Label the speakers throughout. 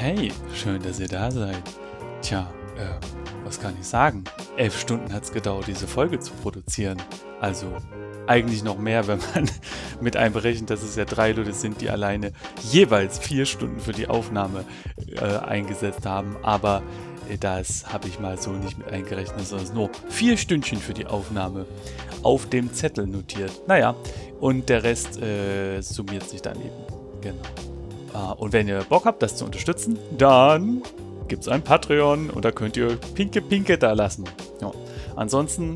Speaker 1: Hey, schön, dass ihr da seid. Tja, äh, was kann ich sagen? Elf Stunden hat es gedauert, diese Folge zu produzieren. Also eigentlich noch mehr, wenn man mit einberechnet, dass es ja drei Leute sind, die alleine jeweils vier Stunden für die Aufnahme äh, eingesetzt haben. Aber äh, das habe ich mal so nicht mit eingerechnet, sondern nur vier Stündchen für die Aufnahme auf dem Zettel notiert. Naja, und der Rest äh, summiert sich dann eben. Genau. Ah, und wenn ihr Bock habt, das zu unterstützen, dann gibt es ein Patreon und da könnt ihr Pinke Pinke da lassen. Ja. Ansonsten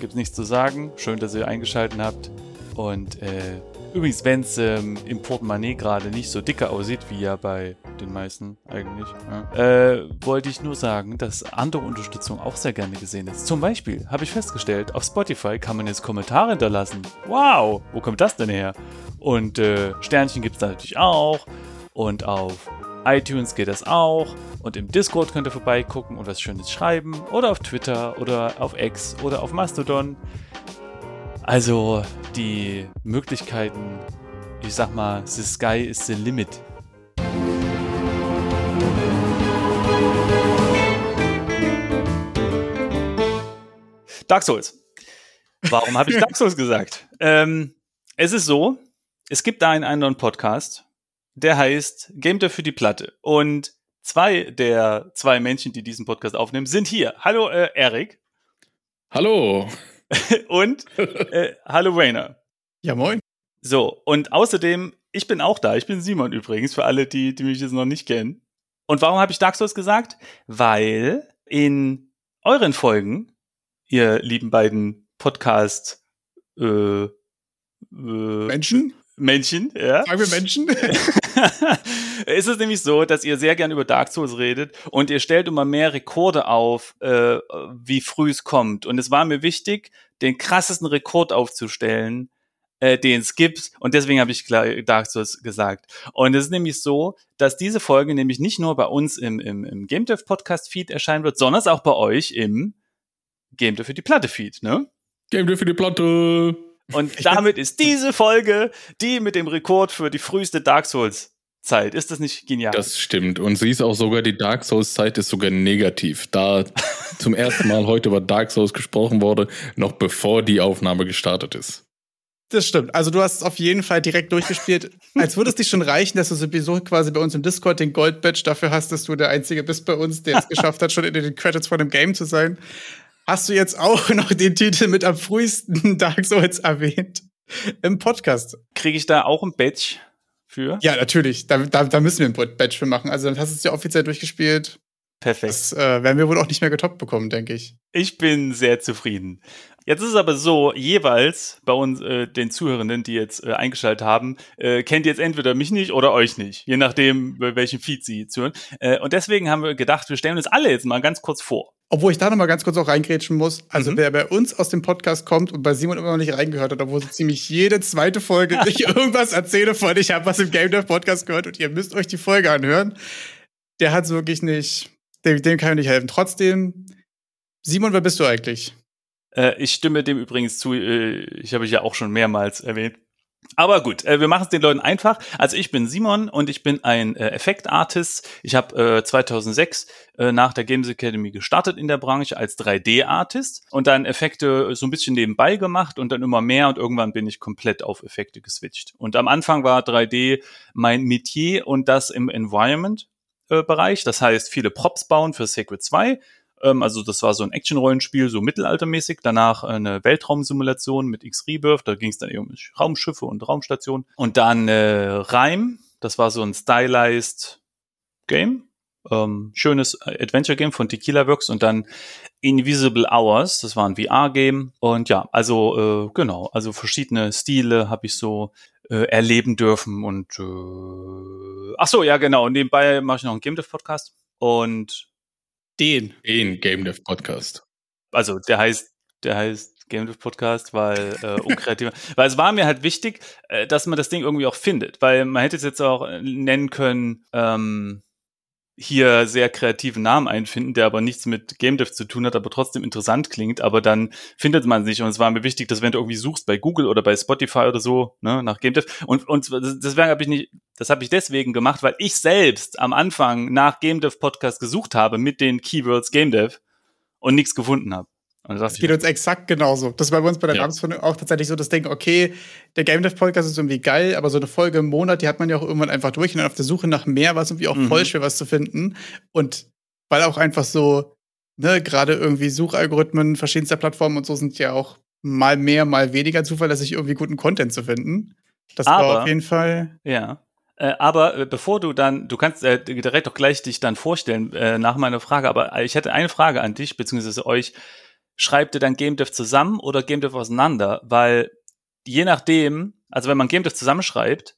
Speaker 1: gibt es nichts zu sagen. Schön, dass ihr eingeschaltet habt. Und äh, übrigens, wenn es ähm, im Portemonnaie gerade nicht so dicke aussieht, wie ja bei den meisten eigentlich, ja, äh, wollte ich nur sagen, dass andere Unterstützung auch sehr gerne gesehen ist. Zum Beispiel habe ich festgestellt, auf Spotify kann man jetzt Kommentare hinterlassen. Wow, wo kommt das denn her? Und äh, Sternchen gibt es da natürlich auch. Und auf iTunes geht das auch. Und im Discord könnt ihr vorbeigucken und was Schönes schreiben. Oder auf Twitter oder auf X oder auf Mastodon. Also die Möglichkeiten, ich sag mal, the sky is the limit. Dark Souls. Warum habe ich Dark Souls gesagt? Ähm, es ist so, es gibt da einen anderen Podcast, der heißt Game Dev für die Platte. Und zwei der zwei Menschen, die diesen Podcast aufnehmen, sind hier. Hallo, äh, Erik.
Speaker 2: Hallo.
Speaker 1: und äh, hallo, Rainer.
Speaker 2: Ja, moin.
Speaker 1: So, und außerdem, ich bin auch da. Ich bin Simon übrigens, für alle, die, die mich jetzt noch nicht kennen. Und warum habe ich Dark Souls gesagt? Weil in euren Folgen, ihr lieben beiden Podcast äh, äh,
Speaker 2: Menschen?
Speaker 1: Männchen, ja.
Speaker 2: Sagen wir Menschen?
Speaker 1: ist es nämlich so, dass ihr sehr gern über Dark Souls redet und ihr stellt immer mehr Rekorde auf, äh, wie früh es kommt. Und es war mir wichtig, den krassesten Rekord aufzustellen, äh, den es gibt. Und deswegen habe ich Dark Souls gesagt. Und es ist nämlich so, dass diese Folge nämlich nicht nur bei uns im, im, im Game Dev Podcast Feed erscheinen wird, sondern auch bei euch im Game Dev für die Platte Feed, ne?
Speaker 2: Game Dev für die Platte.
Speaker 1: Und damit ist diese Folge die mit dem Rekord für die früheste Dark Souls Zeit. Ist das nicht genial?
Speaker 2: Das stimmt. Und sie ist auch sogar, die Dark Souls Zeit ist sogar negativ. Da zum ersten Mal heute über Dark Souls gesprochen wurde, noch bevor die Aufnahme gestartet ist.
Speaker 3: Das stimmt. Also du hast es auf jeden Fall direkt durchgespielt. Als würde es dich schon reichen, dass du sowieso quasi bei uns im Discord den Gold-Badge dafür hast, dass du der Einzige bist bei uns, der es geschafft hat, schon in den Credits von dem Game zu sein hast du jetzt auch noch den Titel mit am frühesten Dark Souls erwähnt im Podcast.
Speaker 1: Kriege ich da auch ein Badge für?
Speaker 3: Ja, natürlich. Da, da, da müssen wir ein Badge für machen. Also dann hast du es ja offiziell durchgespielt.
Speaker 1: Perfekt.
Speaker 3: Das äh, werden wir wohl auch nicht mehr getoppt bekommen, denke ich.
Speaker 1: Ich bin sehr zufrieden. Jetzt ist es aber so, jeweils bei uns, äh, den Zuhörenden, die jetzt äh, eingeschaltet haben, äh, kennt jetzt entweder mich nicht oder euch nicht, je nachdem, bei welchem Feed sie zuhören. Äh, und deswegen haben wir gedacht, wir stellen uns alle jetzt mal ganz kurz vor.
Speaker 3: Obwohl ich da noch mal ganz kurz auch reingrätschen muss. Also mhm. wer bei uns aus dem Podcast kommt und bei Simon immer noch nicht reingehört hat, obwohl so ziemlich jede zweite Folge ich irgendwas erzähle von, ich habe was im Game Dev Podcast gehört und ihr müsst euch die Folge anhören, der hat wirklich nicht, dem, dem kann ich nicht helfen. Trotzdem, Simon, wer bist du eigentlich?
Speaker 1: Äh, ich stimme dem übrigens zu, äh, ich habe ich ja auch schon mehrmals erwähnt. Aber gut, äh, wir machen es den Leuten einfach. Also ich bin Simon und ich bin ein äh, Effektartist. Ich habe äh, 2006 äh, nach der Games Academy gestartet in der Branche als 3D-Artist und dann Effekte so ein bisschen nebenbei gemacht und dann immer mehr und irgendwann bin ich komplett auf Effekte geswitcht. Und am Anfang war 3D mein Metier und das im Environment-Bereich. Äh, das heißt, viele Props bauen für Sacred 2 ähm, also das war so ein Action-Rollenspiel, so mittelaltermäßig. Danach eine Weltraumsimulation mit X-Rebirth. Da ging es dann eben um Raumschiffe und Raumstationen. Und dann äh, Reim. Das war so ein stylized Game. Ähm, schönes Adventure-Game von Tequila Works und dann Invisible Hours, das war ein VR-Game und ja, also äh, genau, also verschiedene Stile habe ich so äh, erleben dürfen und äh, ach so, ja genau, und nebenbei mache ich noch einen Game Dev Podcast und
Speaker 2: den. Den Game Dev Podcast.
Speaker 1: Also der heißt, der heißt Game Dev Podcast, weil äh, unkreativ. weil es war mir halt wichtig, äh, dass man das Ding irgendwie auch findet, weil man hätte es jetzt auch äh, nennen können, ähm, hier sehr kreativen Namen einfinden, der aber nichts mit Game Dev zu tun hat, aber trotzdem interessant klingt, aber dann findet man sich und es war mir wichtig, dass wenn du irgendwie suchst bei Google oder bei Spotify oder so, ne, nach Game Dev und und deswegen habe ich nicht das habe ich deswegen gemacht, weil ich selbst am Anfang nach Game Dev Podcast gesucht habe mit den Keywords Game Dev und nichts gefunden habe.
Speaker 3: Das geht uns exakt genauso. Das war bei uns bei der ja. Namensfindung auch tatsächlich so das Ding, okay, der Game Dev Podcast ist irgendwie geil, aber so eine Folge im Monat, die hat man ja auch irgendwann einfach durch und dann auf der Suche nach mehr war es irgendwie auch mhm. voll schwer, was zu finden. Und weil auch einfach so, ne, gerade irgendwie Suchalgorithmen verschiedenster Plattformen und so sind ja auch mal mehr, mal weniger zuverlässig, irgendwie guten Content zu finden. Das aber, war auf jeden Fall.
Speaker 1: Ja. Äh, aber äh, bevor du dann, du kannst äh, direkt auch gleich dich dann vorstellen äh, nach meiner Frage, aber ich hätte eine Frage an dich, beziehungsweise euch schreibt ihr dann Game Dev zusammen oder Game Dev auseinander? Weil je nachdem, also wenn man Game Dev zusammenschreibt,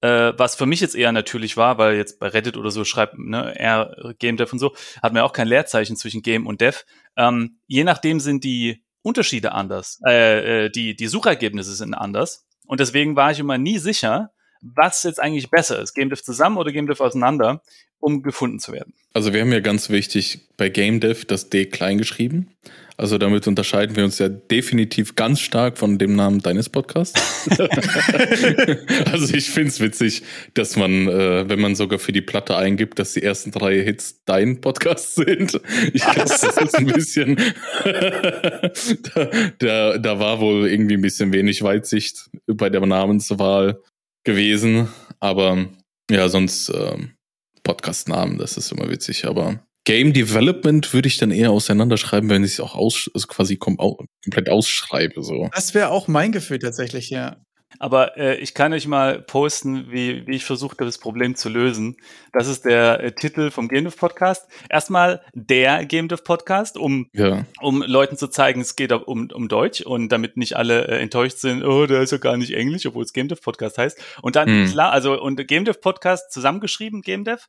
Speaker 1: äh, was für mich jetzt eher natürlich war, weil jetzt bei Reddit oder so schreibt ne, er Game Dev und so, hat man ja auch kein Leerzeichen zwischen Game und Dev. Ähm, je nachdem sind die Unterschiede anders, äh, äh, die, die Suchergebnisse sind anders. Und deswegen war ich immer nie sicher, was jetzt eigentlich besser ist, Game Dev zusammen oder Game Dev auseinander, um gefunden zu werden.
Speaker 2: Also wir haben ja ganz wichtig bei Game Dev das D klein geschrieben. Also damit unterscheiden wir uns ja definitiv ganz stark von dem Namen deines Podcasts. also ich finde es witzig, dass man, äh, wenn man sogar für die Platte eingibt, dass die ersten drei Hits dein Podcast sind. Ich glaube, das ist ein bisschen, da, da, da war wohl irgendwie ein bisschen wenig Weitsicht bei der Namenswahl gewesen. Aber ja, sonst äh, Podcast-Namen, das ist immer witzig, aber Game Development würde ich dann eher auseinanderschreiben, wenn ich es auch aus, also quasi kom komplett ausschreibe. So.
Speaker 3: Das wäre auch mein Gefühl tatsächlich, ja.
Speaker 1: Aber äh, ich kann euch mal posten, wie, wie ich versucht habe, das Problem zu lösen. Das ist der äh, Titel vom Game Dev Podcast. Erstmal der Game Dev Podcast, um, ja. um Leuten zu zeigen, es geht um, um Deutsch und damit nicht alle äh, enttäuscht sind, oh, der ist ja gar nicht Englisch, obwohl es Game Dev Podcast heißt. Und dann, hm. klar, also und Game Dev Podcast zusammengeschrieben, Game Dev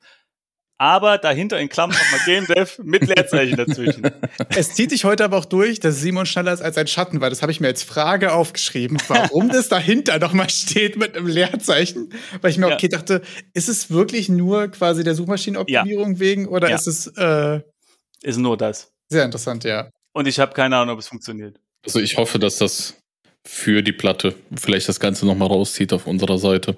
Speaker 1: aber dahinter in Klammern nochmal Game Dev mit Leerzeichen dazwischen.
Speaker 3: Es zieht sich heute aber auch durch, dass Simon schneller ist als ein Schatten, weil das habe ich mir als Frage aufgeschrieben, warum das dahinter nochmal steht mit einem Leerzeichen. Weil ich mir ja. okay dachte, ist es wirklich nur quasi der Suchmaschinenoptimierung ja. wegen oder ja. ist es. Äh
Speaker 1: ist nur das.
Speaker 3: Sehr interessant, ja.
Speaker 1: Und ich habe keine Ahnung, ob es funktioniert.
Speaker 2: Also ich hoffe, dass das für die Platte vielleicht das Ganze nochmal rauszieht auf unserer Seite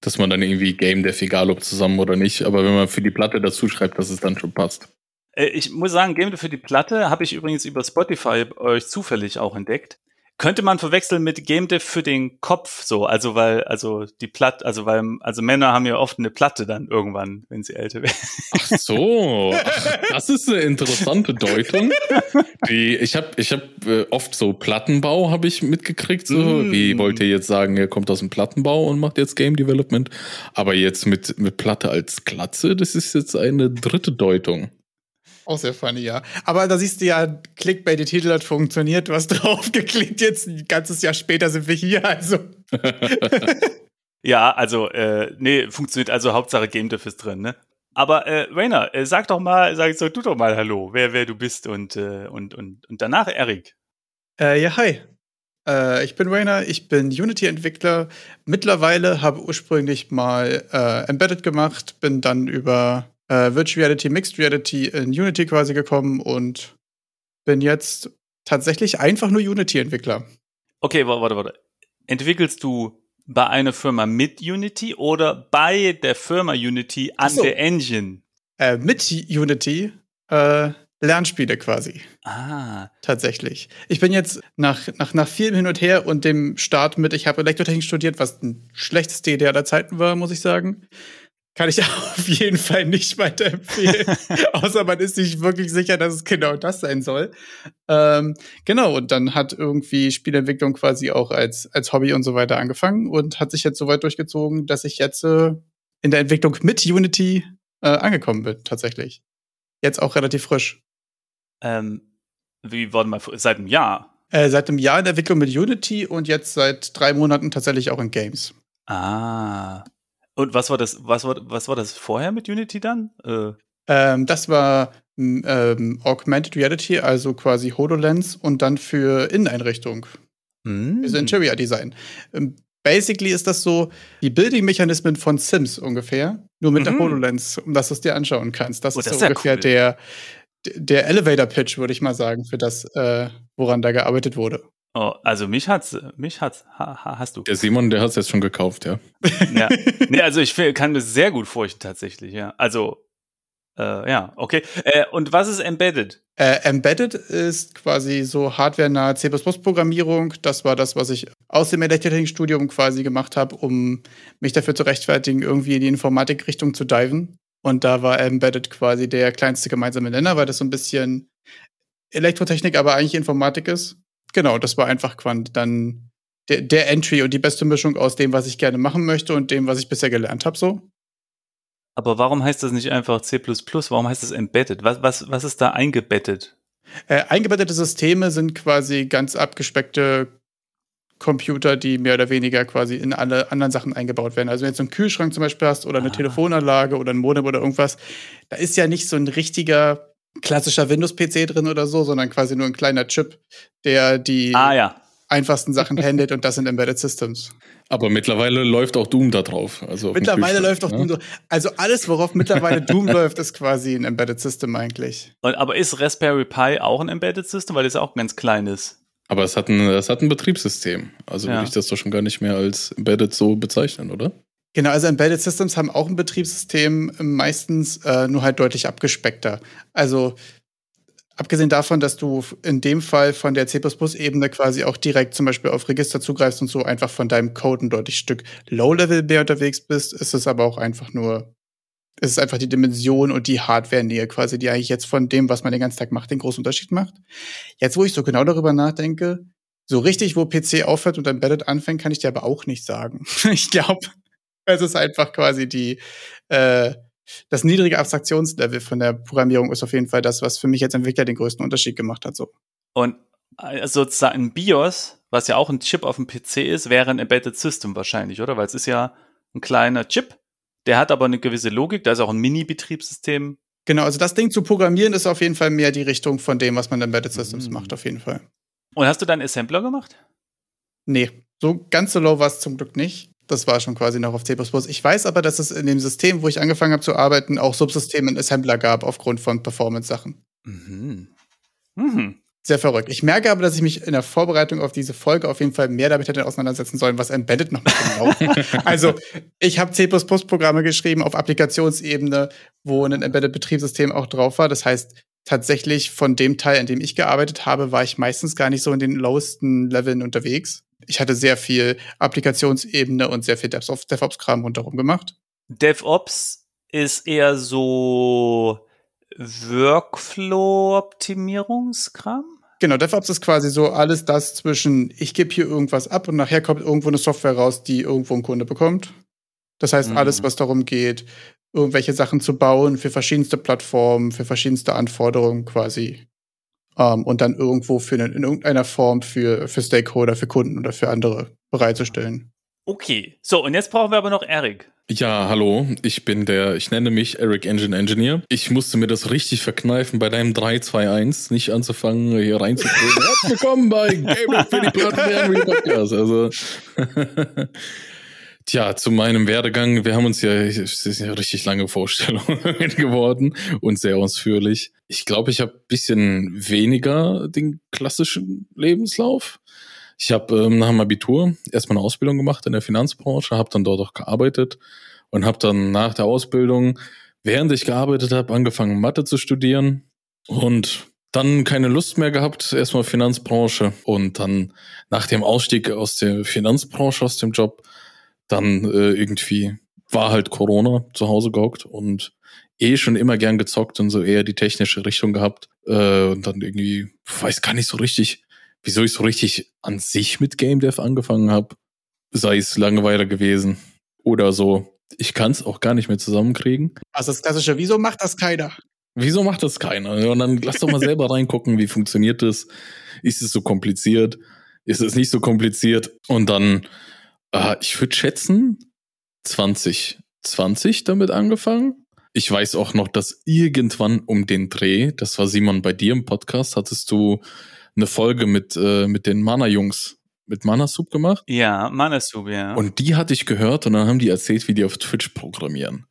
Speaker 2: dass man dann irgendwie Game Dev, egal ob zusammen oder nicht, aber wenn man für die Platte dazu schreibt, dass es dann schon passt.
Speaker 1: Äh, ich muss sagen, Game Dev für die Platte habe ich übrigens über Spotify euch zufällig auch entdeckt könnte man verwechseln mit Game Dev für den Kopf so, also weil also die Platte, also weil also Männer haben ja oft eine Platte dann irgendwann, wenn sie älter werden.
Speaker 2: Ach so, Ach, das ist eine interessante Deutung. Die ich habe ich habe äh, oft so Plattenbau habe ich mitgekriegt so, mm. wie wollt ihr jetzt sagen, er kommt aus dem Plattenbau und macht jetzt Game Development, aber jetzt mit mit Platte als Glatze, das ist jetzt eine dritte Deutung.
Speaker 3: Auch sehr funny, ja. Aber da siehst du ja, Clickbait, die Titel hat funktioniert. Du hast draufgeklickt, jetzt ein ganzes Jahr später sind wir hier, also.
Speaker 1: ja, also, äh, nee, funktioniert also Hauptsache Game Dev ist drin, ne? Aber äh, Rainer, äh, sag doch mal, sag, sag du doch mal Hallo, wer, wer du bist und, äh, und, und, und danach Erik.
Speaker 3: Äh, ja, hi. Äh, ich bin Rainer, ich bin Unity-Entwickler. Mittlerweile habe ursprünglich mal äh, Embedded gemacht, bin dann über äh, Virtual Reality, Mixed Reality in Unity quasi gekommen und bin jetzt tatsächlich einfach nur Unity-Entwickler.
Speaker 1: Okay, warte, warte. Entwickelst du bei einer Firma mit Unity oder bei der Firma Unity an so. der Engine?
Speaker 3: Äh, mit Unity äh, Lernspiele quasi.
Speaker 1: Ah.
Speaker 3: Tatsächlich. Ich bin jetzt nach, nach, nach vielem Hin und Her und dem Start mit, ich habe Elektrotechnik studiert, was ein schlechtes Idee der Zeiten war, muss ich sagen kann ich auf jeden Fall nicht weiterempfehlen. Außer man ist sich wirklich sicher, dass es genau das sein soll. Ähm, genau, und dann hat irgendwie Spielentwicklung quasi auch als, als Hobby und so weiter angefangen und hat sich jetzt so weit durchgezogen, dass ich jetzt äh, in der Entwicklung mit Unity äh, angekommen bin, tatsächlich. Jetzt auch relativ frisch.
Speaker 1: Ähm, wie, warte mal, seit einem Jahr?
Speaker 3: Äh, seit einem Jahr in der Entwicklung mit Unity und jetzt seit drei Monaten tatsächlich auch in Games.
Speaker 1: Ah. Und was war das, was war, was war das vorher mit Unity dann?
Speaker 3: Äh. Ähm, das war ähm, Augmented Reality, also quasi HoloLens und dann für Inneneinrichtung. Mm. Also Interior Design. Ähm, basically ist das so die Building-Mechanismen von Sims ungefähr, nur mit
Speaker 1: Mhm.
Speaker 3: der HoloLens, um dass du es dir anschauen kannst. Das
Speaker 1: Oh,
Speaker 3: ist
Speaker 1: das
Speaker 3: so
Speaker 1: ist ja
Speaker 3: ungefähr
Speaker 1: cool.
Speaker 3: der, der Elevator-Pitch, würde ich mal sagen, für das, äh, woran da gearbeitet wurde.
Speaker 1: Oh, also mich hat's, mich hat's, ha, ha, hast du.
Speaker 2: Der Simon, der hat es jetzt schon gekauft, ja.
Speaker 1: Ja. Nee, also ich kann mir sehr gut vorstellen, tatsächlich, ja. Also, äh, ja, okay. Äh, und was ist Embedded?
Speaker 3: Äh, Embedded ist quasi so hardwarenahe C++-Programmierung. Das war das, was ich aus dem Elektrotechnikstudium quasi gemacht habe, um mich dafür zu rechtfertigen, irgendwie in die Informatikrichtung zu diven. Und da war Embedded quasi der kleinste gemeinsame Nenner, weil das so ein bisschen Elektrotechnik, aber eigentlich Informatik ist. Genau, das war einfach quant dann der, der Entry und die beste Mischung aus dem, was ich gerne machen möchte und dem, was ich bisher gelernt habe, so.
Speaker 1: Aber warum heißt das nicht einfach C++? Warum heißt das Embedded? Was, was, was ist da eingebettet?
Speaker 3: Äh, eingebettete Systeme sind quasi ganz abgespeckte Computer, die mehr oder weniger quasi in alle anderen Sachen eingebaut werden. Also wenn du jetzt einen Kühlschrank zum Beispiel hast oder eine
Speaker 1: Ah.
Speaker 3: Telefonanlage oder ein Modem oder irgendwas, da ist ja nicht so ein richtiger klassischer Windows-PC drin oder so, sondern quasi nur ein kleiner Chip, der die
Speaker 1: Ah ja.
Speaker 3: einfachsten Sachen handelt und das sind Embedded Systems.
Speaker 2: Aber mittlerweile läuft auch Doom da drauf. Also
Speaker 3: Mittlerweile läuft auch
Speaker 2: ne?
Speaker 3: Doom so. Also alles, worauf mittlerweile Doom läuft, ist quasi ein Embedded System eigentlich.
Speaker 1: Und, aber ist Raspberry Pi auch ein Embedded System? Weil das auch ganz klein ist.
Speaker 2: Aber es hat ein, es hat ein Betriebssystem. Also
Speaker 1: Ja.
Speaker 2: würde ich das doch schon gar nicht mehr als Embedded so bezeichnen, oder?
Speaker 3: Genau, also Embedded Systems haben auch ein Betriebssystem, meistens äh, nur halt deutlich abgespeckter. Also abgesehen davon, dass du in dem Fall von der C++-Ebene quasi auch direkt zum Beispiel auf Register zugreifst und so einfach von deinem Code ein deutlich Stück Low-Level mehr unterwegs bist, ist es aber auch einfach nur, es ist einfach die Dimension und die Hardware-Nähe quasi, die eigentlich jetzt von dem, was man den ganzen Tag macht, den großen Unterschied macht. Jetzt, wo ich so genau darüber nachdenke, so richtig, wo PC aufhört und Embedded anfängt, kann ich dir aber auch nicht sagen. ich glaube, es ist einfach quasi die, äh, das niedrige Abstraktionslevel von der Programmierung ist auf jeden Fall das, was für mich als Entwickler den größten Unterschied gemacht hat. So.
Speaker 1: Und äh, sozusagen ein BIOS, was ja auch ein Chip auf dem PC ist, wäre ein Embedded System wahrscheinlich, oder? Weil es ist ja ein kleiner Chip, der hat aber eine gewisse Logik, da ist auch ein Mini-Betriebssystem.
Speaker 3: Genau, also das Ding zu programmieren ist auf jeden Fall mehr die Richtung von dem, was man in Embedded Systems
Speaker 1: Mhm.
Speaker 3: macht, auf jeden Fall.
Speaker 1: Und hast du dann Assembler gemacht?
Speaker 3: Nee, so ganz so low war es zum Glück nicht. Das war schon quasi noch auf C++. Ich weiß aber, dass es in dem System, wo ich angefangen habe zu arbeiten, auch Subsysteme in Assembler gab aufgrund von Performance-Sachen.
Speaker 1: Mhm. Mhm.
Speaker 3: Sehr verrückt. Ich merke aber, dass ich mich in der Vorbereitung auf diese Folge auf jeden Fall mehr damit hätte auseinandersetzen sollen, was Embedded noch genau. also, ich habe C++-Programme geschrieben auf Applikationsebene, wo ein Embedded-Betriebssystem auch drauf war. Das heißt, tatsächlich von dem Teil, in dem ich gearbeitet habe, war ich meistens gar nicht so in den lowsten Leveln unterwegs. Ich hatte sehr viel Applikationsebene und sehr viel DevOps- DevOps-Kram rundherum gemacht.
Speaker 1: DevOps ist eher so Workflow-Optimierungskram.
Speaker 3: Genau, DevOps ist quasi so alles das zwischen, ich gebe hier irgendwas ab und nachher kommt irgendwo eine Software raus, die irgendwo ein Kunde bekommt. Das heißt,
Speaker 1: Mhm.
Speaker 3: alles, was darum geht, irgendwelche Sachen zu bauen für verschiedenste Plattformen, für verschiedenste Anforderungen quasi. Ähm, und dann irgendwo für eine, in irgendeiner Form für, für Stakeholder, für Kunden oder für andere bereitzustellen.
Speaker 1: Okay, so und jetzt brauchen wir aber noch Eric.
Speaker 2: Ja, hallo, ich bin der, ich nenne mich Eric Engine Engineer. Ich musste mir das richtig verkneifen, bei deinem 321 nicht anzufangen, hier reinzukriegen. Herzlich willkommen bei Game für die Platten Podcast. Also, tja, zu meinem Werdegang, wir haben uns ja, es ist ja richtig lange Vorstellungen geworden und sehr ausführlich. Ich glaube, ich habe ein bisschen weniger den klassischen Lebenslauf. Ich habe ähm, nach dem Abitur erstmal eine Ausbildung gemacht in der Finanzbranche, habe dann dort auch gearbeitet und habe dann nach der Ausbildung, während ich gearbeitet habe, angefangen Mathe zu studieren und dann keine Lust mehr gehabt, erstmal Finanzbranche und dann nach dem Ausstieg aus der Finanzbranche, aus dem Job, dann äh, irgendwie war halt Corona zu Hause gehockt und eh schon immer gern gezockt und so eher die technische Richtung gehabt äh, und dann irgendwie, weiß gar nicht so richtig, wieso ich so richtig an sich mit Game Dev angefangen habe. Sei es Langeweile gewesen oder so. Ich kann es auch gar nicht mehr zusammenkriegen.
Speaker 3: Also das klassische, wieso macht das keiner?
Speaker 2: Wieso macht das keiner? Und dann lass doch mal selber reingucken, wie funktioniert das? Ist es so kompliziert? Ist es nicht so kompliziert? Und dann, äh, ich würde schätzen, 2020 damit angefangen. Ich weiß auch noch, dass irgendwann um den Dreh, das war Simon bei dir im Podcast, hattest du eine Folge mit, äh, mit den Mana-Jungs mit Manasub gemacht.
Speaker 1: Ja, Manasub, ja.
Speaker 2: Und die hatte ich gehört und dann haben die erzählt, wie die auf Twitch programmieren.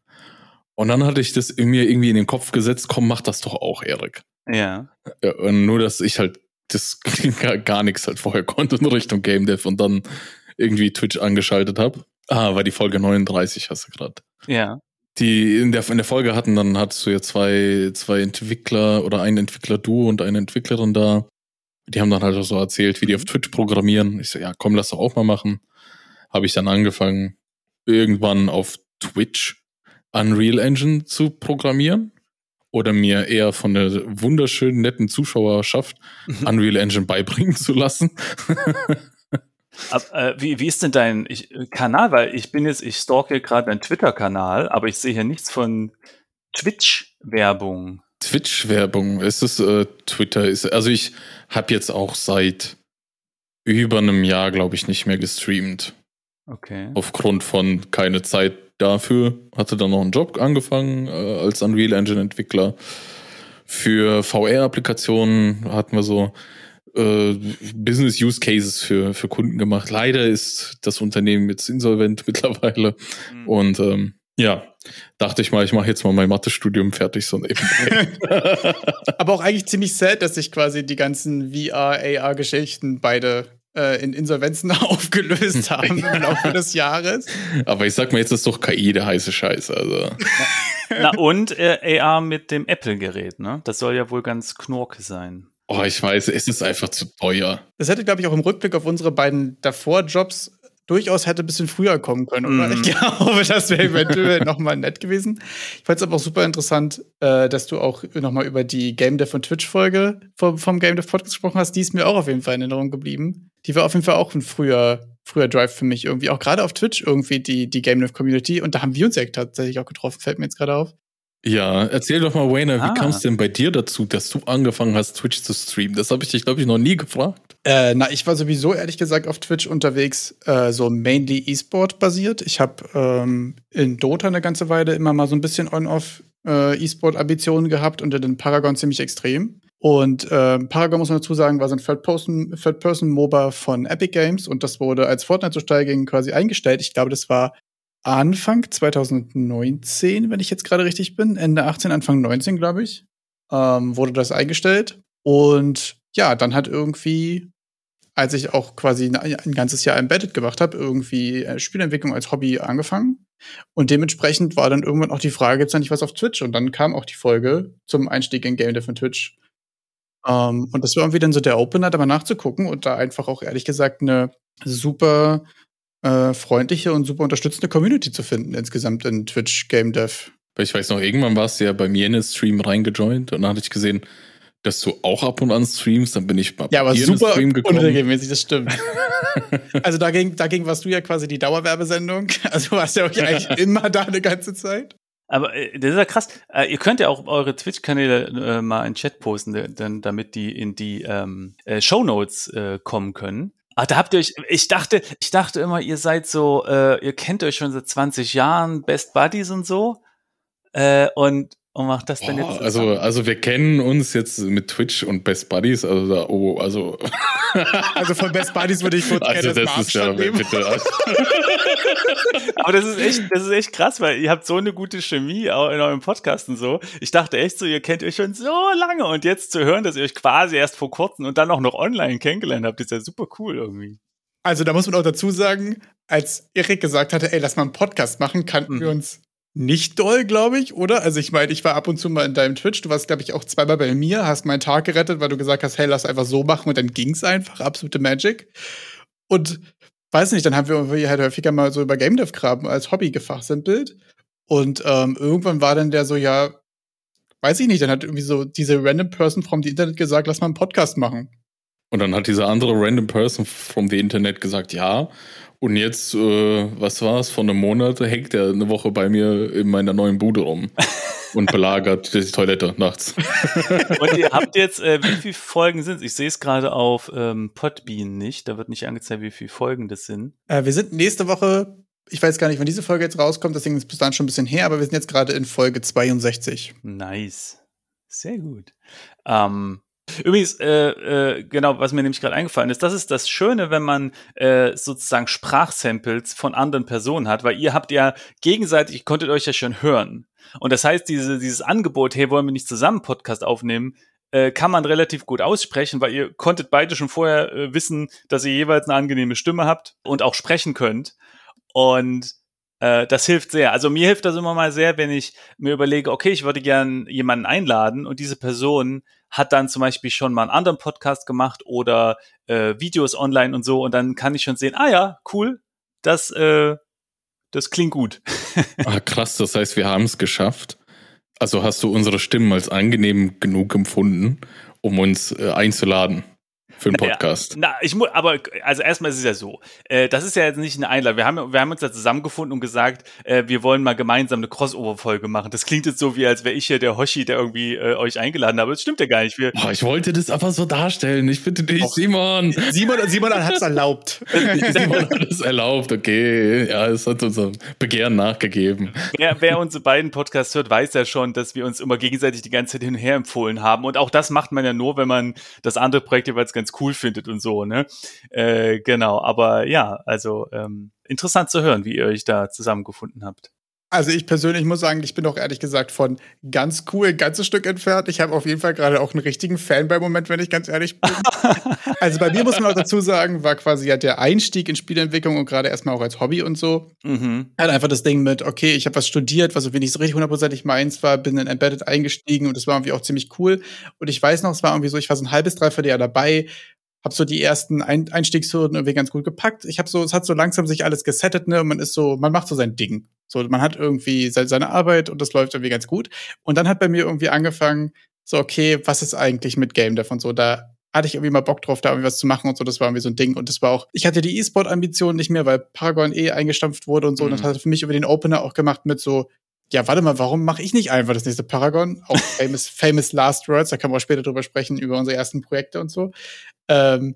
Speaker 2: Und dann hatte ich das mir irgendwie in den Kopf gesetzt, komm, mach das doch auch, Erik.
Speaker 1: Ja.
Speaker 2: ja und nur, dass ich halt das gar, gar nichts halt vorher konnte in Richtung Game Dev und dann irgendwie Twitch angeschaltet habe. Ah, war die Folge 39, hast du gerade.
Speaker 1: Ja.
Speaker 2: Die in der, in der Folge hatten, dann hattest du ja zwei, zwei Entwickler oder ein Entwickler-Duo und eine Entwicklerin da. Die haben dann halt so erzählt, wie die auf Twitch programmieren. Ich so, ja, komm, lass doch auch mal machen. Habe ich dann angefangen, irgendwann auf Twitch Unreal Engine zu programmieren oder mir eher von der wunderschönen, netten Zuschauerschaft mhm. Unreal Engine beibringen zu lassen.
Speaker 1: Ab, äh, wie, wie ist denn dein ich, Kanal? Weil ich bin jetzt, ich stalke gerade deinen Twitter-Kanal, aber ich sehe hier nichts von Twitch-Werbung.
Speaker 2: Twitch-Werbung, ist es äh, Twitter? Ist, also ich habe jetzt auch seit über einem Jahr, glaube ich, nicht mehr gestreamt.
Speaker 1: Okay.
Speaker 2: Aufgrund von keine Zeit dafür. Hatte dann noch einen Job angefangen äh, als Unreal Engine Entwickler. Für VR-Applikationen hatten wir so äh, Business Use Cases für, für Kunden gemacht. Leider ist das Unternehmen jetzt insolvent mittlerweile. Mhm. Und ähm, ja, dachte ich mal, ich mache jetzt mal mein Mathestudium fertig, so nebenbei.
Speaker 3: Aber auch eigentlich ziemlich sad, dass sich quasi die ganzen VR, AR-Geschichten beide äh, in Insolvenzen aufgelöst haben im Laufe des Jahres.
Speaker 2: Aber ich sag mal, jetzt ist doch KI der heiße Scheiß. Also.
Speaker 1: Na, und äh, AR mit dem Apple-Gerät, ne? Das soll ja wohl ganz knorke sein.
Speaker 2: Oh, ich weiß, es ist einfach zu teuer.
Speaker 3: Das hätte, glaube ich, auch im Rückblick auf unsere beiden davor Jobs durchaus hätte ein bisschen früher kommen können. Oder? Mm. Ich glaube, das wäre eventuell nochmal nett gewesen. Ich fand es aber auch super interessant, äh, dass du auch nochmal über die Game Dev und Twitch-Folge vom, vom Game Dev Podcast gesprochen hast. Die ist mir auch auf jeden Fall in Erinnerung geblieben. Die war auf jeden Fall auch ein früher, früher Drive für mich irgendwie. Auch gerade auf Twitch irgendwie die, die Game Dev Community. Und da haben wir uns ja tatsächlich auch getroffen, fällt mir jetzt gerade auf.
Speaker 2: Ja, erzähl doch mal, Wayne, ah. wie kam es denn bei dir dazu, dass du angefangen hast, Twitch zu streamen? Das habe ich dich, glaube ich, noch nie gefragt.
Speaker 3: Äh, na, ich war sowieso ehrlich gesagt auf Twitch unterwegs, äh, so mainly E-Sport basiert. Ich habe ähm, in Dota eine ganze Weile immer mal so ein bisschen on-off äh, E-Sport-Ambitionen gehabt und in den Paragon ziemlich extrem. Und äh, Paragon, muss man dazu sagen, war so ein Third-Person-MOBA von Epic Games und das wurde, als Fortnite so steil ging, quasi eingestellt. Ich glaube, das war Anfang 2019, wenn ich jetzt gerade richtig bin, Ende 18, Anfang 19, glaube ich, ähm, wurde das eingestellt. Und ja, dann hat irgendwie, als ich auch quasi ein ganzes Jahr Embedded gemacht habe, irgendwie äh, Spielentwicklung als Hobby angefangen. Und dementsprechend war dann irgendwann auch die Frage, gibt's da nicht was auf Twitch? Und dann kam auch die Folge zum Einstieg in Game Dev von Twitch. Ähm, und das war irgendwie dann so der Opener, da mal nachzugucken und da einfach auch ehrlich gesagt eine super äh, freundliche und super unterstützende Community zu finden, insgesamt in Twitch Game Dev.
Speaker 2: Ich weiß noch, irgendwann warst du ja bei mir in den Stream reingejoint und dann hatte ich gesehen, dass du auch ab und an streamst, dann bin ich
Speaker 3: mal ja, aber super unregelmäßig, das stimmt. also dagegen, dagegen warst du ja quasi die Dauerwerbesendung. Also warst du ja auch eigentlich immer da eine ganze Zeit.
Speaker 1: Aber äh, das ist ja krass. Äh, ihr könnt ja auch eure Twitch-Kanäle äh, mal in Chat posten, denn, damit die in die ähm, äh, Show Notes äh, kommen können. Ah, da habt ihr euch, ich dachte, ich dachte immer, ihr seid so, äh, ihr kennt euch schon seit 20 Jahren, Best Buddies und so. Äh, und und macht das dann
Speaker 2: Boah, jetzt? Also, also wir kennen uns jetzt mit Twitch und Best Buddies, also da, oh, also.
Speaker 3: also von Best Buddies würde ich kurz
Speaker 2: also das ist ja bitte.
Speaker 1: Aber das ist echt, das ist echt krass, weil ihr habt so eine gute Chemie auch in eurem Podcast und so. Ich dachte echt so, ihr kennt euch schon so lange und jetzt zu hören, dass ihr euch quasi erst vor kurzem und dann auch noch online kennengelernt habt, ist ja super cool irgendwie.
Speaker 3: Also da muss man auch dazu sagen, als Erik gesagt hatte, ey, lass mal einen Podcast machen, kannten mhm. wir uns nicht doll, glaube ich, oder? Also ich meine, ich war ab und zu mal in deinem Twitch. Du warst, glaube ich, auch zweimal bei mir, hast meinen Tag gerettet, weil du gesagt hast, hey, lass einfach so machen und dann ging's einfach. Absolute Magic. Und weiß nicht, dann haben wir halt häufiger mal so über Game Dev Graben als Hobby gefachsimpelt. Und ähm, irgendwann war dann der so, ja, weiß ich nicht, dann hat irgendwie so diese random Person from the Internet gesagt, lass mal einen Podcast machen.
Speaker 2: Und dann hat diese andere random Person from the Internet gesagt, ja. Und jetzt, äh, was war's, vor einem Monat hängt er eine Woche bei mir in meiner neuen Bude rum und belagert die Toilette nachts.
Speaker 1: und ihr habt jetzt, äh, wie viele Folgen sind es? Ich sehe es gerade auf ähm, Podbean nicht. Da wird nicht angezeigt, wie viele Folgen das sind.
Speaker 3: Äh, wir sind nächste Woche, ich weiß gar nicht, wann diese Folge jetzt rauskommt, deswegen ist es bis dahin schon ein bisschen her, aber wir sind jetzt gerade in Folge 62.
Speaker 1: Nice. Sehr gut. Ähm, Übrigens, äh, äh, genau, was mir nämlich gerade eingefallen ist, das ist das Schöne, wenn man äh, sozusagen Sprachsamples von anderen Personen hat, weil ihr habt ja gegenseitig, konntet euch ja schon hören. Und das heißt, diese, dieses Angebot, hey, wollen wir nicht zusammen Podcast aufnehmen, äh, kann man relativ gut aussprechen, weil ihr konntet beide schon vorher äh, wissen, dass ihr jeweils eine angenehme Stimme habt und auch sprechen könnt. Und äh, das hilft sehr. Also mir hilft das immer mal sehr, wenn ich mir überlege, okay, ich würde gern jemanden einladen und diese Person hat dann zum Beispiel schon mal einen anderen Podcast gemacht oder äh, Videos online und so und dann kann ich schon sehen, ah ja, cool, das, äh, das klingt gut.
Speaker 2: ah, krass, das heißt, wir haben es geschafft. Also hast du unsere Stimmen als angenehm genug empfunden, um uns äh, einzuladen? Für einen Podcast.
Speaker 1: Ja, na, ich muss, aber also erstmal ist es ja so. Äh, das ist ja jetzt nicht eine Einladung. Wir haben, wir haben uns da zusammengefunden und gesagt, äh, wir wollen mal gemeinsam eine Crossover-Folge machen. Das klingt jetzt so, wie als wäre ich hier der Hoshi, der irgendwie äh, euch eingeladen hat. Aber das stimmt ja gar nicht. Wir,
Speaker 2: oh, ich wollte das aber so darstellen. Ich bitte dich, Och, Simon.
Speaker 3: Simon, Simon hat es erlaubt.
Speaker 2: Simon hat es erlaubt, okay. Ja, es hat unser Begehren nachgegeben.
Speaker 1: Wer, wer unsere beiden Podcasts hört, weiß ja schon, dass wir uns immer gegenseitig die ganze Zeit hin und her empfohlen haben. Und auch das macht man ja nur, wenn man das andere Projekt jeweils ganz cool findet und so, ne? Äh, genau, aber ja, also ähm, interessant zu hören, wie ihr euch da zusammengefunden habt.
Speaker 3: Also ich persönlich muss sagen, ich bin doch ehrlich gesagt von ganz cool ein ganzes Stück entfernt. Ich habe auf jeden Fall gerade auch einen richtigen Fanboy-Moment, wenn ich ganz ehrlich bin. also bei mir muss man auch dazu sagen, war quasi ja der Einstieg in Spielentwicklung und gerade erstmal auch als Hobby und so. Mhm. Halt einfach das Ding mit, okay, ich habe was studiert, was irgendwie nicht so richtig hundertprozentig meins war, bin in Embedded eingestiegen und das war irgendwie auch ziemlich cool. Und ich weiß noch, es war irgendwie so, ich war so ein halbes, dreiviertel Jahr dabei, habe so die ersten Ein Einstiegshürden irgendwie ganz gut gepackt. Ich habe so, es hat so langsam sich alles gesettet, ne? Und man ist so, man macht so sein Ding. So, man hat irgendwie seine Arbeit und das läuft irgendwie ganz gut. Und dann hat bei mir irgendwie angefangen, so, okay, was ist eigentlich mit Game Dev und so? Da hatte ich irgendwie mal Bock drauf, da irgendwie was zu machen und so. Das war irgendwie so ein Ding. Und das war auch, ich hatte die E-Sport-Ambition nicht mehr, weil Paragon eh eingestampft wurde und so. Mhm. Und das hat für mich über den Opener auch gemacht mit so, ja, warte mal, warum mache ich nicht einfach das nächste Paragon? Auch famous, famous Last Words, da kann man auch später drüber sprechen, über unsere ersten Projekte und so. Ähm,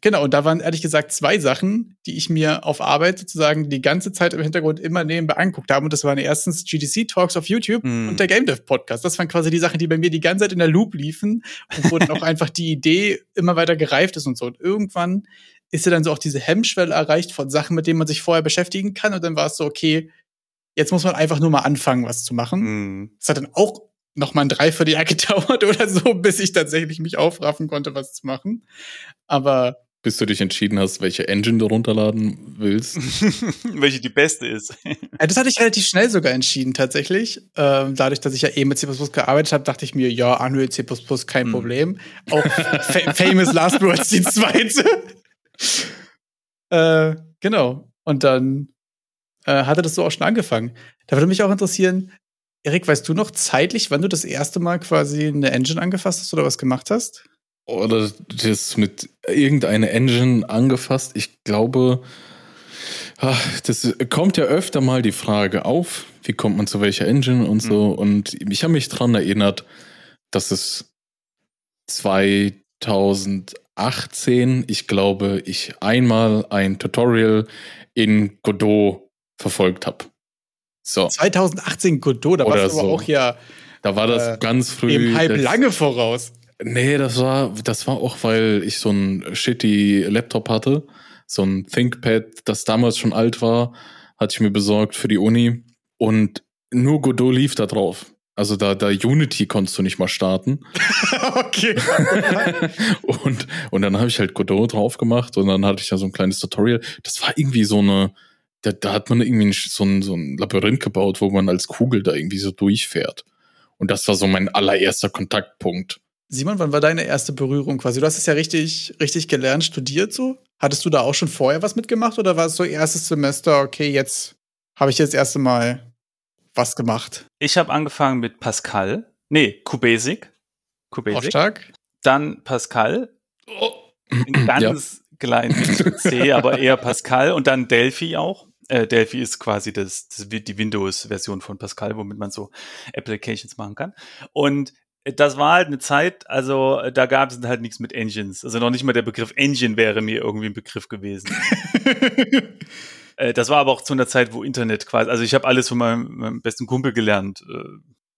Speaker 3: genau, und da waren ehrlich gesagt zwei Sachen, die ich mir auf Arbeit sozusagen die ganze Zeit im Hintergrund immer nebenbei angeguckt habe. Und das waren erstens GDC Talks auf YouTube mm. und der Game Dev Podcast. Das waren quasi die Sachen, die bei mir die ganze Zeit in der Loop liefen und wo dann auch einfach die Idee immer weiter gereift ist und so. Und irgendwann ist ja dann so auch diese Hemmschwelle erreicht von Sachen, mit denen man sich vorher beschäftigen kann. Und dann war es so, okay, jetzt muss man einfach nur mal anfangen, was zu machen. Das hat dann auch noch mal ein Dreivierteljahr gedauert oder so, bis ich tatsächlich mich aufraffen konnte, was zu machen. Aber
Speaker 2: bis du dich entschieden hast, welche Engine du runterladen willst.
Speaker 1: welche die beste ist.
Speaker 3: ja, das hatte ich relativ schnell sogar entschieden, tatsächlich. Ähm, dadurch, dass ich ja eh mit C gearbeitet habe, dachte ich mir, ja, Unreal C kein hm. Problem. Auch Famous Last Words die zweite. äh, genau. Und dann äh, hatte das so auch schon angefangen. Da würde mich auch interessieren, Erik, weißt du noch zeitlich, wann du das erste Mal quasi eine Engine angefasst hast oder was gemacht hast?
Speaker 2: Oder das mit irgendeiner Engine angefasst. Ich glaube, das kommt ja öfter mal die Frage auf, wie kommt man zu welcher Engine und so. Mhm. Und ich habe mich daran erinnert, dass es 2018, ich glaube, ich einmal ein Tutorial in Godot verfolgt habe.
Speaker 3: So. 2018 Godot, da war es aber auch ja.
Speaker 2: Da war das äh, ganz früh.
Speaker 3: Eben halb lange voraus.
Speaker 2: Nee, das war, das war auch, weil ich so ein shitty Laptop hatte. So ein ThinkPad, das damals schon alt war, hatte ich mir besorgt für die Uni. Und nur Godot lief da drauf. Also da, da Unity konntest du nicht mal starten.
Speaker 3: okay.
Speaker 2: und, und dann habe ich halt Godot drauf gemacht und dann hatte ich ja so ein kleines Tutorial. Das war irgendwie so eine, da, da hat man irgendwie so ein, so ein Labyrinth gebaut, wo man als Kugel da irgendwie so durchfährt. Und das war so mein allererster Kontaktpunkt.
Speaker 3: Simon, wann war deine erste Berührung quasi? Du hast es ja richtig, richtig gelernt, studiert so. Hattest du da auch schon vorher was mitgemacht oder war es so erstes Semester, okay, jetzt habe ich jetzt das erste Mal was gemacht?
Speaker 1: Ich habe angefangen mit Pascal. Nee, QBasic.
Speaker 3: QBasic. Auch stark.
Speaker 1: Dann Pascal. Oh. Ein ganz ja. kleinen C, aber eher Pascal und dann Delphi auch. Äh, Delphi ist quasi das, das die Windows-Version von Pascal, womit man so Applications machen kann. Und das war halt eine Zeit, also da gab es halt nichts mit Engines. Also noch nicht mal der Begriff Engine wäre mir irgendwie ein Begriff gewesen. äh, das war aber auch zu einer Zeit, wo Internet quasi, also ich habe alles von meinem, meinem besten Kumpel gelernt.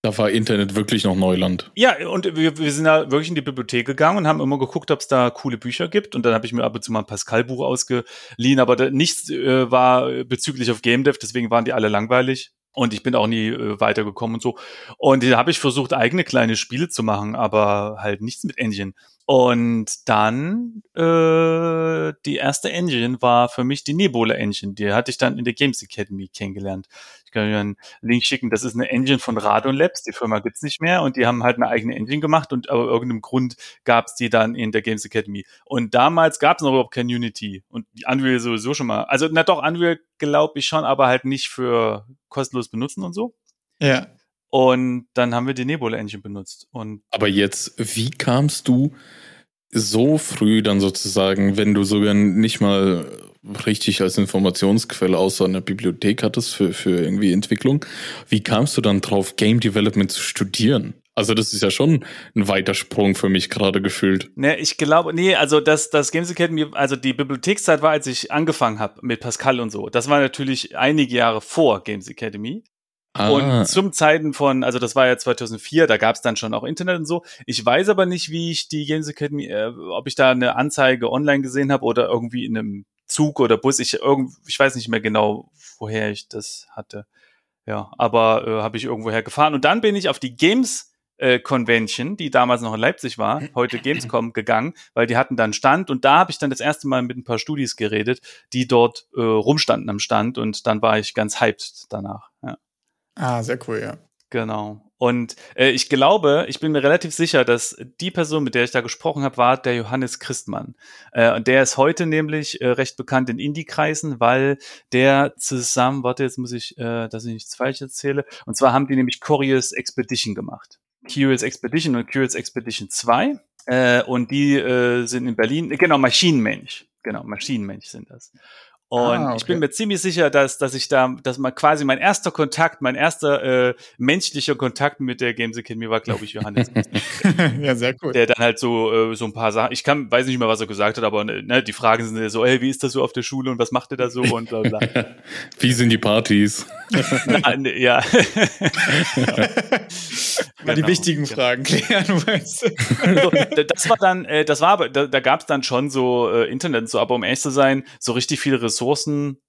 Speaker 2: Da war Internet wirklich noch Neuland.
Speaker 1: Ja, und wir, wir sind da wirklich in die Bibliothek gegangen und haben immer geguckt, ob es da coole Bücher gibt. Und dann habe ich mir ab und zu mal ein Pascal-Buch ausgeliehen, aber da, nichts äh, war bezüglich auf Game Dev, deswegen waren die alle langweilig. Und ich bin auch nie äh, weitergekommen und so. Und da habe ich versucht, eigene kleine Spiele zu machen, aber halt nichts mit Engine. Und dann äh, die erste Engine war für mich die Nebula Engine. Die hatte ich dann in der Games Academy kennengelernt. Ich kann dir einen Link schicken. Das ist eine Engine von Radon Labs. Die Firma gibt's nicht mehr und die haben halt eine eigene Engine gemacht und aus irgendeinem Grund gab's die dann in der Games Academy. Und damals gab's noch überhaupt kein Unity und die Unreal sowieso schon mal. Also na doch Unreal glaube ich schon, aber halt nicht für kostenlos benutzen und so.
Speaker 3: Ja.
Speaker 1: Und dann haben wir die Nebula Engine benutzt. Und
Speaker 2: Aber jetzt, wie kamst du so früh dann sozusagen, wenn du sogar nicht mal richtig als Informationsquelle außer einer Bibliothek hattest für, für irgendwie Entwicklung, wie kamst du dann drauf, Game Development zu studieren? Also das ist ja schon ein weiter Sprung für mich gerade gefühlt.
Speaker 1: Ne, ich glaube, nee, also das, das Games Academy, also die Bibliothekszeit war, als ich angefangen habe mit Pascal und so. Das war natürlich einige Jahre vor Games Academy.
Speaker 2: Ah,
Speaker 1: Und zum Zeiten von, also das war ja 2004, da gab es dann schon auch Internet und so. Ich weiß aber nicht, wie ich die Games Academy, äh, ob ich da eine Anzeige online gesehen habe oder irgendwie in einem Zug oder Bus. Ich, irgend, ich weiß nicht mehr genau, woher ich das hatte. Ja, aber äh, habe ich irgendwoher gefahren. Und dann bin ich auf die Games äh, Convention, die damals noch in Leipzig war, heute Gamescom gegangen, weil die hatten dann Stand und da habe ich dann das erste Mal mit ein paar Studis geredet, die dort äh, rumstanden am Stand und dann war ich ganz hyped danach. Ja.
Speaker 3: Ah, sehr cool, ja.
Speaker 1: Genau. Und äh, ich glaube, ich bin mir relativ sicher, dass die Person, mit der ich da gesprochen habe, war der Johannes Christmann. Äh, und der ist heute nämlich äh, recht bekannt in Indie-Kreisen, weil der zusammen, warte, jetzt muss ich, äh, dass ich nichts falsch erzähle. Und zwar haben die nämlich Curious Expedition gemacht. Curious Expedition und Curious Expedition 2. Äh, und die äh, sind in Berlin, genau, Maschinenmensch. Genau, Maschinenmensch sind das. Und
Speaker 3: Ah,
Speaker 1: ich bin
Speaker 3: okay.
Speaker 1: mir ziemlich sicher, dass, dass ich da, dass mal quasi mein erster Kontakt, mein erster äh, menschlicher Kontakt mit der Games Academy war, glaube ich, Johannes.
Speaker 3: ja, sehr cool.
Speaker 1: der dann halt so äh, so ein paar Sachen, ich kann, weiß nicht mehr, was er gesagt hat, aber ne, die Fragen sind ja so, hey, wie ist das so auf der Schule und was macht ihr da so und bla bla.
Speaker 2: wie sind die Partys?
Speaker 1: Ah, ne, ja.
Speaker 3: Mal die
Speaker 1: Genau,
Speaker 3: wichtigen
Speaker 1: genau.
Speaker 3: Fragen klären, weißt du.
Speaker 1: so, d- das war dann, äh, das war aber, da, da gab es dann schon so äh, Internet und so, aber um ehrlich zu sein, so richtig viele Ressourcen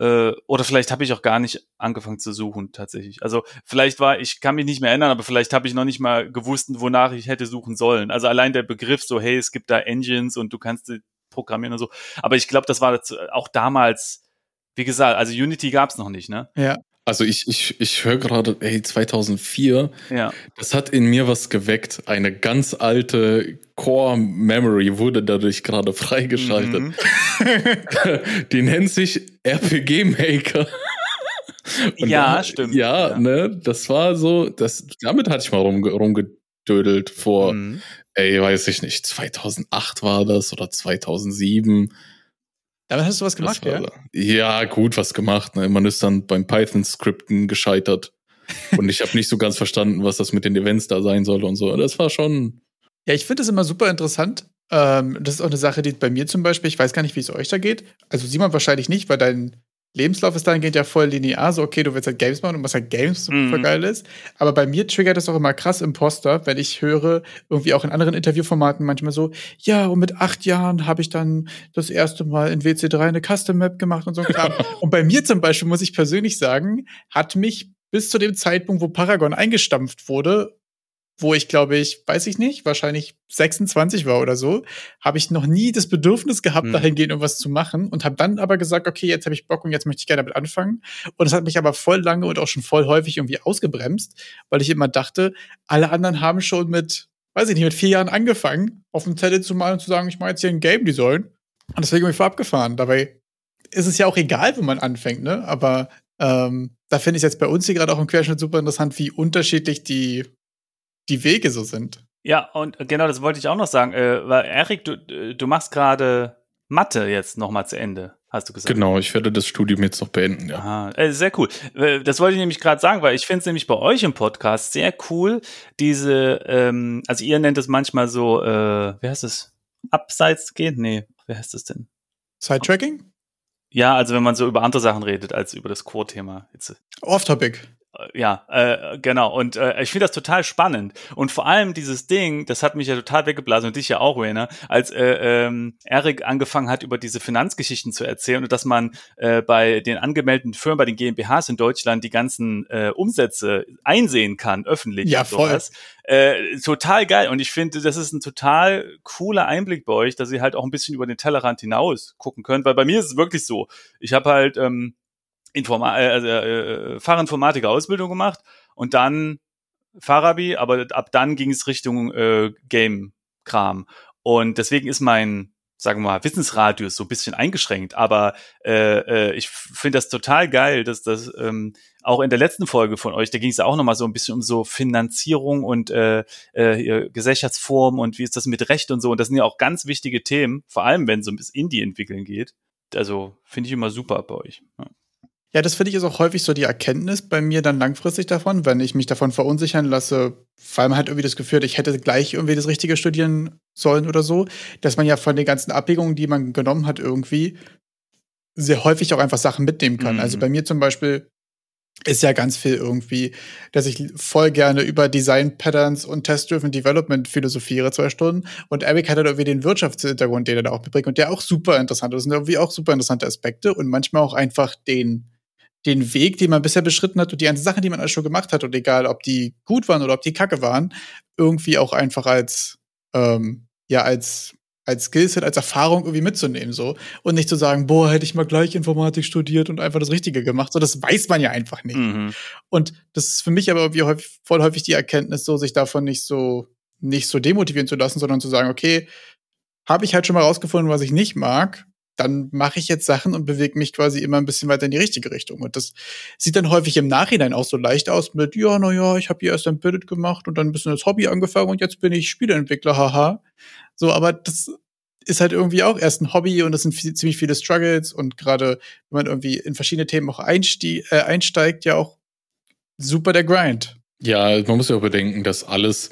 Speaker 1: äh, oder vielleicht habe ich auch gar nicht angefangen zu suchen tatsächlich. Also vielleicht war, ich kann mich nicht mehr erinnern, aber vielleicht habe ich noch nicht mal gewusst, wonach ich hätte suchen sollen. Also allein der Begriff so, hey, es gibt da Engines und du kannst die programmieren und so. Aber ich glaube, das war das, auch damals, wie gesagt, also Unity gab es noch nicht, ne?
Speaker 3: Ja.
Speaker 2: Also ich, ich, ich höre gerade, ey, 2004,
Speaker 1: Ja.
Speaker 2: das hat in mir was geweckt. Eine ganz alte Core Memory wurde dadurch gerade freigeschaltet.
Speaker 1: Mhm.
Speaker 2: Die nennt sich RPG Maker. Und
Speaker 1: Ja,
Speaker 2: da-
Speaker 1: stimmt.
Speaker 2: Ja,
Speaker 1: Ja.
Speaker 2: ne, das war so, das, damit hatte ich mal rumge rumgedödelt vor,
Speaker 1: Mhm.
Speaker 2: ey, weiß ich nicht, 2008 war das oder 2007.
Speaker 3: Damit hast du was gemacht,
Speaker 2: Das
Speaker 3: ja?
Speaker 2: war- Ja, gut, was gemacht. Ne? Man ist dann beim Python-Skripten gescheitert. und ich habe nicht so ganz verstanden, was das mit den Events da sein soll und so. Das war schon.
Speaker 3: Ja, ich finde das immer super interessant. Ähm, das ist auch eine Sache, die bei mir zum Beispiel, ich weiß gar nicht, wie es euch da geht. Also Simon wahrscheinlich nicht, weil dein Lebenslauf ist dahingehend ja voll linear. So, okay, du willst halt Games machen und was halt Games
Speaker 1: Mhm.
Speaker 3: super geil ist. Aber bei mir triggert das auch immer krass Imposter, wenn ich höre, irgendwie auch in anderen Interviewformaten manchmal so, ja, und mit acht Jahren habe ich dann das erste Mal in WC3 eine Custom Map gemacht und so und bei mir zum Beispiel, muss ich persönlich sagen, hat mich bis zu dem Zeitpunkt, wo Paragon eingestampft wurde, wo ich glaube ich, weiß ich nicht, wahrscheinlich 26 war oder so, habe ich noch nie das Bedürfnis gehabt,
Speaker 1: Hm.
Speaker 3: dahingehend irgendwas zu machen und habe dann aber gesagt, okay, jetzt habe ich Bock und jetzt möchte ich gerne damit anfangen. Und das hat mich aber voll lange und auch schon voll häufig irgendwie ausgebremst, weil ich immer dachte, alle anderen haben schon mit, weiß ich nicht, mit vier Jahren angefangen, auf dem Zettel zu malen und zu sagen, ich mache jetzt hier ein Game Design. Und deswegen bin ich voll abgefahren. Dabei ist es ja auch egal, wo man anfängt, ne? Aber ähm, da finde ich jetzt bei uns hier gerade auch im Querschnitt super interessant, wie unterschiedlich die, die Wege so sind.
Speaker 1: Ja, und genau das wollte ich auch noch sagen. Äh, weil Erik, du, du machst gerade Mathe jetzt nochmal zu Ende, hast du gesagt.
Speaker 2: Genau, ich werde das Studium jetzt noch beenden, ja.
Speaker 1: Aha, äh, sehr cool. Äh, Das wollte ich nämlich gerade sagen, weil ich finde es nämlich bei euch im Podcast sehr cool, diese, ähm, also ihr nennt es manchmal so, äh, wie heißt es? Abseits gehen? Nee, wie heißt es denn?
Speaker 3: Sidetracking?
Speaker 1: Ja, also wenn man so über andere Sachen redet als über das Core-Thema. Jetzt,
Speaker 3: Off-Topic.
Speaker 1: Ja, äh, genau. Und äh, ich finde das total spannend. Und vor allem dieses Ding, das hat mich ja total weggeblasen und dich ja auch, Rainer, als äh, ähm, Eric angefangen hat, über diese Finanzgeschichten zu erzählen und dass man äh, bei den angemeldeten Firmen, bei den GmbHs in Deutschland die ganzen äh, Umsätze einsehen kann, öffentlich.
Speaker 3: Ja, voll.
Speaker 1: Äh, total geil. Und ich finde, das ist ein total cooler Einblick bei euch, dass ihr halt auch ein bisschen über den Tellerrand hinaus gucken könnt. Weil bei mir ist es wirklich so. Ich habe halt ähm, Informa äh, also, äh, Fachinformatiker Ausbildung gemacht und dann Farabi, aber ab dann ging es Richtung äh, Game-Kram. Und deswegen ist mein, sagen wir mal, Wissensradius so ein bisschen eingeschränkt. Aber äh, äh, ich finde das total geil, dass das ähm, auch in der letzten Folge von euch, da ging es ja auch nochmal so ein bisschen um so Finanzierung und äh, äh, Gesellschaftsform und wie ist das mit Recht und so. Und das sind ja auch ganz wichtige Themen, vor allem wenn es um das Indie-Entwickeln geht. Also finde ich immer super bei euch. Ja.
Speaker 3: Ja, das finde ich ist auch häufig so die Erkenntnis bei mir dann langfristig davon, wenn ich mich davon verunsichern lasse, weil man halt irgendwie das Gefühl hat, ich hätte gleich irgendwie das Richtige studieren sollen oder so, dass man ja von den ganzen Abwägungen, die man genommen hat, irgendwie sehr häufig auch einfach Sachen mitnehmen kann. Also mhm. Also bei mir zum Beispiel ist ja ganz viel irgendwie, dass ich voll gerne über Design Patterns und Test-Driven Development philosophiere, zwei Stunden. Und Eric hat halt irgendwie den Wirtschaftshintergrund, den er da auch mitbringt und der auch super interessant ist. Das sind irgendwie auch super interessante Aspekte und manchmal auch einfach den den Weg, den man bisher beschritten hat und die ganzen Sachen, die man alles schon gemacht hat und egal, ob die gut waren oder ob die kacke waren, irgendwie auch einfach als, ähm, ja, als, als Skillset, als Erfahrung irgendwie mitzunehmen, so. Und nicht zu sagen, boah, hätte ich mal gleich Informatik studiert und einfach das Richtige gemacht. So, das weiß man ja einfach nicht. Mhm. Und das ist für mich aber irgendwie häufig, voll häufig die Erkenntnis, so, sich davon nicht so, nicht so demotivieren zu lassen, sondern zu sagen, okay, habe ich halt schon mal rausgefunden, was ich nicht mag dann mache ich jetzt Sachen und bewege mich quasi immer ein bisschen weiter in die richtige Richtung. Und das sieht dann häufig im Nachhinein auch so leicht aus mit, ja, na ja, ich habe hier erst ein Embedded gemacht und dann ein bisschen das Hobby angefangen und jetzt bin ich Spieleentwickler, haha. So, aber das ist halt irgendwie auch erst ein Hobby und das sind viel, ziemlich viele Struggles und gerade wenn man irgendwie in verschiedene Themen auch einstieg, äh, einsteigt, ja auch super der Grind.
Speaker 2: Ja, man muss ja auch bedenken, dass alles,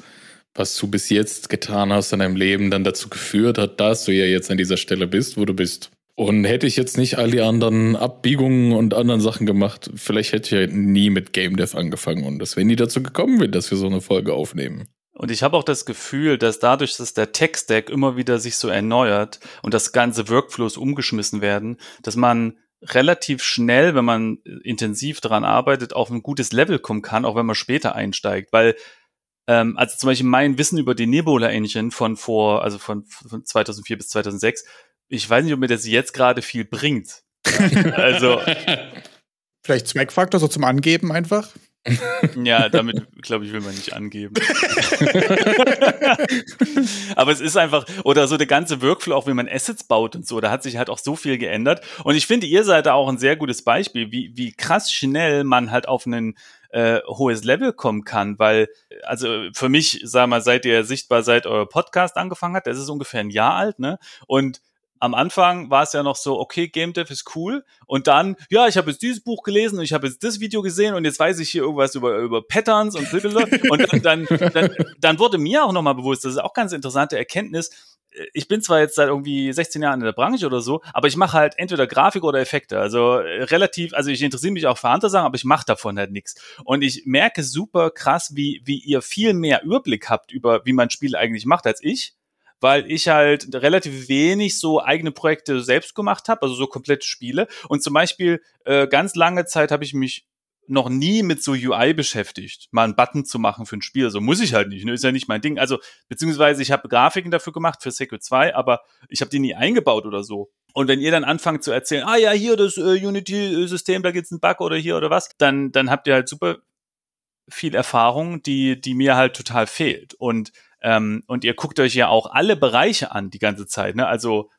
Speaker 2: was du bis jetzt getan hast in deinem Leben, dann dazu geführt hat, dass du ja jetzt an dieser Stelle bist, wo du bist. Und hätte ich jetzt nicht all die anderen Abbiegungen und anderen Sachen gemacht, vielleicht hätte ich ja nie mit Game Dev angefangen und das wäre nie dazu gekommen, wenn dass wir so eine Folge aufnehmen.
Speaker 1: Und ich habe auch das Gefühl, dass dadurch, dass der Tech-Stack immer wieder sich so erneuert und das ganze Workflows umgeschmissen werden, dass man relativ schnell, wenn man intensiv daran arbeitet, auf ein gutes Level kommen kann, auch wenn man später einsteigt. Weil ähm, also zum Beispiel mein Wissen über die Nebula Engine von vor, also von, von 2004 bis 2006, ich weiß nicht, ob mir das jetzt gerade viel bringt. also.
Speaker 3: Vielleicht Zweckfaktor, so zum Angeben einfach?
Speaker 1: ja, damit, glaube ich, will man nicht angeben. Aber es ist einfach, oder so der ganze Workflow, auch wie man Assets baut und so, da hat sich halt auch so viel geändert. Und ich finde, ihr seid da auch ein sehr gutes Beispiel, wie, wie krass schnell man halt auf ein äh, hohes Level kommen kann, weil, also für mich, sag mal, seit ihr sichtbar seid, euer Podcast angefangen hat, das ist ungefähr ein Jahr alt, ne? Und am Anfang war es ja noch so, okay, Game Dev ist cool. Und dann, ja, ich habe jetzt dieses Buch gelesen und ich habe jetzt das Video gesehen und jetzt weiß ich hier irgendwas über, über Patterns und blablabla. Und dann, dann, dann, dann wurde mir auch nochmal bewusst, das ist auch ganz interessante Erkenntnis, ich bin zwar jetzt seit irgendwie 16 Jahren in der Branche oder so, aber ich mache halt entweder Grafik oder Effekte. Also äh, relativ, also ich interessiere mich auch für andere Sachen, aber ich mache davon halt nichts. Und ich merke super krass, wie, wie ihr viel mehr Überblick habt über, wie man Spiele eigentlich macht als ich weil ich halt relativ wenig so eigene Projekte selbst gemacht habe, also so komplette Spiele. Und zum Beispiel äh, ganz lange Zeit habe ich mich noch nie mit so UI beschäftigt, mal einen Button zu machen für ein Spiel. So muss ich halt nicht, ne? ist ja nicht mein Ding. Also, beziehungsweise ich habe Grafiken dafür gemacht für Sequel 2, aber ich habe die nie eingebaut oder so. Und wenn ihr dann anfangt zu erzählen, ah ja, hier das äh, Unity-System, da gibt's einen Bug oder hier oder was, dann, dann habt ihr halt super viel Erfahrung, die, die mir halt total fehlt. Und ähm, und ihr guckt euch ja auch alle Bereiche an die ganze Zeit, ne? Also,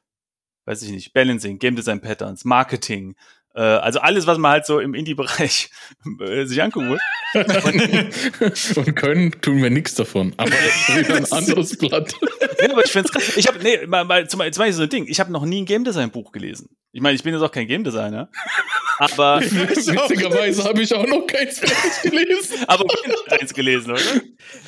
Speaker 1: weiß ich nicht, Balancing, Game Design Patterns, Marketing, also alles, was man halt so im Indie-Bereich äh, sich angucken muss.
Speaker 2: Und, und können tun wir nichts davon, aber wieder ein anderes Blatt.
Speaker 1: nee, aber ich finde es krass. Ich habe, nee, mal, mal, zum, zum Beispiel so ein Ding. Ich habe noch nie ein Game Design Buch gelesen. Ich meine, ich bin jetzt auch kein Game Designer. Aber.
Speaker 2: Witzigerweise habe ich auch noch keins fertig gelesen.
Speaker 1: aber eins gelesen, oder?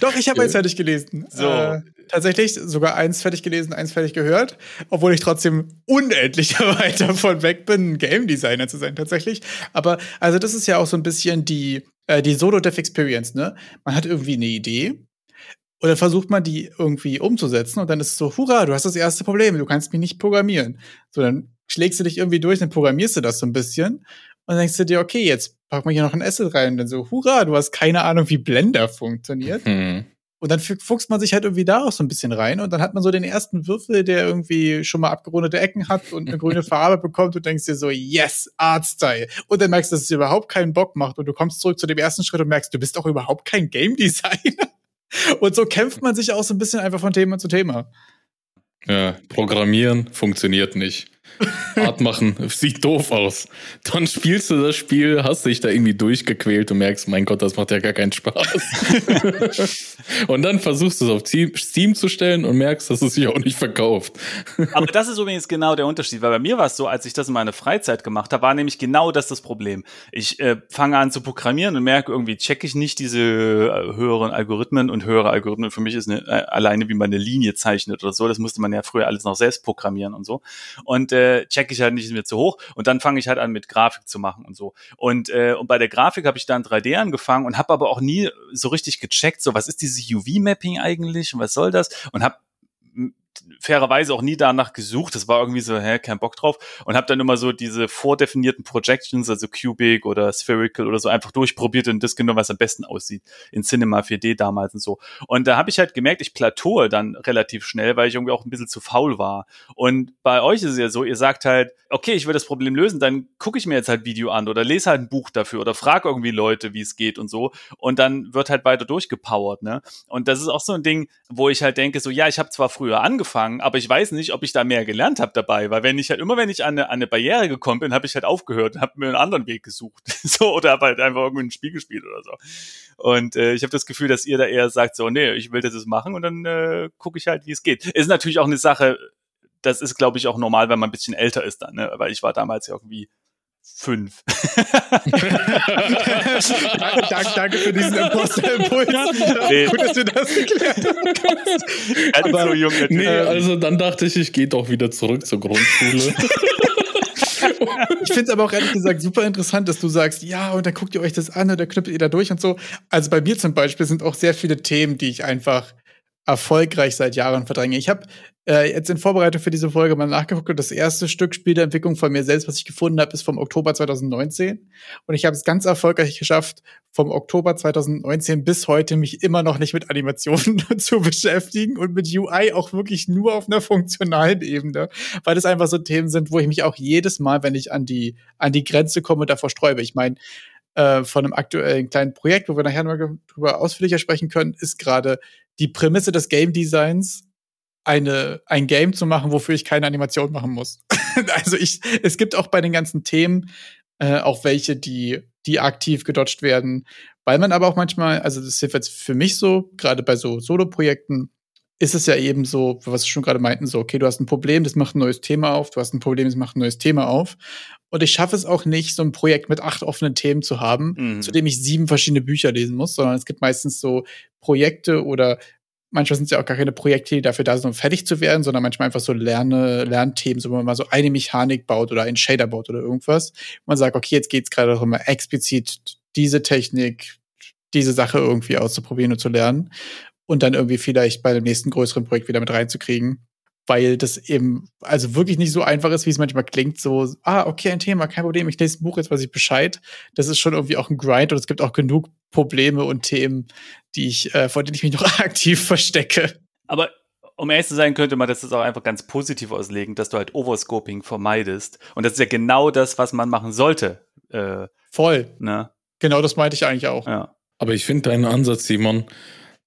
Speaker 3: Doch, ich habe eins fertig gelesen.
Speaker 1: So.
Speaker 3: Äh, tatsächlich sogar eins fertig gelesen, eins fertig gehört, obwohl ich trotzdem unendlich weit davon weg bin, ein Game Designer zu sein, tatsächlich. Aber also das ist ja auch so ein bisschen die, äh, die Solo-Dev Experience, ne? Man hat irgendwie eine Idee und dann versucht man die irgendwie umzusetzen und dann ist es so, hurra, du hast das erste Problem, du kannst mich nicht programmieren. So, dann schlägst du dich irgendwie durch, dann programmierst du das so ein bisschen und dann denkst du dir, okay, jetzt pack mal hier noch ein Asset rein und dann so, hurra, du hast keine Ahnung, wie Blender funktioniert.
Speaker 2: Hm.
Speaker 3: Und dann fuchst man sich halt irgendwie da auch so ein bisschen rein und dann hat man so den ersten Würfel, der irgendwie schon mal abgerundete Ecken hat und eine grüne Farbe bekommt und denkst dir so, yes, Artstyle. Und dann merkst du, dass es überhaupt keinen Bock macht und du kommst zurück zu dem ersten Schritt und merkst, du bist doch überhaupt kein Game Designer. Und so kämpft man sich auch so ein bisschen einfach von Thema zu Thema.
Speaker 2: Ja, Programmieren funktioniert nicht. Art machen sieht doof aus. Dann spielst du das Spiel, hast dich da irgendwie durchgequält und merkst, mein Gott, das macht ja gar keinen Spaß. und dann versuchst du es auf Steam zu stellen und merkst, dass es sich auch nicht verkauft.
Speaker 1: Aber das ist übrigens genau der Unterschied, weil bei mir war es so, als ich das in meiner Freizeit gemacht habe, war nämlich genau das das Problem. Ich äh, fange an zu programmieren und merke irgendwie, checke ich nicht diese äh, höheren Algorithmen und höhere Algorithmen. Für mich ist eine, äh, alleine, wie man eine Linie zeichnet oder so, das musste man ja früher alles noch selbst programmieren und so. Und äh, check ich halt nicht, ist zu hoch. Und dann fange ich halt an, mit Grafik zu machen und so. Und, äh, und bei der Grafik habe ich dann 3D angefangen und habe aber auch nie so richtig gecheckt, so was ist dieses UV-Mapping eigentlich und was soll das? Und habe fairerweise auch nie danach gesucht. Das war irgendwie so, hä, kein Bock drauf. Und habe dann immer so diese vordefinierten Projections, also Cubic oder Spherical oder so, einfach durchprobiert und das genommen, was am besten aussieht. In Cinema 4D damals und so. Und da habe ich halt gemerkt, ich plateaue dann relativ schnell, weil ich irgendwie auch ein bisschen zu faul war. Und bei euch ist es ja so, ihr sagt halt, okay, ich will das Problem lösen, dann gucke ich mir jetzt halt Video an oder lese halt ein Buch dafür oder frage irgendwie Leute, wie es geht und so. Und dann wird halt weiter durchgepowert, ne? Und das ist auch so ein Ding, wo ich halt denke, so, ja, ich habe zwar früher angefangen, aber ich weiß nicht, ob ich da mehr gelernt habe dabei, weil wenn ich halt immer, wenn ich an eine, an eine Barriere gekommen bin, habe ich halt aufgehört und habe mir einen anderen Weg gesucht. so, oder habe halt einfach irgendwie ein Spiel gespielt oder so. Und äh, ich habe das Gefühl, dass ihr da eher sagt, so, nee, ich will das jetzt machen und dann äh, gucke ich halt, wie es geht. Ist natürlich auch eine Sache, das ist, glaube ich, auch normal, wenn man ein bisschen älter ist dann, ne? Weil ich war damals ja irgendwie fünf.
Speaker 3: danke, danke für diesen Imposter-Impuls. Nee. Gut, dass du das geklärt hast.
Speaker 2: Aber, so jung, nee, also dann dachte ich, ich gehe doch wieder zurück zur Grundschule.
Speaker 3: ich finde es aber auch ehrlich gesagt super interessant, dass du sagst, ja, und dann guckt ihr euch das an und dann knüppelt ihr da durch und so. Also bei mir zum Beispiel sind auch sehr viele Themen, die ich einfach erfolgreich seit Jahren verdränge. Ich habe äh, jetzt in Vorbereitung für diese Folge mal nachgeguckt und das erste Stück Spiel der Entwicklung von mir selbst, was ich gefunden habe, ist vom Oktober 2019. Und ich habe es ganz erfolgreich geschafft, vom Oktober 2019 bis heute mich immer noch nicht mit Animationen zu beschäftigen und mit UI auch wirklich nur auf einer funktionalen Ebene, weil das einfach so Themen sind, wo ich mich auch jedes Mal, wenn ich an die, an die Grenze komme, davor sträube. Ich meine, äh, von einem aktuellen kleinen Projekt, wo wir nachher noch drüber ausführlicher sprechen können, ist gerade die Prämisse des Game Designs eine, ein Game zu machen, wofür ich keine Animation machen muss. also ich, es gibt auch bei den ganzen Themen äh, auch welche, die, die aktiv gedodged werden, weil man aber auch manchmal, also das ist jetzt für mich so, gerade bei so Solo-Projekten, ist es ja eben so, was wir schon gerade meinten, so, okay, du hast ein Problem, das macht ein neues Thema auf, du hast ein Problem, das macht ein neues Thema auf. Und ich schaffe es auch nicht, so ein Projekt mit acht offenen Themen zu haben, mhm. zu dem ich sieben verschiedene Bücher lesen muss, sondern es gibt meistens so Projekte oder manchmal sind es ja auch gar keine Projekte, die dafür da sind, um fertig zu werden, sondern manchmal einfach so Lerne, Lernthemen, so wo man mal so eine Mechanik baut oder einen Shader baut oder irgendwas. Man sagt, okay, jetzt geht es gerade darum, explizit diese Technik, diese Sache irgendwie auszuprobieren und zu lernen und dann irgendwie vielleicht bei dem nächsten größeren Projekt wieder mit reinzukriegen weil das eben also wirklich nicht so einfach ist, wie es manchmal klingt. So, ah, okay, ein Thema, kein Problem, ich lese ein Buch, jetzt weiß ich Bescheid. Das ist schon irgendwie auch ein Grind und es gibt auch genug Probleme und Themen, die ich, äh, vor denen ich mich noch aktiv verstecke.
Speaker 1: Aber um ehrlich zu sein, könnte man das auch einfach ganz positiv auslegen, dass du halt Overscoping vermeidest. Und das ist ja genau das, was man machen sollte. Äh,
Speaker 3: Voll. Ne? Genau das meinte ich eigentlich auch.
Speaker 1: Ja.
Speaker 2: Aber ich finde deinen Ansatz, Simon,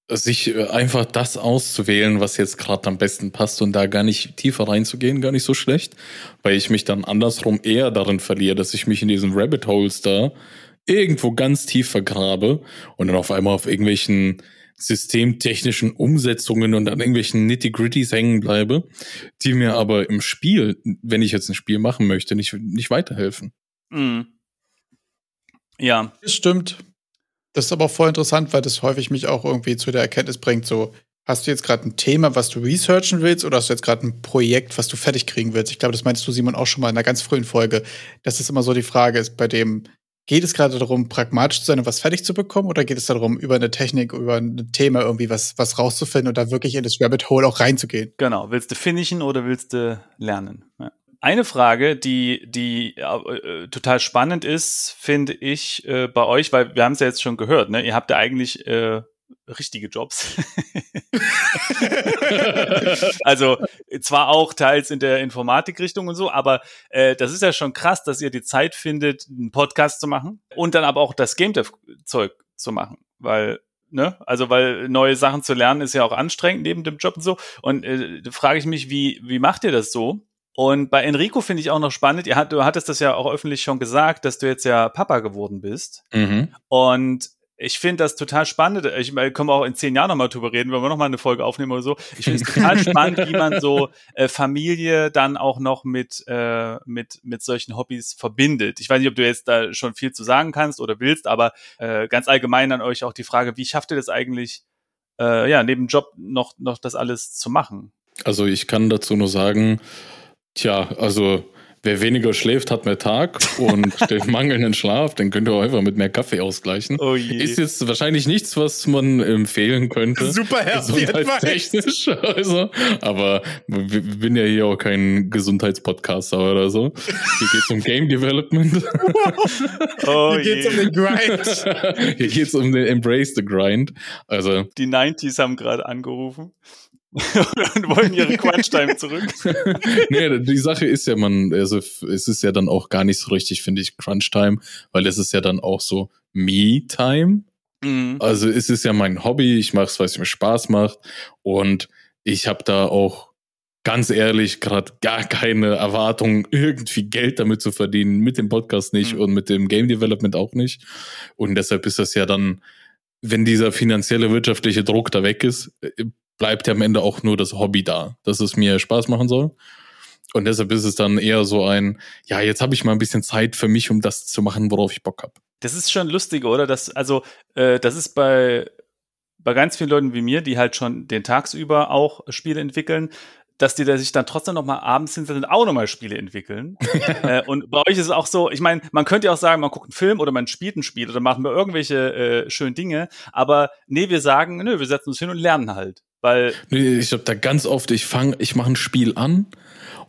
Speaker 2: sich äh, einfach das auszuwählen, was jetzt gerade am besten passt und da gar nicht tiefer reinzugehen, gar nicht so schlecht, weil ich mich dann andersrum eher darin verliere, dass ich mich in diesen Rabbit Holes da irgendwo ganz tief vergrabe und dann auf einmal auf irgendwelchen systemtechnischen Umsetzungen und an irgendwelchen Nitty-Gritties hängen bleibe, die mir aber im Spiel, wenn ich jetzt ein Spiel machen möchte, nicht, nicht weiterhelfen. Mhm.
Speaker 3: Ja. Das stimmt. Das ist aber auch voll interessant, weil das häufig mich auch irgendwie zu der Erkenntnis bringt, so, hast du jetzt gerade ein Thema, was du researchen willst, oder hast du jetzt gerade ein Projekt, was du fertig kriegen willst? Ich glaube, das meinst du, Simon, auch schon mal in einer ganz frühen Folge, dass das immer so die Frage ist, bei dem, Geht es gerade darum, pragmatisch zu sein und was fertig zu bekommen, oder geht es darum, über eine Technik, über ein Thema irgendwie was, was rauszufinden und da wirklich in das Rabbit Hole auch reinzugehen?
Speaker 1: Genau. Willst du finishen oder willst du lernen? Ja. Eine Frage, die, die äh, total spannend ist, finde ich äh, bei euch, weil wir haben es ja jetzt schon gehört, ne? Ihr habt ja eigentlich äh, richtige Jobs. also zwar auch teils in der Informatikrichtung und so, aber äh, das ist ja schon krass, dass ihr die Zeit findet, einen Podcast zu machen und dann aber auch das Game Dev Zeug zu machen, weil ne, also weil neue Sachen zu lernen ist ja auch anstrengend neben dem Job und so. Und äh, da frage ich mich, wie wie macht ihr das so? Und bei Enrico finde ich auch noch spannend, ihr hat, du hattest das ja auch öffentlich schon gesagt, dass du jetzt ja Papa geworden bist. Mhm. Und ich finde das total spannend. Ich meine, können wir auch in zehn Jahren nochmal drüber reden, wenn wir nochmal eine Folge aufnehmen oder so. Ich finde es total spannend, wie man so äh, Familie dann auch noch mit, äh, mit, mit solchen Hobbys verbindet. Ich weiß nicht, ob du jetzt da schon viel zu sagen kannst oder willst, aber äh, ganz allgemein an euch auch die Frage, wie schafft ihr das eigentlich, äh, ja, neben Job noch, noch das alles zu machen?
Speaker 2: Also ich kann dazu nur sagen, tja, also wer weniger schläft, hat mehr Tag und den mangelnden Schlaf, den könnt ihr auch einfach mit mehr Kaffee ausgleichen. Oh je. Ist jetzt wahrscheinlich nichts, was man empfehlen könnte.
Speaker 3: Super
Speaker 2: gesundheitstechnisch. Also, aber ich bin ja hier auch kein Gesundheitspodcaster oder so. Hier geht es um Game Development.
Speaker 3: Oh hier geht es um den Grind.
Speaker 2: Hier geht es um den Embrace the Grind. Also
Speaker 1: die 90s haben gerade angerufen. und wollen ihre Crunch-Time zurück.
Speaker 2: nee, die Sache ist ja, man, also es ist ja dann auch gar nicht so richtig, finde ich, Crunch-Time, weil es ist ja dann auch so Me-Time. Mhm. Also es ist ja mein Hobby, ich mache es, weil es mir Spaß macht und ich habe da auch ganz ehrlich gerade gar keine Erwartung, irgendwie Geld damit zu verdienen, mit dem Podcast nicht mhm. und mit dem Game Development auch nicht. Und deshalb ist das ja dann, wenn dieser finanzielle, wirtschaftliche Druck da weg ist, äh, bleibt ja am Ende auch nur das Hobby da, dass es mir Spaß machen soll. Und deshalb ist es dann eher so ein, ja, jetzt habe ich mal ein bisschen Zeit für mich, um das zu machen, worauf ich Bock habe.
Speaker 1: Das ist schon lustig, oder? Das, also, äh, das ist bei, bei ganz vielen Leuten wie mir, die halt schon den tagsüber auch Spiele entwickeln, dass die da sich dann trotzdem noch mal abends hinsetzen und auch noch mal Spiele entwickeln. äh, und bei euch ist es auch so, ich meine, man könnte ja auch sagen, man guckt einen Film oder man spielt ein Spiel oder machen wir irgendwelche äh, schönen Dinge, aber nee, wir sagen, nö, wir setzen uns hin und lernen halt. Weil
Speaker 2: ich habe da ganz oft, ich fange, ich mache ein Spiel an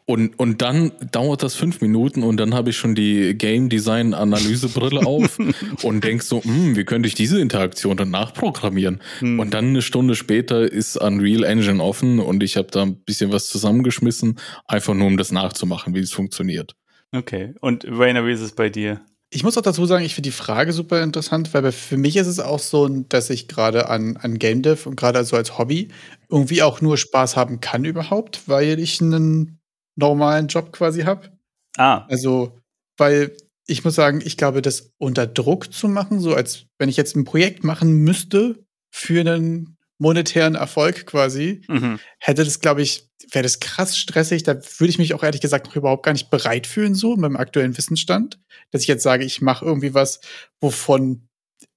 Speaker 2: und, und dann dauert das fünf Minuten und dann habe ich schon die Game Design Analysebrille auf und denk so, hm, wie könnte ich diese Interaktion dann nachprogrammieren? Hm. Und dann eine Stunde später ist Unreal Engine offen und ich habe da ein bisschen was zusammengeschmissen, einfach nur um das nachzumachen, wie es funktioniert.
Speaker 1: Okay. Und Rainer, wie ist es bei dir?
Speaker 3: Ich muss auch dazu sagen, ich finde die Frage super interessant, weil für mich ist es auch so, dass ich gerade an, an Game Dev und gerade so als Hobby irgendwie auch nur Spaß haben kann überhaupt, weil ich einen normalen Job quasi habe. Ah. Also, weil ich muss sagen, ich glaube, das unter Druck zu machen, so als wenn ich jetzt ein Projekt machen müsste für einen monetären Erfolg quasi, mhm. hätte das, glaube ich, wäre das krass stressig. Da würde ich mich auch ehrlich gesagt noch überhaupt gar nicht bereit fühlen, so mit meinem aktuellen Wissensstand, dass ich jetzt sage, ich mache irgendwie was, wovon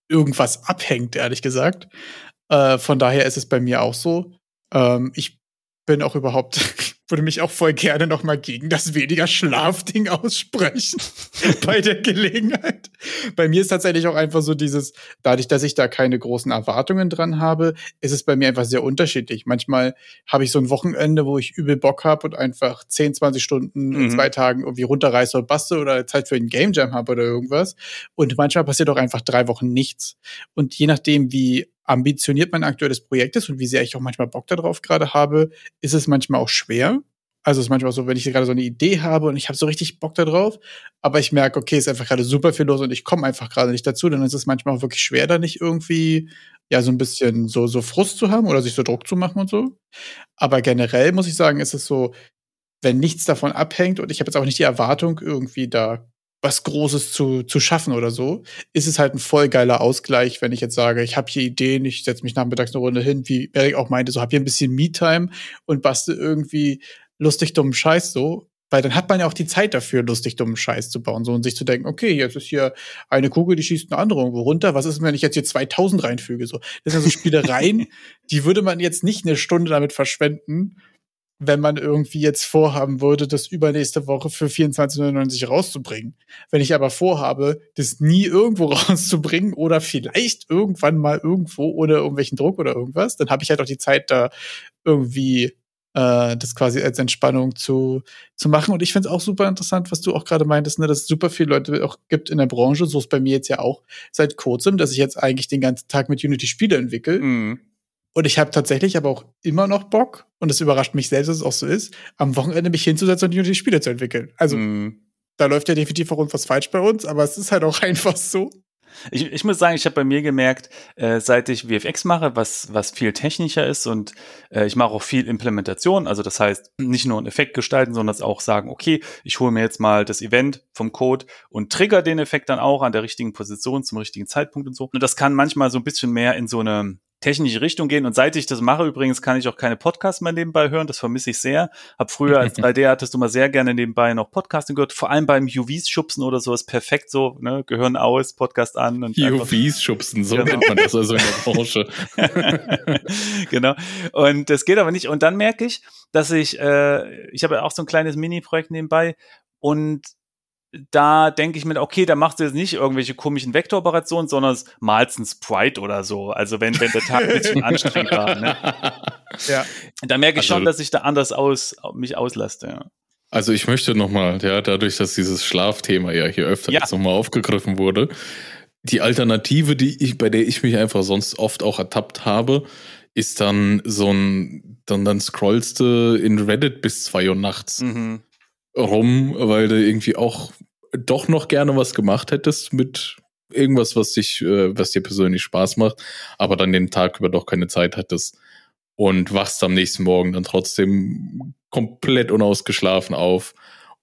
Speaker 3: irgendwas abhängt, ehrlich gesagt. Äh, von daher ist es bei mir auch so. Ähm, ich bin auch überhaupt würde mich auch voll gerne noch mal gegen das weniger Schlafding aussprechen bei der Gelegenheit. Bei mir ist tatsächlich auch einfach so dieses, dadurch, dass ich da keine großen Erwartungen dran habe, ist es bei mir einfach sehr unterschiedlich. Manchmal habe ich so ein Wochenende, wo ich übel Bock habe und einfach 10, 20 Stunden mhm. in zwei Tagen irgendwie runterreiße und bastel oder Zeit für einen Game Jam habe oder irgendwas. Und manchmal passiert auch einfach drei Wochen nichts. Und je nachdem, wie ambitioniert mein aktuelles Projekt ist und wie sehr ich auch manchmal Bock darauf gerade habe, ist es manchmal auch schwer. Also es ist manchmal so, wenn ich gerade so eine Idee habe und ich habe so richtig Bock darauf, aber ich merke, okay, ist einfach gerade super viel los und ich komme einfach gerade nicht dazu, dann ist es manchmal auch wirklich schwer, da nicht irgendwie ja so ein bisschen so so Frust zu haben oder sich so Druck zu machen und so. Aber generell muss ich sagen, ist es so, wenn nichts davon abhängt und ich habe jetzt auch nicht die Erwartung, irgendwie da was Großes zu, zu schaffen oder so, ist es halt ein voll geiler Ausgleich, wenn ich jetzt sage, ich habe hier Ideen, ich setze mich nachmittags eine Runde hin, wie Erik auch meinte, so habe hier ein bisschen Me-Time und bastel irgendwie lustig dummen Scheiß so. Weil dann hat man ja auch die Zeit dafür, lustig dummen Scheiß zu bauen, so und sich zu denken, okay, jetzt ist hier eine Kugel, die schießt eine andere irgendwo runter. Was ist, wenn ich jetzt hier 2000 reinfüge? So, das sind so Spielereien, die würde man jetzt nicht eine Stunde damit verschwenden, wenn man irgendwie jetzt vorhaben würde, das übernächste Woche für 24,99 rauszubringen. Wenn ich aber vorhabe, das nie irgendwo rauszubringen oder vielleicht irgendwann mal irgendwo ohne irgendwelchen Druck oder irgendwas, dann habe ich halt auch die Zeit da irgendwie äh, das quasi als Entspannung zu, zu machen. Und ich finde es auch super interessant, was du auch gerade meintest, ne, dass es super viele Leute auch gibt in der Branche, so ist bei mir jetzt ja auch seit kurzem, dass ich jetzt eigentlich den ganzen Tag mit Unity Spiele entwickle. Mhm und ich habe tatsächlich aber auch immer noch Bock, und es überrascht mich selbst, dass es auch so ist, am Wochenende mich hinzusetzen und die Spiele zu entwickeln. Also, mm. da läuft ja definitiv auch irgendwas falsch bei uns, aber es ist halt auch einfach so.
Speaker 1: Ich, ich muss sagen, ich habe bei mir gemerkt, äh, seit ich VFX mache, was, was viel technischer ist und äh, ich mache auch viel Implementation, also das heißt nicht nur einen Effekt gestalten, sondern auch sagen, okay, ich hole mir jetzt mal das Event vom Code und trigger den Effekt dann auch an der richtigen Position zum richtigen Zeitpunkt und so. Und das kann manchmal so ein bisschen mehr in so eine technische Richtung gehen. Und seit ich das mache, übrigens, kann ich auch keine Podcasts mehr nebenbei hören. Das vermisse ich sehr. Hab früher als 3D hattest du mal sehr gerne nebenbei noch Podcasting gehört. Vor allem beim UVs schubsen oder so ist perfekt so, ne? Gehören aus, Podcast an. Und
Speaker 2: UVs schubsen, so genau. nennt man das also in der Branche.
Speaker 1: genau. Und das geht aber nicht. Und dann merke ich, dass ich, äh, ich habe ja auch so ein kleines Mini-Projekt nebenbei und da denke ich mir, okay, da machst du jetzt nicht irgendwelche komischen Vektoroperationen, sondern malst ein Sprite oder so. Also wenn, wenn der Tag ein bisschen anstrengend war. Ne? Ja. Da merke ich also, schon, dass ich da anders aus, mich auslaste. Ja.
Speaker 2: Also ich möchte nochmal, ja, dadurch, dass dieses Schlafthema ja hier öfter ja. jetzt nochmal aufgegriffen wurde, die Alternative, die ich, bei der ich mich einfach sonst oft auch ertappt habe, ist dann so ein, dann, dann scrollst du in Reddit bis zwei Uhr nachts. Mhm rum, weil du irgendwie auch doch noch gerne was gemacht hättest mit irgendwas, was dich, äh, was dir persönlich Spaß macht, aber dann den Tag über doch keine Zeit hattest und wachst am nächsten Morgen dann trotzdem komplett unausgeschlafen auf.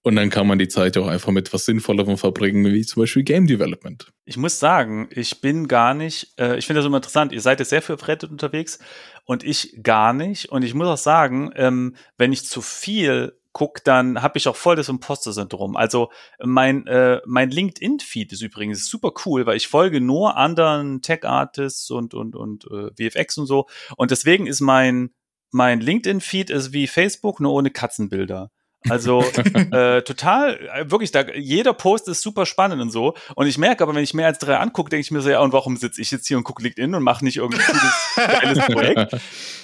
Speaker 2: Und dann kann man die Zeit auch einfach mit was Sinnvollerem verbringen, wie zum Beispiel Game Development.
Speaker 1: Ich muss sagen, ich bin gar nicht, äh, ich finde das immer interessant, ihr seid jetzt sehr viel Reddit unterwegs und ich gar nicht. Und ich muss auch sagen, ähm, wenn ich zu viel gucke, dann habe ich auch voll das Imposter-Syndrom. Also mein, äh, mein LinkedIn-Feed ist übrigens super cool, weil ich folge nur anderen Tech-Artists und, und, und äh, VFX und so. Und deswegen ist mein, mein LinkedIn-Feed ist wie Facebook, nur ohne Katzenbilder. Also äh, total, äh, wirklich, da, jeder Post ist super spannend und so. Und ich merke aber, wenn ich mehr als drei angucke, denke ich mir so, ja, und warum sitze ich jetzt hier und gucke LinkedIn und mache nicht irgendein cooles, geiles Projekt?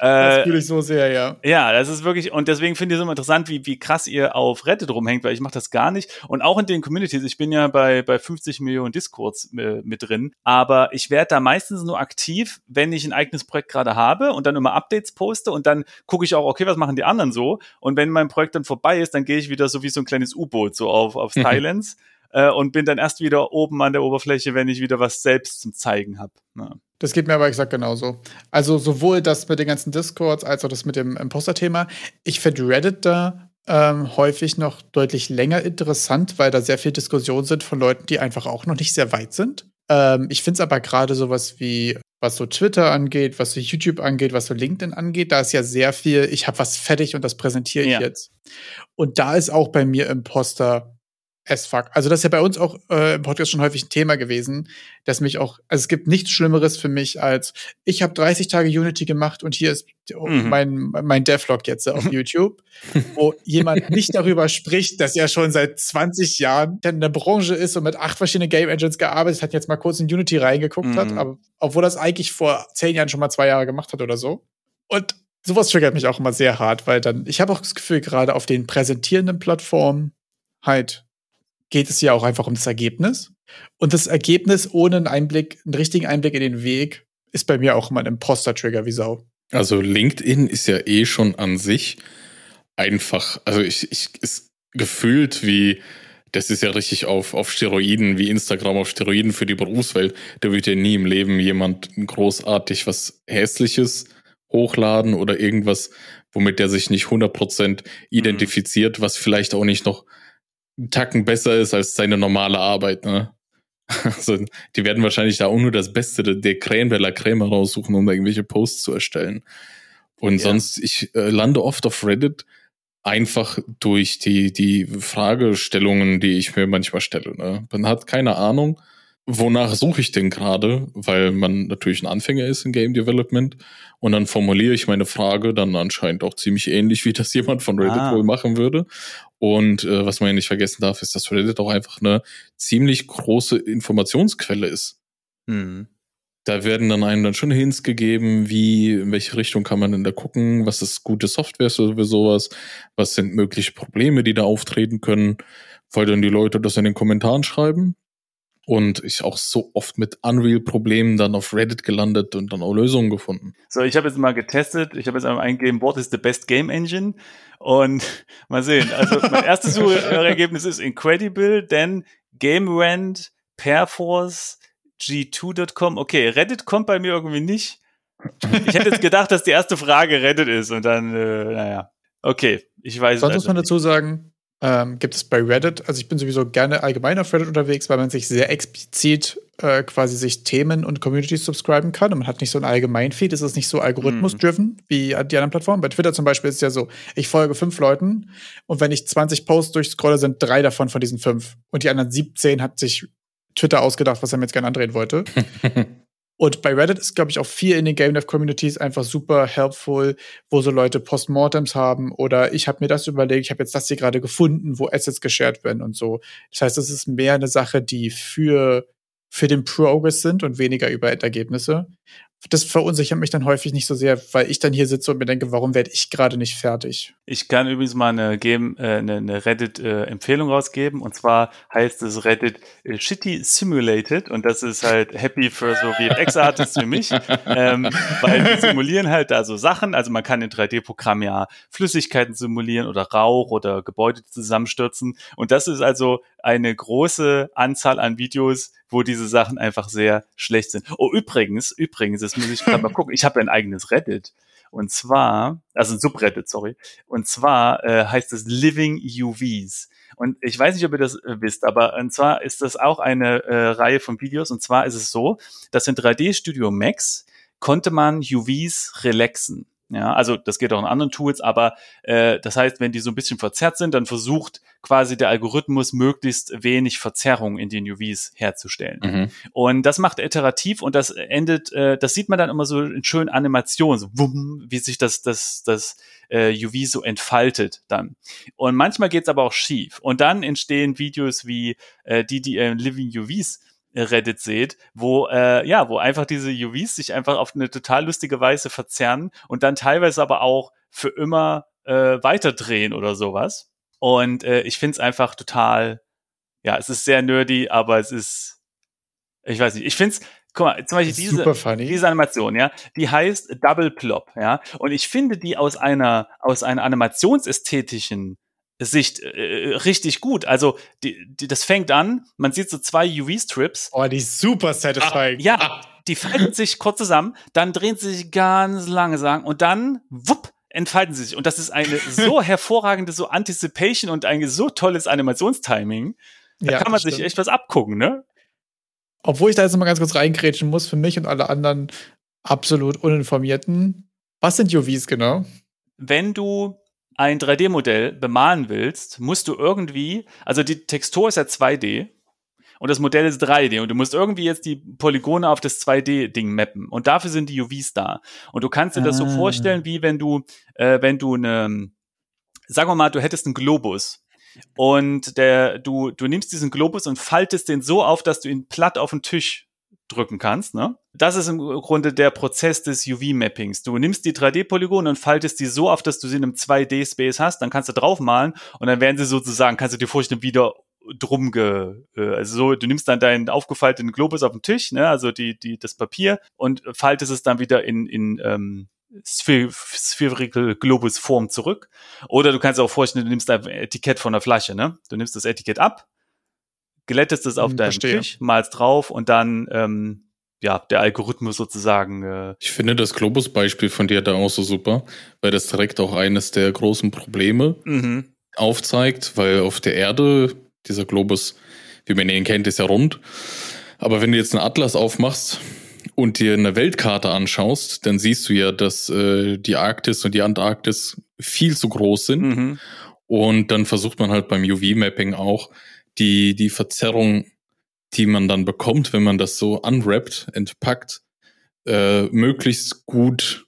Speaker 3: das fühle ich so sehr, ja.
Speaker 1: Ja, das ist wirklich, und deswegen finde ich es immer interessant, wie, wie krass ihr auf Reddit rumhängt, weil ich mache das gar nicht. Und auch in den Communities, ich bin ja bei, bei 50 Millionen Discords äh, mit drin, aber ich werde da meistens nur aktiv, wenn ich ein eigenes Projekt gerade habe und dann immer Updates poste und dann gucke ich auch, okay, was machen die anderen so? Und wenn mein Projekt dann vorbei ist, ist, dann gehe ich wieder so wie so ein kleines U-Boot so auf, auf Silence mhm. äh, und bin dann erst wieder oben an der Oberfläche, wenn ich wieder was selbst zum Zeigen habe. Ja.
Speaker 3: Das geht mir aber exakt genauso. Also sowohl das mit den ganzen Discords als auch das mit dem Imposter-Thema. Ich finde Reddit da ähm, häufig noch deutlich länger interessant, weil da sehr viel Diskussionen sind von Leuten, die einfach auch noch nicht sehr weit sind. Ähm, ich finde es aber gerade sowas wie was so Twitter angeht, was so YouTube angeht, was so LinkedIn angeht, da ist ja sehr viel, ich habe was fertig und das präsentiere ich ja. jetzt. Und da ist auch bei mir Imposter as fuck. Also das ist ja bei uns auch äh, im Podcast schon häufig ein Thema gewesen, dass mich auch, also es gibt nichts Schlimmeres für mich als, ich habe 30 Tage Unity gemacht und hier ist mhm. mein, mein Devlog jetzt auf YouTube, wo jemand nicht darüber spricht, dass er schon seit 20 Jahren in der Branche ist und mit acht verschiedenen Game Engines gearbeitet hat, jetzt mal kurz in Unity reingeguckt mhm. hat, aber obwohl das eigentlich vor zehn Jahren schon mal zwei Jahre gemacht hat oder so. Und sowas triggert mich auch immer sehr hart, weil dann, ich habe auch das Gefühl, gerade auf den präsentierenden Plattformen halt geht es ja auch einfach um das Ergebnis. Und das Ergebnis ohne einen Einblick, einen richtigen Einblick in den Weg, ist bei mir auch immer ein Imposter-Trigger wie Sau.
Speaker 2: Also LinkedIn ist ja eh schon an sich einfach, also ich, ich ist gefühlt wie, das ist ja richtig auf, auf Steroiden, wie Instagram auf Steroiden für die Berufswelt. Da wird ja nie im Leben jemand großartig was Hässliches hochladen oder irgendwas, womit der sich nicht 100% identifiziert, was vielleicht auch nicht noch einen Tacken besser ist als seine normale Arbeit, ne? Also, die werden wahrscheinlich da auch nur das Beste der Creme de la Creme raussuchen, um da irgendwelche Posts zu erstellen. Und ja. sonst, ich äh, lande oft auf Reddit einfach durch die, die Fragestellungen, die ich mir manchmal stelle. Ne? Man hat keine Ahnung, wonach suche ich denn gerade, weil man natürlich ein Anfänger ist in Game Development und dann formuliere ich meine Frage dann anscheinend auch ziemlich ähnlich, wie das jemand von Reddit ah. wohl machen würde. Und äh, was man ja nicht vergessen darf, ist, dass Reddit auch einfach eine ziemlich große Informationsquelle ist. Hm. Da werden dann einem dann schon Hints gegeben, wie, in welche Richtung kann man denn da gucken, was ist gute Software für sowas, was sind mögliche Probleme, die da auftreten können, weil dann die Leute das in den Kommentaren schreiben und ich auch so oft mit Unreal-Problemen dann auf Reddit gelandet und dann auch Lösungen gefunden.
Speaker 1: So, ich habe jetzt mal getestet, ich habe jetzt einmal eingegeben, what is the best game engine? Und mal sehen, also mein erstes Suchergebnis ist Incredible, dann GameRant, Perforce, G2.com. Okay, Reddit kommt bei mir irgendwie nicht. Ich hätte jetzt gedacht, dass die erste Frage Reddit ist und dann, äh, naja. Okay, ich weiß
Speaker 3: Sonst muss man dazu sagen, ähm, gibt es bei Reddit. Also ich bin sowieso gerne allgemein auf Reddit unterwegs, weil man sich sehr explizit äh, quasi sich Themen und Communities subscriben kann und man hat nicht so ein Allgemeinfeed. Es ist nicht so algorithmus-driven mhm. wie die anderen Plattformen. Bei Twitter zum Beispiel ist es ja so, ich folge fünf Leuten und wenn ich 20 Posts durchscrolle, sind drei davon von diesen fünf. Und die anderen 17 hat sich Twitter ausgedacht, was er mir jetzt gerne andrehen wollte. Und bei Reddit ist, glaube ich, auch viel in den Game Dev Communities einfach super helpful, wo so Leute Postmortems haben oder ich habe mir das überlegt, ich habe jetzt das hier gerade gefunden, wo Assets geshared werden und so. Das heißt, es ist mehr eine Sache, die für, für den Progress sind und weniger über Endergebnisse das verunsichert mich dann häufig nicht so sehr, weil ich dann hier sitze und mir denke, warum werde ich gerade nicht fertig?
Speaker 1: Ich kann übrigens mal eine, äh, eine, eine Reddit-Empfehlung äh, rausgeben. Und zwar heißt es Reddit äh, Shitty Simulated. Und das ist halt happy für so VFX-Artists wie mich, ähm, weil die simulieren halt da so Sachen, also man kann in 3D-Programm ja Flüssigkeiten simulieren oder Rauch oder Gebäude zusammenstürzen. Und das ist also eine große Anzahl an Videos, wo diese Sachen einfach sehr schlecht sind. Oh, übrigens, übrigens, das muss ich gerade mal gucken. Ich habe ein eigenes Reddit. Und zwar, also ein Subreddit, sorry. Und zwar äh, heißt es Living UVs. Und ich weiß nicht, ob ihr das äh, wisst, aber und zwar ist das auch eine äh, Reihe von Videos. Und zwar ist es so, dass in 3D Studio Max konnte man UVs relaxen. Ja, also das geht auch in anderen Tools, aber äh, das heißt, wenn die so ein bisschen verzerrt sind, dann versucht quasi der Algorithmus möglichst wenig Verzerrung in den UVs herzustellen. Mhm. Und das macht iterativ und das endet, äh, das sieht man dann immer so in schönen Animationen, so wumm, wie sich das, das, das äh, UV so entfaltet dann. Und manchmal geht's aber auch schief. Und dann entstehen Videos wie äh, die, die äh, Living UVs Reddit seht, wo äh, ja, wo einfach diese UVs sich einfach auf eine total lustige Weise verzerren und dann teilweise aber auch für immer äh, weiterdrehen oder sowas. Und äh, ich finde es einfach total, ja, es ist sehr nerdy, aber es ist, ich weiß nicht, ich finde es, guck mal, zum Beispiel diese, diese Animation, ja, die heißt Double Plop, ja, und ich finde die aus einer, aus einer animationsästhetischen Sicht äh, äh, richtig gut. Also die, die, das fängt an, man sieht so zwei UV-Strips.
Speaker 3: Oh, die ist super satisfying.
Speaker 1: Ah, ja, ah. die falten sich kurz zusammen, dann drehen sie sich ganz langsam und dann, wupp, entfalten sie sich. Und das ist eine so hervorragende so Anticipation und ein so tolles Animationstiming. Da ja, kann man sich echt was abgucken, ne?
Speaker 3: Obwohl ich da jetzt mal ganz kurz reingrätschen muss, für mich und alle anderen absolut Uninformierten. Was sind UVs genau?
Speaker 1: Wenn du ein 3D-Modell bemalen willst, musst du irgendwie, also die Textur ist ja 2D und das Modell ist 3D und du musst irgendwie jetzt die Polygone auf das 2D-Ding mappen und dafür sind die UVs da. Und du kannst dir das so ah. vorstellen, wie wenn du, äh, wenn du eine, sagen wir mal, du hättest einen Globus und der, du, du nimmst diesen Globus und faltest den so auf, dass du ihn platt auf den Tisch drücken kannst. Ne? Das ist im Grunde der Prozess des UV-Mappings. Du nimmst die 3D-Polygone und faltest die so auf, dass du sie in einem 2D-Space hast, dann kannst du draufmalen und dann werden sie sozusagen, kannst du dir vorstellen, wieder drum ge, äh, also so, du nimmst dann deinen aufgefalteten Globus auf den Tisch, ne, also die, die, das Papier und faltest es dann wieder in, in ähm, Spherical Globus Form zurück. Oder du kannst auch vorstellen, du nimmst ein Etikett von der Flasche, ne? Du nimmst das Etikett ab, glättest es auf hm, deinem Verstehe. Tisch, malst drauf und dann ähm, ja, der Algorithmus sozusagen. Äh
Speaker 2: ich finde das Globus-Beispiel von dir da auch so super, weil das direkt auch eines der großen Probleme mhm. aufzeigt, weil auf der Erde dieser Globus, wie man ihn kennt, ist ja rund. Aber wenn du jetzt einen Atlas aufmachst und dir eine Weltkarte anschaust, dann siehst du ja, dass äh, die Arktis und die Antarktis viel zu groß sind. Mhm. Und dann versucht man halt beim UV-Mapping auch die, die Verzerrung, die man dann bekommt, wenn man das so unwrappt, entpackt, äh, möglichst gut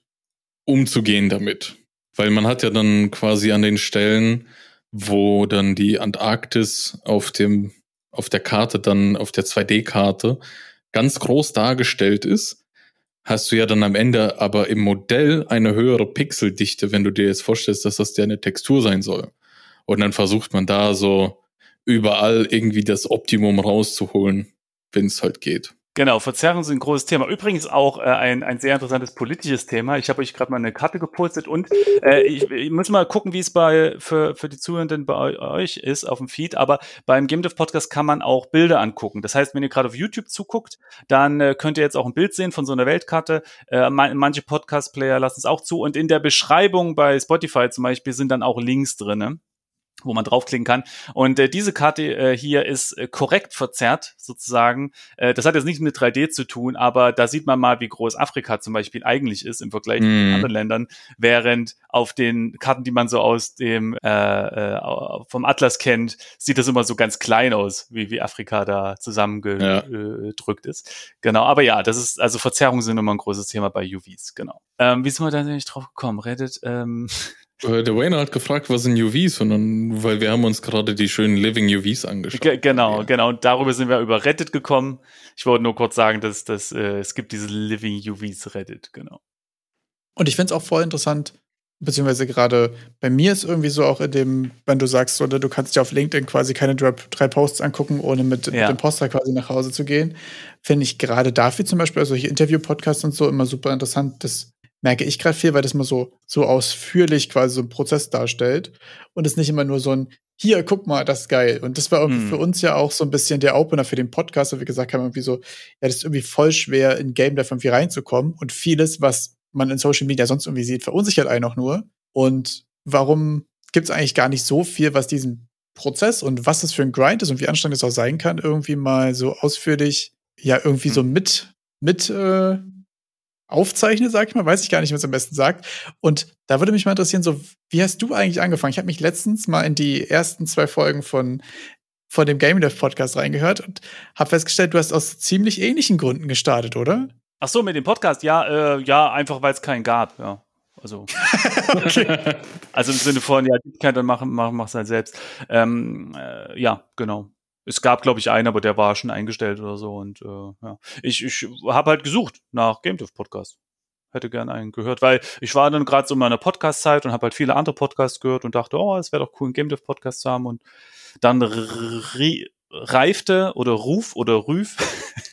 Speaker 2: umzugehen damit. Weil man hat ja dann quasi an den Stellen, wo dann die Antarktis auf dem, auf der Karte dann, auf der 2D-Karte ganz groß dargestellt ist, hast du ja dann am Ende aber im Modell eine höhere Pixeldichte, wenn du dir jetzt vorstellst, dass das ja eine Textur sein soll. Und dann versucht man da so überall irgendwie das Optimum rauszuholen, wenn es halt geht.
Speaker 1: Genau, Verzerrungen sind ein großes Thema. Übrigens auch äh, ein, ein sehr interessantes politisches Thema. Ich habe euch gerade mal eine Karte gepostet und äh, ich, ich muss mal gucken, wie es bei für, für die Zuhörenden bei euch ist auf dem Feed. Aber beim GameDev Podcast kann man auch Bilder angucken. Das heißt, wenn ihr gerade auf YouTube zuguckt, dann äh, könnt ihr jetzt auch ein Bild sehen von so einer Weltkarte. Äh, manche Podcast-Player lassen es auch zu. Und in der Beschreibung bei Spotify zum Beispiel sind dann auch Links drinne wo man draufklicken kann. Und äh, diese Karte äh, hier ist äh, korrekt verzerrt, sozusagen. Äh, das hat jetzt nichts mit 3D zu tun, aber da sieht man mal, wie groß Afrika zum Beispiel eigentlich ist im Vergleich mm. zu mhm. anderen Ländern, während auf den Karten, die man so aus dem äh, äh, vom Atlas kennt, sieht das immer so ganz klein aus, wie, wie Afrika da zusammengedrückt ja. ist. Genau, aber ja, das ist, also Verzerrungen sind immer ein großes Thema bei UVs, genau. Ähm, wie sind wir da nicht drauf gekommen? Reddit, ähm,
Speaker 2: äh, der Wayne hat gefragt, was sind UVs, sondern weil wir haben uns gerade die schönen Living UVs angeschaut.
Speaker 1: G genau, ja. genau. Und darüber sind wir über Reddit gekommen. Ich wollte nur kurz sagen, dass, dass äh, es gibt diese Living UVs Reddit, genau.
Speaker 3: Und ich finde es auch voll interessant, beziehungsweise gerade bei mir ist irgendwie so auch in dem, wenn du sagst, oder du kannst dir auf LinkedIn quasi keine drei Posts angucken, ohne mit, ja. mit dem Poster quasi nach Hause zu gehen, finde ich gerade dafür zum Beispiel solche Interview-Podcasts und so immer super interessant, dass merke ich gerade viel, weil das mal so, so ausführlich quasi so ein Prozess darstellt und es nicht immer nur so ein, hier, guck mal, das ist geil. Und das war irgendwie hm. für uns ja auch so ein bisschen der Opener für den Podcast, wo wir gesagt haben, irgendwie so, ja, das ist irgendwie voll schwer, in Game Dev irgendwie reinzukommen und vieles, was man in Social Media sonst irgendwie sieht, verunsichert einen auch nur. Und warum gibt es eigentlich gar nicht so viel, was diesen Prozess und was das für ein Grind ist und wie anstrengend es auch sein kann, irgendwie mal so ausführlich, ja, irgendwie hm. so mit, mit äh, aufzeichne, sag ich mal, weiß ich gar nicht, was am besten sagt. Und da würde mich mal interessieren, so, wie hast du eigentlich angefangen? Ich habe mich letztens mal in die ersten zwei Folgen von, von dem Game Dev Podcast reingehört und habe festgestellt, du hast aus ziemlich ähnlichen Gründen gestartet, oder?
Speaker 1: Ach so, mit dem Podcast, ja, äh, ja, einfach weil es keinen gab, ja. Also, okay. also im Sinne von, ja, kann dann machen, mach, mach's halt selbst. Ähm, äh, ja, genau es gab, glaube ich, einen, aber der war schon eingestellt oder so. Und äh, ja. ich, ich habe halt gesucht nach Game Dev Podcast. Hätte gern einen gehört, weil ich war dann gerade so in meiner Podcast-Zeit und habe halt viele andere Podcasts gehört und dachte, oh, es wäre doch cool, einen Game Dev Podcast zu haben. Und dann reifte oder ruf oder rüf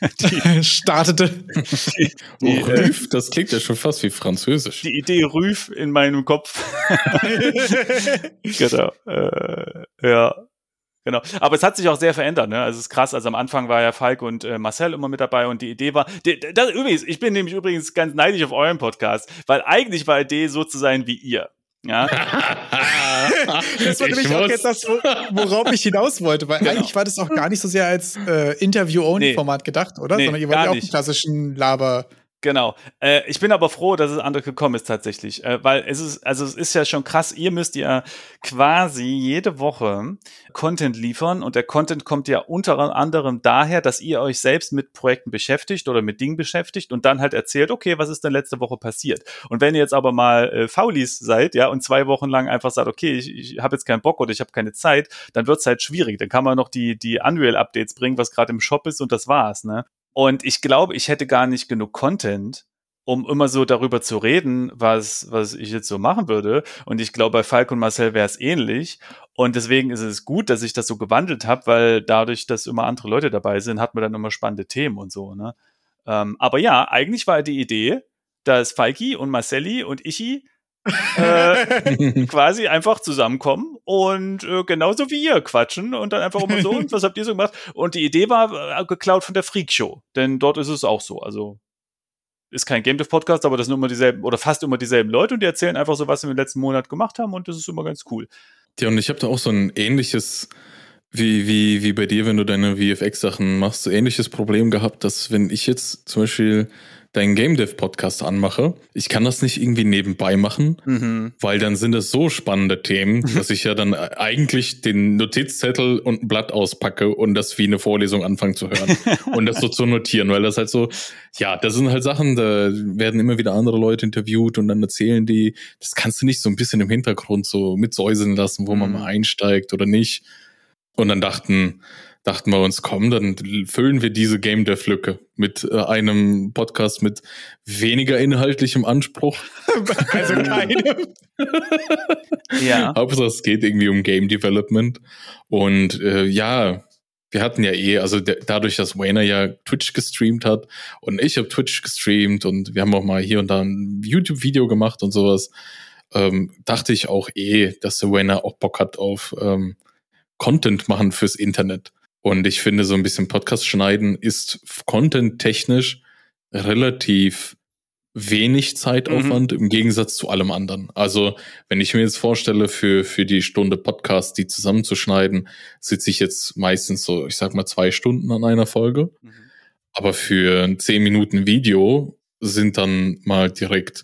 Speaker 3: die startete
Speaker 2: die, die, oh, rüf, das klingt ja schon fast wie französisch
Speaker 1: die Idee rüf in meinem Kopf genau äh, ja Genau. Aber es hat sich auch sehr verändert, ne? Also es ist krass. Also am Anfang war ja Falk und äh, Marcel immer mit dabei und die Idee war, die, das, übrigens, ich bin nämlich übrigens ganz neidisch auf euren Podcast, weil eigentlich war die Idee so zu sein wie ihr. Ja.
Speaker 3: das war nämlich auch jetzt das, worauf ich hinaus wollte, weil genau. eigentlich war das auch gar nicht so sehr als äh, Interview-Only-Format nee. gedacht, oder?
Speaker 1: Nee,
Speaker 3: Sondern ihr wollt ja auch einen klassischen Laber.
Speaker 1: Genau. Äh, ich bin aber froh, dass es anders gekommen ist tatsächlich, äh, weil es ist, also es ist ja schon krass. Ihr müsst ja quasi jede Woche Content liefern und der Content kommt ja unter anderem daher, dass ihr euch selbst mit Projekten beschäftigt oder mit Dingen beschäftigt und dann halt erzählt, okay, was ist denn letzte Woche passiert? Und wenn ihr jetzt aber mal äh, Faulis seid, ja, und zwei Wochen lang einfach sagt, okay, ich, ich habe jetzt keinen Bock oder ich habe keine Zeit, dann wird's halt schwierig. Dann kann man noch die die Unreal Updates bringen, was gerade im Shop ist und das war's, ne? Und ich glaube, ich hätte gar nicht genug Content, um immer so darüber zu reden, was, was ich jetzt so machen würde. Und ich glaube, bei Falk und Marcel wäre es ähnlich. Und deswegen ist es gut, dass ich das so gewandelt habe, weil dadurch, dass immer andere Leute dabei sind, hat man dann immer spannende Themen und so. Ne? Ähm, aber ja, eigentlich war die Idee, dass Falki und Marcelli und Ichi äh, quasi einfach zusammenkommen und äh, genauso wie ihr quatschen und dann einfach immer so, und was habt ihr so gemacht? Und die Idee war äh, geklaut von der Freak Show, denn dort ist es auch so. Also ist kein Game Dev Podcast, aber das sind immer dieselben oder fast immer dieselben Leute und die erzählen einfach so, was sie im letzten Monat gemacht haben und das ist immer ganz cool.
Speaker 2: Ja, und ich habe da auch so ein ähnliches Wie, wie, wie bei dir, wenn du deine VFX-Sachen machst, so ähnliches Problem gehabt, dass wenn ich jetzt zum Beispiel deinen Game Dev Podcast anmache, ich kann das nicht irgendwie nebenbei machen, mhm. weil dann sind das so spannende Themen, dass ich ja dann eigentlich den Notizzettel und ein Blatt auspacke und das wie eine Vorlesung anfange zu hören und das so zu notieren, weil das halt so, ja, das sind halt Sachen, da werden immer wieder andere Leute interviewt und dann erzählen die, das kannst du nicht so ein bisschen im Hintergrund so mitsäuseln lassen, wo man mhm. mal einsteigt oder nicht. Und dann dachten, dachten wir uns, komm, dann füllen wir diese Game Dev Lücke mit äh, einem Podcast mit weniger inhaltlichem Anspruch. also keinem. ja. Hauptsache es geht irgendwie um Game Development. Und äh, ja, wir hatten ja eh, also dadurch, dass Wayner ja Twitch gestreamt hat und ich habe Twitch gestreamt und wir haben auch mal hier und da ein YouTube-Video gemacht und sowas, ähm, dachte ich auch eh, dass der Wayner auch Bock hat auf ähm, Content machen fürs Internet. Und ich finde, so ein bisschen Podcast schneiden ist content-technisch relativ wenig Zeitaufwand mhm. im Gegensatz zu allem anderen. Also, wenn ich mir jetzt vorstelle, für, für die Stunde Podcast, die zusammenzuschneiden, sitze ich jetzt meistens so, ich sag mal, zwei Stunden an einer Folge. Mhm. Aber für ein zehn Minuten Video sind dann mal direkt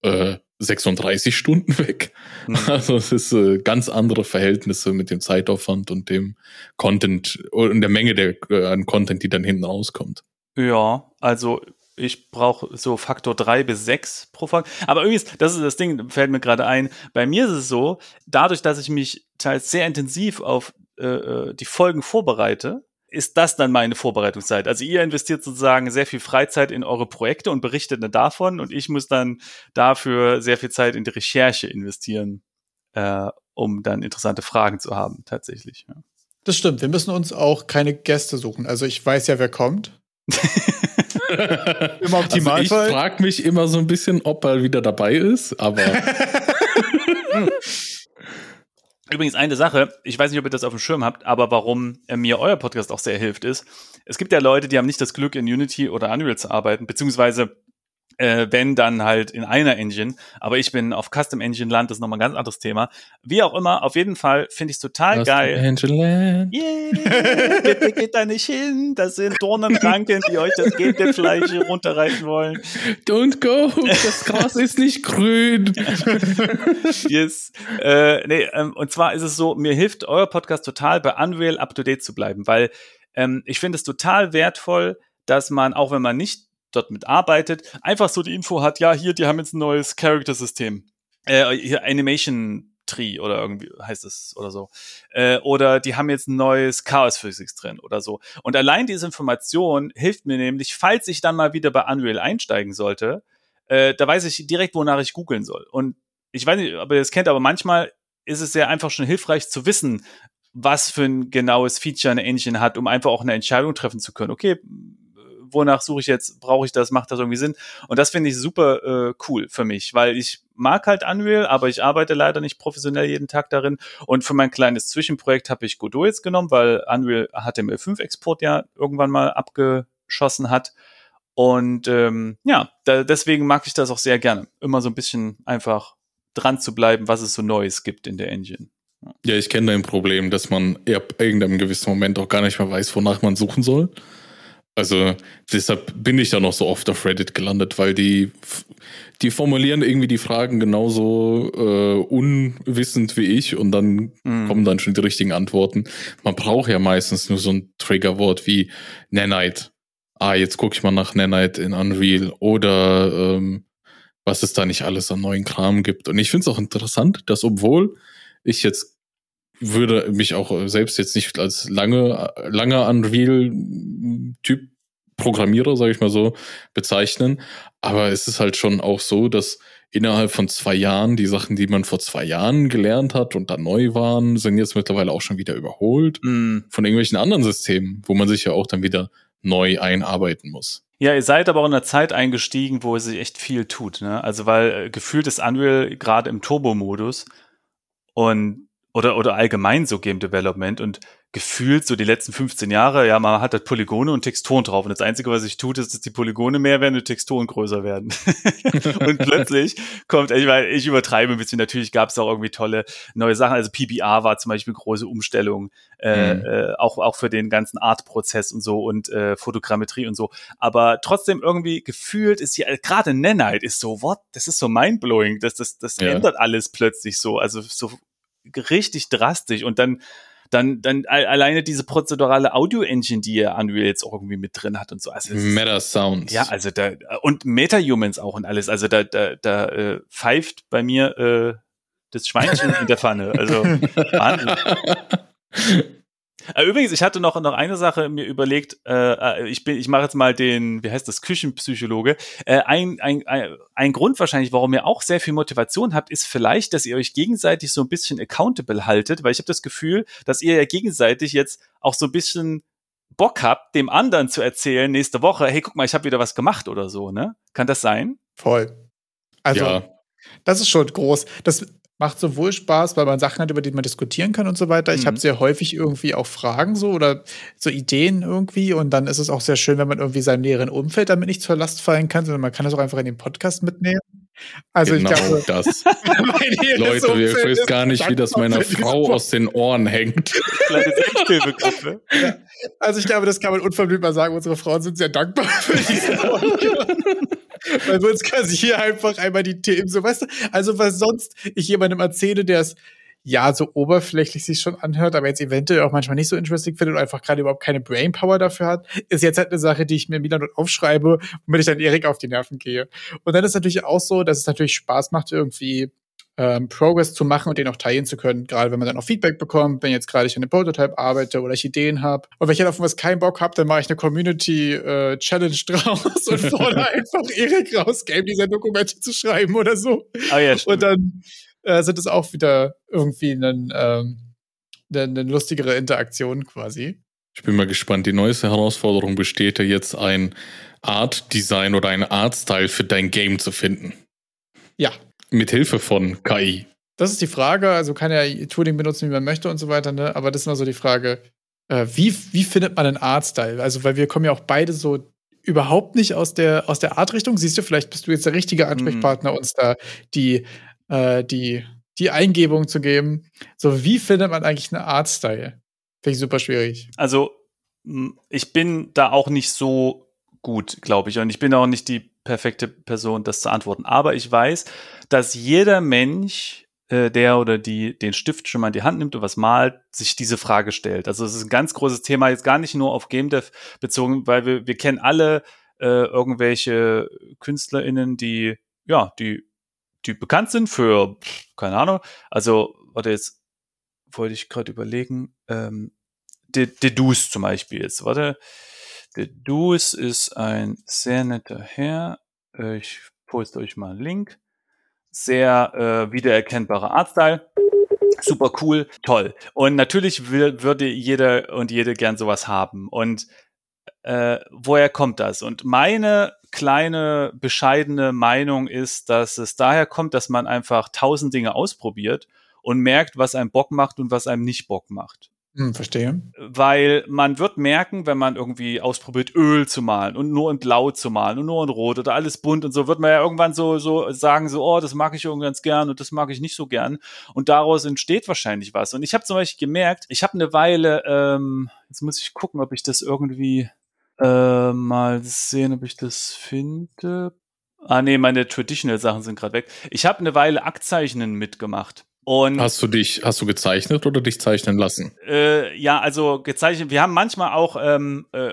Speaker 2: äh, 36 Stunden weg. Mhm. Also es ist äh, ganz andere Verhältnisse mit dem Zeitaufwand und dem Content und der Menge der, äh, an Content, die dann hinten rauskommt.
Speaker 1: Ja, also ich brauche so Faktor drei bis sechs pro Folge. Aber übrigens, das ist das Ding, fällt mir gerade ein. Bei mir ist es so, dadurch, dass ich mich teils sehr intensiv auf äh, äh die Folgen vorbereite, ist das dann meine Vorbereitungszeit. Also ihr investiert sozusagen sehr viel Freizeit in eure Projekte und berichtet dann davon und ich muss dann dafür sehr viel Zeit in die Recherche investieren, äh, um dann interessante Fragen zu haben, tatsächlich. Ja.
Speaker 3: Das stimmt. Wir müssen uns auch keine Gäste suchen. Also ich weiß ja, wer kommt.
Speaker 2: Im Optimalfall. Also ich frage mich immer so ein bisschen, ob er wieder dabei ist, aber.
Speaker 1: Übrigens eine Sache, ich weiß nicht, ob ihr das auf dem Schirm habt, aber warum äh, mir euer Podcast auch sehr hilft, ist, es gibt ja Leute, die haben nicht das Glück, in Unity oder Unreal zu arbeiten, beziehungsweise äh, wenn dann halt in einer Engine. Aber ich bin auf Custom Engine Land, das ist nochmal ein ganz anderes Thema. Wie auch immer, auf jeden Fall finde ich es total Custom geil. Engine Land. Yeah, bitte geht da nicht hin. Das sind Dornenranken, die euch das Gentefleisch runterreißen wollen.
Speaker 2: Don't go, das Gras ist nicht grün.
Speaker 1: yes. Äh, nee, ähm, und zwar ist es so, mir hilft euer Podcast total bei Unreal up to date zu bleiben, weil ähm, ich finde es total wertvoll, dass man, auch wenn man nicht dort mitarbeitet, einfach so die Info hat, ja, hier, die haben jetzt ein neues Character-System. Äh, hier Animation Tree oder irgendwie heißt es oder so. Äh, oder die haben jetzt ein neues Chaos Physics drin oder so. Und allein diese Information hilft mir nämlich, falls ich dann mal wieder bei Unreal einsteigen sollte, äh, da weiß ich direkt, wonach ich googeln soll. Und ich weiß nicht, ob ihr das kennt, aber manchmal ist es ja einfach schon hilfreich zu wissen, was für ein genaues Feature eine Engine hat, um einfach auch eine Entscheidung treffen zu können. Okay, wonach suche ich jetzt, brauche ich das, macht das irgendwie Sinn? Und das finde ich super äh, cool für mich, weil ich mag halt Unreal, aber ich arbeite leider nicht professionell jeden Tag darin. Und für mein kleines Zwischenprojekt habe ich Godot jetzt genommen, weil Unreal HTML5-Export ja irgendwann mal abgeschossen hat. Und ähm, ja, da, deswegen mag ich das auch sehr gerne. Immer so ein bisschen einfach dran zu bleiben, was es so Neues gibt in der Engine.
Speaker 2: Ja, ich kenne dein Problem, dass man ab irgendeinem gewissen Moment auch gar nicht mehr weiß, wonach man suchen soll. Also deshalb bin ich da noch so oft auf Reddit gelandet, weil die, die formulieren irgendwie die Fragen genauso äh, unwissend wie ich und dann mhm. kommen dann schon die richtigen Antworten. Man braucht ja meistens nur so ein Triggerwort wie Nanite. Ah, jetzt gucke ich mal nach Nanite in Unreal oder ähm, was es da nicht alles an neuen Kram gibt. Und ich finde es auch interessant, dass obwohl ich jetzt würde mich auch selbst jetzt nicht als lange, langer Unreal-Typ Programmierer, sage ich mal so, bezeichnen. Aber es ist halt schon auch so, dass innerhalb von zwei Jahren die Sachen, die man vor zwei Jahren gelernt hat und dann neu waren, sind jetzt mittlerweile auch schon wieder überholt mm. von irgendwelchen anderen Systemen, wo man sich ja auch dann wieder neu einarbeiten muss.
Speaker 1: Ja, ihr seid aber auch in einer Zeit eingestiegen, wo es sich echt viel tut. Ne? Also weil äh, gefühlt ist Unreal gerade im Turbo-Modus und oder, oder allgemein so Game Development und gefühlt so die letzten 15 Jahre, ja, man hat halt Polygone und Texturen drauf und das Einzige, was ich tut, ist, dass die Polygone mehr werden und Texturen größer werden. und plötzlich kommt, ich, meine, ich übertreibe ein bisschen, natürlich gab es auch irgendwie tolle neue Sachen, also PBR war zum Beispiel eine große Umstellung, äh, mhm. äh, auch, auch für den ganzen Art-Prozess und so und äh, Fotogrammetrie und so, aber trotzdem irgendwie gefühlt ist hier, gerade Nanite ist so, what, das ist so mindblowing, das, das, das ja. ändert alles plötzlich so, also so richtig drastisch und dann dann, dann alleine diese prozedurale Audio-Engine, die ja Unreal jetzt auch irgendwie mit drin hat und so. Also
Speaker 2: Meta-Sounds.
Speaker 1: Ja, also da, und Meta-Humans auch und alles. Also da, da, da äh, pfeift bei mir äh, das Schweinchen in der Pfanne. Also Wahnsinn. Äh, übrigens, ich hatte noch, noch eine Sache mir überlegt. Äh, äh ich bin, ich mache jetzt mal den, wie heißt das, Küchenpsychologe. Äh, ein, ein, ein, ein Grund wahrscheinlich, warum ihr auch sehr viel Motivation habt, ist vielleicht, dass ihr euch gegenseitig so ein bisschen accountable haltet, weil ich habe das Gefühl, dass ihr ja gegenseitig jetzt auch so ein bisschen Bock habt, dem anderen zu erzählen nächste Woche, hey, guck mal, ich habe wieder was gemacht oder so, ne? Kann das sein?
Speaker 3: Voll. Also, ja. das ist schon groß. Das macht sowohl Spaß, weil man Sachen hat, über die man diskutieren kann und so weiter. Ich mhm. habe sehr häufig irgendwie auch Fragen so oder so Ideen irgendwie und dann ist es auch sehr schön, wenn man irgendwie seinem näheren Umfeld damit nicht zur Last fallen kann, sondern man kann das auch einfach in den Podcast mitnehmen.
Speaker 2: Also genau ich glaube, das. Leute, ihr wisst gar nicht, wie das meiner Frau aus den Ohren hängt.
Speaker 3: Selbsthilfegruppe. Ja. Also ich glaube, das kann man unverblümt mal sagen. Unsere Frauen sind sehr dankbar für diese Weil wir uns quasi hier einfach einmal die Themen so, weißt du, also was sonst ich jemandem erzähle, der es ja so oberflächlich sich schon anhört, aber jetzt eventuell auch manchmal nicht so interesting findet und einfach gerade überhaupt keine Brainpower dafür hat, ist jetzt halt eine Sache, die ich mir wieder und aufschreibe, womit ich dann Erik auf die Nerven gehe. Und dann ist natürlich auch so, dass es natürlich Spaß macht, irgendwie ähm, Progress zu machen und den auch teilen zu können. Gerade wenn man dann auch Feedback bekommt, wenn jetzt gerade ich an einem Prototype arbeite oder ich Ideen habe. Und wenn ich halt auf was keinen Bock habe, dann mache ich eine Community äh, Challenge draus und fordere einfach Erik raus, Game Design Dokumente zu schreiben oder so.
Speaker 1: Oh ja,
Speaker 3: und dann äh, sind es auch wieder irgendwie ein, ähm, eine, eine lustigere Interaktion quasi.
Speaker 2: Ich bin mal gespannt. Die neueste Herausforderung besteht ja jetzt ein Art Design oder ein Art Style für dein Game zu finden.
Speaker 3: Ja,
Speaker 2: mit Hilfe von KI.
Speaker 3: Das ist die Frage. Also kann ja Tooling benutzen, wie man möchte und so weiter. Ne? Aber das ist immer so die Frage, äh, wie, wie findet man einen Artstyle? Also, weil wir kommen ja auch beide so überhaupt nicht aus der, aus der Art-Richtung. Siehst du, vielleicht bist du jetzt der richtige. Ansprechpartner, mhm. uns da die, äh, die, die Eingebung zu geben. So, wie findet man eigentlich einen Artstyle? Finde ich super schwierig.
Speaker 1: Also, ich bin da auch nicht so gut, glaube ich. Und ich bin auch nicht die perfekte Person, das zu antworten. Aber ich weiß, dass jeder Mensch, äh, der oder die den Stift schon mal in die Hand nimmt und was malt, sich diese Frage stellt. Also es ist ein ganz großes Thema, jetzt gar nicht nur auf Game Dev bezogen, weil wir, wir kennen alle äh, irgendwelche KünstlerInnen, die, ja, die, die bekannt sind für, keine Ahnung, also, warte, jetzt wollte ich gerade überlegen, ähm, Dedus zum Beispiel jetzt, warte, Dedus ist ein sehr netter Herr, ich poste euch mal einen Link, sehr äh, wiedererkennbarer Artstyle. Super cool, toll. Und natürlich will, würde jeder und jede gern sowas haben. Und äh, woher kommt das? Und meine kleine, bescheidene Meinung ist, dass es daher kommt, dass man einfach tausend Dinge ausprobiert und merkt, was einem Bock macht und was einem nicht Bock macht.
Speaker 3: Hm, verstehe.
Speaker 1: Weil man wird merken, wenn man irgendwie ausprobiert, Öl zu malen und nur in Blau zu malen und nur in Rot oder alles bunt und so, wird man ja irgendwann so, so sagen, so, oh, das mag ich irgendwie ganz gern und das mag ich nicht so gern. Und daraus entsteht wahrscheinlich was. Und ich habe zum Beispiel gemerkt, ich habe eine Weile, ähm, jetzt muss ich gucken, ob ich das irgendwie äh, mal sehen, ob ich das finde. Ah, nee, meine Traditional-Sachen sind gerade weg. Ich habe eine Weile Aktzeichnen mitgemacht. Und,
Speaker 2: hast du dich, hast du gezeichnet oder dich zeichnen lassen?
Speaker 1: Äh, ja, also gezeichnet. Wir haben manchmal auch ähm, äh,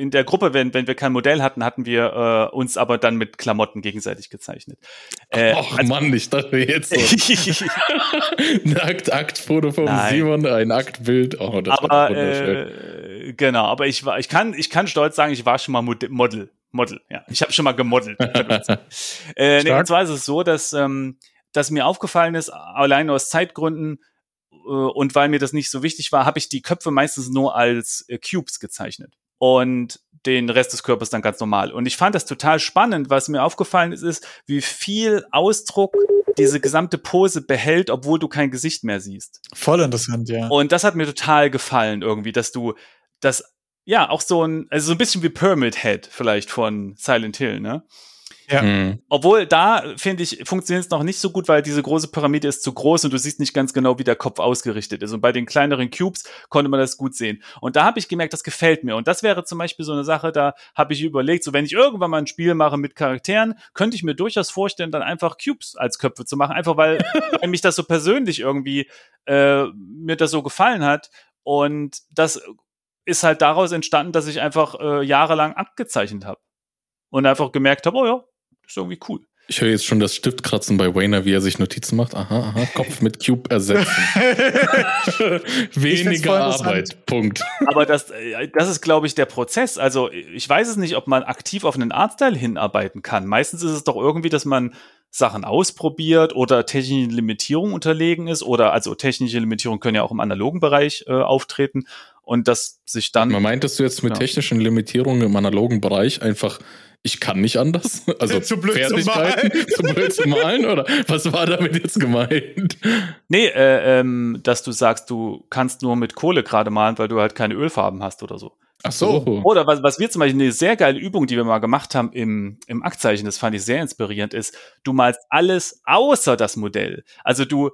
Speaker 1: in der Gruppe, wenn, wenn wir kein Modell hatten, hatten wir äh, uns aber dann mit Klamotten gegenseitig gezeichnet.
Speaker 2: Äh, Ach also, Mann, ich dachte jetzt so. ein Akt, Aktfoto von Nein. Simon, ein Aktbild. Oh, das
Speaker 1: aber. Äh, genau, aber ich war, ich kann, ich kann stolz sagen, ich war schon mal Model. Model, ja. Ich habe schon mal gemodelt. äh, nee, und zwar ist es so, dass ähm, das mir aufgefallen ist, allein aus Zeitgründen äh, und weil mir das nicht so wichtig war, habe ich die Köpfe meistens nur als äh, Cubes gezeichnet. und den Rest des Körpers dann ganz normal. Und ich fand das total spannend. Was mir aufgefallen ist, ist, wie viel Ausdruck diese gesamte Pose behält, obwohl du kein Gesicht mehr siehst.
Speaker 3: Voll interessant, ja.
Speaker 1: Und das hat mir total gefallen irgendwie, dass du das ja auch so ein also so ein bisschen wie Pyramid Head vielleicht von Silent Hill, ne?
Speaker 3: Ja. Mhm.
Speaker 1: Obwohl da, finde ich, funktioniert es noch nicht so gut, weil diese große Pyramide ist zu groß und du siehst nicht ganz genau, wie der Kopf ausgerichtet ist. Und bei den kleineren Cubes konnte man das gut sehen. Und da habe ich gemerkt, das gefällt mir. Und das wäre zum Beispiel so eine Sache, da habe ich überlegt, so wenn ich irgendwann mal ein Spiel mache mit Charakteren, könnte ich mir durchaus vorstellen, dann einfach Cubes als Köpfe zu machen. Einfach weil, weil mich das so persönlich irgendwie, äh, mir das so gefallen hat. Und das ist halt daraus entstanden, dass ich einfach äh, jahrelang abgezeichnet habe. Und einfach gemerkt habe, oh ja, ist irgendwie cool.
Speaker 2: Ich höre jetzt schon das Stiftkratzen bei Wayner, wie er sich Notizen macht. Aha, aha, Kopf mit Cube ersetzen. Weniger Arbeit. Punkt.
Speaker 1: Aber das, äh, das ist, glaube ich, der Prozess. Also ich weiß es nicht, ob man aktiv auf einen Artstyle hinarbeiten kann. Meistens ist es doch irgendwie, dass man Sachen ausprobiert oder technische Limitierungen unterlegen ist oder also technische Limitierungen können ja auch im analogen Bereich äh, auftreten und dass sich dann.
Speaker 2: Man meintest du jetzt mit ja. technischen Limitierungen im analogen Bereich einfach ich kann nicht anders. Also
Speaker 3: zu blöd Fertigkeiten, zu,
Speaker 2: zu blöd zu malen oder was war damit jetzt gemeint?
Speaker 1: Nee, äh, ähm, dass du sagst, du kannst nur mit Kohle gerade malen, weil du halt keine Ölfarben hast oder so.
Speaker 2: Ach so.
Speaker 1: Oder was, was wir zum Beispiel eine sehr geile Übung, die wir mal gemacht haben im, im Aktzeichen, das fand ich sehr inspirierend, ist, du malst alles außer das Modell. Also du,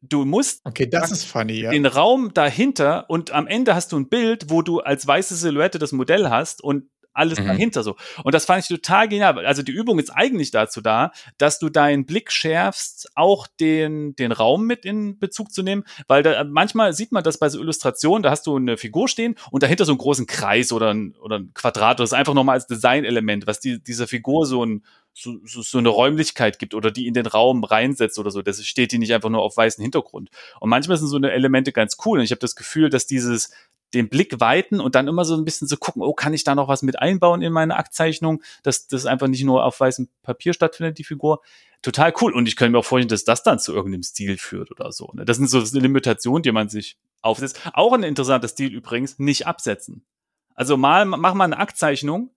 Speaker 1: du musst
Speaker 3: okay, das ist funny, ja.
Speaker 1: den Raum dahinter und am Ende hast du ein Bild, wo du als weiße Silhouette das Modell hast und alles mhm. dahinter so. Und das fand ich total genial. Also die Übung ist eigentlich dazu da, dass du deinen Blick schärfst, auch den, den Raum mit in Bezug zu nehmen, weil da, manchmal sieht man das bei so Illustrationen, da hast du eine Figur stehen und dahinter so einen großen Kreis oder ein, oder ein Quadrat. Das ist einfach nochmal als Designelement, was die, dieser Figur so ein, so, so, so eine Räumlichkeit gibt oder die in den Raum reinsetzt oder so. Das steht die nicht einfach nur auf weißem Hintergrund. Und manchmal sind so eine Elemente ganz cool. Und ich habe das Gefühl, dass dieses den Blick weiten und dann immer so ein bisschen so gucken, oh, kann ich da noch was mit einbauen in meine Aktzeichnung, dass das einfach nicht nur auf weißem Papier stattfindet, die Figur. Total cool. Und ich könnte mir auch vorstellen, dass das dann zu irgendeinem Stil führt oder so. Ne? Das sind so Limitationen, die man sich aufsetzt. Auch ein interessanter Stil übrigens, nicht absetzen. Also mal, mach mal eine Aktzeichnung,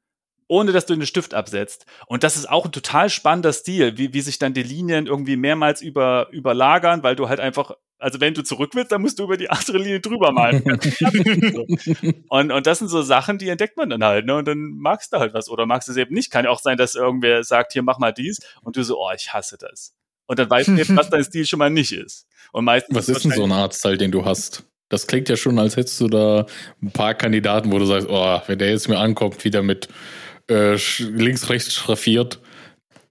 Speaker 1: ohne dass du den Stift absetzt. Und das ist auch ein total spannender Stil, wie, wie sich dann die Linien irgendwie mehrmals über, überlagern, weil du halt einfach also wenn du zurück willst, dann musst du über die andere Linie drüber malen. und, und das sind so Sachen, die entdeckt man dann halt, ne? Und dann magst du halt was oder magst du es eben nicht. Kann ja auch sein, dass irgendwer sagt, hier mach mal dies und du so, oh, ich hasse das. Und dann weißt du eben, was dein Stil schon mal nicht ist. Und meistens
Speaker 2: was ist denn so ein Arztteil, den du hast? Das klingt ja schon, als hättest du da ein paar Kandidaten, wo du sagst, oh, wenn der jetzt mir ankommt, wieder mit äh, links, rechts schraffiert,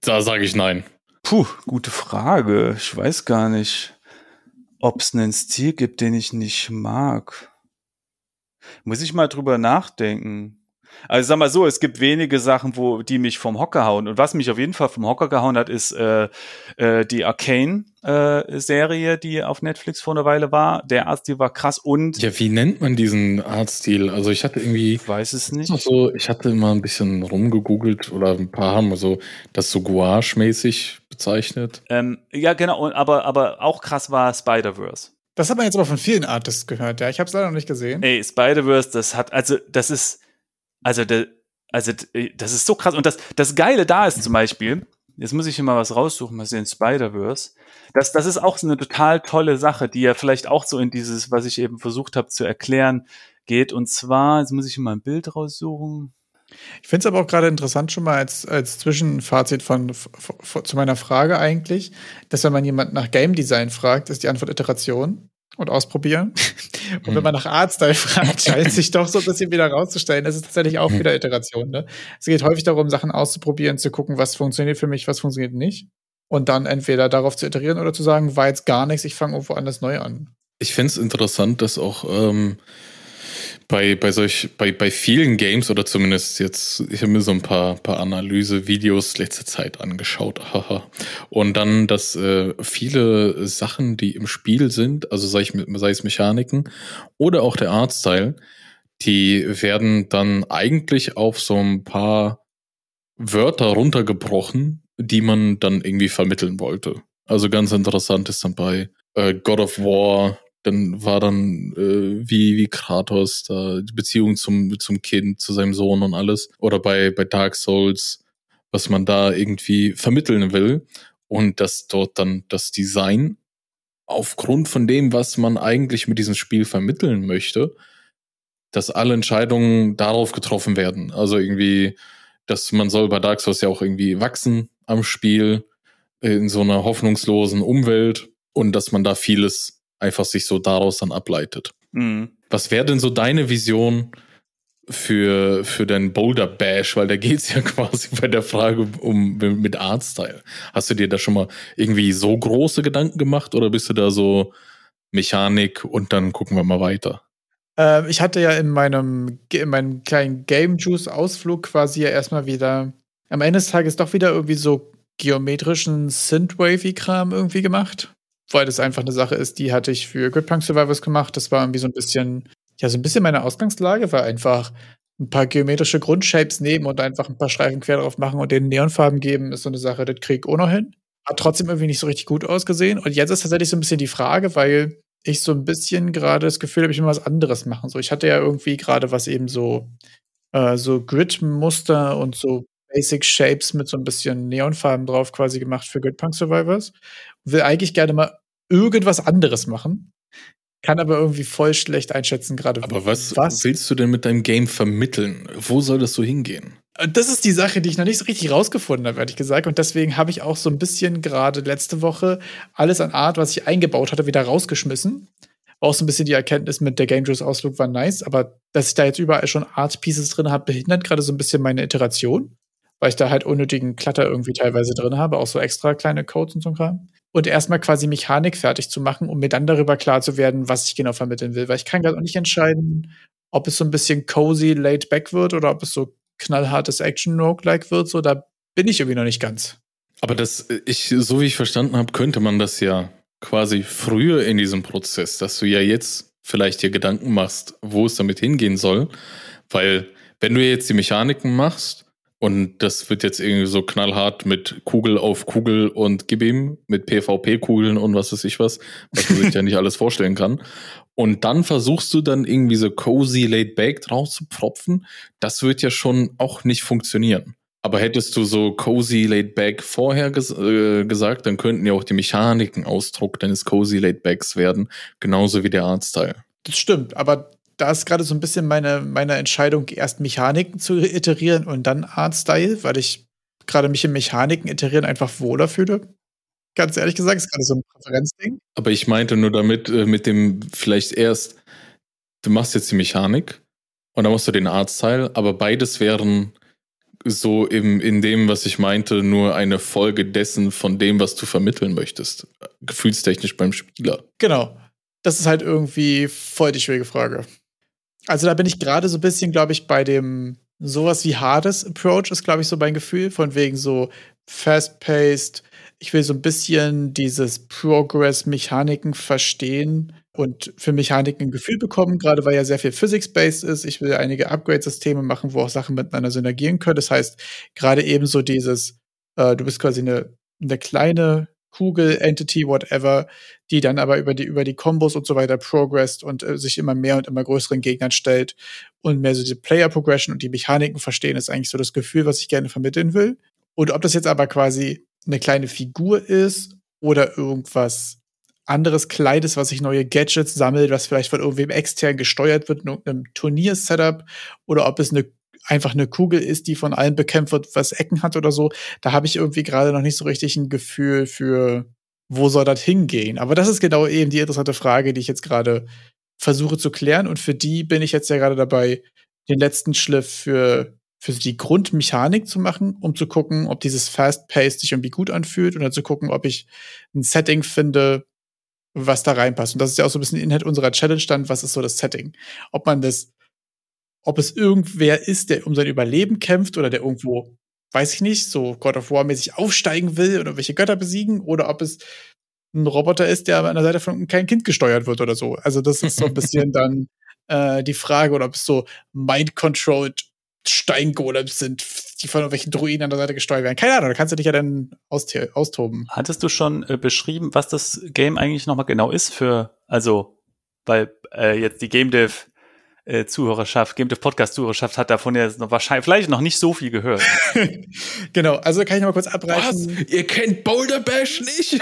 Speaker 2: da sage ich nein.
Speaker 1: Puh, gute Frage. Ich weiß gar nicht ob es einen Stil gibt, den ich nicht mag. Muss ich mal drüber nachdenken. Also sag mal so, es gibt wenige Sachen, wo die mich vom Hocker hauen. Und was mich auf jeden Fall vom Hocker gehauen hat, ist äh, äh, die Arcane-Serie, äh, die auf Netflix vor einer Weile war. Der Artstil war krass und.
Speaker 2: Ja, wie nennt man diesen Artstil? Also ich hatte irgendwie.
Speaker 1: Ich weiß es nicht.
Speaker 2: So, ich hatte immer ein bisschen rumgegoogelt oder ein paar haben so das so Gouache-mäßig bezeichnet.
Speaker 1: Ähm, ja, genau, aber, aber auch krass war Spider-Verse.
Speaker 3: Das hat man jetzt aber von vielen Artists gehört, ja. Ich habe es leider noch nicht gesehen.
Speaker 1: Ey, Spider-Verse, das hat, also, das ist also, de, also äh, das ist so krass. Und das, das Geile da ist zum Beispiel, jetzt muss ich hier mal was raussuchen, mal sehen, Spider-Verse. Das, das ist auch so eine total tolle Sache, die ja vielleicht auch so in dieses, was ich eben versucht habe zu erklären, geht. Und zwar, jetzt muss ich hier mal ein Bild raussuchen.
Speaker 3: Ich finde es aber auch gerade interessant, schon mal als, als Zwischenfazit von, von, zu meiner Frage eigentlich, dass wenn man jemand nach Game Design fragt, ist die Antwort Iteration und ausprobieren. Und wenn man nach Artstyle fragt, scheint sich doch so ein bisschen wieder rauszustellen. Das ist tatsächlich auch wieder Iteration. Ne? Es geht häufig darum, Sachen auszuprobieren, zu gucken, was funktioniert für mich, was funktioniert nicht. Und dann entweder darauf zu iterieren oder zu sagen, war jetzt gar nichts, ich fange irgendwo anders neu an.
Speaker 2: Ich finde es interessant, dass auch ähm, bei, bei solch, bei, bei vielen Games oder zumindest jetzt, ich habe mir so ein paar, paar Analyse-Videos letzte Zeit angeschaut, haha. Und dann, dass äh, viele Sachen, die im Spiel sind, also sei, ich, sei es Mechaniken oder auch der Artstyle, die werden dann eigentlich auf so ein paar Wörter runtergebrochen, die man dann irgendwie vermitteln wollte. Also ganz interessant ist dann bei äh, God of War dann war dann äh, wie wie Kratos da die Beziehung zum zum Kind, zu seinem Sohn und alles. Oder bei bei Dark Souls, was man da irgendwie vermitteln will. Und dass dort dann das Design aufgrund von dem, was man eigentlich mit diesem Spiel vermitteln möchte, dass alle Entscheidungen darauf getroffen werden. Also irgendwie, dass man soll bei Dark Souls ja auch irgendwie wachsen am Spiel in so einer hoffnungslosen Umwelt. Und dass man da vieles einfach sich so daraus dann ableitet. Mhm. Was wäre denn so deine Vision für, für deinen Boulder Bash? Weil da geht es ja quasi bei der Frage um mit Artstyle. Hast du dir da schon mal irgendwie so große Gedanken gemacht oder bist du da so Mechanik und dann gucken wir mal weiter?
Speaker 3: Äh, ich hatte ja in meinem, in meinem kleinen Game Juice Ausflug quasi ja erstmal wieder am Ende des Tages doch wieder irgendwie so geometrischen Synthwavy-Kram irgendwie gemacht weil das einfach eine Sache ist, die hatte ich für Gridpunk Survivors gemacht. Das war irgendwie so ein bisschen, ja, so ein bisschen meine Ausgangslage, war einfach ein paar geometrische Grundshapes nehmen und einfach ein paar Streifen quer drauf machen und denen Neonfarben geben, ist so eine Sache, das krieg ich noch hin. Hat trotzdem irgendwie nicht so richtig gut ausgesehen. Und jetzt ist tatsächlich so ein bisschen die Frage, weil ich so ein bisschen gerade das Gefühl habe, ich will was anderes machen. So, ich hatte ja irgendwie gerade was eben so, äh, so Grid-Muster und so Basic Shapes mit so ein bisschen Neonfarben drauf quasi gemacht für Gridpunk Survivors. Will eigentlich gerne mal irgendwas anderes machen. Kann aber irgendwie voll schlecht einschätzen, gerade.
Speaker 2: Aber was, was willst du denn mit deinem Game vermitteln? Wo soll das so hingehen?
Speaker 3: Das ist die Sache, die ich noch nicht so richtig rausgefunden habe, ehrlich gesagt. Und deswegen habe ich auch so ein bisschen gerade letzte Woche alles an Art, was ich eingebaut hatte, wieder rausgeschmissen. Auch so ein bisschen die Erkenntnis mit der Game Juice Ausflug war nice, aber dass ich da jetzt überall schon Art Pieces drin habe, behindert gerade so ein bisschen meine Iteration, weil ich da halt unnötigen Klatter irgendwie teilweise drin habe, auch so extra kleine Codes und so ein Kram und erstmal quasi Mechanik fertig zu machen, um mir dann darüber klar zu werden, was ich genau vermitteln will. Weil ich kann gerade auch nicht entscheiden, ob es so ein bisschen cozy, laid back wird oder ob es so knallhartes Action-Roguelike wird. So, da bin ich irgendwie noch nicht ganz.
Speaker 2: Aber das, ich, so wie ich verstanden habe, könnte man das ja quasi früher in diesem Prozess, dass du ja jetzt vielleicht dir Gedanken machst, wo es damit hingehen soll. Weil, wenn du jetzt die Mechaniken machst, und das wird jetzt irgendwie so knallhart mit Kugel auf Kugel und gib ihm mit PvP-Kugeln und was weiß ich was, was man sich ja nicht alles vorstellen kann. Und dann versuchst du dann irgendwie so cozy laid back drauf zu propfen. Das wird ja schon auch nicht funktionieren. Aber hättest du so cozy laid back vorher ges äh, gesagt, dann könnten ja auch die Mechaniken Ausdruck deines cozy laid backs werden, genauso wie der Artstyle.
Speaker 3: Das stimmt, aber da ist gerade so ein bisschen meine, meine Entscheidung, erst Mechaniken zu iterieren und dann Artstyle, weil ich gerade mich im Mechaniken iterieren einfach wohler fühle. Ganz ehrlich gesagt, ist gerade so ein Präferenzding.
Speaker 2: Aber ich meinte nur damit, äh, mit dem vielleicht erst, du machst jetzt die Mechanik und dann machst du den Artstyle, aber beides wären so im, in dem, was ich meinte, nur eine Folge dessen von dem, was du vermitteln möchtest. Gefühlstechnisch beim Spieler.
Speaker 3: Genau. Das ist halt irgendwie voll die schwierige Frage. Also da bin ich gerade so ein bisschen, glaube ich, bei dem sowas wie Hades Approach ist, glaube ich, so mein Gefühl, von wegen so fast-paced. Ich will so ein bisschen dieses Progress-Mechaniken verstehen und für Mechaniken ein Gefühl bekommen, gerade weil ja sehr viel Physics-based ist. Ich will einige Upgrade-Systeme machen, wo auch Sachen miteinander synergieren können. Das heißt, gerade eben so dieses, äh, du bist quasi eine, eine kleine Kugel, Entity, whatever, die dann aber über die, über die Kombos und so weiter progressed und äh, sich immer mehr und immer größeren Gegnern stellt und mehr so die Player Progression und die Mechaniken verstehen, ist eigentlich so das Gefühl, was ich gerne vermitteln will. Und ob das jetzt aber quasi eine kleine Figur ist oder irgendwas anderes Kleides, was sich neue Gadgets sammelt, was vielleicht von irgendwem extern gesteuert wird in irgendeinem Turnier-Setup, oder ob es eine einfach eine Kugel ist, die von allen bekämpft wird, was Ecken hat oder so. Da habe ich irgendwie gerade noch nicht so richtig ein Gefühl für, wo soll das hingehen. Aber das ist genau eben die interessante Frage, die ich jetzt gerade versuche zu klären. Und für die bin ich jetzt ja gerade dabei, den letzten Schliff für, für die Grundmechanik zu machen, um zu gucken, ob dieses Fast-Paced sich irgendwie gut anfühlt dann zu gucken, ob ich ein Setting finde, was da reinpasst. Und das ist ja auch so ein bisschen Inhalt unserer Challenge dann, was ist so das Setting? Ob man das ob es irgendwer ist, der um sein Überleben kämpft oder der irgendwo, weiß ich nicht, so God of War mäßig aufsteigen will oder welche Götter besiegen oder ob es ein Roboter ist, der an der Seite von kein Kind gesteuert wird oder so. Also das ist so ein bisschen dann äh, die Frage oder ob es so mind-controlled Steingolems sind, die von irgendwelchen Druiden an der Seite gesteuert werden. Keine Ahnung, da kannst du dich ja dann austoben.
Speaker 1: Hattest du schon äh, beschrieben, was das Game eigentlich nochmal genau ist für, also weil äh, jetzt die Game Dev äh, Zuhörerschaft, Game Dev Podcast Zuhörerschaft hat davon jetzt noch wahrscheinlich vielleicht noch nicht so viel gehört.
Speaker 3: genau, also kann ich noch mal kurz abreißen.
Speaker 2: Was? Ihr kennt Boulder Bash nicht?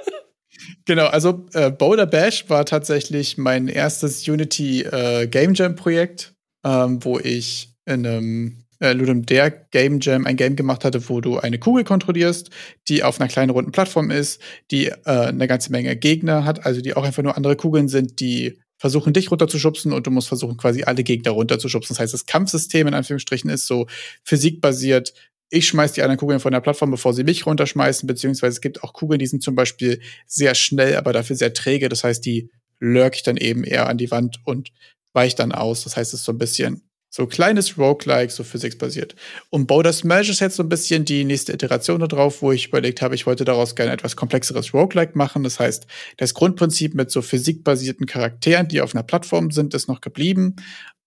Speaker 3: genau, also äh, Boulder Bash war tatsächlich mein erstes Unity äh, Game Jam Projekt, ähm, wo ich in einem äh, Ludum Dare Game Jam ein Game gemacht hatte, wo du eine Kugel kontrollierst, die auf einer kleinen runden Plattform ist, die äh, eine ganze Menge Gegner hat, also die auch einfach nur andere Kugeln sind, die versuchen, dich runterzuschubsen und du musst versuchen, quasi alle Gegner runterzuschubsen. Das heißt, das Kampfsystem in Anführungsstrichen ist so physikbasiert. Ich schmeiß die anderen Kugeln von der Plattform, bevor sie mich runterschmeißen, beziehungsweise es gibt auch Kugeln, die sind zum Beispiel sehr schnell, aber dafür sehr träge. Das heißt, die lurk ich dann eben eher an die Wand und weich dann aus. Das heißt, es ist so ein bisschen so kleines Roguelike, so physiksbasiert. Und Boulder Smash ist jetzt so ein bisschen die nächste Iteration darauf, wo ich überlegt habe, ich wollte daraus gerne etwas komplexeres Roguelike machen. Das heißt, das Grundprinzip mit so physikbasierten Charakteren, die auf einer Plattform sind, ist noch geblieben.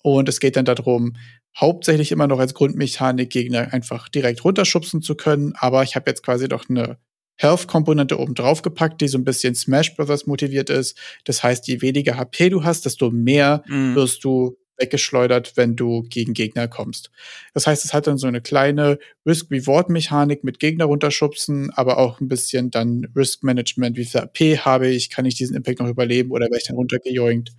Speaker 3: Und es geht dann darum, hauptsächlich immer noch als Grundmechanik Gegner einfach direkt runterschubsen zu können. Aber ich habe jetzt quasi doch eine Health-Komponente oben drauf gepackt, die so ein bisschen Smash Brothers motiviert ist. Das heißt, je weniger HP du hast, desto mehr mm. wirst du weggeschleudert, wenn du gegen Gegner kommst. Das heißt, es hat dann so eine kleine Risk-Reward-Mechanik mit Gegner runterschubsen, aber auch ein bisschen dann Risk-Management, wie viel AP habe ich, kann ich diesen Impact noch überleben oder werde ich dann runtergejoinkt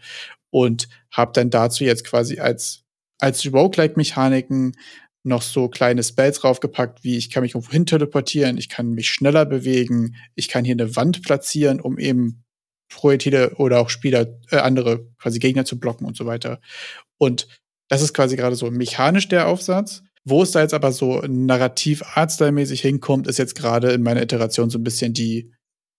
Speaker 3: und habe dann dazu jetzt quasi als, als Roguelike-Mechaniken noch so kleine Spells draufgepackt, wie ich kann mich irgendwo hin teleportieren, ich kann mich schneller bewegen, ich kann hier eine Wand platzieren, um eben Projektile oder auch Spieler, äh, andere quasi Gegner zu blocken und so weiter. Und das ist quasi gerade so mechanisch der Aufsatz. Wo es da jetzt aber so narrativ artstyle-mäßig hinkommt, ist jetzt gerade in meiner Iteration so ein bisschen die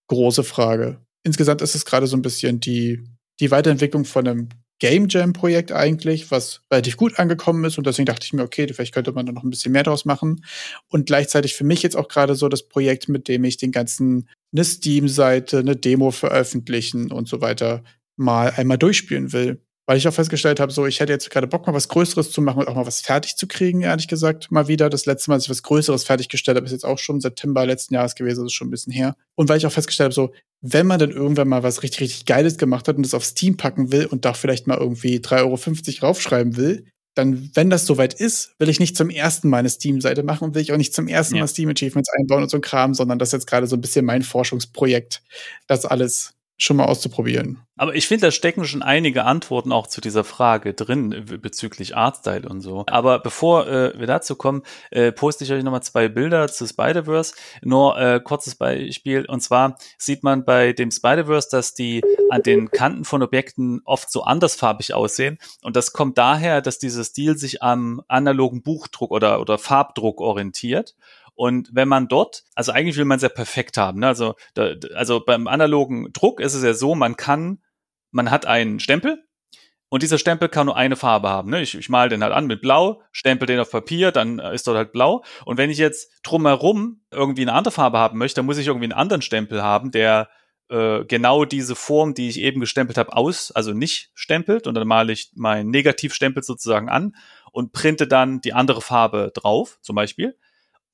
Speaker 3: große Frage. Insgesamt ist es gerade so ein bisschen die, die Weiterentwicklung von einem Game Jam Projekt eigentlich, was relativ gut angekommen ist und deswegen dachte ich mir, okay, vielleicht könnte man da noch ein bisschen mehr draus machen und gleichzeitig für mich jetzt auch gerade so das Projekt, mit dem ich den ganzen eine Steam-Seite, eine Demo veröffentlichen und so weiter mal einmal durchspielen will weil ich auch festgestellt habe, so ich hätte jetzt gerade Bock, mal was Größeres zu machen und auch mal was fertig zu kriegen, ehrlich gesagt, mal wieder. Das letzte Mal, als ich was Größeres fertiggestellt habe, ist jetzt auch schon September letzten Jahres gewesen, das ist schon ein bisschen her. Und weil ich auch festgestellt habe, so, wenn man dann irgendwann mal was richtig, richtig Geiles gemacht hat und das auf Steam packen will und da vielleicht mal irgendwie 3,50 Euro raufschreiben will, dann, wenn das soweit ist, will ich nicht zum ersten Mal eine Steam-Seite machen und will ich auch nicht zum ersten ja. Mal Steam-Achievements einbauen und so ein Kram, sondern das ist jetzt gerade so ein bisschen mein Forschungsprojekt, das alles schon mal auszuprobieren.
Speaker 1: Aber ich finde, da stecken schon einige Antworten auch zu dieser Frage drin bezüglich Artstyle und so. Aber bevor äh, wir dazu kommen, äh, poste ich euch nochmal zwei Bilder zu Spider-Verse. Nur äh, kurzes Beispiel. Und zwar sieht man bei dem Spider-Verse, dass die an den Kanten von Objekten oft so andersfarbig aussehen. Und das kommt daher, dass dieser Stil sich am analogen Buchdruck oder, oder Farbdruck orientiert. Und wenn man dort, also eigentlich will man es ja perfekt haben. Ne? Also, da, also beim analogen Druck ist es ja so, man kann, man hat einen Stempel und dieser Stempel kann nur eine Farbe haben. Ne? Ich, ich male den halt an mit Blau, stempel den auf Papier, dann ist dort halt Blau. Und wenn ich jetzt drumherum irgendwie eine andere Farbe haben möchte, dann muss ich irgendwie einen anderen Stempel haben, der äh, genau diese Form, die ich eben gestempelt habe, aus, also nicht stempelt. Und dann male ich meinen Negativstempel sozusagen an und printe dann die andere Farbe drauf, zum Beispiel.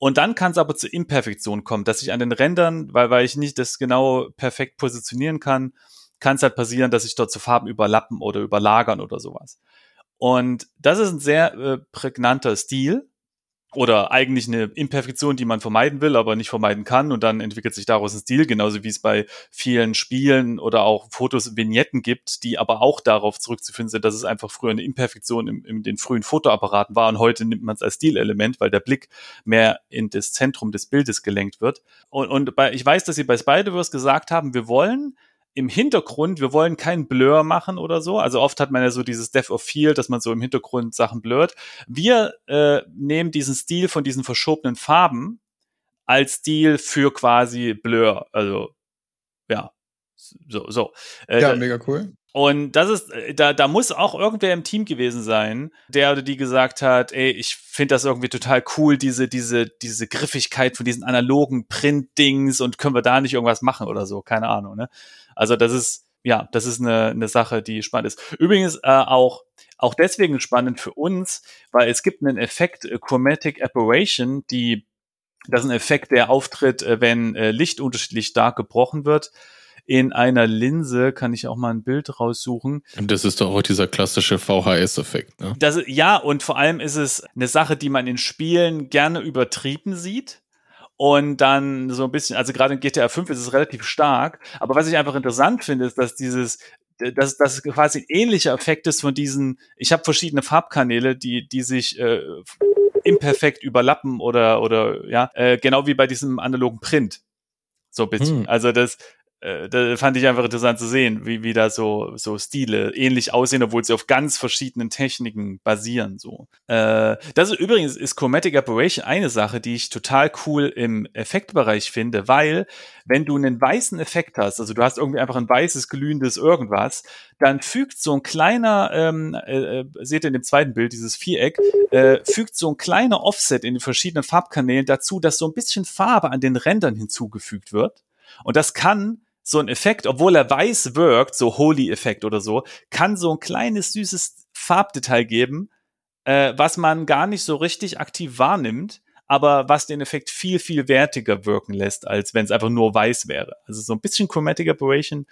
Speaker 1: Und dann kann es aber zur Imperfektion kommen, dass ich an den Rändern, weil, weil ich nicht das genau perfekt positionieren kann, kann es halt passieren, dass sich dort zu Farben überlappen oder überlagern oder sowas. Und das ist ein sehr äh, prägnanter Stil, oder eigentlich eine Imperfektion, die man vermeiden will, aber nicht vermeiden kann. Und dann entwickelt sich daraus ein Stil, genauso wie es bei vielen Spielen oder auch Fotos, Vignetten gibt, die aber auch darauf zurückzuführen sind, dass es einfach früher eine Imperfektion in, in den frühen Fotoapparaten war und heute nimmt man es als Stilelement, weil der Blick mehr in das Zentrum des Bildes gelenkt wird. Und, und bei, ich weiß, dass Sie bei Spider-Verse gesagt haben, wir wollen im Hintergrund, wir wollen keinen Blur machen oder so. Also oft hat man ja so dieses Depth of Field, dass man so im Hintergrund Sachen blurrt. Wir äh, nehmen diesen Stil von diesen verschobenen Farben als Stil für quasi Blur. Also so, so.
Speaker 3: Äh, ja, mega cool.
Speaker 1: Und das ist, äh, da, da muss auch irgendwer im Team gewesen sein, der oder die gesagt hat, ey, ich finde das irgendwie total cool, diese, diese, diese Griffigkeit von diesen analogen Print-Dings und können wir da nicht irgendwas machen oder so, keine Ahnung, ne? Also das ist, ja, das ist eine, eine Sache, die spannend ist. Übrigens äh, auch, auch deswegen spannend für uns, weil es gibt einen Effekt, äh, Chromatic Aberration, die, das ist ein Effekt, der auftritt, äh, wenn äh, Licht unterschiedlich stark gebrochen wird in einer Linse, kann ich auch mal ein Bild raussuchen.
Speaker 2: Und das ist doch auch dieser klassische VHS-Effekt, ne?
Speaker 1: Das, ja, und vor allem ist es eine Sache, die man in Spielen gerne übertrieben sieht und dann so ein bisschen, also gerade in GTA 5 ist es relativ stark, aber was ich einfach interessant finde, ist, dass dieses dass das quasi ein ähnlicher Effekt ist von diesen, ich habe verschiedene Farbkanäle, die, die sich äh, imperfekt überlappen oder, oder ja, äh, genau wie bei diesem analogen Print. So ein bisschen. Hm. Also das, äh, da fand ich einfach interessant zu sehen, wie, wie da so, so Stile ähnlich aussehen, obwohl sie auf ganz verschiedenen Techniken basieren. So. Äh, das ist übrigens ist Chromatic Aberration eine Sache, die ich total cool im Effektbereich finde, weil wenn du einen weißen Effekt hast, also du hast irgendwie einfach ein weißes, glühendes irgendwas, dann fügt so ein kleiner, ähm, äh, äh seht ihr in dem zweiten Bild, dieses Viereck, äh, fügt so ein kleiner Offset in den verschiedenen Farbkanälen dazu, dass so ein bisschen Farbe an den Rändern hinzugefügt wird. Und das kann so ein Effekt, obwohl er weiß wirkt, so Holy-Effekt oder so, kann so ein kleines, süßes Farbdetail geben, äh, was man gar nicht so richtig aktiv wahrnimmt, aber was den Effekt viel, viel wertiger wirken lässt, als wenn es einfach nur weiß wäre. Also so ein bisschen Chromatic Aberration